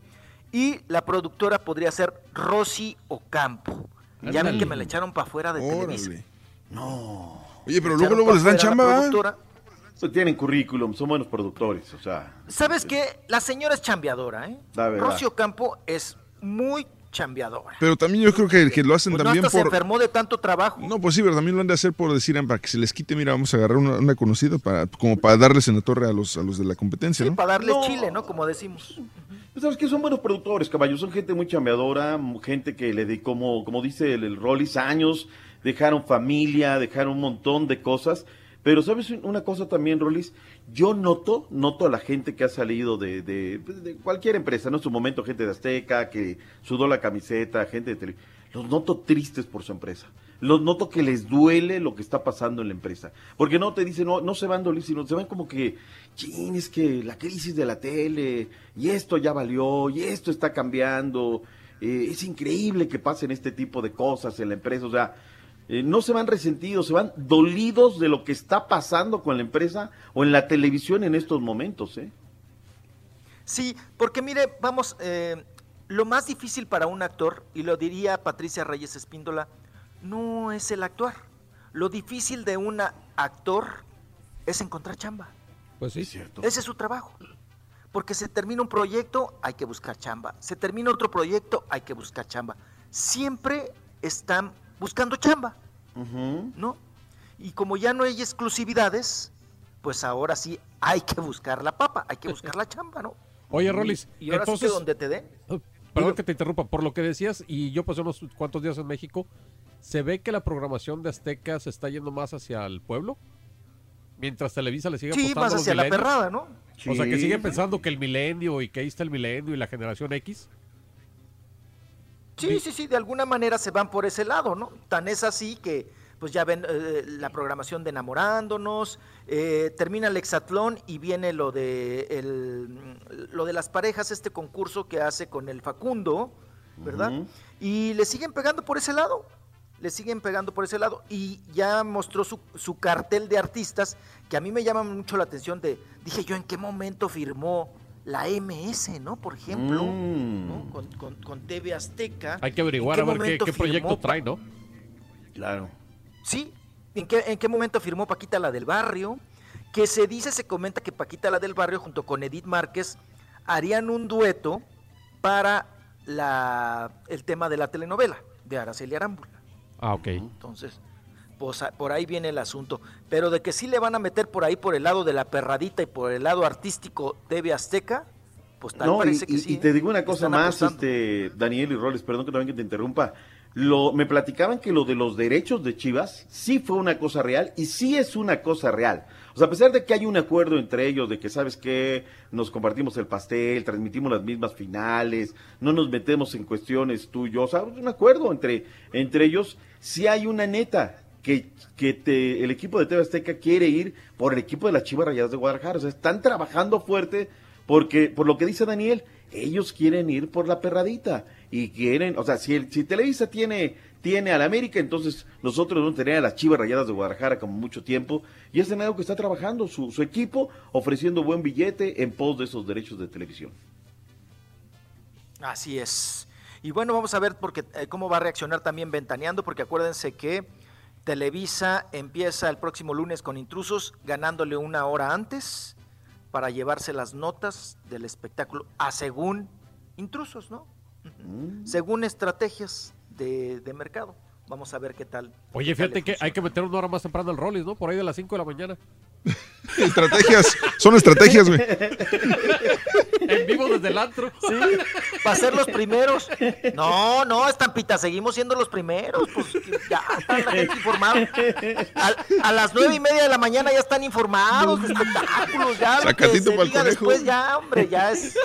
y la productora podría ser Rosy Ocampo. Ya ven que me la echaron para afuera de Televisa. No. Oye, pero luego, luego les dan chamba. Pues tienen currículum, son buenos productores, o sea. ¿Sabes qué? La señora es chambeadora, ¿eh? La verdad. Rosy Ocampo es muy chambeadora. Pero también yo creo que, que lo hacen Pues no también hasta se por... enfermó de tanto trabajo. No, pues sí, pero también lo han de hacer por decir, ah, para que se les quite, mira, vamos a agarrar una, una conocida para, como para darles en la torre a los, a los de la competencia, ¿no? Para darle No. chile, ¿no? Como decimos. Pues, ¿Sabes qué? Son buenos productores, caballos. Son gente muy chambeadora, gente que le dedicó, como, como dice el, el Rollis, años, dejaron familia, dejaron un montón de cosas. Pero, ¿sabes un- una cosa también, Rollis? Yo noto, noto a la gente que ha salido de, de, pues, de cualquier empresa, ¿no? En su momento, gente de Azteca, que sudó la camiseta, gente de tele. Los noto tristes por su empresa. Los noto que les duele lo que está pasando en la empresa. Porque no te dicen, no, no se van doler, sino se van como que, chin, es que la crisis de la tele, y esto ya valió, y esto está cambiando. eh, es increíble que pasen este tipo de cosas en la empresa. O sea, eh, no se van resentidos, se van dolidos de lo que está pasando con la empresa o en la televisión en estos momentos, ¿eh? Sí, porque mire, vamos, eh, lo más difícil para un actor, y lo diría Patricia Reyes Espíndola, no es el actuar. Lo difícil de un actor es encontrar chamba. Pues sí. Ese es su trabajo. Porque se termina un proyecto, hay que buscar chamba. Se termina otro proyecto, hay que buscar chamba. Siempre están buscando chamba, ¿no? Y como ya no hay exclusividades, pues ahora sí hay que buscar la papa, hay que buscar la chamba, ¿no? Oye, Rolis, Y ahora sí entonces... que donde te dé. Perdón que te interrumpa, por lo que decías, y yo pasé unos cuantos días en México, ¿se ve que la programación de Azteca se está yendo más hacia el pueblo? Mientras Televisa le sigue Sí, apostando más hacia la perrada, ¿no? O sea, que Sí. sigue pensando que el milenio y que ahí está el milenio y la generación X. Sí, sí, sí, de alguna manera se van por ese lado, ¿no? Tan es así que, pues ya ven eh, la programación de Enamorándonos, eh, termina el hexatlón y viene lo de, el, lo de las parejas, este concurso que hace con el Facundo, ¿verdad? Y le siguen pegando por ese lado, le siguen pegando por ese lado y ya mostró su, su cartel de artistas que a mí me llama mucho la atención de, dije yo, ¿en qué momento firmó la MS, ¿no? Por ejemplo, Mm. ¿no? Con, con- con TV Azteca. Hay que averiguar ¿En a ver qué, qué proyecto trae, ¿no? Claro. Sí, ¿en qué, ¿en qué momento firmó Paquita la del barrio? Que se dice, se comenta que Paquita la del barrio junto con Edith Márquez harían un dueto para la, el tema de la telenovela de Araceli Arámbula. Ah, ok. Entonces, pues, a- por ahí viene el asunto. Pero de que sí le van a meter por ahí por el lado de la perradita y por el lado artístico TV Azteca, pues tal No, y, parece que y- sí. y te digo una cosa más, apostando. este Daniel y Roles, perdón que también que te interrumpa. Lo, me platicaban que lo de los derechos de Chivas sí fue una cosa real y sí es una cosa real. O sea, a pesar de que hay un acuerdo entre ellos de que, ¿sabes qué? Nos compartimos el pastel, transmitimos las mismas finales, no nos metemos en cuestiones tú y yo. O sea, un acuerdo entre, entre ellos. Sí hay una neta que, que te- el equipo de TV Azteca quiere ir por el equipo de las Chivas Rayadas de Guadalajara. O sea, están trabajando fuerte porque, por lo que dice Daniel, ellos quieren ir por la perradita y quieren, o sea, si, si Televisa tiene, tiene a la América, entonces nosotros vamos a tener a las Chivas Rayadas de Guadalajara como mucho tiempo y es algo que está trabajando su, su equipo ofreciendo buen billete en pos de esos derechos de televisión. Así es. Y bueno, vamos a ver porque, eh, cómo va a reaccionar también Ventaneando, porque acuérdense que Televisa empieza el próximo lunes con intrusos, ganándole una hora antes para llevarse las notas del espectáculo, a según intrusos, ¿no? Mm. Según estrategias de, de mercado. Vamos a ver qué tal. Oye, qué fíjate que hay que meter una hora más temprano al Rollis, ¿no? Por ahí de las 5 de la mañana. *laughs* Estrategias, son estrategias, güey. *laughs* *laughs* En vivo desde el antro. Sí, para ser los primeros. No, no, estampita, seguimos siendo los primeros. Pues ya está la gente informada. A, a las nueve y media de la mañana ya están informados de espectáculos. Ya Sacatito pa'l diga conejo. después, ya, hombre, ya es.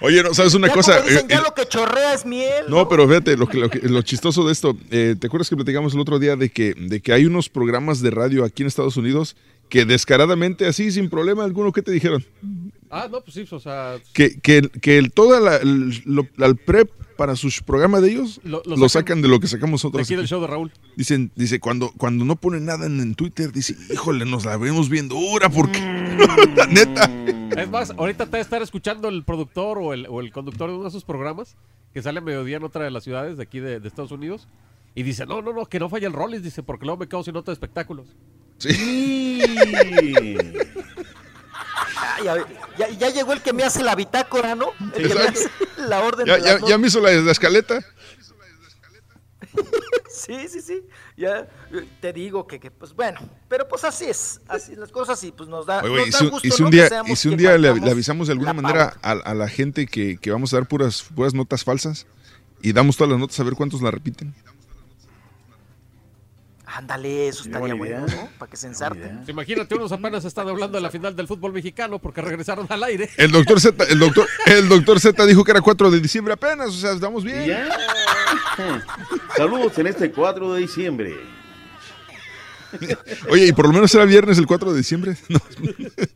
Oye, no, ¿sabes una ya cosa? como dicen, Eh, ya eh, lo que chorrea es miel. No, pero fíjate, lo, que, lo, que- lo chistoso de esto, eh, ¿te acuerdas que platicamos el otro día de que, de que hay unos programas de radio aquí en Estados Unidos que descaradamente, así, sin problema alguno, ¿qué te dijeron? Ah, no, pues sí, o sea. Que, que, que el, toda la, el, lo- al prep para sus programas de ellos Lo- lo, lo sacan, sacan de lo que sacamos De nosotros. aquí del show de Raúl. Dicen, dice, cuando, cuando no ponen nada en, en Twitter, dice, híjole, nos la vemos bien dura, porque *laughs* la neta. Es más, ahorita te va a estar escuchando el productor o el, o el conductor de uno de esos programas que sale a mediodía en otra de las ciudades de aquí de, de Estados Unidos y dice, no, no, no, que no falla el Rollis, dice, porque luego me quedo sin nota de espectáculos. Ver, ya, ya llegó el que me hace la bitácora, ¿no? El que me hace la orden Ya, de ya, me hizo la, la escaleta. Sí, sí, sí. Ya te digo que, que, pues bueno, pero pues así es, así las cosas y pues nos da, Oye, güey, nos y da gusto, y si un día, y si un día le, avisamos de alguna manera a, a la gente que, que vamos a dar puras, puras notas falsas y damos todas las notas a ver cuántos la repiten. Ándale, eso estaría bueno. ¿no? Para que se ensarten. Imagínate, unos apenas están hablando de la final del fútbol mexicano porque regresaron al aire. El doctor Z, el doctor, el doctor Z dijo que era 4 de diciembre apenas, o sea, estamos bien. Ya. *laughs* Saludos en este 4 de diciembre. Oye, y por lo menos era viernes el 4 de diciembre. *laughs* No.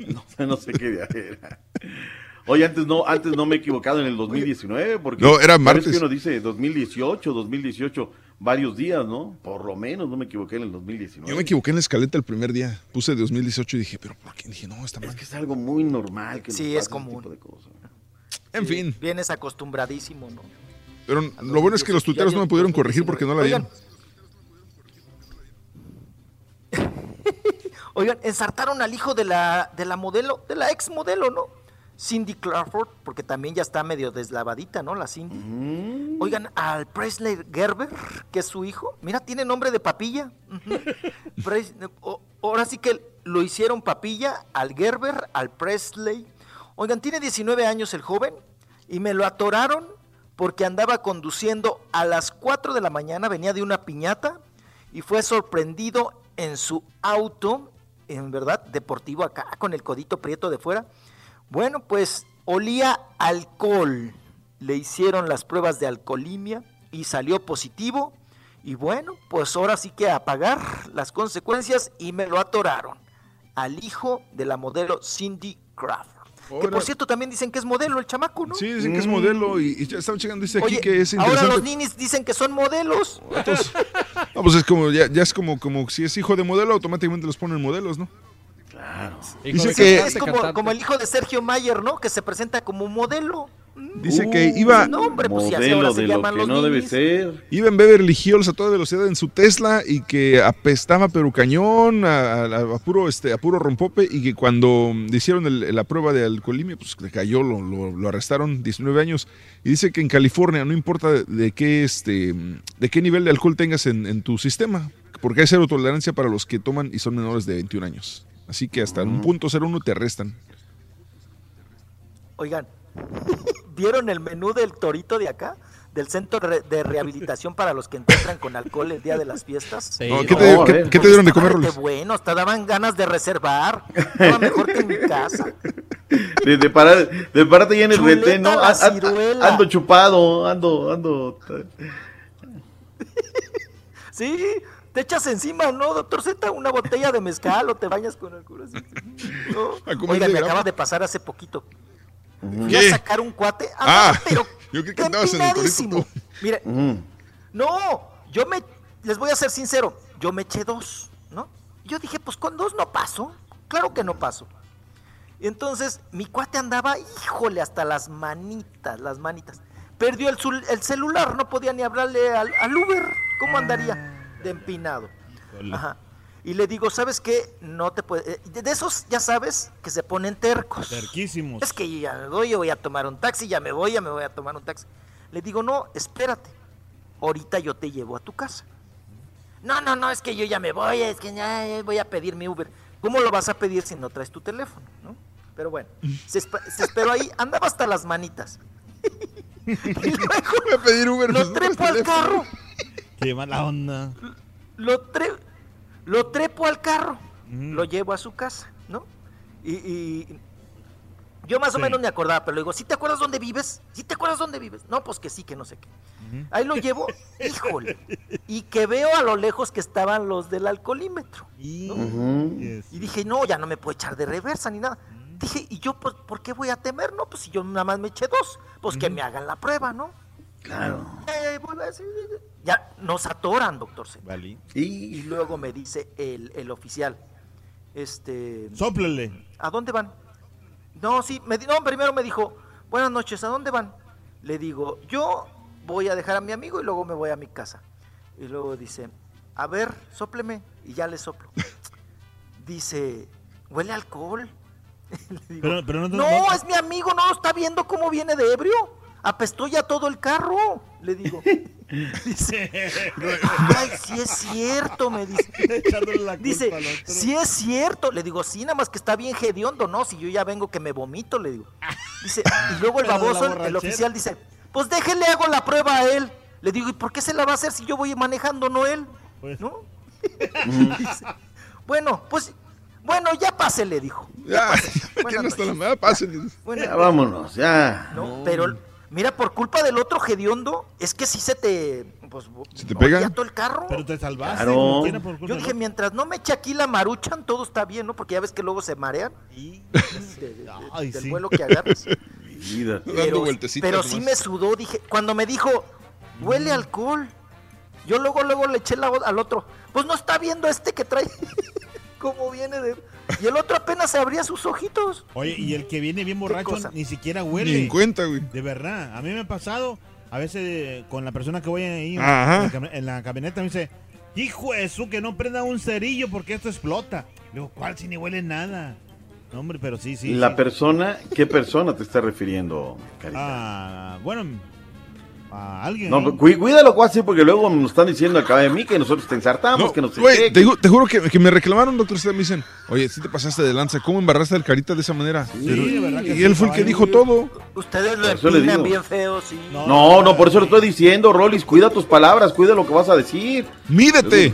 *laughs* No, no sé qué día era. Oye, antes no, antes no me he equivocado en el 2019, porque No, era martes. que uno dice 2018, 2018, varios días, ¿no? Por lo menos no me equivoqué en el 2019. Yo me equivoqué en la escaleta el primer día. Puse 2018 y dije, pero ¿por qué? Dije, no, está mal. Es que es algo muy normal que Sí, es común. tipo de cosas. En Sí, fin. Vienes acostumbradísimo, ¿no? Pero lo bueno es que los tuiteros no me pudieron corregir porque no la vieron. *laughs* Oigan, ensartaron al hijo de la, de la modelo, de la ex modelo, ¿no? Cindy Crawford, porque también ya está medio deslavadita, ¿no? La Cindy. Mm. Oigan, al Presley Gerber, que es su hijo, mira, tiene nombre de papilla. *laughs* Pres- o- ahora sí que lo hicieron papilla al Gerber, al Presley. Oigan, tiene 19 años el joven y me lo atoraron porque andaba conduciendo a las 4 de la mañana, venía de una piñata y fue sorprendido en su auto, en verdad, deportivo acá, con el codito prieto de fuera. Bueno, pues olía alcohol. Le hicieron las pruebas de alcoholimia y salió positivo. Y bueno, pues ahora sí que a pagar las consecuencias y me lo atoraron. Al hijo de la modelo Cindy Crawford. Que Ahora- por cierto también dicen que es modelo el chamaco, ¿no? Sí, dicen que es modelo y, y ya estamos checando, dice aquí que es ahora interesante. los ninis dicen que son modelos. *laughs* No, pues es como, ya, ya es como, como si es hijo de modelo, automáticamente los ponen modelos, ¿no? Claro. Dice que, es como, como el hijo de Sergio Mayer, ¿no? Que se presenta como modelo. dice que iba, No, hombre, pues si así ahora se llaman los ninis. ser. iba en Beverly Hills a toda velocidad en su Tesla y que apestaba pero cañón, a, a- a puro, este, a puro rompope y que cuando le hicieron el- la prueba de alcoholimia, pues le cayó, lo, lo- lo arrestaron 19 años. Y dice que en California no importa de, de qué, este, de qué nivel de alcohol tengas en, en tu sistema, porque hay cero tolerancia para los que toman y son menores de 21 años. Así que hasta un punto 01 te arrestan. Oigan, *laughs* ¿vieron el menú del torito de acá? Del centro de rehabilitación para los que encuentran con alcohol el día de las fiestas. No, ¿qué te- qué- qué te dieron de comer, Estaba Rolis? bueno, hasta daban ganas de reservar. *laughs* Estaba mejor que en mi casa. De, de parar, de pararte ya en el Chuleta retén, ¿no? A- a- ciruela. ando chupado, ando, ando. *laughs* Sí, te echas encima, ¿no, doctor Z? Una botella de mezcal o te bañas con alcohol así. No. A comer Oigan, de me acaba de pasar hace poquito. Fui ¿Qué? a sacar un cuate. Ah, andaba, pero *laughs* yo creí que andabas en el torito. empinadísimo. Mire, no, yo me, les voy a ser sincero, yo me eché dos, ¿no? Yo dije, pues con dos no paso, claro que no paso. Y entonces mi cuate andaba, híjole, hasta las manitas, las manitas. Perdió el, el celular, no podía ni hablarle al, al Uber. ¿Cómo andaría? De empinado. Ajá. Y le digo, ¿sabes qué? No te puede... eh, De esos, ya sabes, que se ponen tercos. Terquísimos. Es que yo ya me voy, yo voy a tomar un taxi, ya me voy, ya me voy a tomar un taxi. Le digo, no, espérate. Ahorita yo te llevo a tu casa. No, no, no, es que yo ya me voy, es que ya voy a pedir mi Uber. ¿Cómo lo vas a pedir si no traes tu teléfono? ¿no? Pero bueno, *laughs* se, esp- se esperó ahí, andaba hasta las manitas. *laughs* y *laughs* luego Voy a pedir Uber. lo trepo al carro, Qué mala onda. lo, tre- lo trepo al carro, lo llevo a su casa, ¿no? Y, y yo más o Sí. menos me acordaba, pero le digo, ¿sí te acuerdas dónde vives? ¿Sí te acuerdas dónde vives? No, pues que sí, que no sé qué. Ahí lo llevo, *laughs* híjole. Y que veo a lo lejos que estaban los del alcoholímetro. ¿no? Y dije, no, ya no me puedo echar de reversa ni nada. Dije, ¿y yo por, por qué voy a temer? No, pues si yo nada más me eché dos, pues que me hagan la prueba, ¿no? Claro. Eh, ya nos atoran, doctor C. Vale. Y luego me dice el, el oficial, este... Sóplele. ¿A dónde van? No, sí, me, di- no, primero me dijo, buenas noches, ¿a dónde van? Le digo, yo voy a dejar a mi amigo y luego me voy a mi casa. Y luego dice, a ver, sópleme. Y ya le soplo. Dice, huele a alcohol. *laughs* Le digo, Pero- pero no- no, no- es mi amigo, no, está viendo cómo viene de ebrio. Apestó ya todo el carro, le digo. *laughs* Dice, ay, sí es cierto, me dice. La Dice, sí es cierto. Le digo, sí, nada más que está bien hediondo, ¿no? Si yo ya vengo que me vomito, le digo. Dice, y luego el la baboso, el- oficial dice, pues déjele hago la prueba a él. Le digo, ¿y por qué se la va a hacer si yo voy manejando, no él? Pues. ¿No? *laughs* Dice, bueno, pues, bueno, ya pase, le dijo. Ya, Buenas ¿quién hasta la noches. madre? Bueno, Ya vámonos, ya. no, pero mira, por culpa del otro hediondo, es que sí se te... Pues, ¿Se te pega? todo el carro. Pero te salvaste. Claro. por culpa Yo dije, mientras no me eche aquí la maruchan, todo está bien, ¿no? Porque ya ves que luego se marean *laughs* de- de- de- Ay, del sí. vuelo que agarras. Vida. Dando Pero, vueltecitas pero sí me sudó, dije, cuando me dijo, huele a alcohol. Yo luego, luego le eché la, al otro, pues no está viendo este que trae, *laughs* cómo viene de... Y el otro apenas se abría sus ojitos. Oye, y el que viene bien borracho ni siquiera huele. Ni en cuenta, güey. De verdad, a mí me ha pasado, a veces con la persona que voy ahí en, la, en la camioneta me dice, hijo de su, que no prenda un cerillo porque esto explota. Le digo, ¿cuál si ni huele nada? No, hombre, pero sí, sí. La sí. persona, ¿qué persona te está refiriendo, Carita? Ah, bueno, a alguien. No, cuí- cuídalo, cuasi, porque luego nos están diciendo acá de mí que nosotros te ensartamos, que no sé Güey, qué. te, ju- te juro que, que me reclamaron, doctor me dicen, oye, si te pasaste de lanza, ¿cómo embarraste al carita de esa manera? Pero- de verdad que y sí, él fue el que dijo todo. Ustedes lo empinan bien feo, sí. No, no, por eso le estoy diciendo, Rolis, cuida tus palabras, cuida lo que vas a decir. Mídete.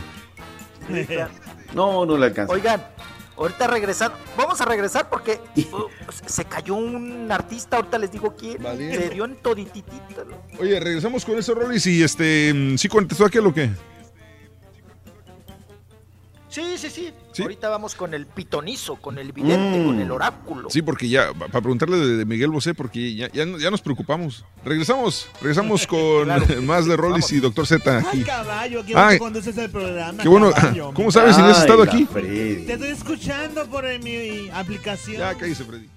No, no le alcanza. Oigan, ahorita regresando, vamos a regresar porque uh, se cayó un artista, ahorita les digo quién, se dio en todititita. Oye, regresamos con eso, Rolis, y este, mm, ¿sí contestó aquel o qué? Sí, sí, sí, Sí. Ahorita vamos con el pitonizo, con el vidente, Mm. con el oráculo. Sí, porque ya, pa- para preguntarle de, de Miguel Bosé, porque ya, ya, ya nos preocupamos. Regresamos, regresamos *laughs* con *laughs* más de Rolis y doctor Z Ay, caballo, qué Ay, conduces el programa. Qué bueno, caballo. ¿cómo sabes si no has estado aquí? Te estoy escuchando por mi aplicación. Ya, cállese, Freddy.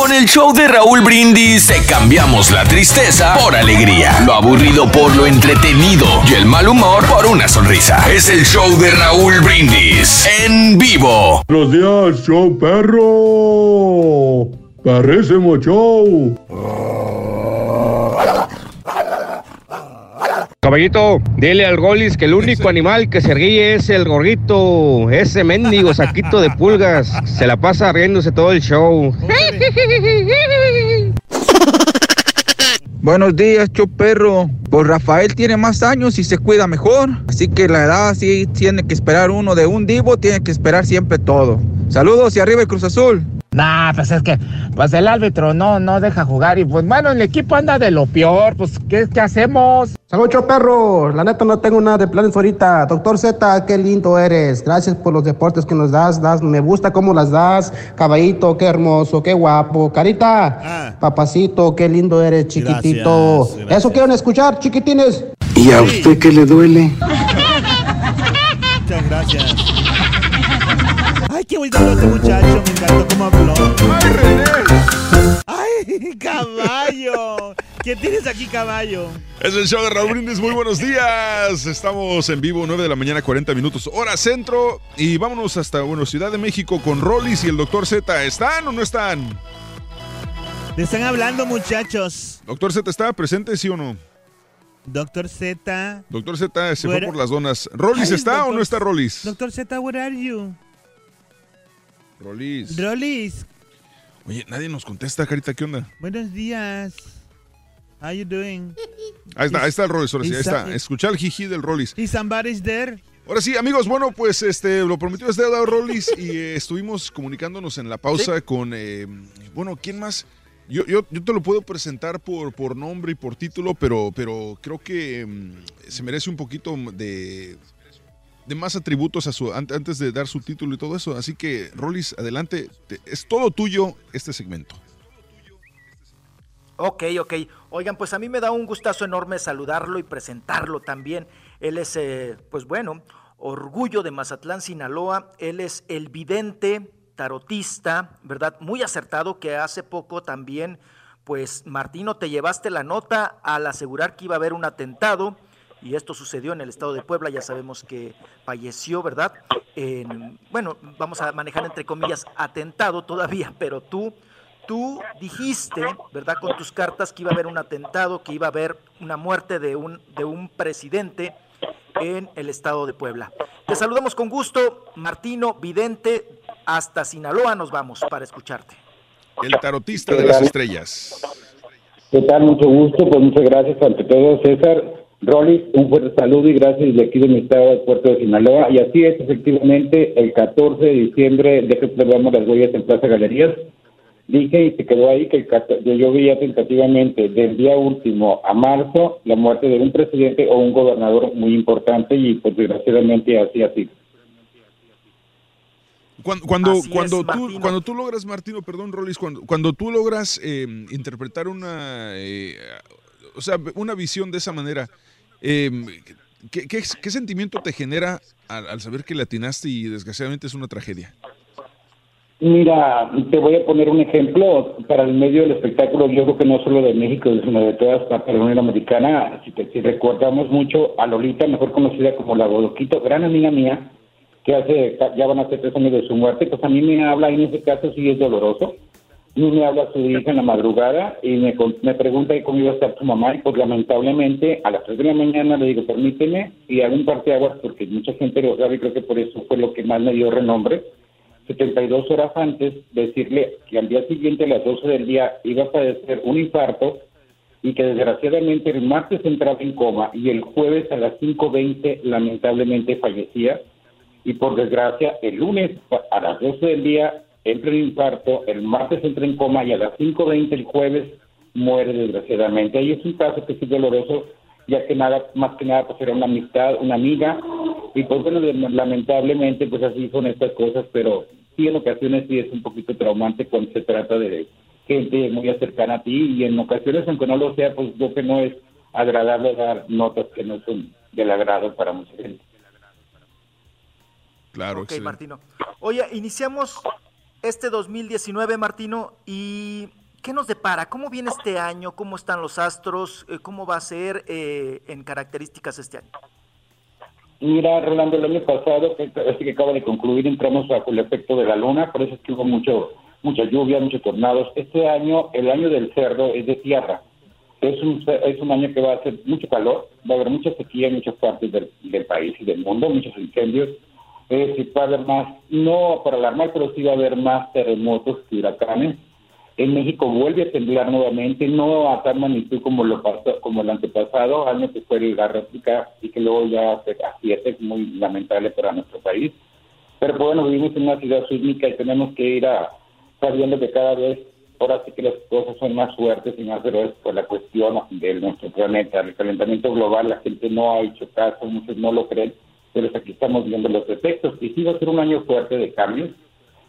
Con el show de Raúl Brindis te cambiamos la tristeza por alegría, lo aburrido por lo entretenido y el mal humor por una sonrisa. Es el show de Raúl Brindis en vivo. Buenos días, show perro. Parrísimo show. Caballito, dile al Golis que el único animal que se ríe es el gorrito, ese mendigo saquito de pulgas. Se la pasa riéndose todo el show. *laughs* Buenos días, Choperro. Pues Rafael tiene más años y se cuida mejor. Así que la edad sí tiene que esperar uno de un divo, tiene que esperar siempre todo. Saludos y arriba el Cruz Azul. Nah, pues es que pues el árbitro no, no deja jugar y pues bueno, el equipo anda de lo peor, pues ¿qué, qué hacemos? Saludos, perro. La neta no tengo nada de planes ahorita. Doctor Z, qué lindo eres. Gracias por los deportes que nos das. das me gusta cómo las das. Caballito, qué hermoso, qué guapo. Carita, papacito, qué lindo eres, chiquitito. Gracias, gracias. Eso quieren escuchar, chiquitines. ¿Y a usted qué le duele? *laughs* Muchas gracias. Qué bonito habló este muchacho, me encantó cómo habló. ¡Ay, René! ¡Ay, caballo! ¿Qué tienes aquí, caballo? Es el show de Raúl Brindis, muy buenos días. Estamos en vivo, 9 de la mañana, 40 minutos, hora centro. Y vámonos hasta, bueno, Ciudad de México con Rolis y el doctor Z. ¿Están o no están? Te están hablando, muchachos. Doctor Z, ¿está presente, sí o no? Doctor Z. Doctor Z se Where- fue por las donas. ¿Rolis Ay, está o no está Rolis? Doctor Z, where are you? Rolis. Rolis, Oye, nadie nos contesta, Carita, ¿qué onda? buenos días. How you doing? Ahí está, ahí está el Rolis, ahora sí, ahí está. Escucha el jiji del Rolis. Is somebody's there? Ahora sí, amigos, bueno, pues este lo prometió es deuda, Rolis, y eh, estuvimos comunicándonos en la pausa con, eh, bueno, ¿quién más? Yo, yo, yo te lo puedo presentar por, por nombre y por título, pero, pero creo que mm, se merece un poquito de, de más atributos a su, an- antes de dar su título y todo eso. Así que, Rolis, adelante, te- es todo tuyo este segmento. Ok, ok. Oigan, pues a mí me da un gustazo enorme saludarlo y presentarlo también. Él es, eh, pues bueno, orgullo de Mazatlán, Sinaloa. Él es el vidente, tarotista, ¿verdad? Muy acertado que hace poco también, pues Martino, te llevaste la nota al asegurar que iba a haber un atentado. Y esto sucedió en el estado de Puebla, ya sabemos que falleció, ¿verdad? En- bueno, vamos a manejar entre comillas atentado todavía, pero tú tú dijiste, ¿verdad? Con tus cartas que iba a haber un atentado, que iba a haber una muerte de un, de un presidente en el estado de Puebla. Te saludamos con gusto, Martino Vidente, hasta Sinaloa nos vamos para escucharte. El tarotista de las estrellas. ¿Qué tal? Mucho gusto, pues muchas gracias ante todo, César. Rolis, un fuerte saludo y gracias desde aquí de mi estado de Puerto de Sinaloa. Y así es, efectivamente, el 14 de diciembre, de que observamos las huellas en Plaza Galerías. Dije y se quedó ahí que el, yo, yo veía tentativamente del día último a marzo la muerte de un presidente o un gobernador muy importante y pues desgraciadamente así así. Cuando, cuando, Así es, cuando, tú, Martino. cuando tú logras, Martino, perdón, Rolis, cuando, cuando tú logras eh, interpretar una, eh, o sea, una visión de esa manera, eh, ¿qué, qué, sentimiento te genera al, saber que le atinaste y desgraciadamente es una tragedia? Mira, te voy a poner un ejemplo para el medio del espectáculo, yo creo que no solo de México, sino de de la Unión Americana. Si, te- recordamos mucho a Lolita, mejor conocida como la Bodoquito, gran amiga mía, que hace, ya van a ser tres años de su muerte, pues a mí me habla en ese caso sí es doloroso. Me habla su hija en la madrugada y me, me pregunta cómo iba a estar su mamá y pues lamentablemente a las 3 de la mañana le digo permíteme y hago un parteaguas porque mucha gente lo sabe y creo que por eso fue lo que más me dio renombre. 72 horas antes decirle que al día siguiente a las 12 del día iba a padecer un infarto y que desgraciadamente el martes entraba en coma y el jueves a las 5.20 lamentablemente fallecía. Y por desgracia el lunes a las 12 del día entra en infarto, el martes entra en coma y a las 5.20 el jueves muere desgraciadamente. Y es un caso que sí es doloroso, ya que nada, más que nada pues era una amistad, una amiga y pues bueno, lamentablemente pues así son estas cosas, pero sí en ocasiones sí es un poquito traumante cuando se trata de gente muy cercana a ti y en ocasiones aunque no lo sea pues creo que no es agradable dar notas que no son del agrado para mucha gente. Claro, Ok, Martino. Oye, iniciamos este 2019, Martino, y ¿qué nos depara? ¿Cómo viene este año? ¿Cómo están los astros? Eh, ¿Cómo va a ser eh, en características este año? Mira, Rolando, el año pasado, que, este que acaba de concluir, entramos bajo el efecto de la luna, por eso es que hubo mucho, mucha lluvia, muchos tornados. Este año, el año del cerdo, es de tierra. Es un, es un año que va a hacer mucho calor, va a haber mucha sequía en muchas partes del, del país y del mundo, muchos incendios. Es decir, va a haber más, no para alarmar, pero sí va a haber más terremotos que huracanes. En México vuelve a temblar nuevamente, no a tal magnitud como lo pasó, como el antepasado año que fue la réplica y que luego ya se siete, muy lamentable para nuestro país. Pero pues, bueno, vivimos en una ciudad sísmica y tenemos que ir a sabiendo que cada vez, ahora sí que las cosas son más fuertes y más feroces por la cuestión de nuestro planeta. El calentamiento global, la gente no ha hecho caso, muchos no lo creen, pero aquí estamos viendo los efectos. Y sí va a ser un año fuerte de cambios.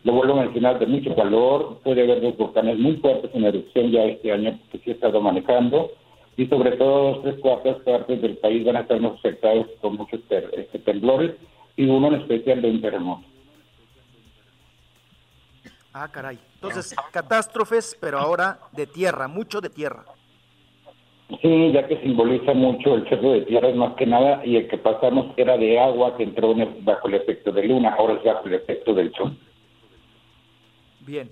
Lo vuelvo a mencionar, de mucho calor, puede haber dos volcanes muy fuertes en erupción ya este año que sí he estado manejando y sobre todo tres cuartas partes del país van a estar más afectados con muchos este, temblores y uno en especial de un terremoto. Ah, caray. Entonces, catástrofes, pero ahora de tierra, mucho de tierra. Sí, ya que simboliza mucho el cerro de tierra, es más que nada, y el que pasamos era de agua que entró bajo el efecto de luna, ahora es bajo el efecto del sol. Bien.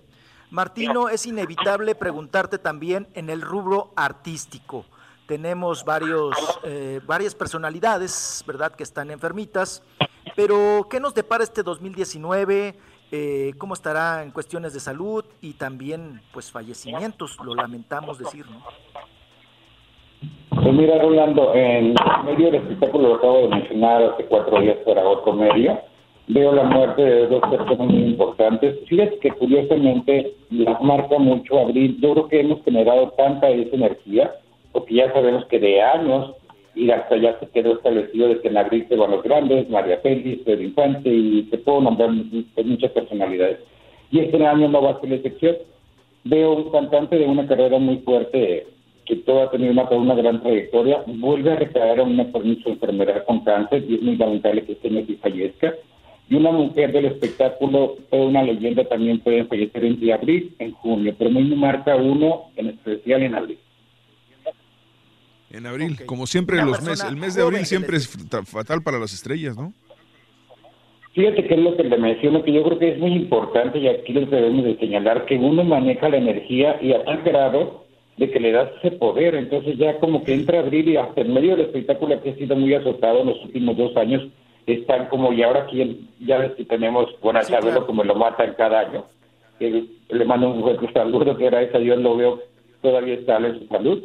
Martino, es inevitable preguntarte también en el rubro artístico. Tenemos varios, eh, varias personalidades, ¿verdad?, que están enfermitas. Pero, ¿qué nos depara este 2019? Eh, ¿Cómo estará en cuestiones de salud y también, pues, fallecimientos? Lo lamentamos decir, ¿no? Pues mira, Rolando, en medio del espectáculo lo acabo de mencionar hace cuatro días para otro medio, veo la muerte de dos personas muy importantes. Fíjate que curiosamente las marca mucho abril. Yo creo que hemos generado tanta esa energía, porque ya sabemos que de años y hasta ya se quedó establecido de que en abril se van los grandes, María Félix, Pedro Infante y te puedo nombrar mu- muchas personalidades. Y este año no va a ser la excepción. Veo un cantante de una carrera muy fuerte que todo ha tenido una, una gran trayectoria, vuelve a recaer en una por su enfermedad con cáncer y es muy lamentable que este sí fallezca. Y una mujer del espectáculo, toda una leyenda, también puede fallecer entre abril, en junio, pero muy me marca uno en especial en abril. En abril, como siempre, Una los meses, el mes de abril siempre es fa- fatal para las estrellas, ¿no? Fíjate que es lo que le menciono, que yo creo que es muy importante y aquí les debemos de señalar que uno maneja la energía y a tal grado de que le das ese poder. Entonces ya como que entra abril y hasta en medio del espectáculo que ha sido muy azotado en los últimos dos años, están como, y ahora quién, ya ves que tenemos, bueno, Sí, Chabelo claro. como lo matan cada año. Le mando un fuerte saludo, que gracias a Dios lo veo todavía estable en su salud.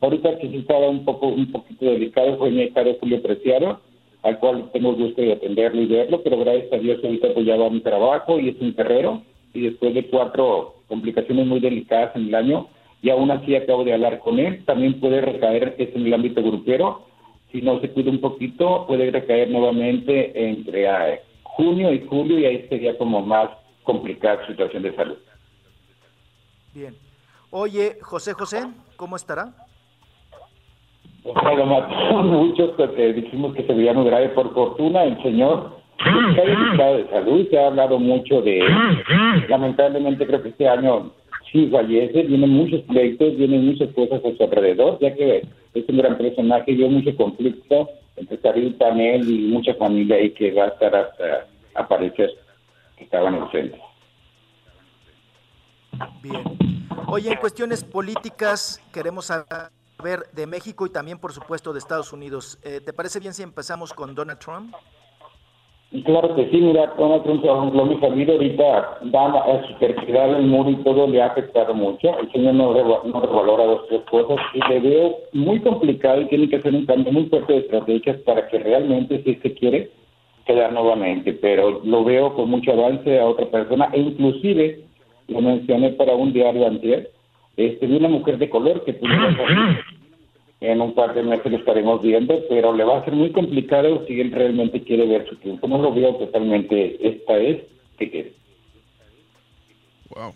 Ahorita que sí estaba un poco un poquito delicado fue mi caro Julio Preciado, al cual tengo el gusto de atenderlo y verlo, pero gracias a Dios ahorita pues ya va a mi trabajo y es un guerrero y después de cuatro complicaciones muy delicadas en el año y aún así acabo de hablar con él, también puede recaer es en el ámbito grupero, si no se cuida un poquito puede recaer nuevamente entre ah, junio y julio y ahí sería como más complicada su situación de salud. Bien. Oye, José José, ¿cómo estará? *laughs* Muchos porque dijimos que se veía muy grave. Por fortuna, el señor está en estado de salud. Se ha hablado mucho de él. Lamentablemente, creo que este año sí fallece. Vienen muchos pleitos, vienen muchas cosas a su alrededor, ya que es un gran personaje. Vio mucho conflicto entre Carita, él y mucha familia ahí que va a estar hasta aparecer, que estaban ausentes. Bien. Oye, en cuestiones políticas queremos saber de México y también, por supuesto, de Estados Unidos. Eh, ¿Te parece bien si empezamos con Donald Trump? Claro que sí, mira, Trump, por ejemplo, mi familia ahorita da a su terquedad el muro y todo le ha afectado mucho. El señor no, no revalora dos tres cosas y le veo muy complicado y tiene que hacer un cambio muy fuerte de estrategias para que realmente, si se quiere, quedar nuevamente. Pero lo veo con mucho avance a otra persona e inclusive lo mencioné para un diario anterior, este, de una mujer de color que pudiera *clears throat* en un par de meses lo estaremos viendo, pero le va a ser muy complicado si él realmente quiere ver su tiempo. No lo veo totalmente esta vez que quiere. Wow.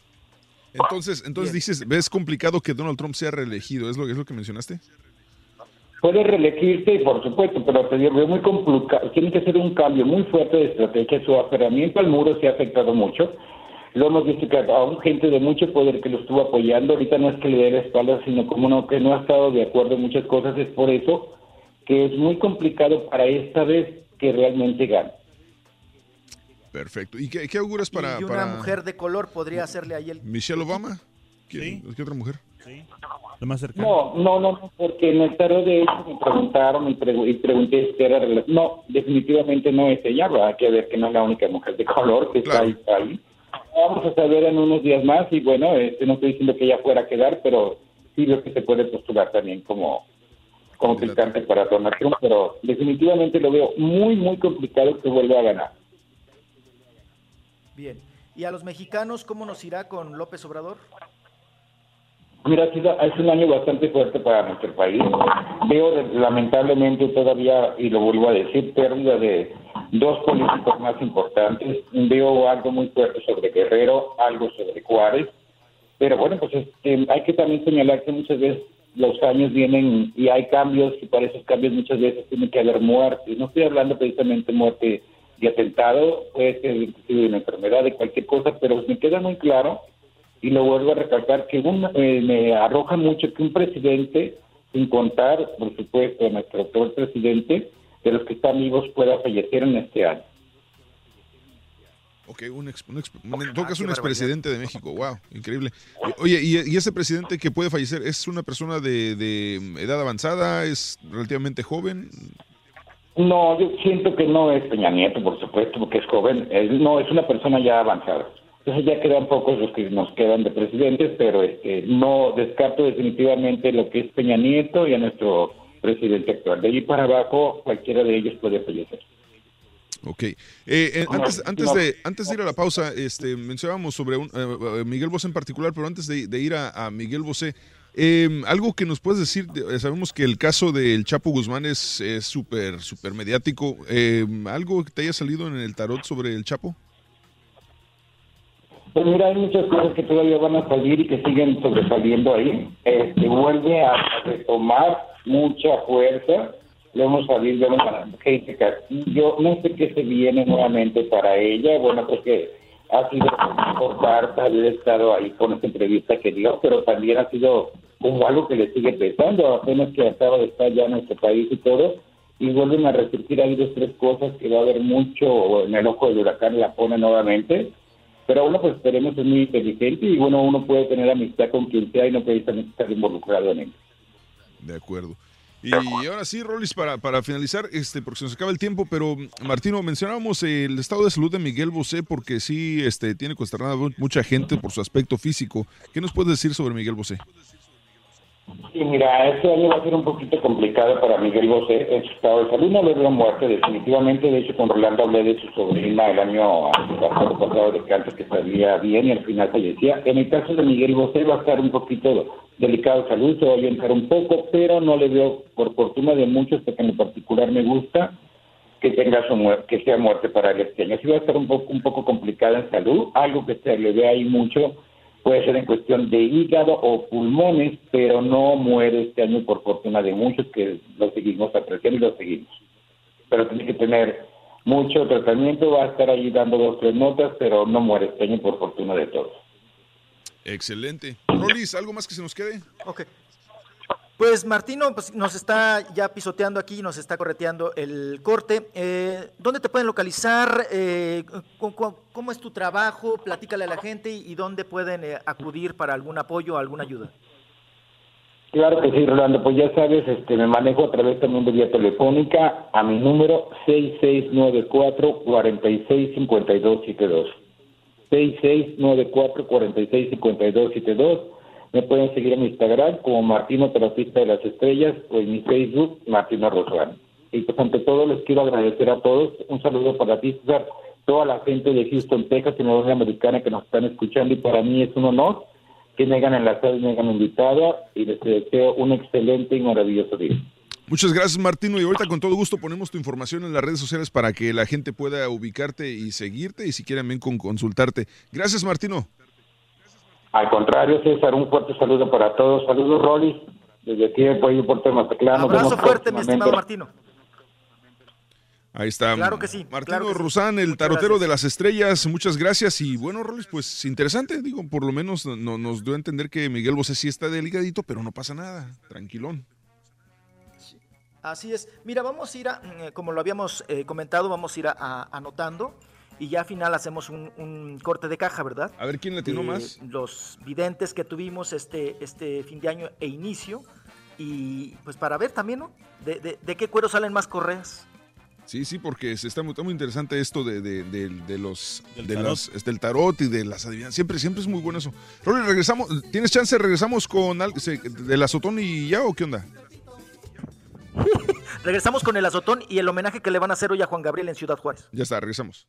Entonces, entonces dices, ¿ves complicado que Donald Trump sea reelegido? ¿Es lo, es lo que mencionaste? Puede reelegirse, por supuesto, pero te digo, muy complicado. Tiene que hacer un cambio muy fuerte de estrategia. Su aferramiento al muro se ha afectado mucho. Lo hemos visto que aún gente de mucho poder que lo estuvo apoyando, ahorita no es que le dé la espalda, sino como no, que no ha estado de acuerdo en muchas cosas. Es por eso que es muy complicado para esta vez que realmente gane. Perfecto. ¿Y qué, qué auguras para, y una para mujer de color podría hacerle ahí el... Michelle Obama? ¿Qué, ¿Qué otra mujer? Lo más cercano. No, no, no, porque en el tarot de hecho me preguntaron y, pregu- y pregunté si era No, definitivamente no es ella, hay que ver que no es la única mujer de color que está ahí, ahí. Vamos a saber en unos días más y bueno, este, no estoy diciendo que ella fuera a quedar, pero sí veo que se puede postular también como como para Donald Trump, pero definitivamente lo veo muy, muy complicado que vuelva a ganar. Bien. ¿Y a los mexicanos cómo nos irá con López Obrador? Mira, es un año bastante fuerte para nuestro país. Veo de- lamentablemente todavía, y lo vuelvo a decir, pérdida de dos políticos más importantes. Veo algo muy fuerte sobre Guerrero, algo sobre Juárez. Pero bueno, pues este, hay que también señalar que muchas veces los años vienen y hay cambios y para esos cambios muchas veces tiene que haber muerte. No estoy hablando precisamente muerte de atentado, puede ser inclusive de una enfermedad, de cualquier cosa, pero me queda muy claro y lo vuelvo a recalcar que un- eh, me arroja mucho que un presidente, sin contar, por supuesto, a nuestro actual presidente, de los que están vivos pueda fallecer en este año. Ok, un ex, un ex- un- caso, un expresidente de México. Wow, increíble. Oye, y, y ese presidente que puede fallecer es una persona de, de edad avanzada? ¿Es relativamente joven? No, yo siento que no es Peña Nieto, por supuesto, porque es joven. Él no, es una persona ya avanzada. Entonces ya quedan pocos los que nos quedan de presidentes, pero este, no descarto definitivamente lo que es Peña Nieto y a nuestro presidente actual. De allí para abajo, cualquiera de ellos puede fallecer. Ok. Eh, eh, antes, de, antes de ir a la pausa, este, mencionábamos sobre un, eh, Miguel Bosé en particular, pero antes de, de ir a, a Miguel Bosé, eh, algo que nos puedes decir, de- eh, sabemos que el caso del Chapo Guzmán es súper, súper mediático. Eh, ¿Algo que te haya salido en el tarot sobre el Chapo? Pues mira, hay muchas cosas que todavía van a salir y que siguen sobresaliendo ahí. Este, vuelve a retomar mucha fuerza. Lo hemos salido a Kate Castillo. No sé qué se viene nuevamente para ella. Bueno, pues que ha sido por parte haber estado ahí con esta entrevista que dio, pero también ha sido como algo que le sigue pesando. Apenas que acaba de estar ya en nuestro país y todo. Y vuelven a repetir ahí dos, tres cosas que va a haber mucho en el ojo del huracán, la pone nuevamente. Pero uno, pues esperemos, es muy inteligente y bueno, uno puede tener amistad con quien sea y no precisamente estar involucrado en él. De acuerdo. Y ahora sí, Rolis, para, para finalizar, este, porque se nos acaba el tiempo, pero Martino, mencionábamos el estado de salud de Miguel Bosé porque sí este, tiene consternada mucha gente por su aspecto físico. ¿Qué nos puedes decir sobre Miguel Bosé? Sí, mira, este año va a ser un poquito complicado para Miguel Bosé en su estado de salud. No le veo muerte, definitivamente. De hecho, con Rolando hablé de su sobrina el año pasado, pasado de cáncer que salía bien y al final fallecía. En el caso de Miguel Bosé va a estar un poquito delicado de salud, se va a orientar un poco, pero no le veo, por fortuna de muchos, porque en particular me gusta, que tenga su muerte, que sea muerte para él este año. Sí va a estar un poco, un poco complicada en salud, algo que se le ve ahí mucho puede ser en cuestión de hígado o pulmones, pero no muere este año por fortuna de muchos que lo seguimos apreciando y lo seguimos. Pero tiene que tener mucho tratamiento, va a estar ahí dando dos, tres notas, pero no muere este año por fortuna de todos. Excelente. Rolis, ¿algo más que se nos quede? Ok. Pues Martino pues, nos está ya pisoteando aquí, nos está correteando el corte. Eh, ¿Dónde te pueden localizar? Eh, ¿Cómo es tu trabajo? Platícale a la gente y, dónde pueden eh, acudir para algún apoyo alguna ayuda. Claro que sí, Rolando. Pues ya sabes, este, me manejo a través también de vía telefónica a mi número 6694-465272. 6694-465272. Me pueden seguir en Instagram como Martino Terapista de las Estrellas o en mi Facebook Martino Rosán. Y pues ante todo les quiero agradecer a todos. Un saludo para ti, César, toda la gente de Houston, Texas y Nueva Americana que nos están escuchando y para mí es un honor que me hayan enlazado y me hayan invitado y les deseo un excelente y maravilloso día. Muchas gracias, Martino. Y ahorita con todo gusto ponemos tu información en las redes sociales para que la gente pueda ubicarte y seguirte y si quieren con consultarte. Gracias, Martino. Al contrario, César, un fuerte saludo para todos. Saludos, Rolly, desde aquí de Pueblo Puerto de Mazatlán. Abrazo fuerte, mi estimado. Martino. Ahí está. Claro que sí, Martino claro que sí. Rusán, el Muchas tarotero gracias. de las estrellas. Muchas gracias. Y bueno, Rolis, pues interesante. Digo, por lo menos no- nos dio a entender que Miguel Bosé sí está delicadito, pero no pasa nada. Tranquilón. Así es. Mira, vamos a ir a, mm, como lo habíamos eh, comentado, vamos a ir a, a- anotando y ya al final hacemos un, un corte de caja, ¿verdad? A ver quién le atinó De más. Los videntes que tuvimos este, este fin de año e inicio y pues para ver también, ¿no? De, de- de qué cuero salen más correas. Sí, sí, porque se está muy, está muy interesante esto de, de- de- de los Del de tarot. las- es del tarot y de las adivinanzas. Siempre, siempre es muy bueno eso. Rolis, regresamos. ¿Tienes chance? ¿Regresamos con algo se- del azotón y ya o qué onda? *laughs* Regresamos con el azotón y el homenaje que le van a hacer hoy a Juan Gabriel en Ciudad Juárez. Ya está, regresamos.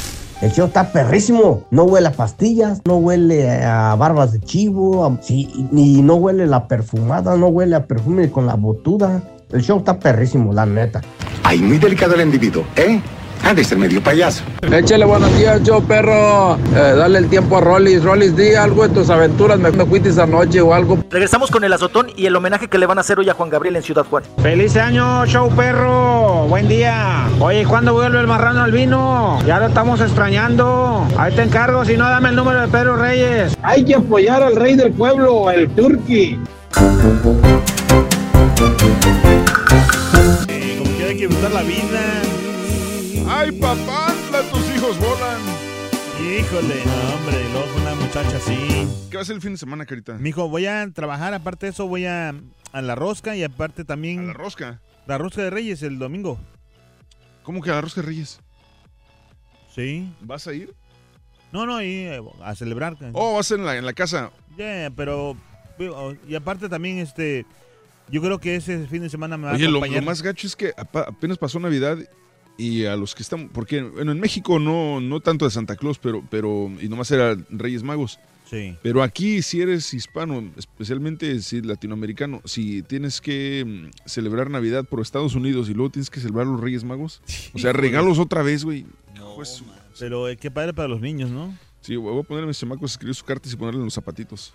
El show está perrísimo. No huele a pastillas, no huele a barbas de chivo, ni no huele la perfumada, no huele a perfume con la botuda. El show está perrísimo, la neta. Ay, muy delicado el individuo, ¿eh? Ha de ser medio payaso. Échale buenos días, yo perro. Eh, dale el tiempo a Rollis. Rollis, di algo de tus aventuras. Me, me fuiste esa noche o algo. Regresamos con el azotón y el homenaje que le van a hacer hoy a Juan Gabriel en Ciudad Juárez. ¡Feliz año, show perro! Buen día. Oye, ¿cuándo vuelve el marrano al vino? Ya lo estamos extrañando. Ahí te encargo, si no, dame el número de Pedro Reyes. Hay que apoyar al rey del pueblo, el turqui. Eh, como que hay que disfrutar la vida. ¡Ay, papá! ¡Tus hijos volan! Híjole, no, hombre, y luego una muchacha así. ¿Qué va a hacer el fin de semana, Carita? Mijo, voy a trabajar, aparte de eso voy a, a la rosca y aparte también... ¿A la rosca? La rosca de Reyes el domingo. ¿Cómo que a la rosca de Reyes? Sí. ¿Vas a ir? No, no, y, eh, a celebrar. Oh, vas en la, en la casa. Ya, pero... Y aparte también, este... Yo creo que ese fin de semana me va Oye, a lo, acompañar. lo más gacho es que apenas pasó Navidad y a los que están, porque bueno, en México no, no tanto de Santa Claus, pero, pero, y nomás era Reyes Magos. Sí. Pero aquí si eres hispano, especialmente si latinoamericano, si tienes que mm, celebrar Navidad por Estados Unidos y luego tienes que celebrar los Reyes Magos, o sea, regalos otra vez, güey. No, su- Pero eh, qué padre para los niños, ¿no? Sí, voy a poner a mis chamacos a escribir sus cartas y ponerle en los zapatitos.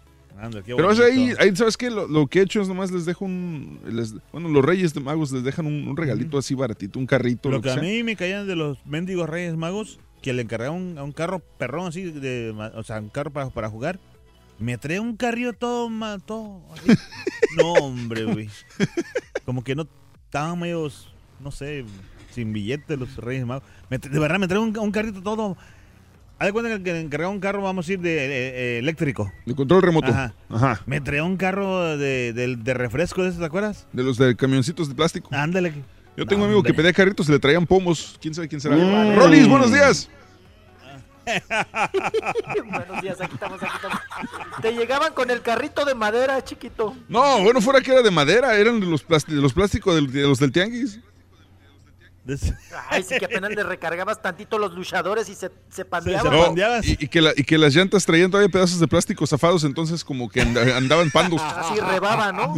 Qué Pero o sea, ahí, ¿sabes qué? Lo, lo que he hecho es nomás les dejo un... les- bueno, los Reyes de Magos les dejan un, un regalito así baratito, un carrito. Lo que a sea. mí me caían de los mendigos Reyes Magos, que le encargaron un, a un carro perrón así, de, o sea, un carro para, para jugar. Me trae un carrillo todo, todo así. *laughs* No, hombre, güey. Como que no estaban medio, no sé, sin billete los Reyes Magos. Me de verdad, me trae un, un carrito todo. Haz de cuenta que le encargaron un carro, vamos a ir de eh, eh, eléctrico. De control remoto. Ajá. Ajá. Me trae un carro de, de, de refresco de esos, ¿te acuerdas? De los de camioncitos de plástico. Ándale. Yo tengo un amigo que pedía carritos y le traían pomos. ¿Quién sabe quién será? Mm. Rolis, buenos días. *laughs* Buenos días, aquí estamos, aquí estamos. Te llegaban con el carrito de madera, chiquito. No, bueno, fuera que era de madera, eran de los, de los plásticos de los del tianguis. *laughs* Ay, sí que apenas le recargabas tantito los luchadores y se, se pandeaban. No, y, y que la- y que las llantas traían todavía pedazos de plástico zafados, entonces como que anda- *laughs* andaban pandos. *laughs* Así rebaba, ¿no?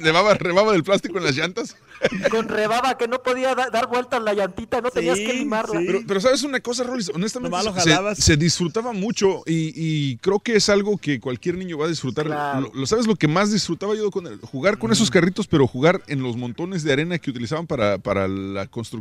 Rebaba, rebaba del plástico en las llantas. Con rebaba que no podía da- dar vueltas la llantita, no tenías que limarla. Pero, pero sabes una cosa, Rolis, honestamente se, jalabas. se disfrutaba mucho y, y creo que es algo que cualquier niño va a disfrutar. Lo, lo- ¿Sabes lo que más disfrutaba yo con el- jugar con esos carritos, pero jugar en los montones de arena que utilizaban para, para la construcción?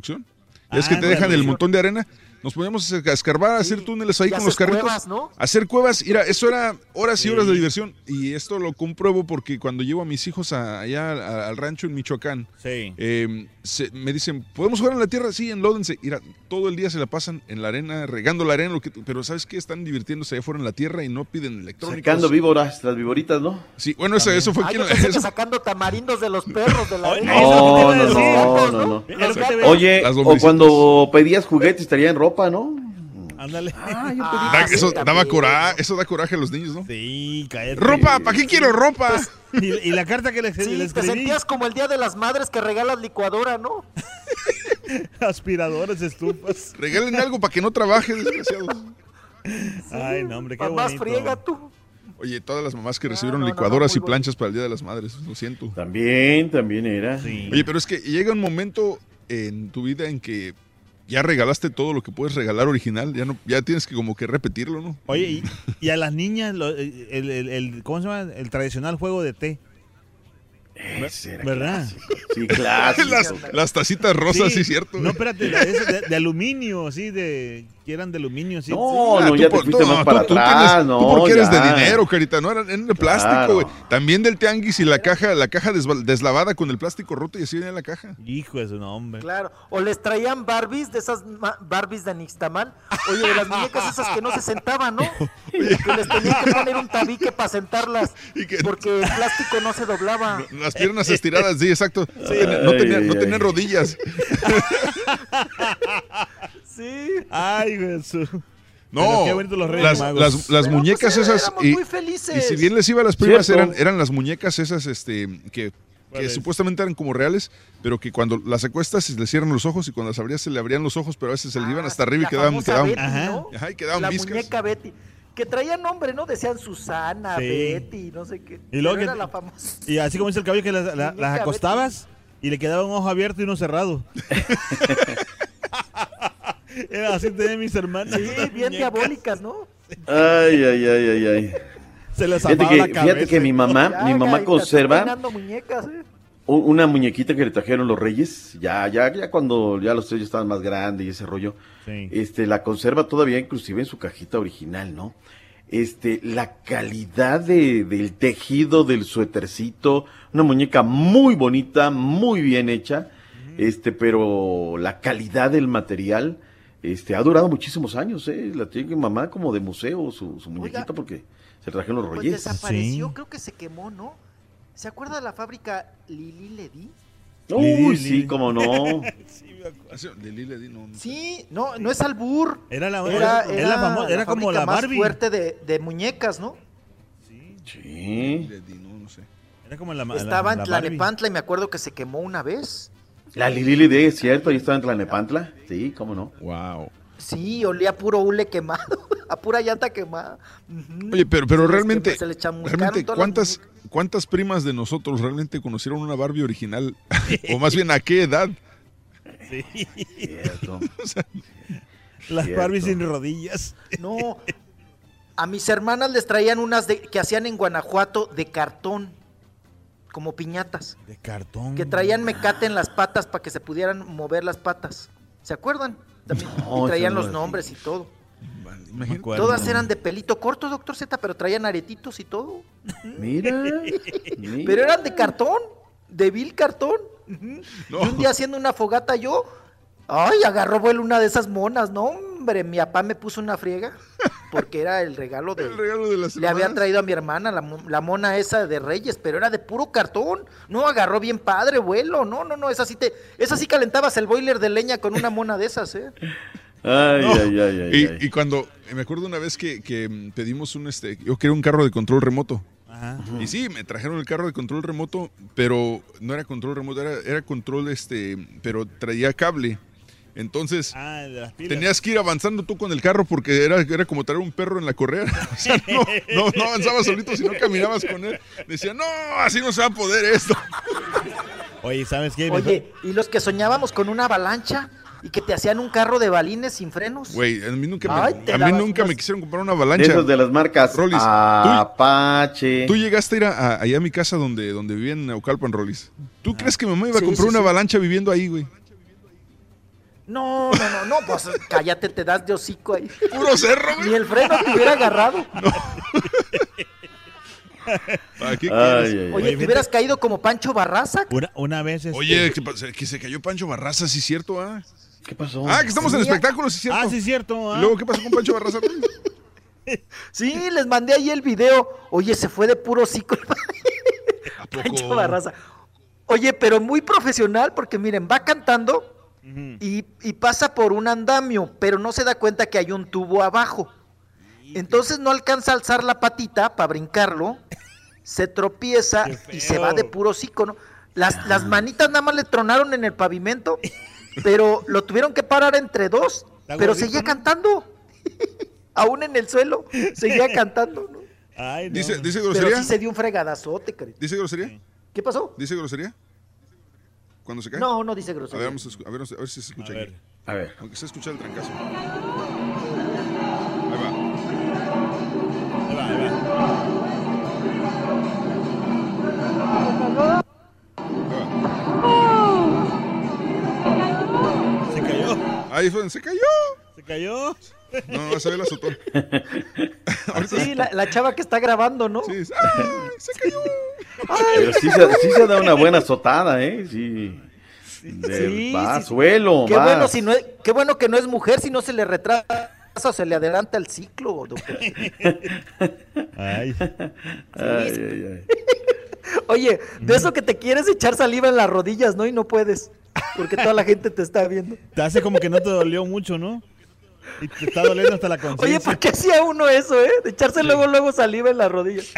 Es que te dejan el montón de arena. Nos poníamos a escarbar, a hacer túneles ahí Y con los carritos. cuevas, ¿no? Hacer cuevas, mira, eso era horas y horas de diversión. Y esto lo compruebo porque cuando llevo a mis hijos a- allá a- al rancho en Michoacán, Sí. eh, se- me dicen, ¿podemos jugar en la tierra? Sí, enlódense. Mira, todo el día se la pasan en la arena, regando la arena, lo que, pero ¿sabes qué? Están divirtiéndose allá afuera en la tierra y no piden electrónicos. Sacando víboras, las víboritas, ¿no? Sí, bueno, eso, eso fue Ay, quien... que *laughs* eso- sacando tamarindos de los perros de la arena. No, no, no, no. Oye, Las o cuando pedías juguetes estaría en ropa, ¿no? Ándale. Da- eso daba coraje, eso da coraje a los niños, ¿no? Sí, cállate. Ropa, ¿para qué quiero ropa? Y, y la carta que le, Sí, le te escribí. sentías como el día de las madres que regalas licuadora, ¿no? *laughs* Aspiradores, estufas. Regalen algo para que no trabaje, desgraciados. *laughs* Ay, no, hombre, qué Más bonito. friega tú. Oye, todas las mamás que recibieron no, no, licuadoras y planchas para el Día de las Madres, lo siento. También, también era. Oye, pero es que llega un momento en tu vida en que ya regalaste todo lo que puedes regalar original, ya no, ya tienes que como que repetirlo, ¿no? Oye, y, y a las niñas, lo- el, el- el- ¿cómo se llama? El tradicional juego de té. ¿Verdad? Sí, clásico. *laughs* las, las tacitas rosas, sí, cierto. No, espérate, de, de- de aluminio, sí, de, que eran de aluminio, sí. No, sí. no, ya te fuiste más para atrás, tienes- no, tú porque eres de dinero, carita, no eran, eran de plástico, Claro. güey. También del tianguis y la caja, la caja deslavada con el plástico roto y así venía la caja. Hijo de su nombre. Claro. O les traían Barbies, de esas ma- Barbies de Nixtamal. Oye, de las muñecas esas que no se sentaban, ¿no? *laughs* que les tenían que poner un tabique para sentarlas. *laughs* Porque el plástico no se doblaba. *laughs* Las piernas estiradas, sí, exacto. No tenían- no tenían, no rodillas. Sí. Ay, Jesús. No, qué bonito los Reyes las, Magos. las- las Pero, muñecas pues, esas. Y, muy felices. y si bien les iba a las primas, Cierto. eran, eran las muñecas esas este, que, supuestamente eran como reales, pero que cuando las acuestas se les cierran los ojos y cuando las abrías se le abrían los ojos, pero a veces se le iban hasta arriba y quedaban. famosa quedaban Betty, Ajá. ¿no? Ajá, y quedaban La viscas. muñeca Betty. Que traía nombre, ¿no? Decían Susana, Sí. Betty, no sé qué. Y luego Pero que- era la famosa. Y así como dice el cabello, que las, la- las Muñeca acostabas y le quedaba un ojo abierto y uno cerrado. *laughs* Era así de mis hermanas. Sí, bien muñecas. diabólicas, ¿no? Ay, ay, ay, ay, ay. Se les Fíjate que, la fíjate cabeza. que mi mamá, Ya, mi mamá conserva muñecas, ¿eh? una muñequita que le trajeron los reyes, ya, ya, ya cuando ya los reyes estaban más grandes y ese rollo. Sí. Este, la conserva todavía inclusive en su cajita original, ¿no? Este, la calidad de, del tejido del suétercito, una muñeca muy bonita, muy bien hecha, este, pero la calidad del material, este, ha durado muchísimos años, ¿eh? La tiene mi mamá como de museo, su, su muñequita, porque se trajeron los Pues reyes. desapareció, Sí. creo que se quemó, ¿no? ¿Se acuerda de la fábrica Lili Ledi? Uy, Lili, sí, Lili. cómo no. *laughs* De Lili, de- no, no. Sí, no, no es albur. Era la, Era, era la como la más Barbie. fuerte de, de muñecas, ¿no? Sí. Lili, no, no sé. Era como la, la- Estaba la en. Tlanepantla y me acuerdo que se quemó una vez. La Lili de, es cierto, ahí estaba en Tlanepantla. Sí, cómo no. Wow. Sí, olía a puro hule quemado, *laughs* a pura llanta quemada. Oye, pero, pero les realmente, se le realmente ¿cuántas, ¿cuántas primas de nosotros realmente conocieron una Barbie original? *laughs* o más bien, ¿a qué edad? Sí. Cierto. *laughs* O sea, Las Cierto. Barbie sin rodillas. No, a mis hermanas les traían unas de, que hacían en Guanajuato de cartón, como piñatas, De cartón. que traían mecate en las patas para que se pudieran mover las patas. ¿Se acuerdan? También, No, y traían los es. nombres y todo. Todas eran de pelito corto, doctor Z, pero traían aretitos y todo. Mira. *laughs* mira. Pero eran de cartón, de vil cartón. No. Y un día haciendo una fogata yo, ay, agarró vuelo una de esas monas, no, hombre, mi papá me puso una friega, porque era el regalo *laughs* de... el regalo de las Le había traído a mi hermana la, mo- la mona esa de Reyes, pero era de puro cartón. No, agarró bien padre vuelo. No, no, no, esa sí te, esa sí calentabas el boiler de leña con una mona de esas, ¿eh? Ay, No. ay, ay, ay, y, ay. y cuando, me acuerdo una vez que, que, pedimos un, este, yo quería un carro de control remoto. Ajá. Y sí, me trajeron el carro de control remoto, pero no era control remoto, era, era control, este, pero traía cable. Entonces, Ah, de las pilas. tenías que ir avanzando tú con el carro porque era, era como traer un perro en la correa. *laughs* O sea, no, no, no avanzabas solito, sino caminabas con él. Decía, no, así no se va a poder esto. *laughs* Oye, ¿sabes qué? Oye, ¿y los que soñábamos con una avalancha y que te hacían un carro de balines sin frenos? Güey, a mí nunca, me, Ay, te a mí dabas nunca me quisieron comprar una avalancha. Esos de las marcas Rollis, Apache. Tú llegaste a ir a, a- allá a mi casa donde, donde vivía en Naucalpan, Rollis. ¿Tú crees que mi mamá iba a Sí, comprar sí, una sí. avalancha viviendo ahí, güey? No, no, no, no, pues cállate, te das de hocico ahí. Puro cerro, güey. Ni el freno te hubiera agarrado. ¿Para qué Ay. Oye, te hubieras caído como Pancho Barraza. Una, una vez. este- Oye, ¿qué pasa? que se cayó Pancho Barraza, ¿sí es cierto? Ah, ¿Qué pasó? ah que estamos en espectáculos, ¿sí es cierto? Ah, sí, es cierto. ah. ¿Y luego qué pasó con Pancho Barraza? *laughs* Sí, les mandé ahí el video. Oye, se fue de puro hocico. *laughs* Pancho Barraza. Oye, pero muy profesional porque miren, va cantando y, y pasa por un andamio, pero no se da cuenta que hay un tubo abajo. Entonces no alcanza a alzar la patita para brincarlo, se tropieza y se va de puro hocico, ¿no? Las, las manitas nada más le tronaron en el pavimento, pero lo tuvieron que parar entre dos, pero seguía ¿no? cantando. *laughs* Aún en el suelo, seguía cantando, ¿no? Ay, no. ¿Dice, ¿Dice Pero grosería? sí se dio un fregadazote, carita. ¿Dice grosería? ¿Qué pasó? ¿Dice grosería? ¿Cuando se cae? No, no dice A ver, grosería. vamos a, a ver, a ver si se escucha A aquí. ver. A ver. Aunque se escucha el trancazo. Ahí va. Ahí va, ahí va. Se cayó. Ahí fue, se cayó. Se cayó. No, a ver el azotón. *laughs* Sí, la, la chava que está grabando, ¿no? Sí, ¡ay, se cayó. Pero sí se, sí se da una buena azotada, ¿eh? Sí. De- Sí, va, sí. suelo, Qué vas. bueno, si no es, qué bueno que no es mujer, si no se le retrasa o se le adelanta el ciclo, doctor. *laughs* Ay. Ay, ay, ay. Oye, de eso que te quieres echar saliva en las rodillas, ¿no? Y no puedes, porque toda la gente te está viendo. Te hace como que no te dolió mucho, ¿no? Y te está doliendo hasta la Oye, conciencia. ¿por qué hacía uno eso, eh? De echarse luego, luego saliva en las rodillas.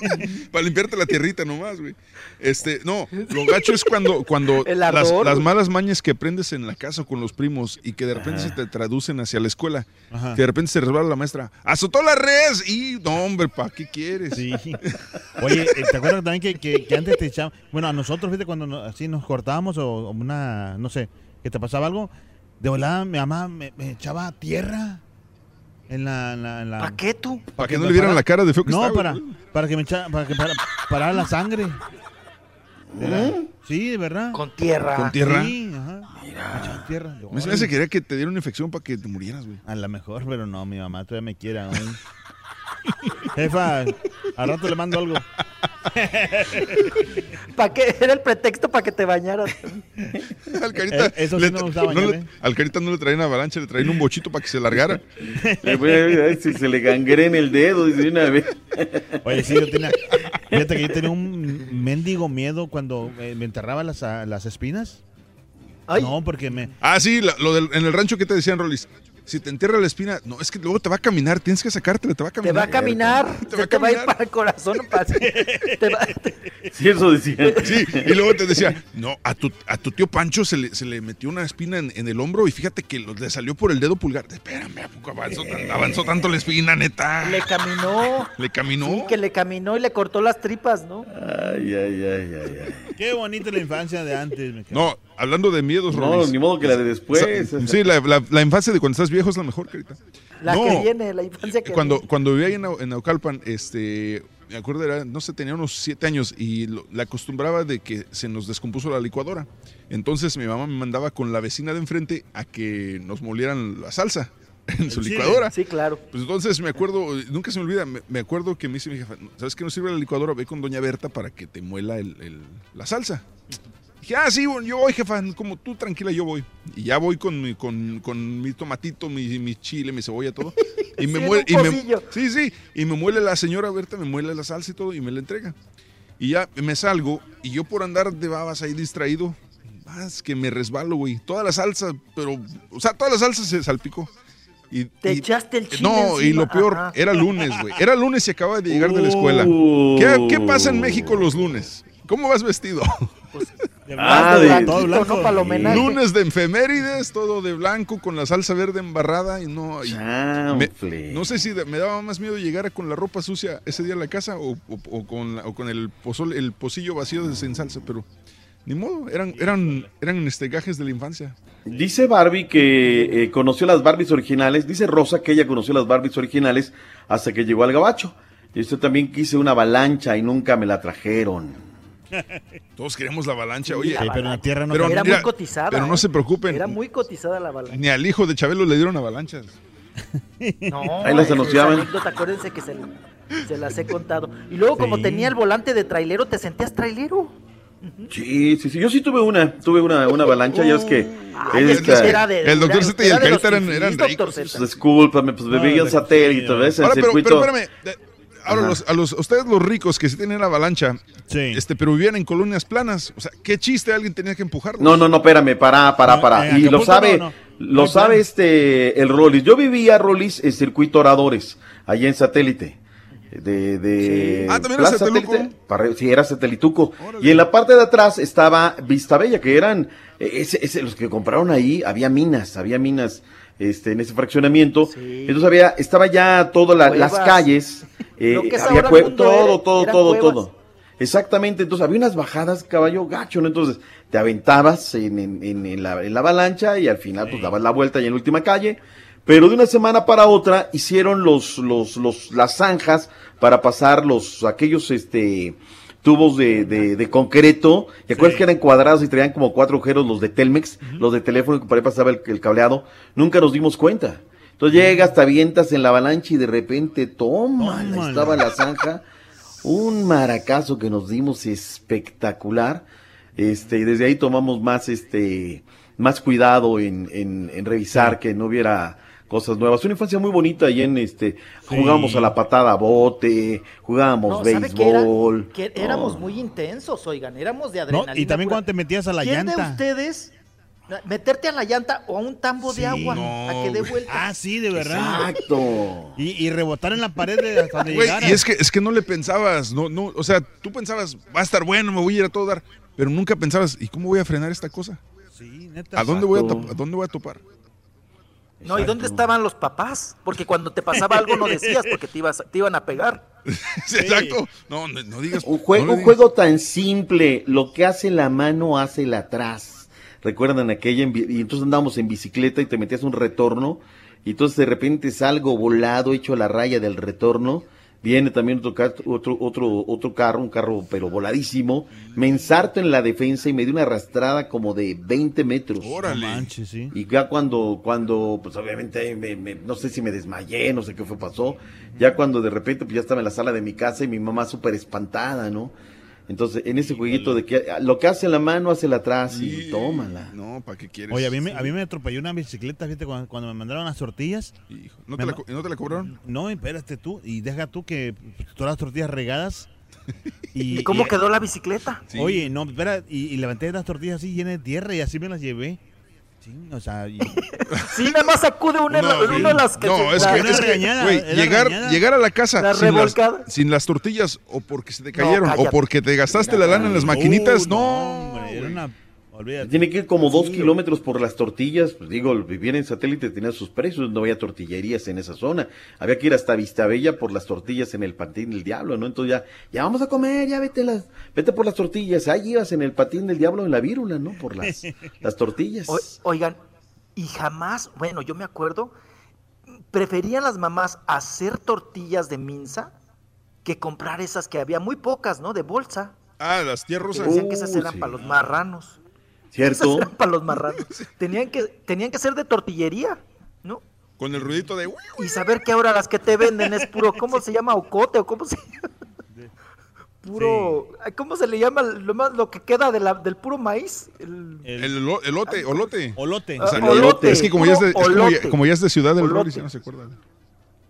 *laughs* Para limpiarte la tierrita nomás, güey. Este, no, lo gacho es cuando, cuando *laughs* las, ardor, las malas mañas que aprendes en la casa con los primos y que de repente se te traducen hacia la escuela. Ajá. Que de repente se resbala la maestra. ¡Azotó la res! Y, no, hombre, ¿para qué quieres? Sí. *laughs* Oye, eh, ¿te acuerdas también que, que- que antes te echaban? Bueno, a nosotros, fíjate, cuando así nos cortábamos o, o una, no sé, que te pasaba algo, de volada mi mamá me, me echaba tierra en la... en la- en la- ¿Para qué tú? Para que no le vieran la cara de feo que No, está, güey. para, para que me echara, para que para, parara la sangre. Era- Sí, de verdad. Con tierra. ¿Con tierra? Sí, ajá. Me echaban tierra. Yo, Me se me hace que quería que te diera una infección para que te murieras, güey. A lo mejor, pero no, mi mamá todavía me quiere aún. *laughs* Jefa, al rato le mando algo. ¿Para qué? Era el pretexto para que te bañaras. Al carita, Eh, eso sí le- no gustaba no le- bañarme. al carita no le traían avalancha, le traían un bochito para que se largara. Le voy a- ay, si se le gangrena el dedo dice una vez. Oye, sí, yo tenía. Fíjate que yo tenía un mendigo miedo cuando eh, me enterraba las, las espinas. Ay. No, porque me. Ah, sí, la- lo del, en el rancho que te decían, Rolis. Si te entierra la espina, no, es que luego te va a caminar, tienes que sacártela, te va a Te caminar. va a caminar. Te va a te va a ir caminar. para el corazón. para- *laughs* te va- Sí, eso decía. Sí, y luego te decía, no, a tu, a tu tío Pancho se le, se le metió una espina en, en el hombro y fíjate que lo- le salió por el dedo pulgar. Espérame, ¿a poco avanzó, tan- avanzó tanto la espina, neta? le caminó. ¿Le caminó? Sí, que le caminó y le cortó las tripas, ¿no? Ay, ay, ay, ay, ay. Qué bonita la infancia de antes. me cago. No, hablando de miedos, No, Rolis. ni modo que la de después. Sa- Sí, la, la- la infancia de cuando estás viejo es la mejor, carita. La No, que viene, la infancia que cuando, viene. cuando vivía ahí en, en Naucalpan, este, me acuerdo, era, no sé, tenía unos siete años y lo- la acostumbraba de que se nos descompuso la licuadora. Entonces mi mamá me mandaba con la vecina de enfrente a que nos molieran la salsa *laughs* en su Sí. licuadora. Sí, claro. Pues entonces me acuerdo, nunca se me olvida, me, me acuerdo que me dice mi jefa, ¿sabes qué no sirve la licuadora? Ve con doña Berta para que te muela el- el- la salsa. Dije, ah, sí, yo voy, jefa, como tú tranquila, yo voy. Y ya voy con mi, con, con mi tomatito, mi, mi chile, mi cebolla, todo. *laughs* Y me Sí, muele, y me, sí, sí, y me muele la señora Berta, me muele la salsa y todo, y me la entrega. Y ya me salgo, y yo por andar de babas ahí distraído, más que me resbalo, güey. Toda la salsa, pero, o sea, toda la salsa se salpicó. Y, Te y- echaste el chile No, y lo peor, ajá. era lunes, güey. Era lunes y acababa de llegar de la escuela. ¿Qué, qué pasa en México los lunes? ¿Cómo vas vestido? Ah, de todo blanco. el homenaje. Lunes de efemérides, todo de blanco con la salsa verde embarrada y no. y me- no sé si de- me daba más miedo llegar con la ropa sucia ese día a la casa o, o- o con, la- o con el pozole, el pocillo vacío de sin salsa, pero ni modo, eran, eran, eran este, gajes de la infancia. Dice Barbie que eh, conoció las Barbies originales. Dice Rosa que ella conoció las Barbies originales hasta que llegó al gabacho. Y usted también quise una avalancha y nunca me la trajeron. Todos queremos la avalancha, oye. la Sí, pero en la tierra no Era mira, muy cotizada. Pero no ¿eh? se preocupen, Era muy cotizada la avalancha. ni al hijo de Chabelo le dieron avalanchas. *laughs* No, Ahí las esa anunciaban. acuérdense que se, se las he contado. Y luego, como tenía el volante de trailero, te sentías trailero. Sí, sí, sí. Yo sí tuve una, tuve una, una avalancha, ya es que. Ay, es es que esta- era de- El doctor era- Z y el era Carita eran, eran doctor ricos. Discúlpame, pues bebí el satélite, ¿ves? El Ahora, pero, circuito. pero espérame. Ahora, los, a los, ustedes los ricos que sí tienen avalancha, este, pero vivían en colonias planas, o sea, qué chiste alguien tenía que empujarlos. No, no, no, espérame, para, para, para. y lo sabe, no, no. lo No sabe este, el Rollis. Yo vivía, Rollis, en circuito Oradores, allá en satélite. De, de Sí. Ah, ¿también era? Satélite. Sí, era Satelituco. Y en la parte de atrás estaba Vista Bella, que eran, eh, ese, ese- los que compraron ahí, había minas, había minas este, en ese fraccionamiento. Entonces había, estaba ya todas la- las calles, *laughs* eh, había todo, todo, todo, todo. Exactamente, entonces había unas bajadas, caballo gacho, ¿no? Entonces te aventabas en, en- en- en la, en la avalancha y al final pues dabas la vuelta y en la última calle. Pero de una semana para otra hicieron los, los, los, las zanjas para pasar los, aquellos, este, tubos de, de, de concreto. ¿Te acuerdas que eran cuadrados y traían como cuatro agujeros los de Telmex, los de teléfono que por ahí pasaba el, el cableado? Nunca nos dimos cuenta. Entonces llegas, te avientas en la avalancha y de repente, toma, estaba la zanja. Un maracazo que nos dimos espectacular. Este, y desde ahí tomamos más, este, más cuidado en, en, en revisar que no hubiera cosas nuevas. Una infancia muy bonita y en este, jugábamos a la patada bote, jugábamos No, béisbol. Que éramos muy intensos, oigan, éramos de No, adrenalina. y también pura. cuando te metías a la ¿Quién de llanta. ustedes meterte a la llanta o a un tambo de agua a que dé vuelta? Ah, sí, de verdad. Exacto. *laughs* Y, y rebotar en la pared de hasta donde Güey, llegara. y es que, es que no le pensabas, no, no, o sea, tú pensabas, va a estar bueno, me voy a ir a todo dar, pero nunca pensabas, ¿y cómo voy a frenar esta cosa? Sí, neta. ¿A dónde voy a, a dónde voy a topar? No, ¿y dónde estaban los papás? Porque cuando te pasaba algo no decías porque te, ibas, te iban a pegar. *laughs* Sí, Exacto. No, no, no digas. Un, jue- no le un digas. juego tan simple, lo que hace la mano hace el atrás. Recuerdan aquella, y entonces andábamos en bicicleta y te metías un retorno, y entonces de repente salgo volado, hecho a la raya del retorno, viene también otro, otro, otro, otro carro, un carro pero voladísimo, me ensarto en la defensa y me dio una arrastrada como de 20 metros. Sí. Y ya cuando, cuando, pues obviamente, me- me- no sé si me desmayé, no sé qué fue, pasó. Ya cuando de repente, pues ya estaba en la sala de mi casa y mi mamá súper espantada, ¿no? Entonces, en ese jueguito de que ah, lo que hace la mano, hace la atrás y tómala. No, ¿para qué quieres? Oye, a mí, me, a mí me atropelló una bicicleta, fíjate, cuando, cuando me mandaron las tortillas. ¿no Me te la ¿no te la cobraron? No, espérate tú, y deja tú que todas las tortillas regadas. *laughs* ¿Y cómo quedó la bicicleta? Oye, no, espera, y, y levanté las tortillas así llenas de tierra y así me las llevé. Sí, o sea, y- *laughs* Sí, nada más sacude una, No, una de las que no, se- es la- que, Una es que, regañada, era llegar, regañada. llegar a la casa La sin las, sin las tortillas o porque se te No, cayeron o cállate. porque te gastaste la lana en las maquinitas, Uh, no. hombre, era una. Olvídate. Tiene que ir como dos kilómetros por las tortillas. Pues digo, vivir en satélite tenía sus precios, no había tortillerías en esa zona. Había que ir hasta Vistabella por las tortillas en el patín del diablo, ¿no? Entonces ya, ya vamos a comer, ya vete las, vete por las tortillas. Ahí ibas en el patín del diablo en la vírula, ¿no? Por las, *laughs* las tortillas. O- oigan, y jamás, bueno, yo me acuerdo, preferían las mamás hacer tortillas de minza que comprar esas que había muy pocas, ¿no? De bolsa. Ah, las Que tierrosas. decían que esas Uh, eran sí. para los marranos. ¿Cierto? Esas eran para los marranos. *laughs* Tenían que, tenían que ser de tortillería, ¿no? Con el ruidito de... Y saber que ahora las que te venden es puro, *laughs* ¿cómo se llama? Ocote o cómo se llama. *laughs* Puro, ¿cómo se le llama lo más lo que queda de la, del puro maíz? El- El elote, olote. Olote. O sea, Ah, olote, Es que como ya es de, es como ya, olote. como ya es de ciudad del. Rolis, ya no se acuerda.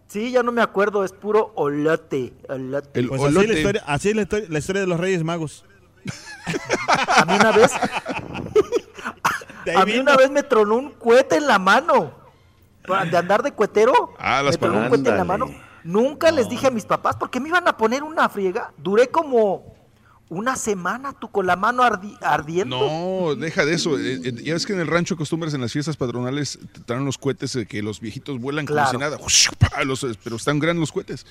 Sí, ya no me acuerdo, es puro olote. olote. El Pues así es, la historia, así es la historia, la historia de los Reyes Magos. A mí una vez, a mí vino. una vez me tronó un cohete en la mano. De andar de cuetero. Ah, las me tronó un cohete en la mano. Nunca les dije a mis papás porque me iban a poner una friega. Duré como Una semana tú con la mano ardi- ardiendo. No, deja de eso. Eh, eh, ya es que en el rancho acostumbras en las fiestas patronales te traen los cohetes eh, que los viejitos vuelan como Claro. si nada. *laughs* Los- eh, pero están grandes los cohetes.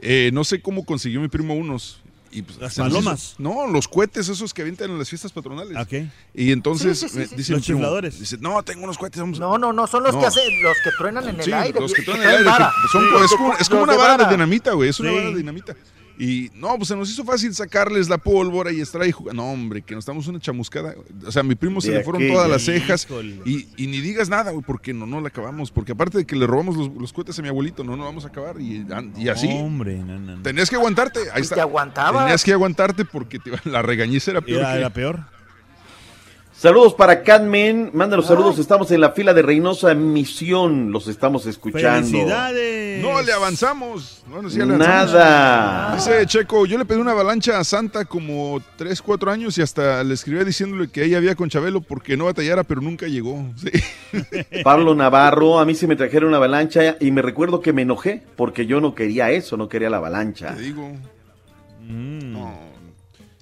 Eh, no sé cómo consiguió mi primo unos. Y pues, ¿Las palomas? No, los cohetes esos que avientan en las fiestas patronales. Ok. Y entonces Sí, sí, sí, me sí. dice Los chifladores. Dice, no, tengo unos cohetes. Vamos. No, no, no, son los No. que hacen, los que truenan en el aire. los que traen traen el aire. que vara. son- Sí, es, como, es como una vara de dinamita, güey. Es una vara de dinamita. Y no, pues se nos hizo fácil sacarles la pólvora y estar ahí jugando. No, hombre, que nos damos una chamuscada. O sea, a mi primo se De le fueron todas las cejas. Y, y ni digas nada, güey, porque no, no la acabamos. Porque aparte de que le robamos los, los cohetes a mi abuelito, no, no vamos a acabar. Y, y así. Hombre, no, no, no. Tenías que aguantarte. Ahí está. te aguantabas. Tenías que aguantarte porque te- *laughs* la regañiza era peor. Era, que- era peor. Saludos para Catmen, mándanos saludos, estamos en la fila de Reynosa Misión, los estamos escuchando. ¡Felicidades! No le avanzamos. No, no, sí le avanzamos. Nada. Dice Checo, yo le pedí una avalancha a Santa como 3, 4 años y hasta le escribí diciéndole que ella había con Chabelo porque no batallara, pero nunca llegó. Sí. *laughs* Pablo Navarro, a mí sí me trajeron una avalancha y me recuerdo que me enojé porque yo no quería eso, no quería la avalancha. Te digo, Mm. no,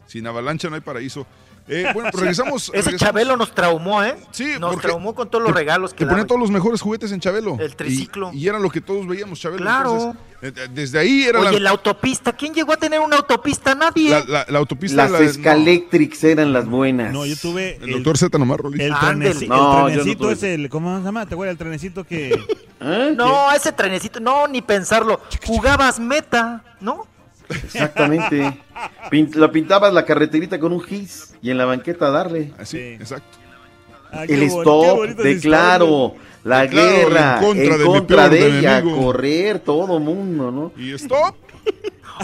sin avalancha no hay paraíso. Eh, bueno, pues regresamos. Ese regresamos. Chabelo nos traumó, ¿eh? Sí, nos porque traumó con todos los regalos que Que ponía daba. todos los mejores juguetes en Chabelo. El triciclo. Y, y era lo que todos veíamos, Chabelo. Claro. Entonces, eh, desde ahí era Oye, la, la autopista. ¿Quién llegó a tener una autopista? Nadie. la, la- la autopista. Las la- Escalectrics eran las buenas. No, yo tuve El doctor Z nomás, el, treneci- No, el no trenecito tuve. ese, el, ¿cómo se llama? ¿Te acuerdas el trenecito que... ¿Eh? No, ese trenecito, no, ni pensarlo. Jugabas meta, ¿no? Exactamente. Pin- la pintabas la carreterita con un gis y en la banqueta darle. Así, Sí. exacto. Ah, El stop, bonito de stop, claro, la guerra, en contra en de contra ella, enemigo. correr, todo mundo, ¿no? Y stop.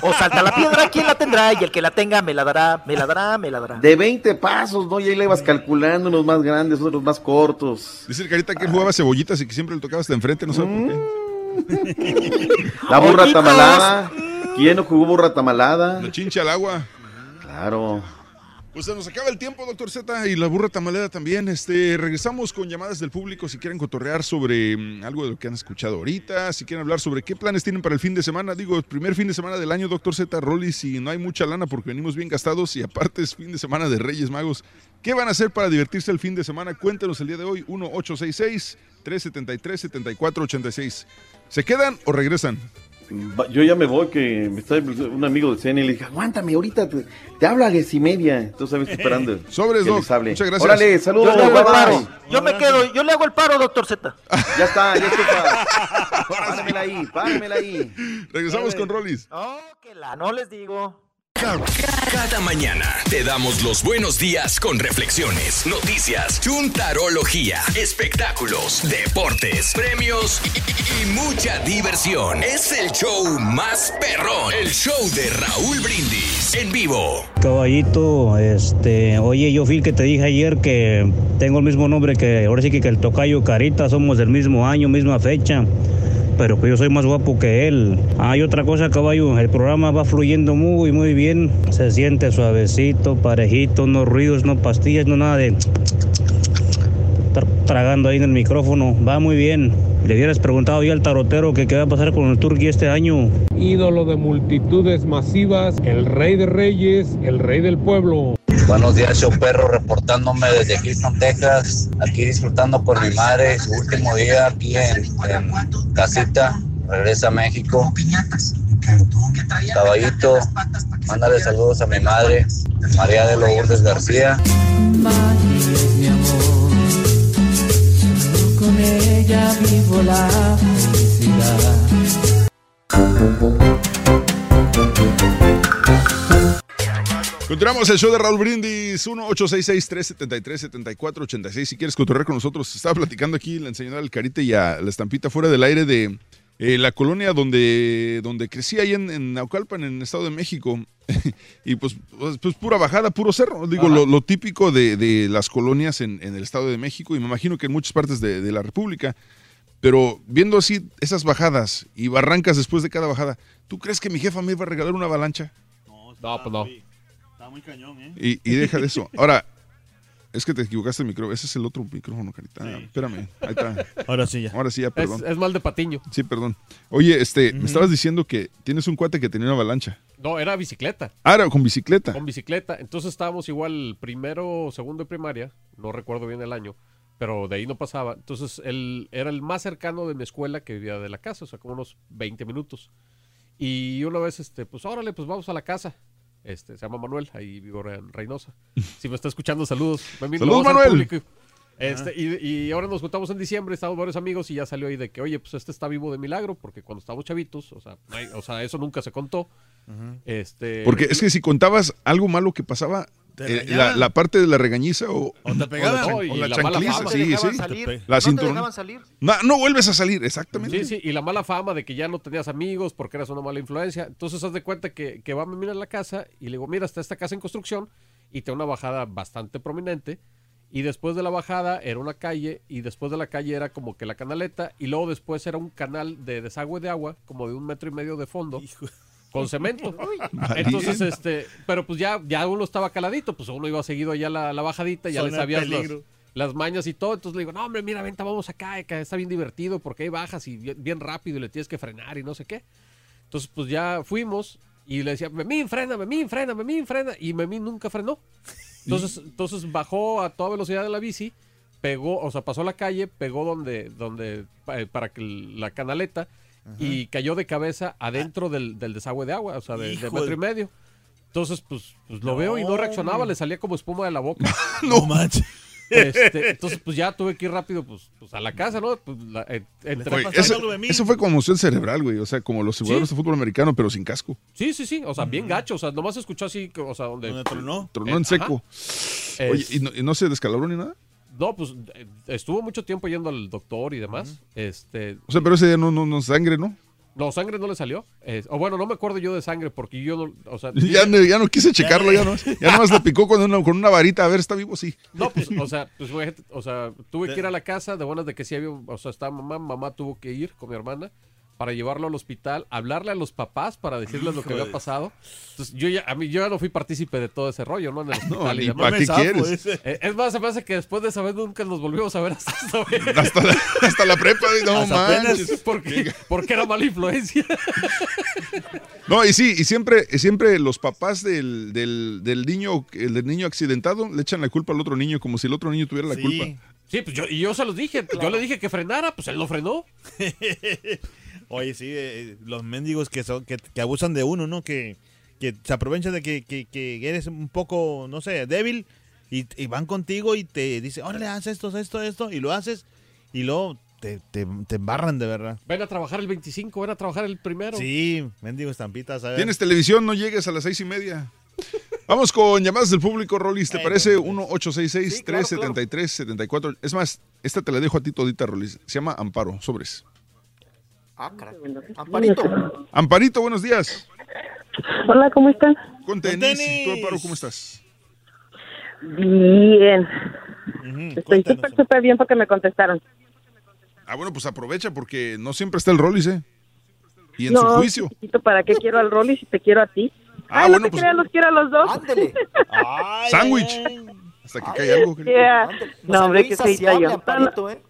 O salta la piedra, ¿quién la tendrá? Y el que la tenga me la dará, me la dará, me la dará. De 20 pasos, ¿no? Y ahí le ibas calculando unos más grandes, otros más cortos. Dice el carita que él jugaba cebollitas y que siempre le tocaba hasta enfrente, no sé por qué. La burra tamalada. ¿Quién no jugó burra tamalada? La chincha al agua. Claro. Pues se nos acaba el tiempo, doctor Z, y la burra tamalera también. Este, regresamos con llamadas del público si quieren cotorrear sobre mm, algo de lo que han escuchado ahorita, si quieren hablar sobre qué planes tienen para el fin de semana. Digo, el primer fin de semana del año, doctor Z, Rollis, y no hay mucha lana porque venimos bien gastados y aparte es fin de semana de Reyes Magos. ¿Qué van a hacer para divertirse el fin de semana? Cuéntenos el día de hoy, 1-866-373-7486. ¿Se quedan o regresan? Yo ya me voy, que me está un amigo de CN y le dije, aguántame, ahorita te, te hablo a las y media. Entonces, a ver, estoy esperando. Sobres, que les hable. Muchas gracias. Órale, Yo saludos, le hago bye, el paro. bye. Yo me quedo, yo le hago el paro, doctor Z. *laughs* Ya está, ya está. *laughs* Páramela ahí, páramela ahí. Regresamos con Rollis. Oh, que la no les digo. Cada mañana te damos los buenos días con reflexiones, noticias, chuntarología, espectáculos, deportes, premios y, mucha diversión. Es el show más perrón, el show de Raúl Brindis en vivo. Caballito, este, oye, yo fui que te dije ayer que tengo el mismo nombre que ahora sí que, que el tocayo Carita, somos del mismo año, misma fecha, pero que yo soy más guapo que él. Hay otra cosa, caballo, el programa va fluyendo muy, muy bien, se siente suavecito, parejito, no ruidos, no pastillas, no nada de estar tragando ahí en el micrófono, va muy bien. Le hubieras preguntado ya al tarotero que qué va a pasar con el Turkey este año. Ídolo de multitudes masivas, el rey de reyes, el rey del pueblo. Buenos días, show perro, reportándome desde Houston, Texas. Aquí disfrutando con mi madre, su último día aquí en, casita. Regresa a México. Caballito, mándale saludos a mi madre, María de Lourdes García. con ella vivo la felicidad. Continuamos el show de Raúl Brindis, 1-866-373-7486. Si quieres cotorrear con nosotros, estaba platicando aquí la enseñanza al Carita y a la estampita fuera del aire de eh, la colonia donde, donde crecí ahí en, en Naucalpan, en el Estado de México. *laughs* y pues, pues, pues pura bajada, puro cerro. Digo, lo, lo típico de, de las colonias en, en el Estado de México y me imagino que en muchas partes de, de la República. Pero viendo así esas bajadas y barrancas después de cada bajada, ¿tú crees que mi jefa me iba a regalar una avalancha? No, pues no. Está muy cañón, ¿eh? Y, y deja de eso. *laughs* Ahora, Es que te equivocaste el micrófono. Ese es el otro micrófono, Carita. Espérame. Ahí está. Ahora sí ya. Ahora sí ya, perdón. es mal de patiño. Sí, perdón. Oye, este, me estabas diciendo que tienes un cuate que tenía una avalancha. No, era bicicleta. Ah, era con bicicleta. Con bicicleta. Entonces estábamos igual primero segundo de primaria, no recuerdo bien el año, pero de ahí no pasaba. Entonces él era el más cercano de mi escuela que vivía de la casa, o sea, como unos 20 minutos. Y una vez, este, pues órale, pues vamos a la casa. Este, se llama Manuel, ahí vivo en Reynosa. *laughs* Si me está escuchando, saludos. Saludos, Manuel. Este, y, y ahora nos juntamos en diciembre, estamos varios amigos y ya salió ahí de que, oye, pues este está vivo de milagro, porque cuando estábamos chavitos, o sea, no hay- o sea eso nunca se contó. Este, Porque es que si contabas algo malo que pasaba, la, regañaban. la parte de la regañiza o, O te pegaban. o y la, o la la mala chancliza, fama. No te sí, dejaban sí. salir. La no te cinturón. dejaban salir. No, no vuelves a salir, exactamente. Sí, sí, y la mala fama de que ya no tenías amigos porque eras una mala influencia. Entonces, haz de cuenta que, que va a mirar la casa y le digo, mira, está esta casa en construcción y tiene una bajada bastante prominente. Y después de la bajada era una calle y después de la calle era como que la canaleta y luego después era un canal de desagüe de agua como de un metro y medio de fondo con *laughs* cemento. Entonces, este, pero pues ya, ya uno estaba caladito, pues uno iba seguido allá la, la bajadita, ya le sabías las, las mañas y todo. Entonces le digo, no, hombre, mira, venta, vamos acá, que está bien divertido porque ahí bajas y bien, bien rápido y le tienes que frenar y no sé qué. Entonces, pues ya fuimos y le decía, Memín, frena, Memín, frena, Memín, frena. Y Memín nunca frenó. Entonces, *laughs* entonces bajó a toda velocidad de la bici, pegó, o sea, pasó la calle, pegó donde, donde, pa- para que la canaleta y cayó de cabeza adentro del, del desagüe de agua, o sea, de, metro y medio. Entonces, pues, pues lo veo y no reaccionaba, le salía como espuma de la boca. *laughs* No manches. Este, entonces, pues ya tuve que ir rápido pues, pues a la casa, ¿no? Pues, la- eh, entre- pasando eso, eso fue conmoción cerebral, güey. O sea, como los jugadores Sí. de fútbol americano, pero sin casco. Sí, sí, sí, o sea, bien gacho, o sea, nomás escuchó así, que, o sea, donde... ¿Dónde tronó? Tronó Eh, en seco. ajá. Oye, ¿y no, y no se descalabró ni nada? No, pues eh, estuvo mucho tiempo yendo al doctor y demás. Este, O sea, pero ese día no, no, no sangre, ¿no? no, sangre no le salió. Eh, o bueno, no me acuerdo yo de sangre porque yo no, o sea, *laughs* Ya, no- ya no quise checarlo, ya no. *laughs* Ya nomás le picó con una, con una varita. A ver, está vivo, sí. no, pues, o sea, pues, güey, o sea, tuve que ir a la casa de buenas de que sí había, o sea, estaba mamá, mamá tuvo que ir con mi hermana para llevarlo al hospital, hablarle a los papás para decirles lo que había pasado. Entonces, yo ya, a mí, yo ya no fui partícipe de todo ese rollo, ¿no? En el *laughs* hospital y ni demás. pa' qué zafo quieres. ese. Eh, es más, se me hace que después de esa vez nunca nos volvimos a ver hasta esta *laughs* vez. Hasta la, hasta la prepa, no manches. *laughs* Porque, porque era mala influencia. No, y sí, y siempre, siempre los papás del, del, del niño, el del niño accidentado, le echan la culpa al otro niño, como si el otro niño tuviera la Sí. culpa. Sí, pues yo, y yo se los dije. Yo le dije que frenara, pues él no frenó. Oye, sí, eh, los mendigos que son que, que abusan de uno, ¿no? Que, que se aprovechan de que, que, que eres un poco, no sé, débil y, y van contigo y te dicen, órale, haz esto, esto, esto, y lo haces y luego te, te, te embarran de verdad. Ven a trabajar el 25, ven a trabajar el primero. Sí, mendigo estampitas, ¿sabes? Tienes televisión, no llegues a las seis y media. Vamos con llamadas del público, Rolis. ¿Te Ay, parece? no, no. 1-866-373-74. Es más, esta te la dejo a ti todita, Rolis. Se llama Amparo, sobres. Ah, caray. Amparito. Amparito, buenos días. Hola, ¿cómo están? Con tenis. ¿Tú, Amparo, cómo estás? Bien. Estoy súper, súper bien porque me contestaron. Ah, bueno, pues aprovecha porque no siempre está el Rolis, ¿eh? Y en no, su juicio. chiquito, ¿para qué quiero al Rolly si te quiero a ti? Ah, Ay, bueno, no te pues- creas, los quiero a los dos. Ándele. *laughs* Sándwich. Hasta que caiga algo. Yeah. No, hombre, que soy yo. Amparito, ¿eh?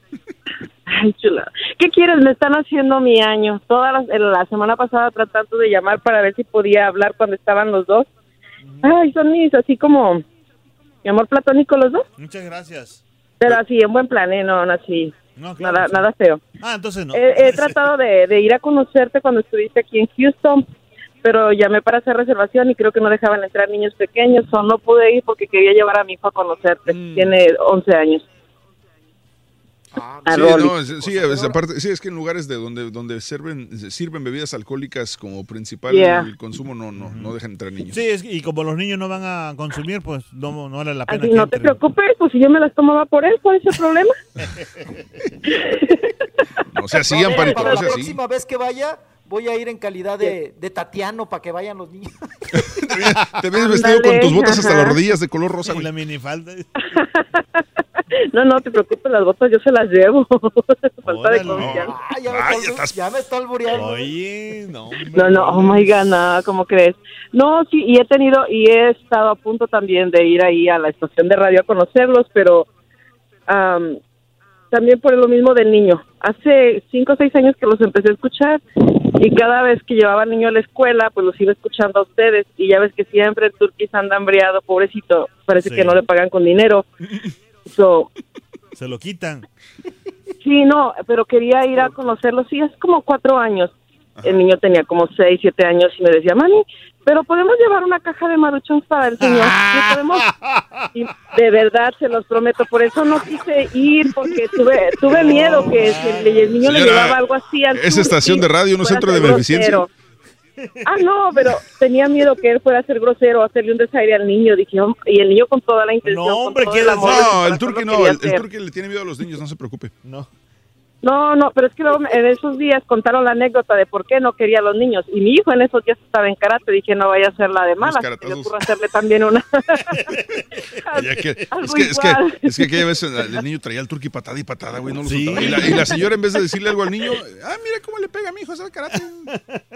Ay, chula. ¿Qué quieres? Me están haciendo mi año. Toda la, la semana pasada tratando de llamar para ver si podía hablar cuando estaban los dos. Ay, son mis, así como mi amor platónico los dos. Muchas gracias. Pero así, en buen plan, ¿eh? No, no, así. No, claro, Nada, sí. nada feo. Ah, entonces no. He, he *laughs* tratado de, de ir a conocerte cuando estuviste aquí en Houston, pero llamé para hacer reservación y creo que no dejaban entrar niños pequeños, o no pude ir porque quería llevar a mi hijo a conocerte. Mm. Tiene 11 años. Ah, A Sí, no, es- sí, es, aparte, sí, es que en lugares de donde, donde sirven, sirven bebidas alcohólicas como principal Yeah. el consumo, no, no, no dejan entrar niños. Sí, es, y como los niños no van a consumir, pues no, no vale la pena Así que no te entren. preocupes, pues si yo me las tomaba por él, ¿cuál es el problema? *laughs* No sea así, No, Amparito, para no la sea así. próxima vez que vaya, voy a ir en calidad de, de Tatiano para que vayan los niños. *laughs* Te ves vestido con tus botas hasta las rodillas de color rosa, Y la minifalda. *laughs* No, no te preocupes, las botas yo se las llevo. *laughs* Falta de confianza. Ah, ya, me está, albu- ya me está albureando. Oye, no. No, no, oh my God, no, ¿cómo crees? No, sí, y he tenido, y he estado a punto también de ir ahí a la estación de radio a conocerlos, pero am, también por lo mismo del niño. Hace cinco o seis años que los empecé a escuchar y cada vez que llevaba al niño a la escuela, pues los iba escuchando a ustedes y ya ves que siempre el turquís anda hambriado, pobrecito, parece Sí. que no le pagan con dinero. So, Se lo quitan. Sí, no, pero quería ir a conocerlo. Sí, hace como cuatro años. El niño tenía como seis, siete años y me decía, mami, pero podemos llevar una caja de maruchons para el señor. ¿Sí podemos? *laughs* Y de verdad, se los prometo. Por eso no quise ir, porque tuve tuve miedo que si el, el niño le Señora, llevaba algo así al es estación de radio, no centro de beneficencia. Ah, no, pero tenía miedo que él fuera a ser grosero, hacerle un desaire al niño. Dije, y el niño con toda la intención. con hombre, todo ¿qué el le su No, el turqui no, el, el turqui le tiene miedo a los niños, no se preocupe. No. No, no, pero es que luego en esos días contaron la anécdota de por qué no quería a los niños. Y mi hijo en esos días estaba en karate. Dije, no vaya a ser la de me caratazos. ocurre hacerle también una. *laughs* Ya que- es, que, es, que, es que aquella vez el, el niño traía al turqui patada y patada, güey, no lo soltaba. Y la, y la señora, en vez de decirle algo al niño, ah, mira cómo le pega a mi hijo, sabe karate.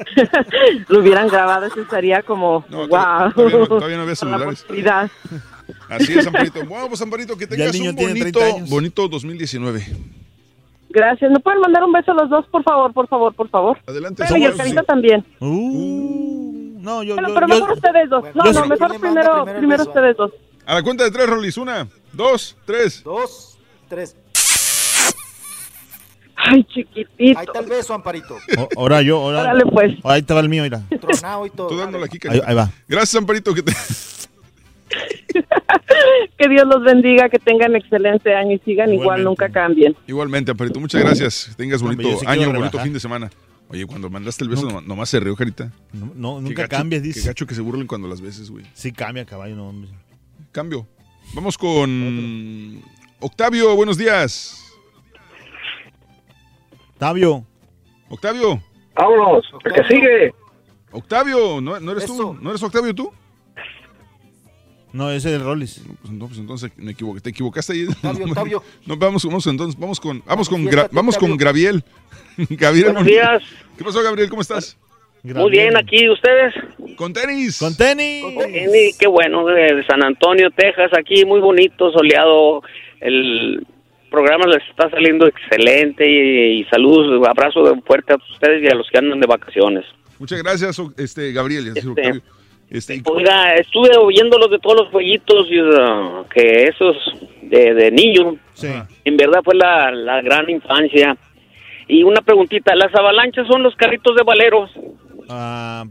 *laughs* Lo hubieran grabado, eso estaría como, wow. todavía no- todavía no había celulares. Así es, Amparito. Bueno, pues Amparito, que el tengas un bonito, 30 años. bonito 2019. Gracias. ¿Me pueden mandar un beso a los dos, por favor, por favor, por favor? Adelante. Pero y el Carita también. Uh, no, yo, Bueno, yo- pero yo- mejor ustedes dos. No, no, sí. mejor primero, primero ustedes dos. A la cuenta de tres, Rolis. Una, dos, tres. Dos, tres. Ay, chiquitito. Ahí está el beso, Amparito. O- ahora yo, ahora. Órale, pues. Ahí te va el mío, mira. Tronado y todo. Tú dándole aquí, Ahí, ahí va. Gracias, Amparito. Que te... *laughs* Que Dios los bendiga, que tengan excelente año y sigan igual, nunca cambien. Igualmente, Amparito. Muchas gracias. Tengas bonito sí año, bonito fin de semana. Oye, cuando mandaste el beso, nom- nomás se rió, Carita. No, no, Qué nunca gacho- cambias, Qué dice. gacho que se burlen cuando las veces, güey. Sí cambia, caballo, no, hombre. Cambio. Vamos con Octavio, buenos días. Octavio. Octavio. Vámonos, el que sigue. Octavio, ¿no, no eres tú? ¿No eres Octavio tú? No, ese es el Rollis. No, pues, no, pues entonces me equivoqué. Te equivocaste ahí. Octavio, Octavio. *laughs* No, vamos, vamos entonces, vamos con, vamos con, Gra- vamos con Octavio. *laughs* Gabriel. Buenos días. ¿Qué pasó, Gabriel? ¿Cómo estás? Muy bien, aquí ustedes. Con tenis. Con tenis. Tenis, qué bueno, de San Antonio, Texas, aquí muy bonito, soleado. El programa les está saliendo excelente y, y saludos, abrazo de fuerte a ustedes y a los que andan de vacaciones. Muchas gracias, este Gabriel. Este, y- Oiga, estuve oyéndolos de todos los jueguitos y, uh, que esos de, de niño, en verdad fue la, la gran infancia. Y una preguntita, ¿las avalanchas son los carritos de valeros?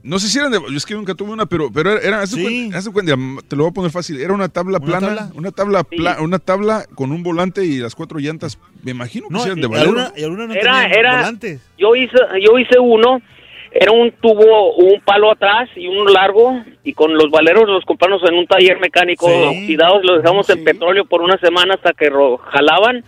no sé si eran de. Yo es que nunca tuve una, pero, pero era. cuenta- de cuenta, te lo voy a poner fácil. Era una tabla plana. tabla? Una tabla pla- una tabla con un volante y las cuatro llantas. Me imagino que No, sí eran de y valero. alguna- y alguna no Era, era, volantes. yo hice, yo hice uno, era un tubo, un palo atrás y uno largo, y con los valeros los compramos en un taller mecánico Sí. oxidados, los dejamos en petróleo por una semana hasta que ro- jalaban,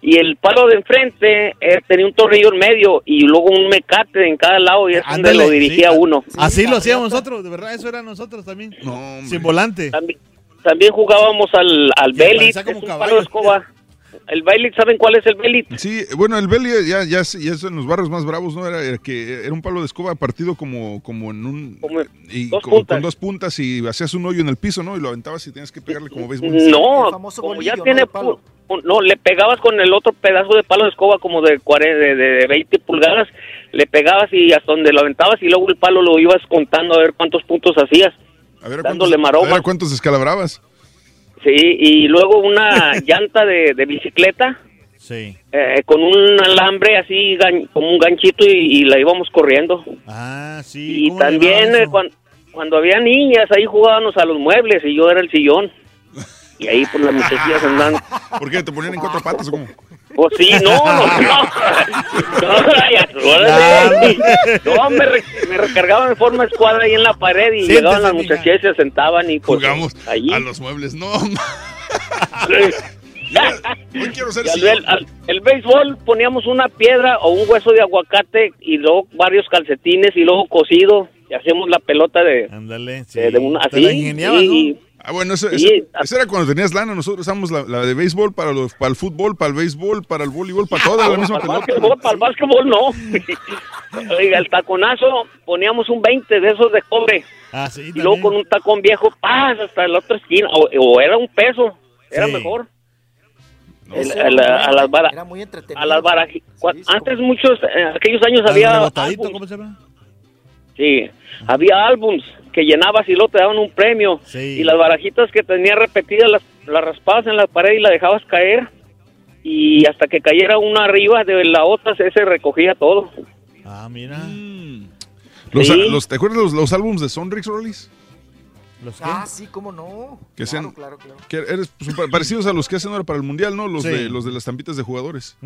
y el palo de enfrente eh, tenía un tornillo en medio y luego un mecate en cada lado y es donde lo dirigía sí. uno. Así lo hacíamos nosotros, de verdad, eso era nosotros también. Sin volante. También, también jugábamos al, al parecía es como un caballo. palo de escoba. El Belit, ¿saben cuál es el Belit? Sí, bueno, el Belly ya, ya, ya es en los barrios más bravos, ¿no? Era, era que era un palo de escoba partido como, como en un... y dos con, dos puntas y hacías un hoyo en el piso, ¿no? Y lo aventabas y tenías que pegarle como béisbol. No, como ya tiene pu- pu- no, le pegabas con el otro pedazo de palo de escoba como de, cuare- de, de 20 pulgadas, le pegabas y hasta donde lo aventabas y luego el palo lo ibas contando a ver cuántos puntos hacías. A ver, ¿a dándole cuántos, maroma. a ver, ¿a cuántos descalabrabas? Sí, y luego una *laughs* llanta de, de bicicleta Sí. eh, con un alambre así gan- como un ganchito y, y la íbamos corriendo. Ah, sí. Y ¿cómo le también eh, cuando había niñas ahí jugábamos a los muebles y yo era el sillón. *laughs* Y ahí por las muchachillas andando. ¿Por qué? ¿Te ponían en cuatro patas o cómo? Pues sí, no, no, *laughs* no. No. No, me, re- me recargaban en forma escuadra ahí en la pared y Siéntese, llegaban las mija. muchachillas y se sentaban y pues Jugamos allí. a los muebles. No, Hoy quiero ser Y al, el béisbol poníamos una piedra o un hueso de aguacate y luego varios calcetines y luego cosido y hacíamos la pelota de, Ándale, de, de una así. la ingeniabas, y- ¿no? Ah, bueno, eso, Sí, eso- eso era cuando tenías lana. Nosotros usamos la, la de béisbol para, los, para el fútbol, para el béisbol, para el voleibol, para toda la *laughs* misma para el básquetbol, para el básquetbol no. *laughs* Oiga, el taconazo poníamos un 20 de esos de cobre. Ah, sí, y luego con un tacón viejo, ¡paz! hasta la otra esquina. O, o era un peso, era Sí. mejor. El- Eso a, la- las bara- era muy entretenido. a las cua- Antes muchos, en aquellos años Al había álbums. ¿cómo se llama? Sí, había álbums que llenabas y luego te daban un premio. Sí. Y las barajitas que tenías repetidas las, las raspabas en la pared y la dejabas caer. Y hasta que cayera una arriba de la otra, se se recogía todo. Ah, mira. Los, Sí. los- ¿Te acuerdas los, los álbumes de Sonrix, Rollis? ¿Los Ah, sí, cómo no. Que claro, sean claro, claro. que eres pues, pa- parecidos a los que hacen ahora para el mundial, ¿no? Los Sí. de los de las estampitas de jugadores.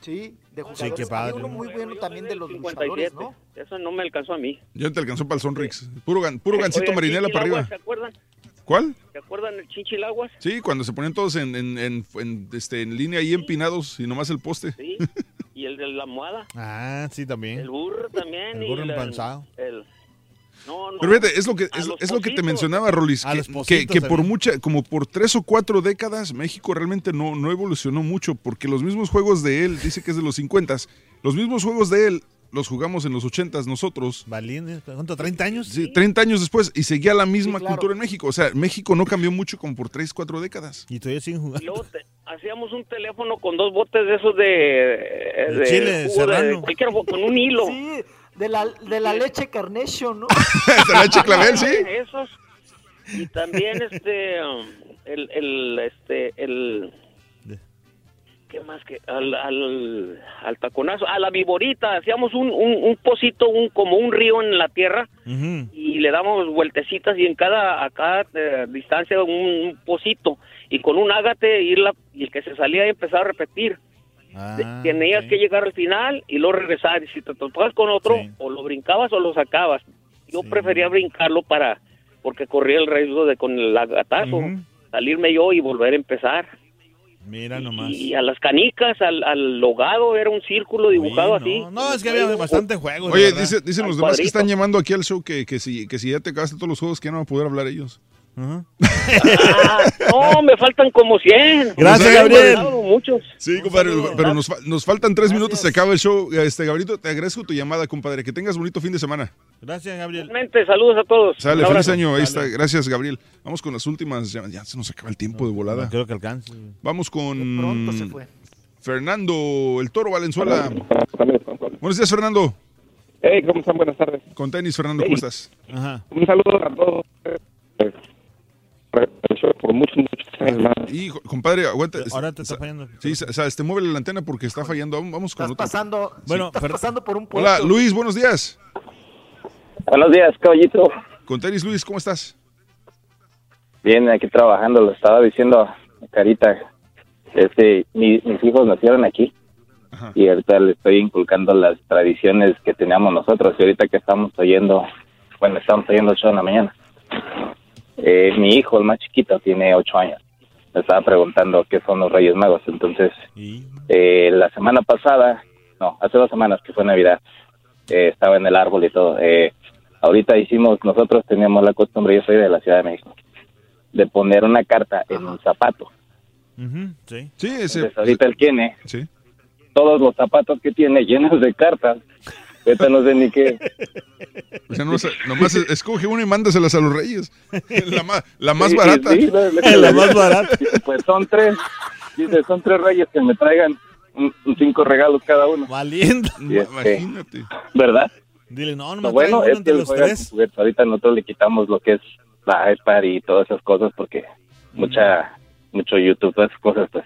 Sí, de Sí, jugadores. qué Había padre. uno muy bueno también de los 57. luchadores, ¿no? Eso no me alcanzó a mí. Ya te alcanzó para el Sonrix. Puro, gan- puro gancito Oye, marinela para arriba. ¿Se acuerdan? ¿Cuál? ¿Se acuerdan el Chinchilaguas? Sí, cuando se ponían todos en, en, en- en, este, en línea ahí empinados y nomás el poste. Sí. y el de la almohada. *laughs* Ah, sí, también. El burro también. El y burro el- empanzado. el- no, no. Pero fíjate, es lo que, es, es lo que te mencionaba, Rolis, que, que, por mucha, como por tres o cuatro décadas, México realmente no, no evolucionó mucho, porque los mismos juegos de él, dice que es de los 50, los mismos juegos de él los jugamos en los 80 nosotros. Valín, ¿cuánto? ¿30 años? Sí, 30 años después y seguía la misma Sí, claro. cultura en México. O sea, México no cambió mucho como por 3, 4 décadas. Y todavía siguen Y jugando. luego te- hacíamos un teléfono con dos botes de esos de, De chile de serrano. cualquier con un hilo. Sí, de la, de la leche Carnation, ¿no? *laughs* Esta leche clavel, sí. Esos. Y también *laughs* este um, el, el este el ¿Qué más que al, al, al taconazo? A la viborita, hacíamos un, un, un pocito, un, como un río en la tierra y le damos vueltecitas y en cada, a cada eh, distancia un, un pocito y con un ágate irla, y el que se salía y empezaba a repetir. Ah, Tenías que llegar al final y luego regresar. Y si te topabas con otro, Sí. o lo brincabas o lo sacabas. Yo Sí. prefería brincarlo para porque corría el riesgo de con el agatazo salirme yo y volver a empezar. Mira nomás. Y a las canicas, al, al logado, era un círculo dibujado Oye, así. no, no, es que había bastante juegos. Oye, dice- dicen los demás que están llamando aquí al show que, que, si, que si ya te acabaste todos los juegos, que no van a poder hablar ellos. Ajá. *laughs* Ah, no, me faltan como 100. Gracias, Gabriel. Muchos. Sí, compadre, pero nos, nos faltan tres minutos, se acaba el show. Este, Gabrielito, te agradezco tu llamada, compadre. Que tengas bonito fin de semana. Gracias, Gabriel. Igualmente, saludos a todos. Sale, feliz año. Ahí está. Gracias, Gabriel. Vamos con las últimas. Ya, ya se nos acaba el tiempo de volada. No creo que alcance. Vamos con Pronto se fue. Fernando, el toro Valenzuela. Buenos días, Fernando. Hey, ¿cómo están? Buenas tardes. Con tenis, Fernando, ¿cómo estás? Ajá. Un saludo a todos. Por muchos, muchos años más. Y, compadre, aguanta. Ahora te está fallando. Sí, sa- sa- este, mueve la antena porque está fallando. Vamos- con Estás otro. pasando, Bueno, estás pasando por un puerto. Hola, Luis, buenos días. Buenos días, caballito. Con tenis, Luis, ¿cómo estás? Bien, aquí trabajando. Lo estaba diciendo a Carita. Este, mi- mis hijos nacieron aquí. Ajá. Y ahorita le estoy inculcando las tradiciones que teníamos nosotros. Y ahorita que estamos oyendo, bueno, estamos oyendo el show en la mañana. Eh, mi hijo, el más chiquito, tiene ocho años. Me estaba preguntando qué son los Reyes Magos. Entonces, eh, la semana pasada, no, hace dos semanas que fue Navidad, eh, estaba en el árbol y todo. Eh, ahorita hicimos, nosotros teníamos la costumbre, yo soy de la Ciudad de México, de poner una carta en un zapato. Sí. Sí, ese. Entonces ahorita él tiene Sí. todos los zapatos que tiene llenos de cartas. Ahorita no sé ni qué. O sea, no, sé, nomás es- escoge una y mándaselas a los reyes. *laughs* La, ma- la más Sí, barata. sí, que La le- más barata. Pues son tres. Dice, son tres reyes que me traigan un- un cinco regalos cada uno. Valiendo. Este, Imagínate. ¿Verdad? Dile, no, no me bueno bueno, es que entre él los tres. juguetes. Ahorita nosotros le quitamos lo que es la iPad y todas esas cosas porque mucha mucho YouTube, todas esas cosas, pues,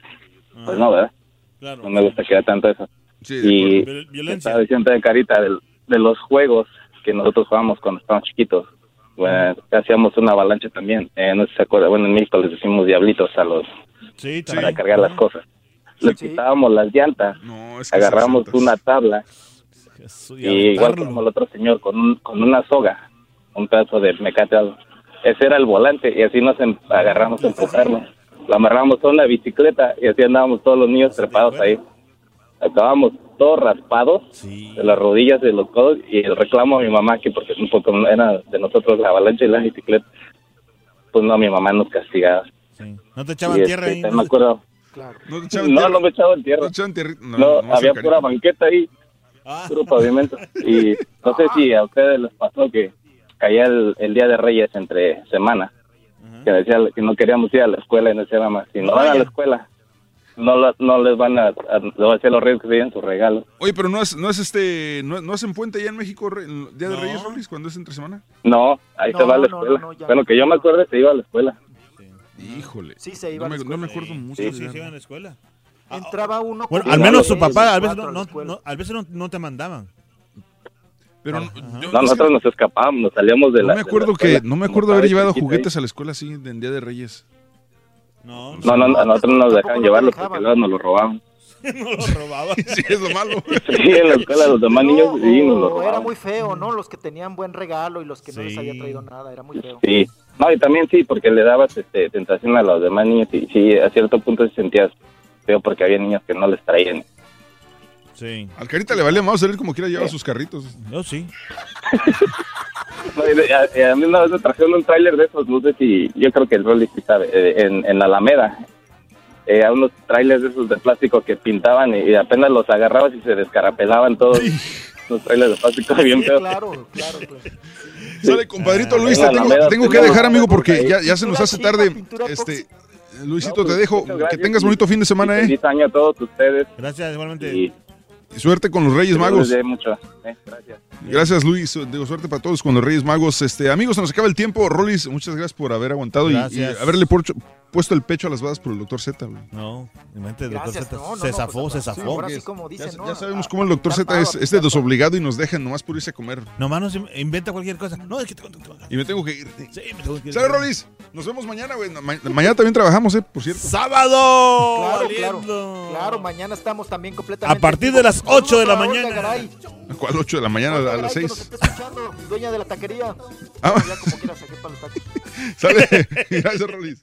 pues no, ¿verdad? Claro. No me gusta que haya tanto eso. Sí, de Y Violencia. estaba diciendo de Carita de, los juegos que nosotros jugábamos cuando estábamos chiquitos. Bueno, hacíamos una avalancha también. Eh, no sé si se acuerda. Bueno, en México les decimos diablitos a los Sí, para cargar las cosas. Le Sí. quitábamos las llantas, No, es que agarramos una tabla Jesús, y igual como el otro señor con, un, con una soga, un pedazo de mecate. Ese era el volante y así nos em- agarramos a empujarlo. la amarramos a una bicicleta y así andábamos todos los niños trepados ahí. Acabamos todos raspados de las rodillas, de los codos y el reclamo a mi mamá que porque un poco era de nosotros la avalancha y la bicicleta. Pues no, mi mamá nos castigaba. No te echaban Y, tierra este, ahí. me acuerdo. No, te No, echaban no, tierra. me echaban tierra. No echaban tierra. No, no, había pura banqueta ahí, puro pavimento. Y no sé si a ustedes les pasó que caía el, el Día de Reyes entre semana, que decía que no queríamos ir a la escuela y no decía mamá, si no van a la escuela, no, la- no les van a, a, a los reyes que se lleven sus regalos. Oye, pero no es, no es este, no, no hacen puente allá en México, Re- el Día de Reyes, Rolis, cuando es entre semana. No, ahí se No, va a la escuela. no, no, ya bueno, que yo me acuerdo se iba a la escuela. Híjole. Sí, se iba no a la me, no me escuela. acuerdo mucho. Sí, sí, se iban a la escuela. Entraba uno Bueno, al menos su papá, a veces no, a la no, escuela. no- a veces no, no te mandaban. Pero. No, nosotros nos escapábamos, nos salíamos de No la me de la acuerdo que, escuela. no me acuerdo haber llevado ahí. juguetes a la escuela así en Día de Reyes. No, No, no, a nosotros no nos dejaban llevarlos porque luego nos lo robaban. *laughs* no lo robaban. *laughs* sí, es lo malo. *laughs* Sí, en la escuela los demás niños sí nos lo O era robaban. muy feo, ¿no? Los que tenían buen regalo y los que no les había traído nada, era muy feo. Sí, no, y también sí, porque le dabas este, tentación a los demás niños y sí, a cierto punto se sentías feo porque había niños que no les traían. Sí. Al Carita le valía más salir como quiera llevar sus carritos. Yo sí. Y a, y a mí una vez me trajeron un tráiler de esos, sé si, yo creo que el Rolly sí sabe, eh, en, en la Alameda. Eh, a unos trailers de esos de plástico que pintaban y, y apenas los agarrabas y se descarapelaban todos. Los trailers de plástico bien feos. Claro, claro, claro. Sale, compadrito Ah, Luis, te tengo, Alameda tengo que dejar, amigo, porque ya, ya se nos hace tarde. Este, Luisito, te dejo. Que tengas bonito fin de semana, ¿eh? Feliz año a todos ustedes. Gracias, igualmente. Y Y suerte con los Reyes Magos. mucho. Eh, gracias. Gracias, Luis. Digo, suerte para todos con los Reyes Magos. Este, amigos, se nos acaba el tiempo. Rolis, muchas gracias por haber aguantado y- y, haberle por- puesto el pecho a las balas por el doctor Z. güey. No, en mente el doctor Gracias, Z no, no, se no, zafó, pues, se sí, zafó. ahora sí como dicen, Ya, ¿no? ya sabemos cómo el doctor Z es, es de desobligado y nos dejan nomás por irse a comer. Nomás nos in- inventa cualquier cosa. No, es que te Y me tengo que ir. Sí, me tengo que ir. Sale, Rolis. Nos vemos mañana, güey. Ma- mañana también trabajamos, ¿eh? Por cierto. ¡Sábado! Claro, claro. Claro, mañana estamos también completamente. A partir de las 8 de la mañana. ¿Cuál 8 de la mañana? A las Garay, que nos 6. está escuchando, dueña de la taquería. Ah. Bueno, ya como quieras, saqué para los tacos. *laughs* Sale. *laughs* Gracias, Rolis.